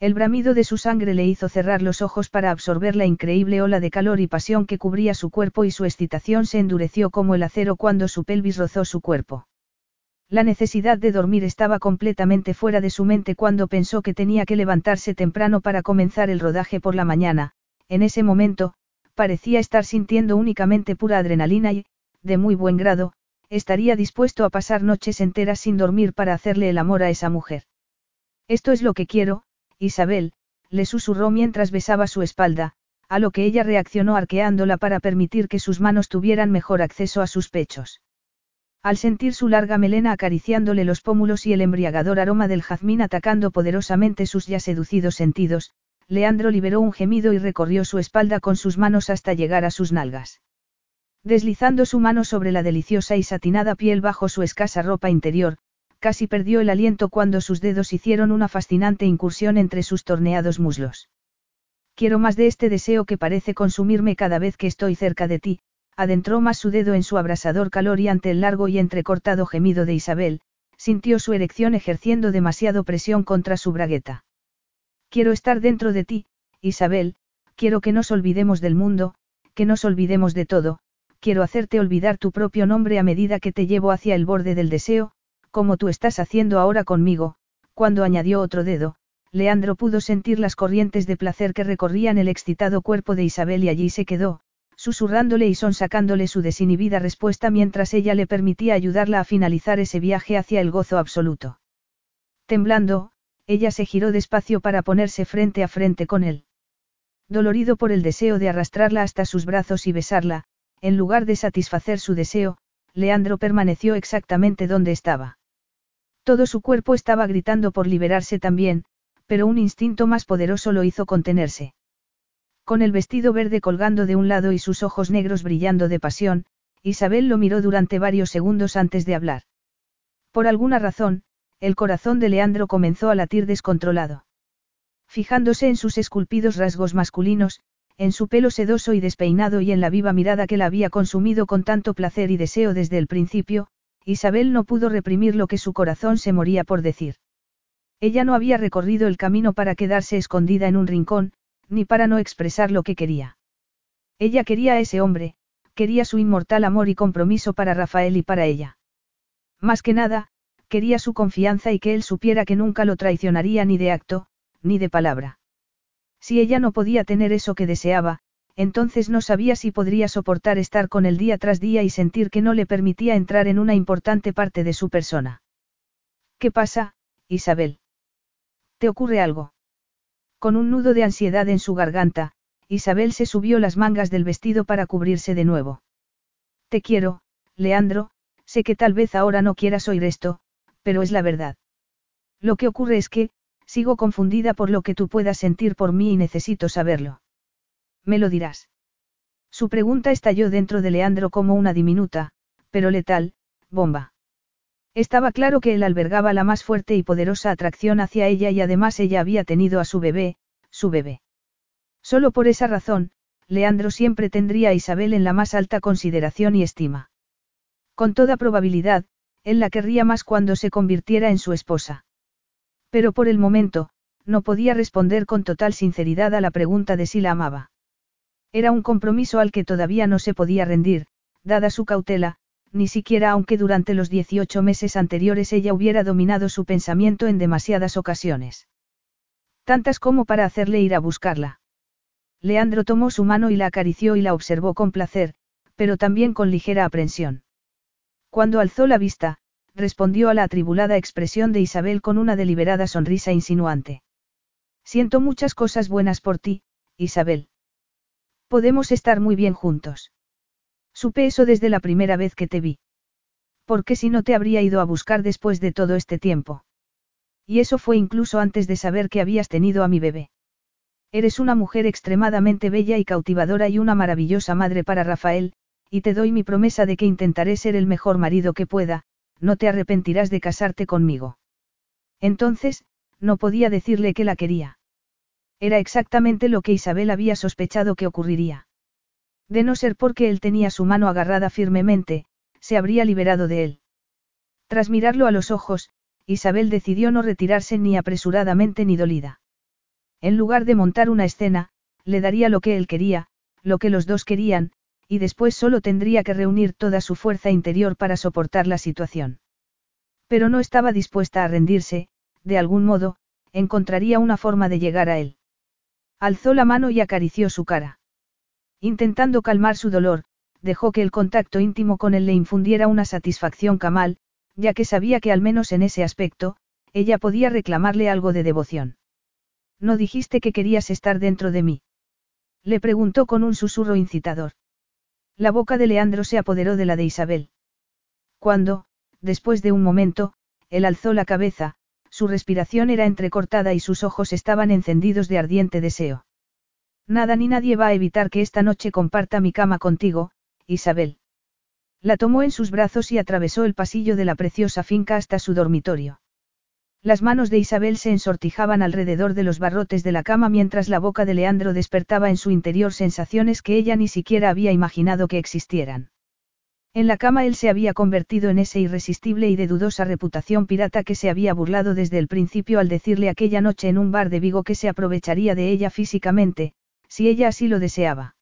El bramido de su sangre le hizo cerrar los ojos para absorber la increíble ola de calor y pasión que cubría su cuerpo y su excitación se endureció como el acero cuando su pelvis rozó su cuerpo. La necesidad de dormir estaba completamente fuera de su mente cuando pensó que tenía que levantarse temprano para comenzar el rodaje por la mañana, en ese momento, parecía estar sintiendo únicamente pura adrenalina y, de muy buen grado, estaría dispuesto a pasar noches enteras sin dormir para hacerle el amor a esa mujer. Esto es lo que quiero, Isabel, le susurró mientras besaba su espalda, a lo que ella reaccionó arqueándola para permitir que sus manos tuvieran mejor acceso a sus pechos. Al sentir su larga melena acariciándole los pómulos y el embriagador aroma del jazmín atacando poderosamente sus ya seducidos sentidos, Leandro liberó un gemido y recorrió su espalda con sus manos hasta llegar a sus nalgas. Deslizando su mano sobre la deliciosa y satinada piel bajo su escasa ropa interior, casi perdió el aliento cuando sus dedos hicieron una fascinante incursión entre sus torneados muslos. Quiero más de este deseo que parece consumirme cada vez que estoy cerca de ti, adentró más su dedo en su abrasador calor y ante el largo y entrecortado gemido de Isabel, sintió su erección ejerciendo demasiado presión contra su bragueta. Quiero estar dentro de ti, Isabel, quiero que nos olvidemos del mundo, que nos olvidemos de todo, quiero hacerte olvidar tu propio nombre a medida que te llevo hacia el borde del deseo, como tú estás haciendo ahora conmigo, cuando añadió otro dedo, Leandro pudo sentir las corrientes de placer que recorrían el excitado cuerpo de Isabel y allí se quedó, susurrándole y sonsacándole su desinhibida respuesta mientras ella le permitía ayudarla a finalizar ese viaje hacia el gozo absoluto. Temblando, ella se giró despacio para ponerse frente a frente con él. Dolorido por el deseo de arrastrarla hasta sus brazos y besarla, en lugar de satisfacer su deseo, Leandro permaneció exactamente donde estaba. Todo su cuerpo estaba gritando por liberarse también, pero un instinto más poderoso lo hizo contenerse. Con el vestido verde colgando de un lado y sus ojos negros brillando de pasión, Isabel lo miró durante varios segundos antes de hablar. Por alguna razón, el corazón de Leandro comenzó a latir descontrolado. Fijándose en sus esculpidos rasgos masculinos, en su pelo sedoso y despeinado y en la viva mirada que la había consumido con tanto placer y deseo desde el principio, Isabel no pudo reprimir lo que su corazón se moría por decir. Ella no había recorrido el camino para quedarse escondida en un rincón, ni para no expresar lo que quería. Ella quería a ese hombre, quería su inmortal amor y compromiso para Rafael y para ella. Más que nada, quería su confianza y que él supiera que nunca lo traicionaría ni de acto, ni de palabra. Si ella no podía tener eso que deseaba, entonces no sabía si podría soportar estar con él día tras día y sentir que no le permitía entrar en una importante parte de su persona. ¿Qué pasa, Isabel? ¿Te ocurre algo? Con un nudo de ansiedad en su garganta, Isabel se subió las mangas del vestido para cubrirse de nuevo. Te quiero, Leandro, sé que tal vez ahora no quieras oír esto, pero es la verdad. Lo que ocurre es que, Sigo confundida por lo que tú puedas sentir por mí y necesito saberlo. ¿Me lo dirás? Su pregunta estalló dentro de Leandro como una diminuta, pero letal, bomba. Estaba claro que él albergaba la más fuerte y poderosa atracción hacia ella y además ella había tenido a su bebé, su bebé. Solo por esa razón, Leandro siempre tendría a Isabel en la más alta consideración y estima. Con toda probabilidad, él la querría más cuando se convirtiera en su esposa. Pero por el momento, no podía responder con total sinceridad a la pregunta de si la amaba. Era un compromiso al que todavía no se podía rendir, dada su cautela, ni siquiera aunque durante los 18 meses anteriores ella hubiera dominado su pensamiento en demasiadas ocasiones. Tantas como para hacerle ir a buscarla. Leandro tomó su mano y la acarició y la observó con placer, pero también con ligera aprensión. Cuando alzó la vista, respondió a la atribulada expresión de Isabel con una deliberada sonrisa insinuante. Siento muchas cosas buenas por ti, Isabel. Podemos estar muy bien juntos. Supe eso desde la primera vez que te vi. ¿Por qué si no te habría ido a buscar después de todo este tiempo? Y eso fue incluso antes de saber que habías tenido a mi bebé. Eres una mujer extremadamente bella y cautivadora y una maravillosa madre para Rafael, y te doy mi promesa de que intentaré ser el mejor marido que pueda, no te arrepentirás de casarte conmigo. Entonces, no podía decirle que la quería. Era exactamente lo que Isabel había sospechado que ocurriría. De no ser porque él tenía su mano agarrada firmemente, se habría liberado de él. Tras mirarlo a los ojos, Isabel decidió no retirarse ni apresuradamente ni dolida. En lugar de montar una escena, le daría lo que él quería, lo que los dos querían, y después solo tendría que reunir toda su fuerza interior para soportar la situación. Pero no estaba dispuesta a rendirse, de algún modo, encontraría una forma de llegar a él. Alzó la mano y acarició su cara. Intentando calmar su dolor, dejó que el contacto íntimo con él le infundiera una satisfacción camal, ya que sabía que al menos en ese aspecto, ella podía reclamarle algo de devoción. ¿No dijiste que querías estar dentro de mí? Le preguntó con un susurro incitador. La boca de Leandro se apoderó de la de Isabel. Cuando, después de un momento, él alzó la cabeza, su respiración era entrecortada y sus ojos estaban encendidos de ardiente deseo. Nada ni nadie va a evitar que esta noche comparta mi cama contigo, Isabel. La tomó en sus brazos y atravesó el pasillo de la preciosa finca hasta su dormitorio. Las manos de Isabel se ensortijaban alrededor de los barrotes de la cama mientras la boca de Leandro despertaba en su interior sensaciones que ella ni siquiera había imaginado que existieran. En la cama él se había convertido en ese irresistible y de dudosa reputación pirata que se había burlado desde el principio al decirle aquella noche en un bar de Vigo que se aprovecharía de ella físicamente, si ella así lo deseaba.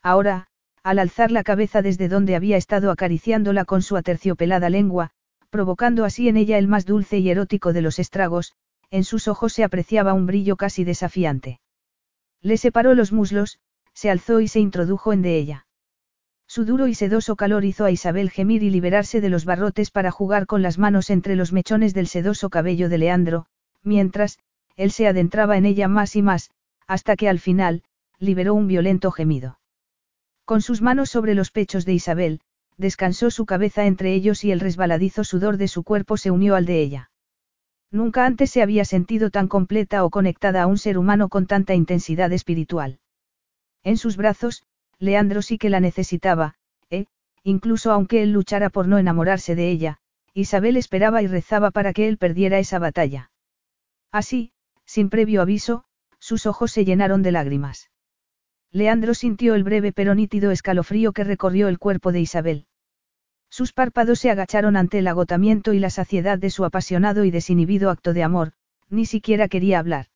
Ahora, al alzar la cabeza desde donde había estado acariciándola con su aterciopelada lengua, provocando así en ella el más dulce y erótico de los estragos, en sus ojos se apreciaba un brillo casi desafiante. Le separó los muslos, se alzó y se introdujo en de ella. Su duro y sedoso calor hizo a Isabel gemir y liberarse de los barrotes para jugar con las manos entre los mechones del sedoso cabello de Leandro, mientras, él se adentraba en ella más y más, hasta que al final, liberó un violento gemido. Con sus manos sobre los pechos de Isabel, descansó su cabeza entre ellos y el resbaladizo sudor de su cuerpo se unió al de ella. Nunca antes se había sentido tan completa o conectada a un ser humano con tanta intensidad espiritual. En sus brazos, Leandro sí que la necesitaba, e, incluso aunque él luchara por no enamorarse de ella, Isabel esperaba y rezaba para que él perdiera esa batalla. Así, sin previo aviso, sus ojos se llenaron de lágrimas. Leandro sintió el breve pero nítido escalofrío que recorrió el cuerpo de Isabel. Sus párpados se agacharon ante el agotamiento y la saciedad de su apasionado y desinhibido acto de amor, ni siquiera quería hablar.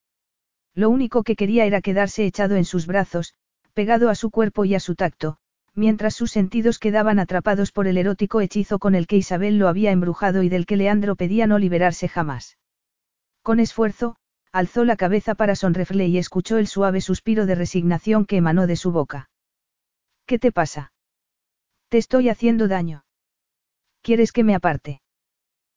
Lo único que quería era quedarse echado en sus brazos, pegado a su cuerpo y a su tacto, mientras sus sentidos quedaban atrapados por el erótico hechizo con el que Isabel lo había embrujado y del que Leandro pedía no liberarse jamás. Con esfuerzo, alzó la cabeza para sonreírle y escuchó el suave suspiro de resignación que emanó de su boca. ¿Qué te pasa? Te estoy haciendo daño. ¿Quieres que me aparte?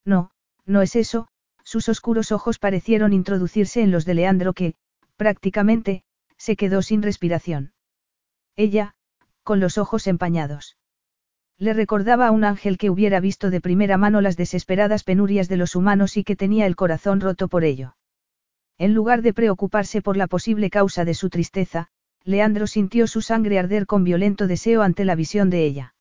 No, no es eso, sus oscuros ojos parecieron introducirse en los de Leandro que, prácticamente, se quedó sin respiración. Ella, con los ojos empañados. Le recordaba a un ángel que hubiera visto de primera mano las desesperadas penurias de los humanos y que tenía el corazón roto por ello. En lugar de preocuparse por la posible causa de su tristeza, Leandro sintió su sangre arder con violento deseo ante la visión de ella.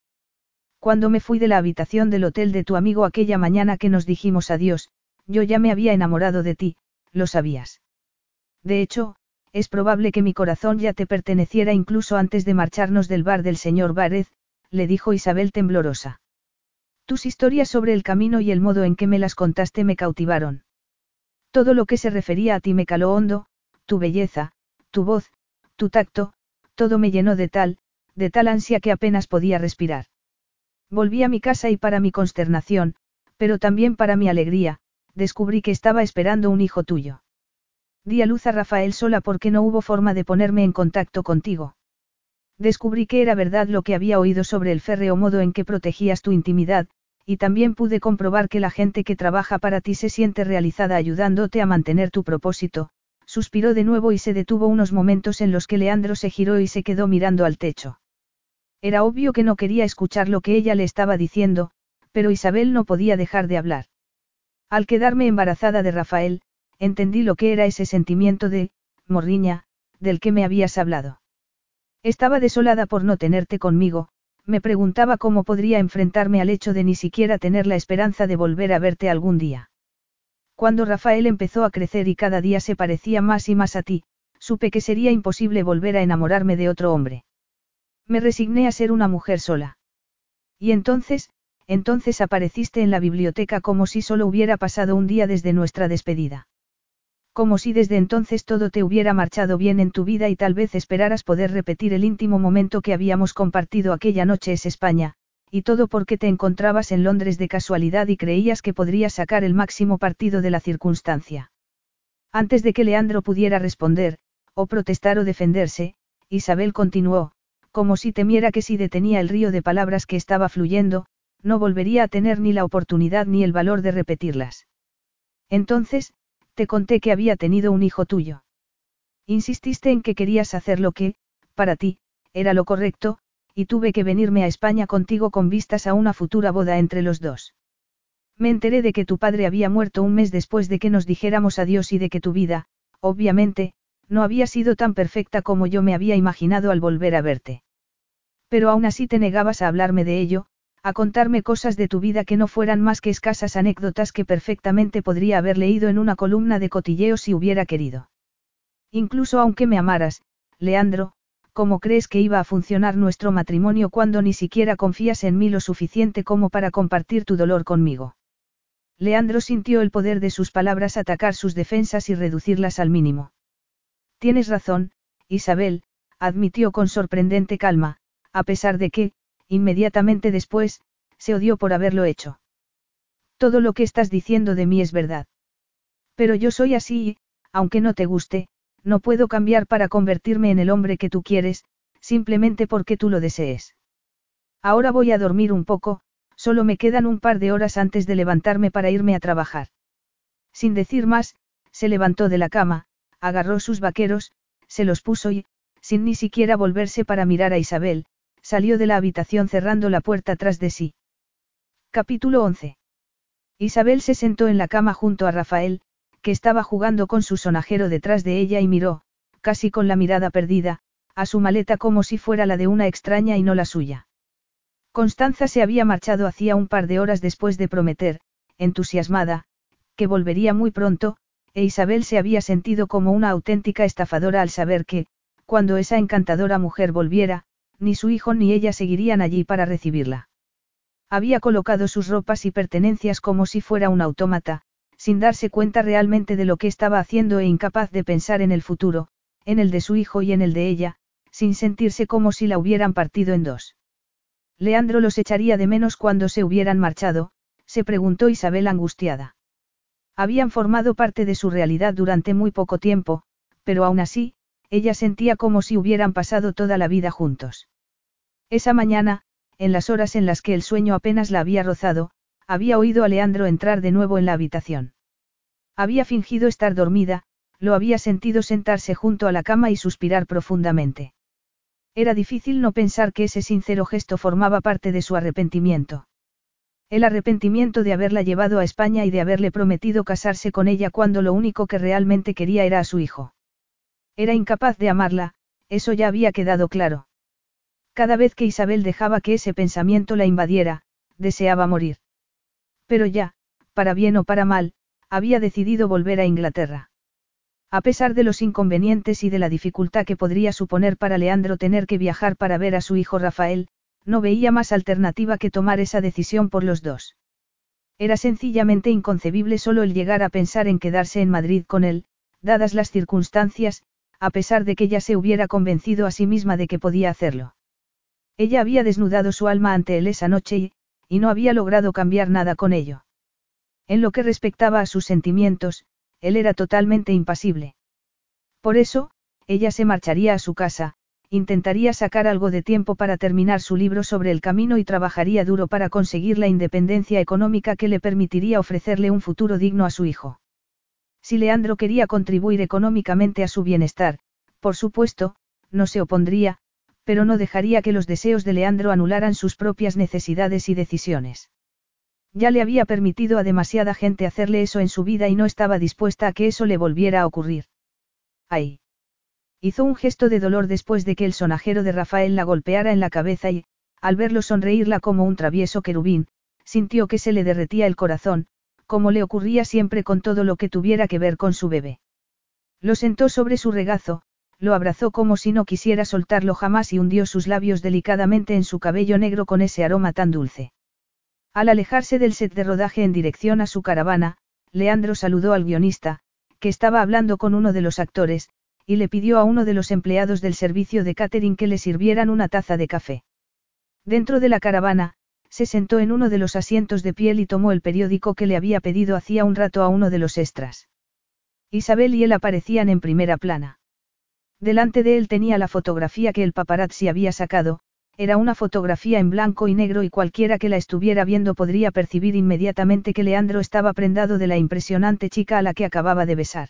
Cuando me fui de la habitación del hotel de tu amigo aquella mañana que nos dijimos adiós, yo ya me había enamorado de ti, lo sabías. De hecho, es probable que mi corazón ya te perteneciera incluso antes de marcharnos del bar del señor Várez, le dijo Isabel temblorosa. Tus historias sobre el camino y el modo en que me las contaste me cautivaron. Todo lo que se refería a ti me caló hondo, tu belleza, tu voz, tu tacto, todo me llenó de tal, de tal ansia que apenas podía respirar. Volví a mi casa y para mi consternación, pero también para mi alegría, descubrí que estaba esperando un hijo tuyo. Di a luz a Rafael sola porque no hubo forma de ponerme en contacto contigo. Descubrí que era verdad lo que había oído sobre el férreo modo en que protegías tu intimidad, y también pude comprobar que la gente que trabaja para ti se siente realizada ayudándote a mantener tu propósito, suspiró de nuevo y se detuvo unos momentos en los que Leandro se giró y se quedó mirando al techo. Era obvio que no quería escuchar lo que ella le estaba diciendo, pero Isabel no podía dejar de hablar. Al quedarme embarazada de Rafael, entendí lo que era ese sentimiento de, morriña, del que me habías hablado. Estaba desolada por no tenerte conmigo, me preguntaba cómo podría enfrentarme al hecho de ni siquiera tener la esperanza de volver a verte algún día. Cuando Rafael empezó a crecer y cada día se parecía más y más a ti, supe que sería imposible volver a enamorarme de otro hombre. Me resigné a ser una mujer sola. Y entonces, entonces apareciste en la biblioteca como si solo hubiera pasado un día desde nuestra despedida. Como si desde entonces todo te hubiera marchado bien en tu vida y tal vez esperaras poder repetir el íntimo momento que habíamos compartido aquella noche es España, y todo porque te encontrabas en Londres de casualidad y creías que podrías sacar el máximo partido de la circunstancia. Antes de que Leandro pudiera responder, o protestar o defenderse, Isabel continuó, como si temiera que si detenía el río de palabras que estaba fluyendo, no volvería a tener ni la oportunidad ni el valor de repetirlas. Entonces, te conté que había tenido un hijo tuyo. Insististe en que querías hacer lo que, para ti, era lo correcto, y tuve que venirme a España contigo con vistas a una futura boda entre los dos. Me enteré de que tu padre había muerto un mes después de que nos dijéramos adiós y de que tu vida, obviamente, no había sido tan perfecta como yo me había imaginado al volver a verte. Pero aún así te negabas a hablarme de ello, a contarme cosas de tu vida que no fueran más que escasas anécdotas que perfectamente podría haber leído en una columna de cotilleo si hubiera querido. Incluso aunque me amaras, Leandro, ¿cómo crees que iba a funcionar nuestro matrimonio cuando ni siquiera confías en mí lo suficiente como para compartir tu dolor conmigo? Leandro sintió el poder de sus palabras atacar sus defensas y reducirlas al mínimo. Tienes razón, Isabel, admitió con sorprendente calma, a pesar de que, inmediatamente después, se odió por haberlo hecho. Todo lo que estás diciendo de mí es verdad. Pero yo soy así y, aunque no te guste, no puedo cambiar para convertirme en el hombre que tú quieres, simplemente porque tú lo desees. Ahora voy a dormir un poco, solo me quedan un par de horas antes de levantarme para irme a trabajar. Sin decir más, se levantó de la cama, agarró sus vaqueros, se los puso y, sin ni siquiera volverse para mirar a Isabel, salió de la habitación cerrando la puerta tras de sí. Capítulo 11. Isabel se sentó en la cama junto a Rafael, que estaba jugando con su sonajero detrás de ella y miró, casi con la mirada perdida, a su maleta como si fuera la de una extraña y no la suya. Constanza se había marchado hacía un par de horas después de prometer, entusiasmada, que volvería muy pronto, e Isabel se había sentido como una auténtica estafadora al saber que, cuando esa encantadora mujer volviera, ni su hijo ni ella seguirían allí para recibirla. Había colocado sus ropas y pertenencias como si fuera un autómata, sin darse cuenta realmente de lo que estaba haciendo e incapaz de pensar en el futuro, en el de su hijo y en el de ella, sin sentirse como si la hubieran partido en dos. Leandro los echaría de menos cuando se hubieran marchado, se preguntó Isabel angustiada. Habían formado parte de su realidad durante muy poco tiempo, pero aún así, ella sentía como si hubieran pasado toda la vida juntos. Esa mañana, en las horas en las que el sueño apenas la había rozado, había oído a Leandro entrar de nuevo en la habitación. Había fingido estar dormida, lo había sentido sentarse junto a la cama y suspirar profundamente. Era difícil no pensar que ese sincero gesto formaba parte de su arrepentimiento. El arrepentimiento de haberla llevado a España y de haberle prometido casarse con ella cuando lo único que realmente quería era a su hijo. Era incapaz de amarla, eso ya había quedado claro. Cada vez que Isabel dejaba que ese pensamiento la invadiera, deseaba morir. Pero ya, para bien o para mal, había decidido volver a Inglaterra. A pesar de los inconvenientes y de la dificultad que podría suponer para Leandro tener que viajar para ver a su hijo Rafael, no veía más alternativa que tomar esa decisión por los dos. Era sencillamente inconcebible solo el llegar a pensar en quedarse en Madrid con él, dadas las circunstancias, a pesar de que ella se hubiera convencido a sí misma de que podía hacerlo. Ella había desnudado su alma ante él esa noche y, y no había logrado cambiar nada con ello. En lo que respectaba a sus sentimientos, él era totalmente impasible. Por eso, ella se marcharía a su casa, intentaría sacar algo de tiempo para terminar su libro sobre el camino y trabajaría duro para conseguir la independencia económica que le permitiría ofrecerle un futuro digno a su hijo. Si Leandro quería contribuir económicamente a su bienestar, por supuesto, no se opondría, pero no dejaría que los deseos de Leandro anularan sus propias necesidades y decisiones. Ya le había permitido a demasiada gente hacerle eso en su vida y no estaba dispuesta a que eso le volviera a ocurrir. ¡Ay! Hizo un gesto de dolor después de que el sonajero de Rafael la golpeara en la cabeza y, al verlo sonreírla como un travieso querubín, sintió que se le derretía el corazón, como le ocurría siempre con todo lo que tuviera que ver con su bebé. Lo sentó sobre su regazo, lo abrazó como si no quisiera soltarlo jamás y hundió sus labios delicadamente en su cabello negro con ese aroma tan dulce. Al alejarse del set de rodaje en dirección a su caravana, Leandro saludó al guionista, que estaba hablando con uno de los actores, y le pidió a uno de los empleados del servicio de catering que le sirvieran una taza de café. Dentro de la caravana, se sentó en uno de los asientos de piel y tomó el periódico que le había pedido hacía un rato a uno de los extras. Isabel y él aparecían en primera plana. Delante de él tenía la fotografía que el paparazzi había sacado, era una fotografía en blanco y negro y cualquiera que la estuviera viendo podría percibir inmediatamente que Leandro estaba prendado de la impresionante chica a la que acababa de besar.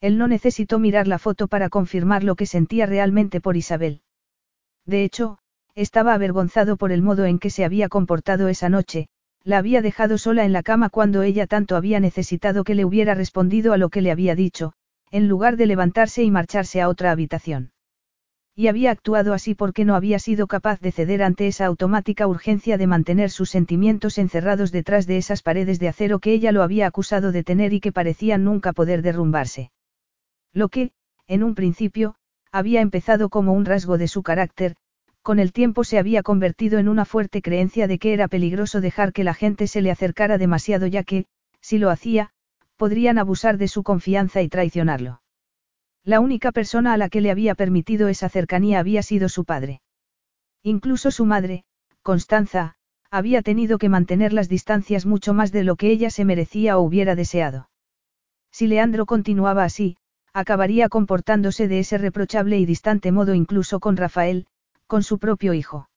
Él no necesitó mirar la foto para confirmar lo que sentía realmente por Isabel. De hecho, estaba avergonzado por el modo en que se había comportado esa noche, la había dejado sola en la cama cuando ella tanto había necesitado que le hubiera respondido a lo que le había dicho, en lugar de levantarse y marcharse a otra habitación. Y había actuado así porque no había sido capaz de ceder ante esa automática urgencia de mantener sus sentimientos encerrados detrás de esas paredes de acero que ella lo había acusado de tener y que parecían nunca poder derrumbarse. Lo que, en un principio, había empezado como un rasgo de su carácter, con el tiempo se había convertido en una fuerte creencia de que era peligroso dejar que la gente se le acercara demasiado ya que, si lo hacía, podrían abusar de su confianza y traicionarlo. La única persona a la que le había permitido esa cercanía había sido su padre. Incluso su madre, Constanza, había tenido que mantener las distancias mucho más de lo que ella se merecía o hubiera deseado. Si Leandro continuaba así, acabaría comportándose de ese reprochable y distante modo incluso con Rafael, con su propio hijo.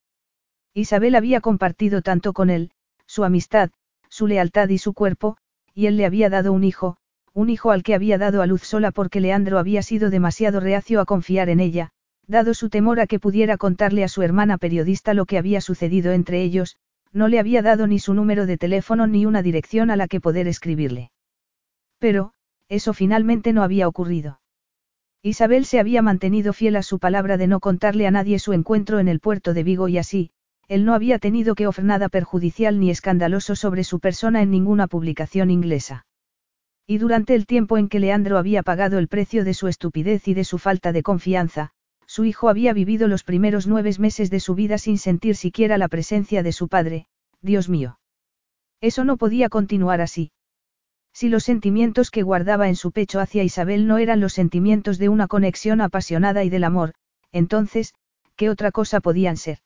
Isabel había compartido tanto con él, su amistad, su lealtad y su cuerpo, y él le había dado un hijo, un hijo al que había dado a luz sola porque Leandro había sido demasiado reacio a confiar en ella, Dado su temor a que pudiera contarle a su hermana periodista lo que había sucedido entre ellos, no le había dado ni su número de teléfono ni una dirección a la que poder escribirle. Pero, eso finalmente no había ocurrido. Isabel se había mantenido fiel a su palabra de no contarle a nadie su encuentro en el puerto de Vigo y así, él no había tenido que ofrecer nada perjudicial ni escandaloso sobre su persona en ninguna publicación inglesa. Y durante el tiempo en que Leandro había pagado el precio de su estupidez y de su falta de confianza, su hijo había vivido los primeros nueve meses de su vida sin sentir siquiera la presencia de su padre, Dios mío. Eso no podía continuar así. Si los sentimientos que guardaba en su pecho hacia Isabel no eran los sentimientos de una conexión apasionada y del amor, entonces, ¿qué otra cosa podían ser?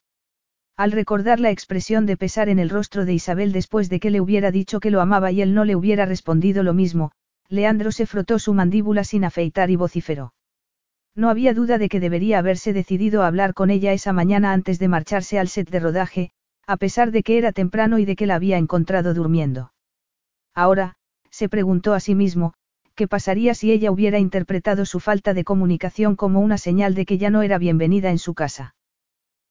Al recordar la expresión de pesar en el rostro de Isabel después de que le hubiera dicho que lo amaba y él no le hubiera respondido lo mismo, Leandro se frotó su mandíbula sin afeitar y vociferó. No había duda de que debería haberse decidido a hablar con ella esa mañana antes de marcharse al set de rodaje, a pesar de que era temprano y de que la había encontrado durmiendo. Ahora, se preguntó a sí mismo, ¿qué pasaría si ella hubiera interpretado su falta de comunicación como una señal de que ya no era bienvenida en su casa?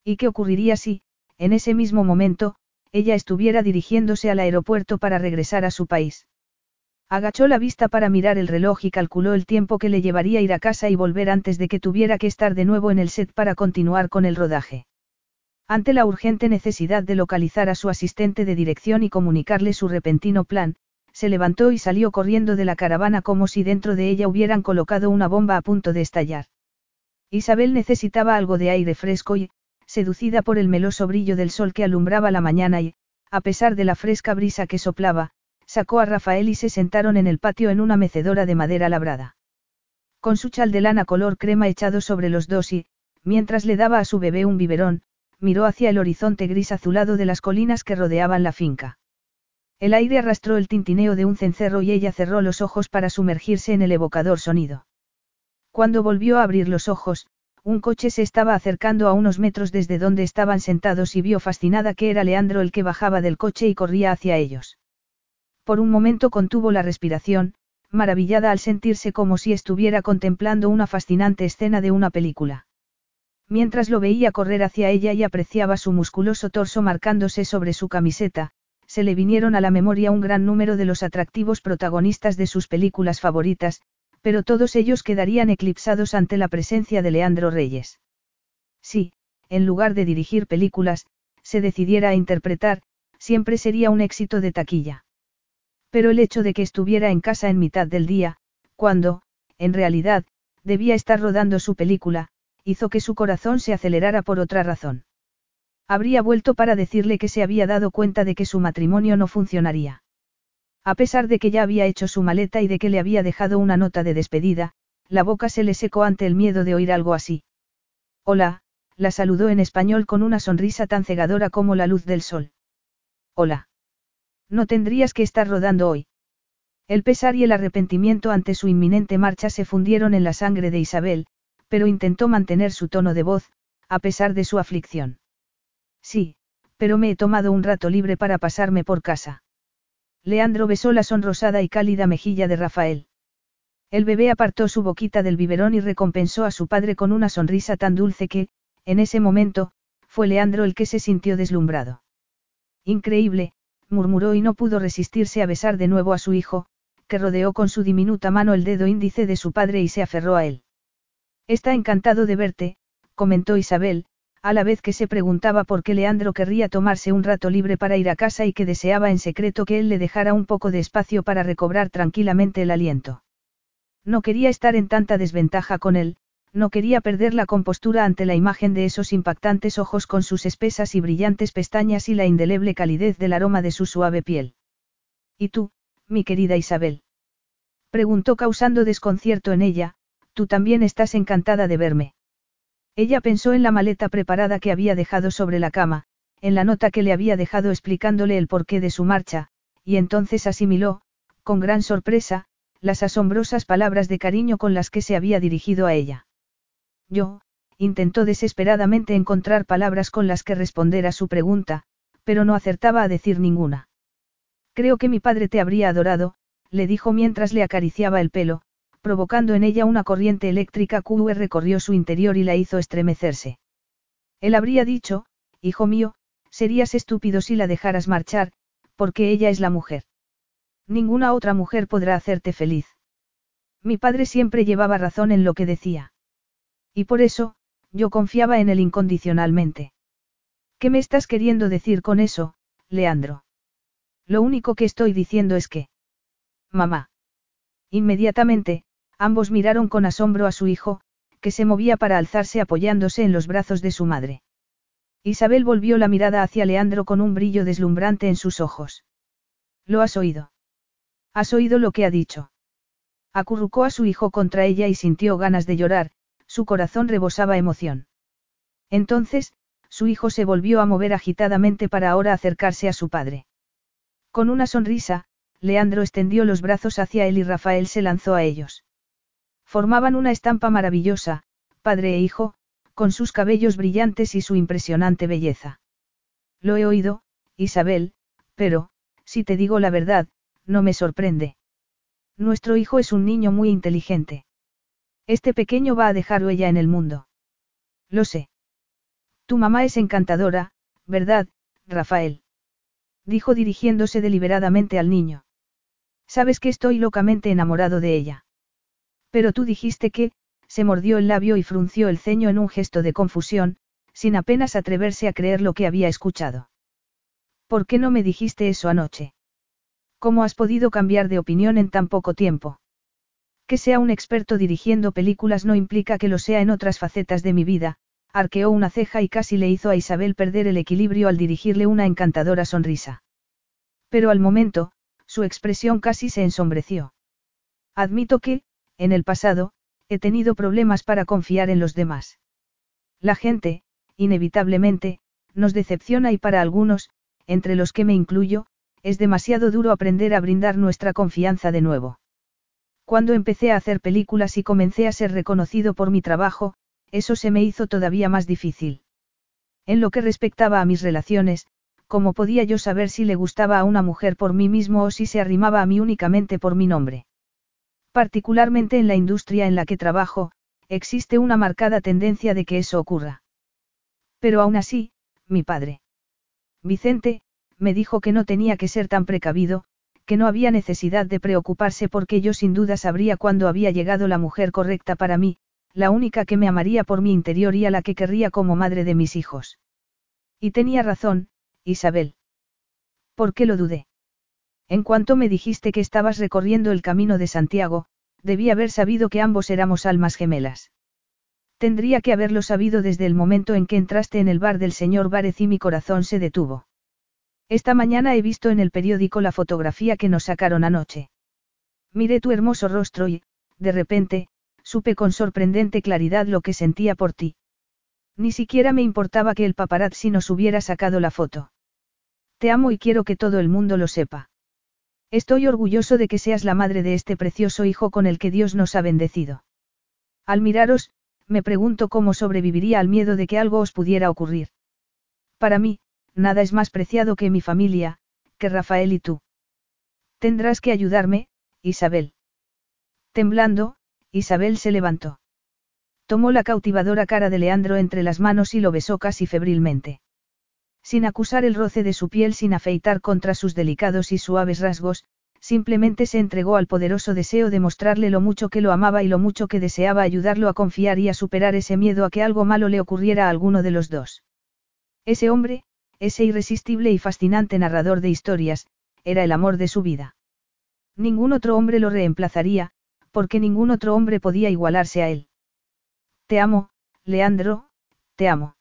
¿Y qué ocurriría si, en ese mismo momento, ella estuviera dirigiéndose al aeropuerto para regresar a su país? Agachó la vista para mirar el reloj y calculó el tiempo que le llevaría ir a casa y volver antes de que tuviera que estar de nuevo en el set para continuar con el rodaje. Ante la urgente necesidad de localizar a su asistente de dirección y comunicarle su repentino plan, se levantó y salió corriendo de la caravana como si dentro de ella hubieran colocado una bomba a punto de estallar. Isabel necesitaba algo de aire fresco y, seducida por el meloso brillo del sol que alumbraba la mañana y, a pesar de la fresca brisa que soplaba, sacó a Rafael y se sentaron en el patio en una mecedora de madera labrada. Con su chal de lana color crema echado sobre los dos y, mientras le daba a su bebé un biberón, miró hacia el horizonte gris azulado de las colinas que rodeaban la finca. El aire arrastró el tintineo de un cencerro y ella cerró los ojos para sumergirse en el evocador sonido. Cuando volvió a abrir los ojos, un coche se estaba acercando a unos metros desde donde estaban sentados y vio fascinada que era Leandro el que bajaba del coche y corría hacia ellos. Por un momento contuvo la respiración, maravillada al sentirse como si estuviera contemplando una fascinante escena de una película. Mientras lo veía correr hacia ella y apreciaba su musculoso torso marcándose sobre su camiseta, se le vinieron a la memoria un gran número de los atractivos protagonistas de sus películas favoritas, pero todos ellos quedarían eclipsados ante la presencia de Leandro Reyes. Si, en lugar de dirigir películas, se decidiera a interpretar, siempre sería un éxito de taquilla. Pero el hecho de que estuviera en casa en mitad del día, cuando, en realidad, debía estar rodando su película, hizo que su corazón se acelerara por otra razón. Habría vuelto para decirle que se había dado cuenta de que su matrimonio no funcionaría. A pesar de que ya había hecho su maleta y de que le había dejado una nota de despedida, la boca se le secó ante el miedo de oír algo así. Hola, la saludó en español con una sonrisa tan cegadora como la luz del sol. Hola. No tendrías que estar rodando hoy. El pesar y el arrepentimiento ante su inminente marcha se fundieron en la sangre de Isabel, pero intentó mantener su tono de voz, a pesar de su aflicción. Sí, pero me he tomado un rato libre para pasarme por casa. Leandro besó la sonrosada y cálida mejilla de Rafael. El bebé apartó su boquita del biberón y recompensó a su padre con una sonrisa tan dulce que, en ese momento, fue Leandro el que se sintió deslumbrado. Increíble, murmuró y no pudo resistirse a besar de nuevo a su hijo, que rodeó con su diminuta mano el dedo índice de su padre y se aferró a él. Está encantado de verte, comentó Isabel, a la vez que se preguntaba por qué Leandro querría tomarse un rato libre para ir a casa y que deseaba en secreto que él le dejara un poco de espacio para recobrar tranquilamente el aliento. No quería estar en tanta desventaja con él, no quería perder la compostura ante la imagen de esos impactantes ojos con sus espesas y brillantes pestañas y la indeleble calidez del aroma de su suave piel. ¿Y tú, mi querida Isabel? Preguntó causando desconcierto en ella, tú también estás encantada de verme. Ella pensó en la maleta preparada que había dejado sobre la cama, en la nota que le había dejado explicándole el porqué de su marcha, y entonces asimiló, con gran sorpresa, las asombrosas palabras de cariño con las que se había dirigido a ella. Yo, intentó desesperadamente encontrar palabras con las que responder a su pregunta, pero no acertaba a decir ninguna. Creo que mi padre te habría adorado, le dijo mientras le acariciaba el pelo, provocando en ella una corriente eléctrica que recorrió su interior y la hizo estremecerse. Él habría dicho, hijo mío, serías estúpido si la dejaras marchar, porque ella es la mujer. Ninguna otra mujer podrá hacerte feliz. Mi padre siempre llevaba razón en lo que decía. Y por eso, yo confiaba en él incondicionalmente. ¿Qué me estás queriendo decir con eso, Leandro? Lo único que estoy diciendo es que... Mamá. Inmediatamente, ambos miraron con asombro a su hijo, que se movía para alzarse apoyándose en los brazos de su madre. Isabel volvió la mirada hacia Leandro con un brillo deslumbrante en sus ojos. ¿Lo has oído? ¿Has oído lo que ha dicho? Acurrucó a su hijo contra ella y sintió ganas de llorar, su corazón rebosaba emoción. Entonces, su hijo se volvió a mover agitadamente para ahora acercarse a su padre. Con una sonrisa, Leandro extendió los brazos hacia él y Rafael se lanzó a ellos. Formaban una estampa maravillosa, padre e hijo, con sus cabellos brillantes y su impresionante belleza. Lo he oído, Isabel, pero, si te digo la verdad, no me sorprende. Nuestro hijo es un niño muy inteligente. Este pequeño va a dejar huella en el mundo. Lo sé. Tu mamá es encantadora, ¿verdad, Rafael? Dijo dirigiéndose deliberadamente al niño. Sabes que estoy locamente enamorado de ella. Pero tú dijiste que, se mordió el labio y frunció el ceño en un gesto de confusión, sin apenas atreverse a creer lo que había escuchado. ¿Por qué no me dijiste eso anoche? ¿Cómo has podido cambiar de opinión en tan poco tiempo? Que sea un experto dirigiendo películas no implica que lo sea en otras facetas de mi vida, arqueó una ceja y casi le hizo a Isabel perder el equilibrio al dirigirle una encantadora sonrisa. Pero al momento, su expresión casi se ensombreció. Admito que, en el pasado, he tenido problemas para confiar en los demás. La gente, inevitablemente, nos decepciona y para algunos, entre los que me incluyo, es demasiado duro aprender a brindar nuestra confianza de nuevo. Cuando empecé a hacer películas y comencé a ser reconocido por mi trabajo, eso se me hizo todavía más difícil. En lo que respectaba a mis relaciones, ¿cómo podía yo saber si le gustaba a una mujer por mí mismo o si se arrimaba a mí únicamente por mi nombre? Particularmente en la industria en la que trabajo, existe una marcada tendencia de que eso ocurra. Pero aún así, mi padre. Vicente, me dijo que no tenía que ser tan precavido, que no había necesidad de preocuparse porque yo sin duda sabría cuándo había llegado la mujer correcta para mí, la única que me amaría por mi interior y a la que querría como madre de mis hijos. Y tenía razón, Isabel. ¿Por qué lo dudé? En cuanto me dijiste que estabas recorriendo el camino de Santiago, debí haber sabido que ambos éramos almas gemelas. Tendría que haberlo sabido desde el momento en que entraste en el bar del señor Várez y mi corazón se detuvo. Esta mañana he visto en el periódico la fotografía que nos sacaron anoche. Miré tu hermoso rostro y, de repente, supe con sorprendente claridad lo que sentía por ti. Ni siquiera me importaba que el paparazzi nos hubiera sacado la foto. Te amo y quiero que todo el mundo lo sepa. Estoy orgulloso de que seas la madre de este precioso hijo con el que Dios nos ha bendecido. Al miraros, me pregunto cómo sobreviviría al miedo de que algo os pudiera ocurrir. Para mí, nada es más preciado que mi familia, que Rafael y tú. Tendrás que ayudarme, Isabel. Temblando, Isabel se levantó. Tomó la cautivadora cara de Leandro entre las manos y lo besó casi febrilmente. Sin acusar el roce de su piel sin afeitar contra sus delicados y suaves rasgos, simplemente se entregó al poderoso deseo de mostrarle lo mucho que lo amaba y lo mucho que deseaba ayudarlo a confiar y a superar ese miedo a que algo malo le ocurriera a alguno de los dos. Ese hombre, ese irresistible y fascinante narrador de historias, era el amor de su vida. Ningún otro hombre lo reemplazaría, porque ningún otro hombre podía igualarse a él. Te amo, Leandro, te amo.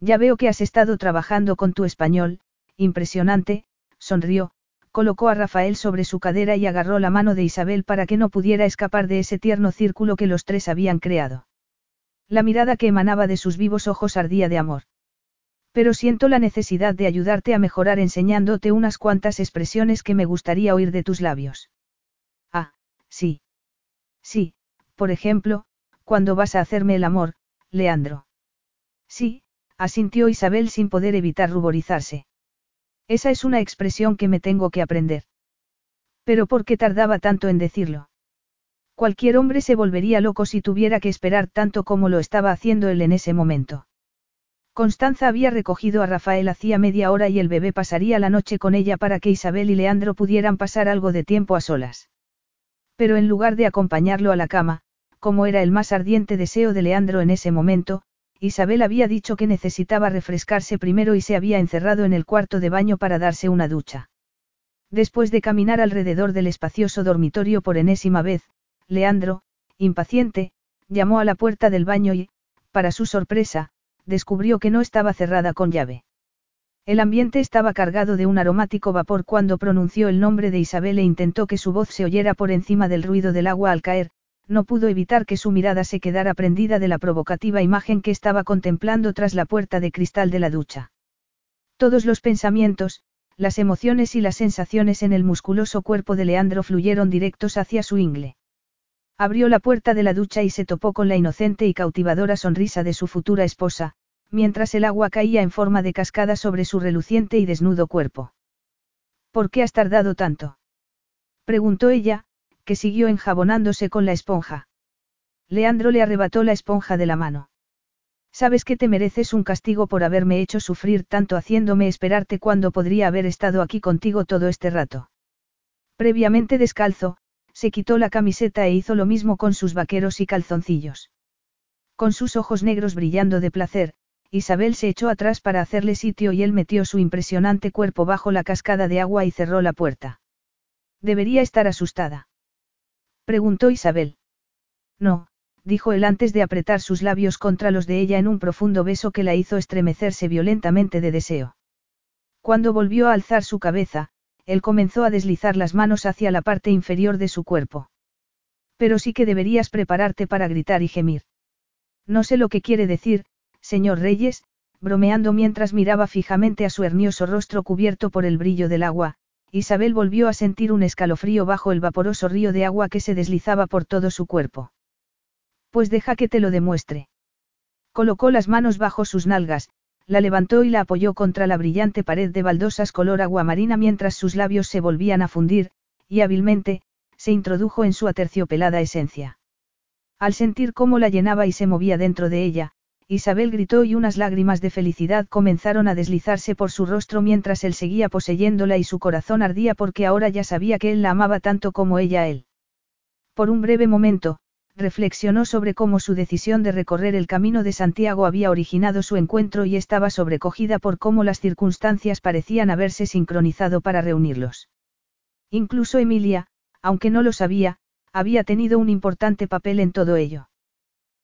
Ya veo que has estado trabajando con tu español, impresionante, sonrió, colocó a Rafael sobre su cadera y agarró la mano de Isabel para que no pudiera escapar de ese tierno círculo que los tres habían creado. La mirada que emanaba de sus vivos ojos ardía de amor. Pero siento la necesidad de ayudarte a mejorar enseñándote unas cuantas expresiones que me gustaría oír de tus labios. Ah, sí. Sí, por ejemplo, cuando vas a hacerme el amor, Leandro. Sí, asintió Isabel sin poder evitar ruborizarse. Esa es una expresión que me tengo que aprender. Pero ¿por qué tardaba tanto en decirlo? Cualquier hombre se volvería loco si tuviera que esperar tanto como lo estaba haciendo él en ese momento. Constanza había recogido a Rafael hacía media hora y el bebé pasaría la noche con ella para que Isabel y Leandro pudieran pasar algo de tiempo a solas. Pero en lugar de acompañarlo a la cama, como era el más ardiente deseo de Leandro en ese momento, Isabel había dicho que necesitaba refrescarse primero y se había encerrado en el cuarto de baño para darse una ducha. Después de caminar alrededor del espacioso dormitorio por enésima vez, Leandro, impaciente, llamó a la puerta del baño y, para su sorpresa, descubrió que no estaba cerrada con llave. El ambiente estaba cargado de un aromático vapor cuando pronunció el nombre de Isabel e intentó que su voz se oyera por encima del ruido del agua al caer, no pudo evitar que su mirada se quedara prendida de la provocativa imagen que estaba contemplando tras la puerta de cristal de la ducha. Todos los pensamientos, las emociones y las sensaciones en el musculoso cuerpo de Leandro fluyeron directos hacia su ingle. Abrió la puerta de la ducha y se topó con la inocente y cautivadora sonrisa de su futura esposa, mientras el agua caía en forma de cascada sobre su reluciente y desnudo cuerpo. ¿Por qué has tardado tanto? preguntó ella, que siguió enjabonándose con la esponja. Leandro le arrebató la esponja de la mano. Sabes que te mereces un castigo por haberme hecho sufrir tanto haciéndome esperarte cuando podría haber estado aquí contigo todo este rato. Previamente descalzo, se quitó la camiseta e hizo lo mismo con sus vaqueros y calzoncillos. Con sus ojos negros brillando de placer, Isabel se echó atrás para hacerle sitio y él metió su impresionante cuerpo bajo la cascada de agua y cerró la puerta. Debería estar asustada. Preguntó Isabel. No, dijo él antes de apretar sus labios contra los de ella en un profundo beso que la hizo estremecerse violentamente de deseo. Cuando volvió a alzar su cabeza, él comenzó a deslizar las manos hacia la parte inferior de su cuerpo. Pero sí que deberías prepararte para gritar y gemir. No sé lo que quiere decir, señor Reyes, bromeando mientras miraba fijamente a su hernioso rostro cubierto por el brillo del agua, Isabel volvió a sentir un escalofrío bajo el vaporoso río de agua que se deslizaba por todo su cuerpo. Pues deja que te lo demuestre. Colocó las manos bajo sus nalgas, la levantó y la apoyó contra la brillante pared de baldosas color aguamarina mientras sus labios se volvían a fundir, y hábilmente, se introdujo en su aterciopelada esencia. Al sentir cómo la llenaba y se movía dentro de ella, Isabel gritó y unas lágrimas de felicidad comenzaron a deslizarse por su rostro mientras él seguía poseyéndola y su corazón ardía porque ahora ya sabía que él la amaba tanto como ella a él. Por un breve momento, reflexionó sobre cómo su decisión de recorrer el camino de Santiago había originado su encuentro y estaba sobrecogida por cómo las circunstancias parecían haberse sincronizado para reunirlos. Incluso Emilia, aunque no lo sabía, había tenido un importante papel en todo ello.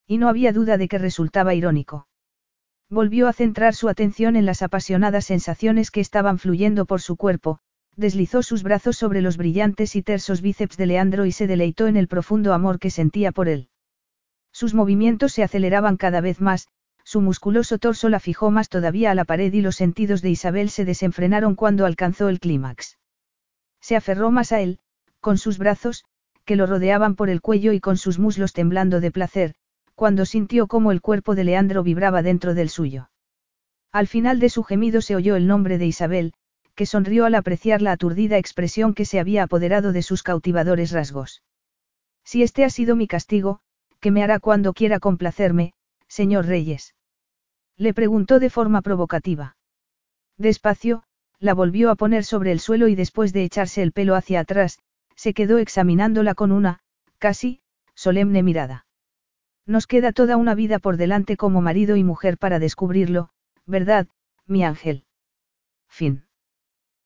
Y no había duda de que resultaba irónico. Volvió a centrar su atención en las apasionadas sensaciones que estaban fluyendo por su cuerpo, deslizó sus brazos sobre los brillantes y tersos bíceps de Leandro y se deleitó en el profundo amor que sentía por él. Sus movimientos se aceleraban cada vez más, su musculoso torso la fijó más todavía a la pared y los sentidos de Isabel se desenfrenaron cuando alcanzó el clímax. Se aferró más a él, con sus brazos, que lo rodeaban por el cuello y con sus muslos temblando de placer, cuando sintió cómo el cuerpo de Leandro vibraba dentro del suyo. Al final de su gemido se oyó el nombre de Isabel, que sonrió al apreciar la aturdida expresión que se había apoderado de sus cautivadores rasgos. Si este ha sido mi castigo, ¿qué me hará cuando quiera complacerme, señor Reyes? Le preguntó de forma provocativa. Despacio, la volvió a poner sobre el suelo y después de echarse el pelo hacia atrás, se quedó examinándola con una, casi, solemne mirada. Nos queda toda una vida por delante como marido y mujer para descubrirlo, ¿verdad, mi ángel? Fin.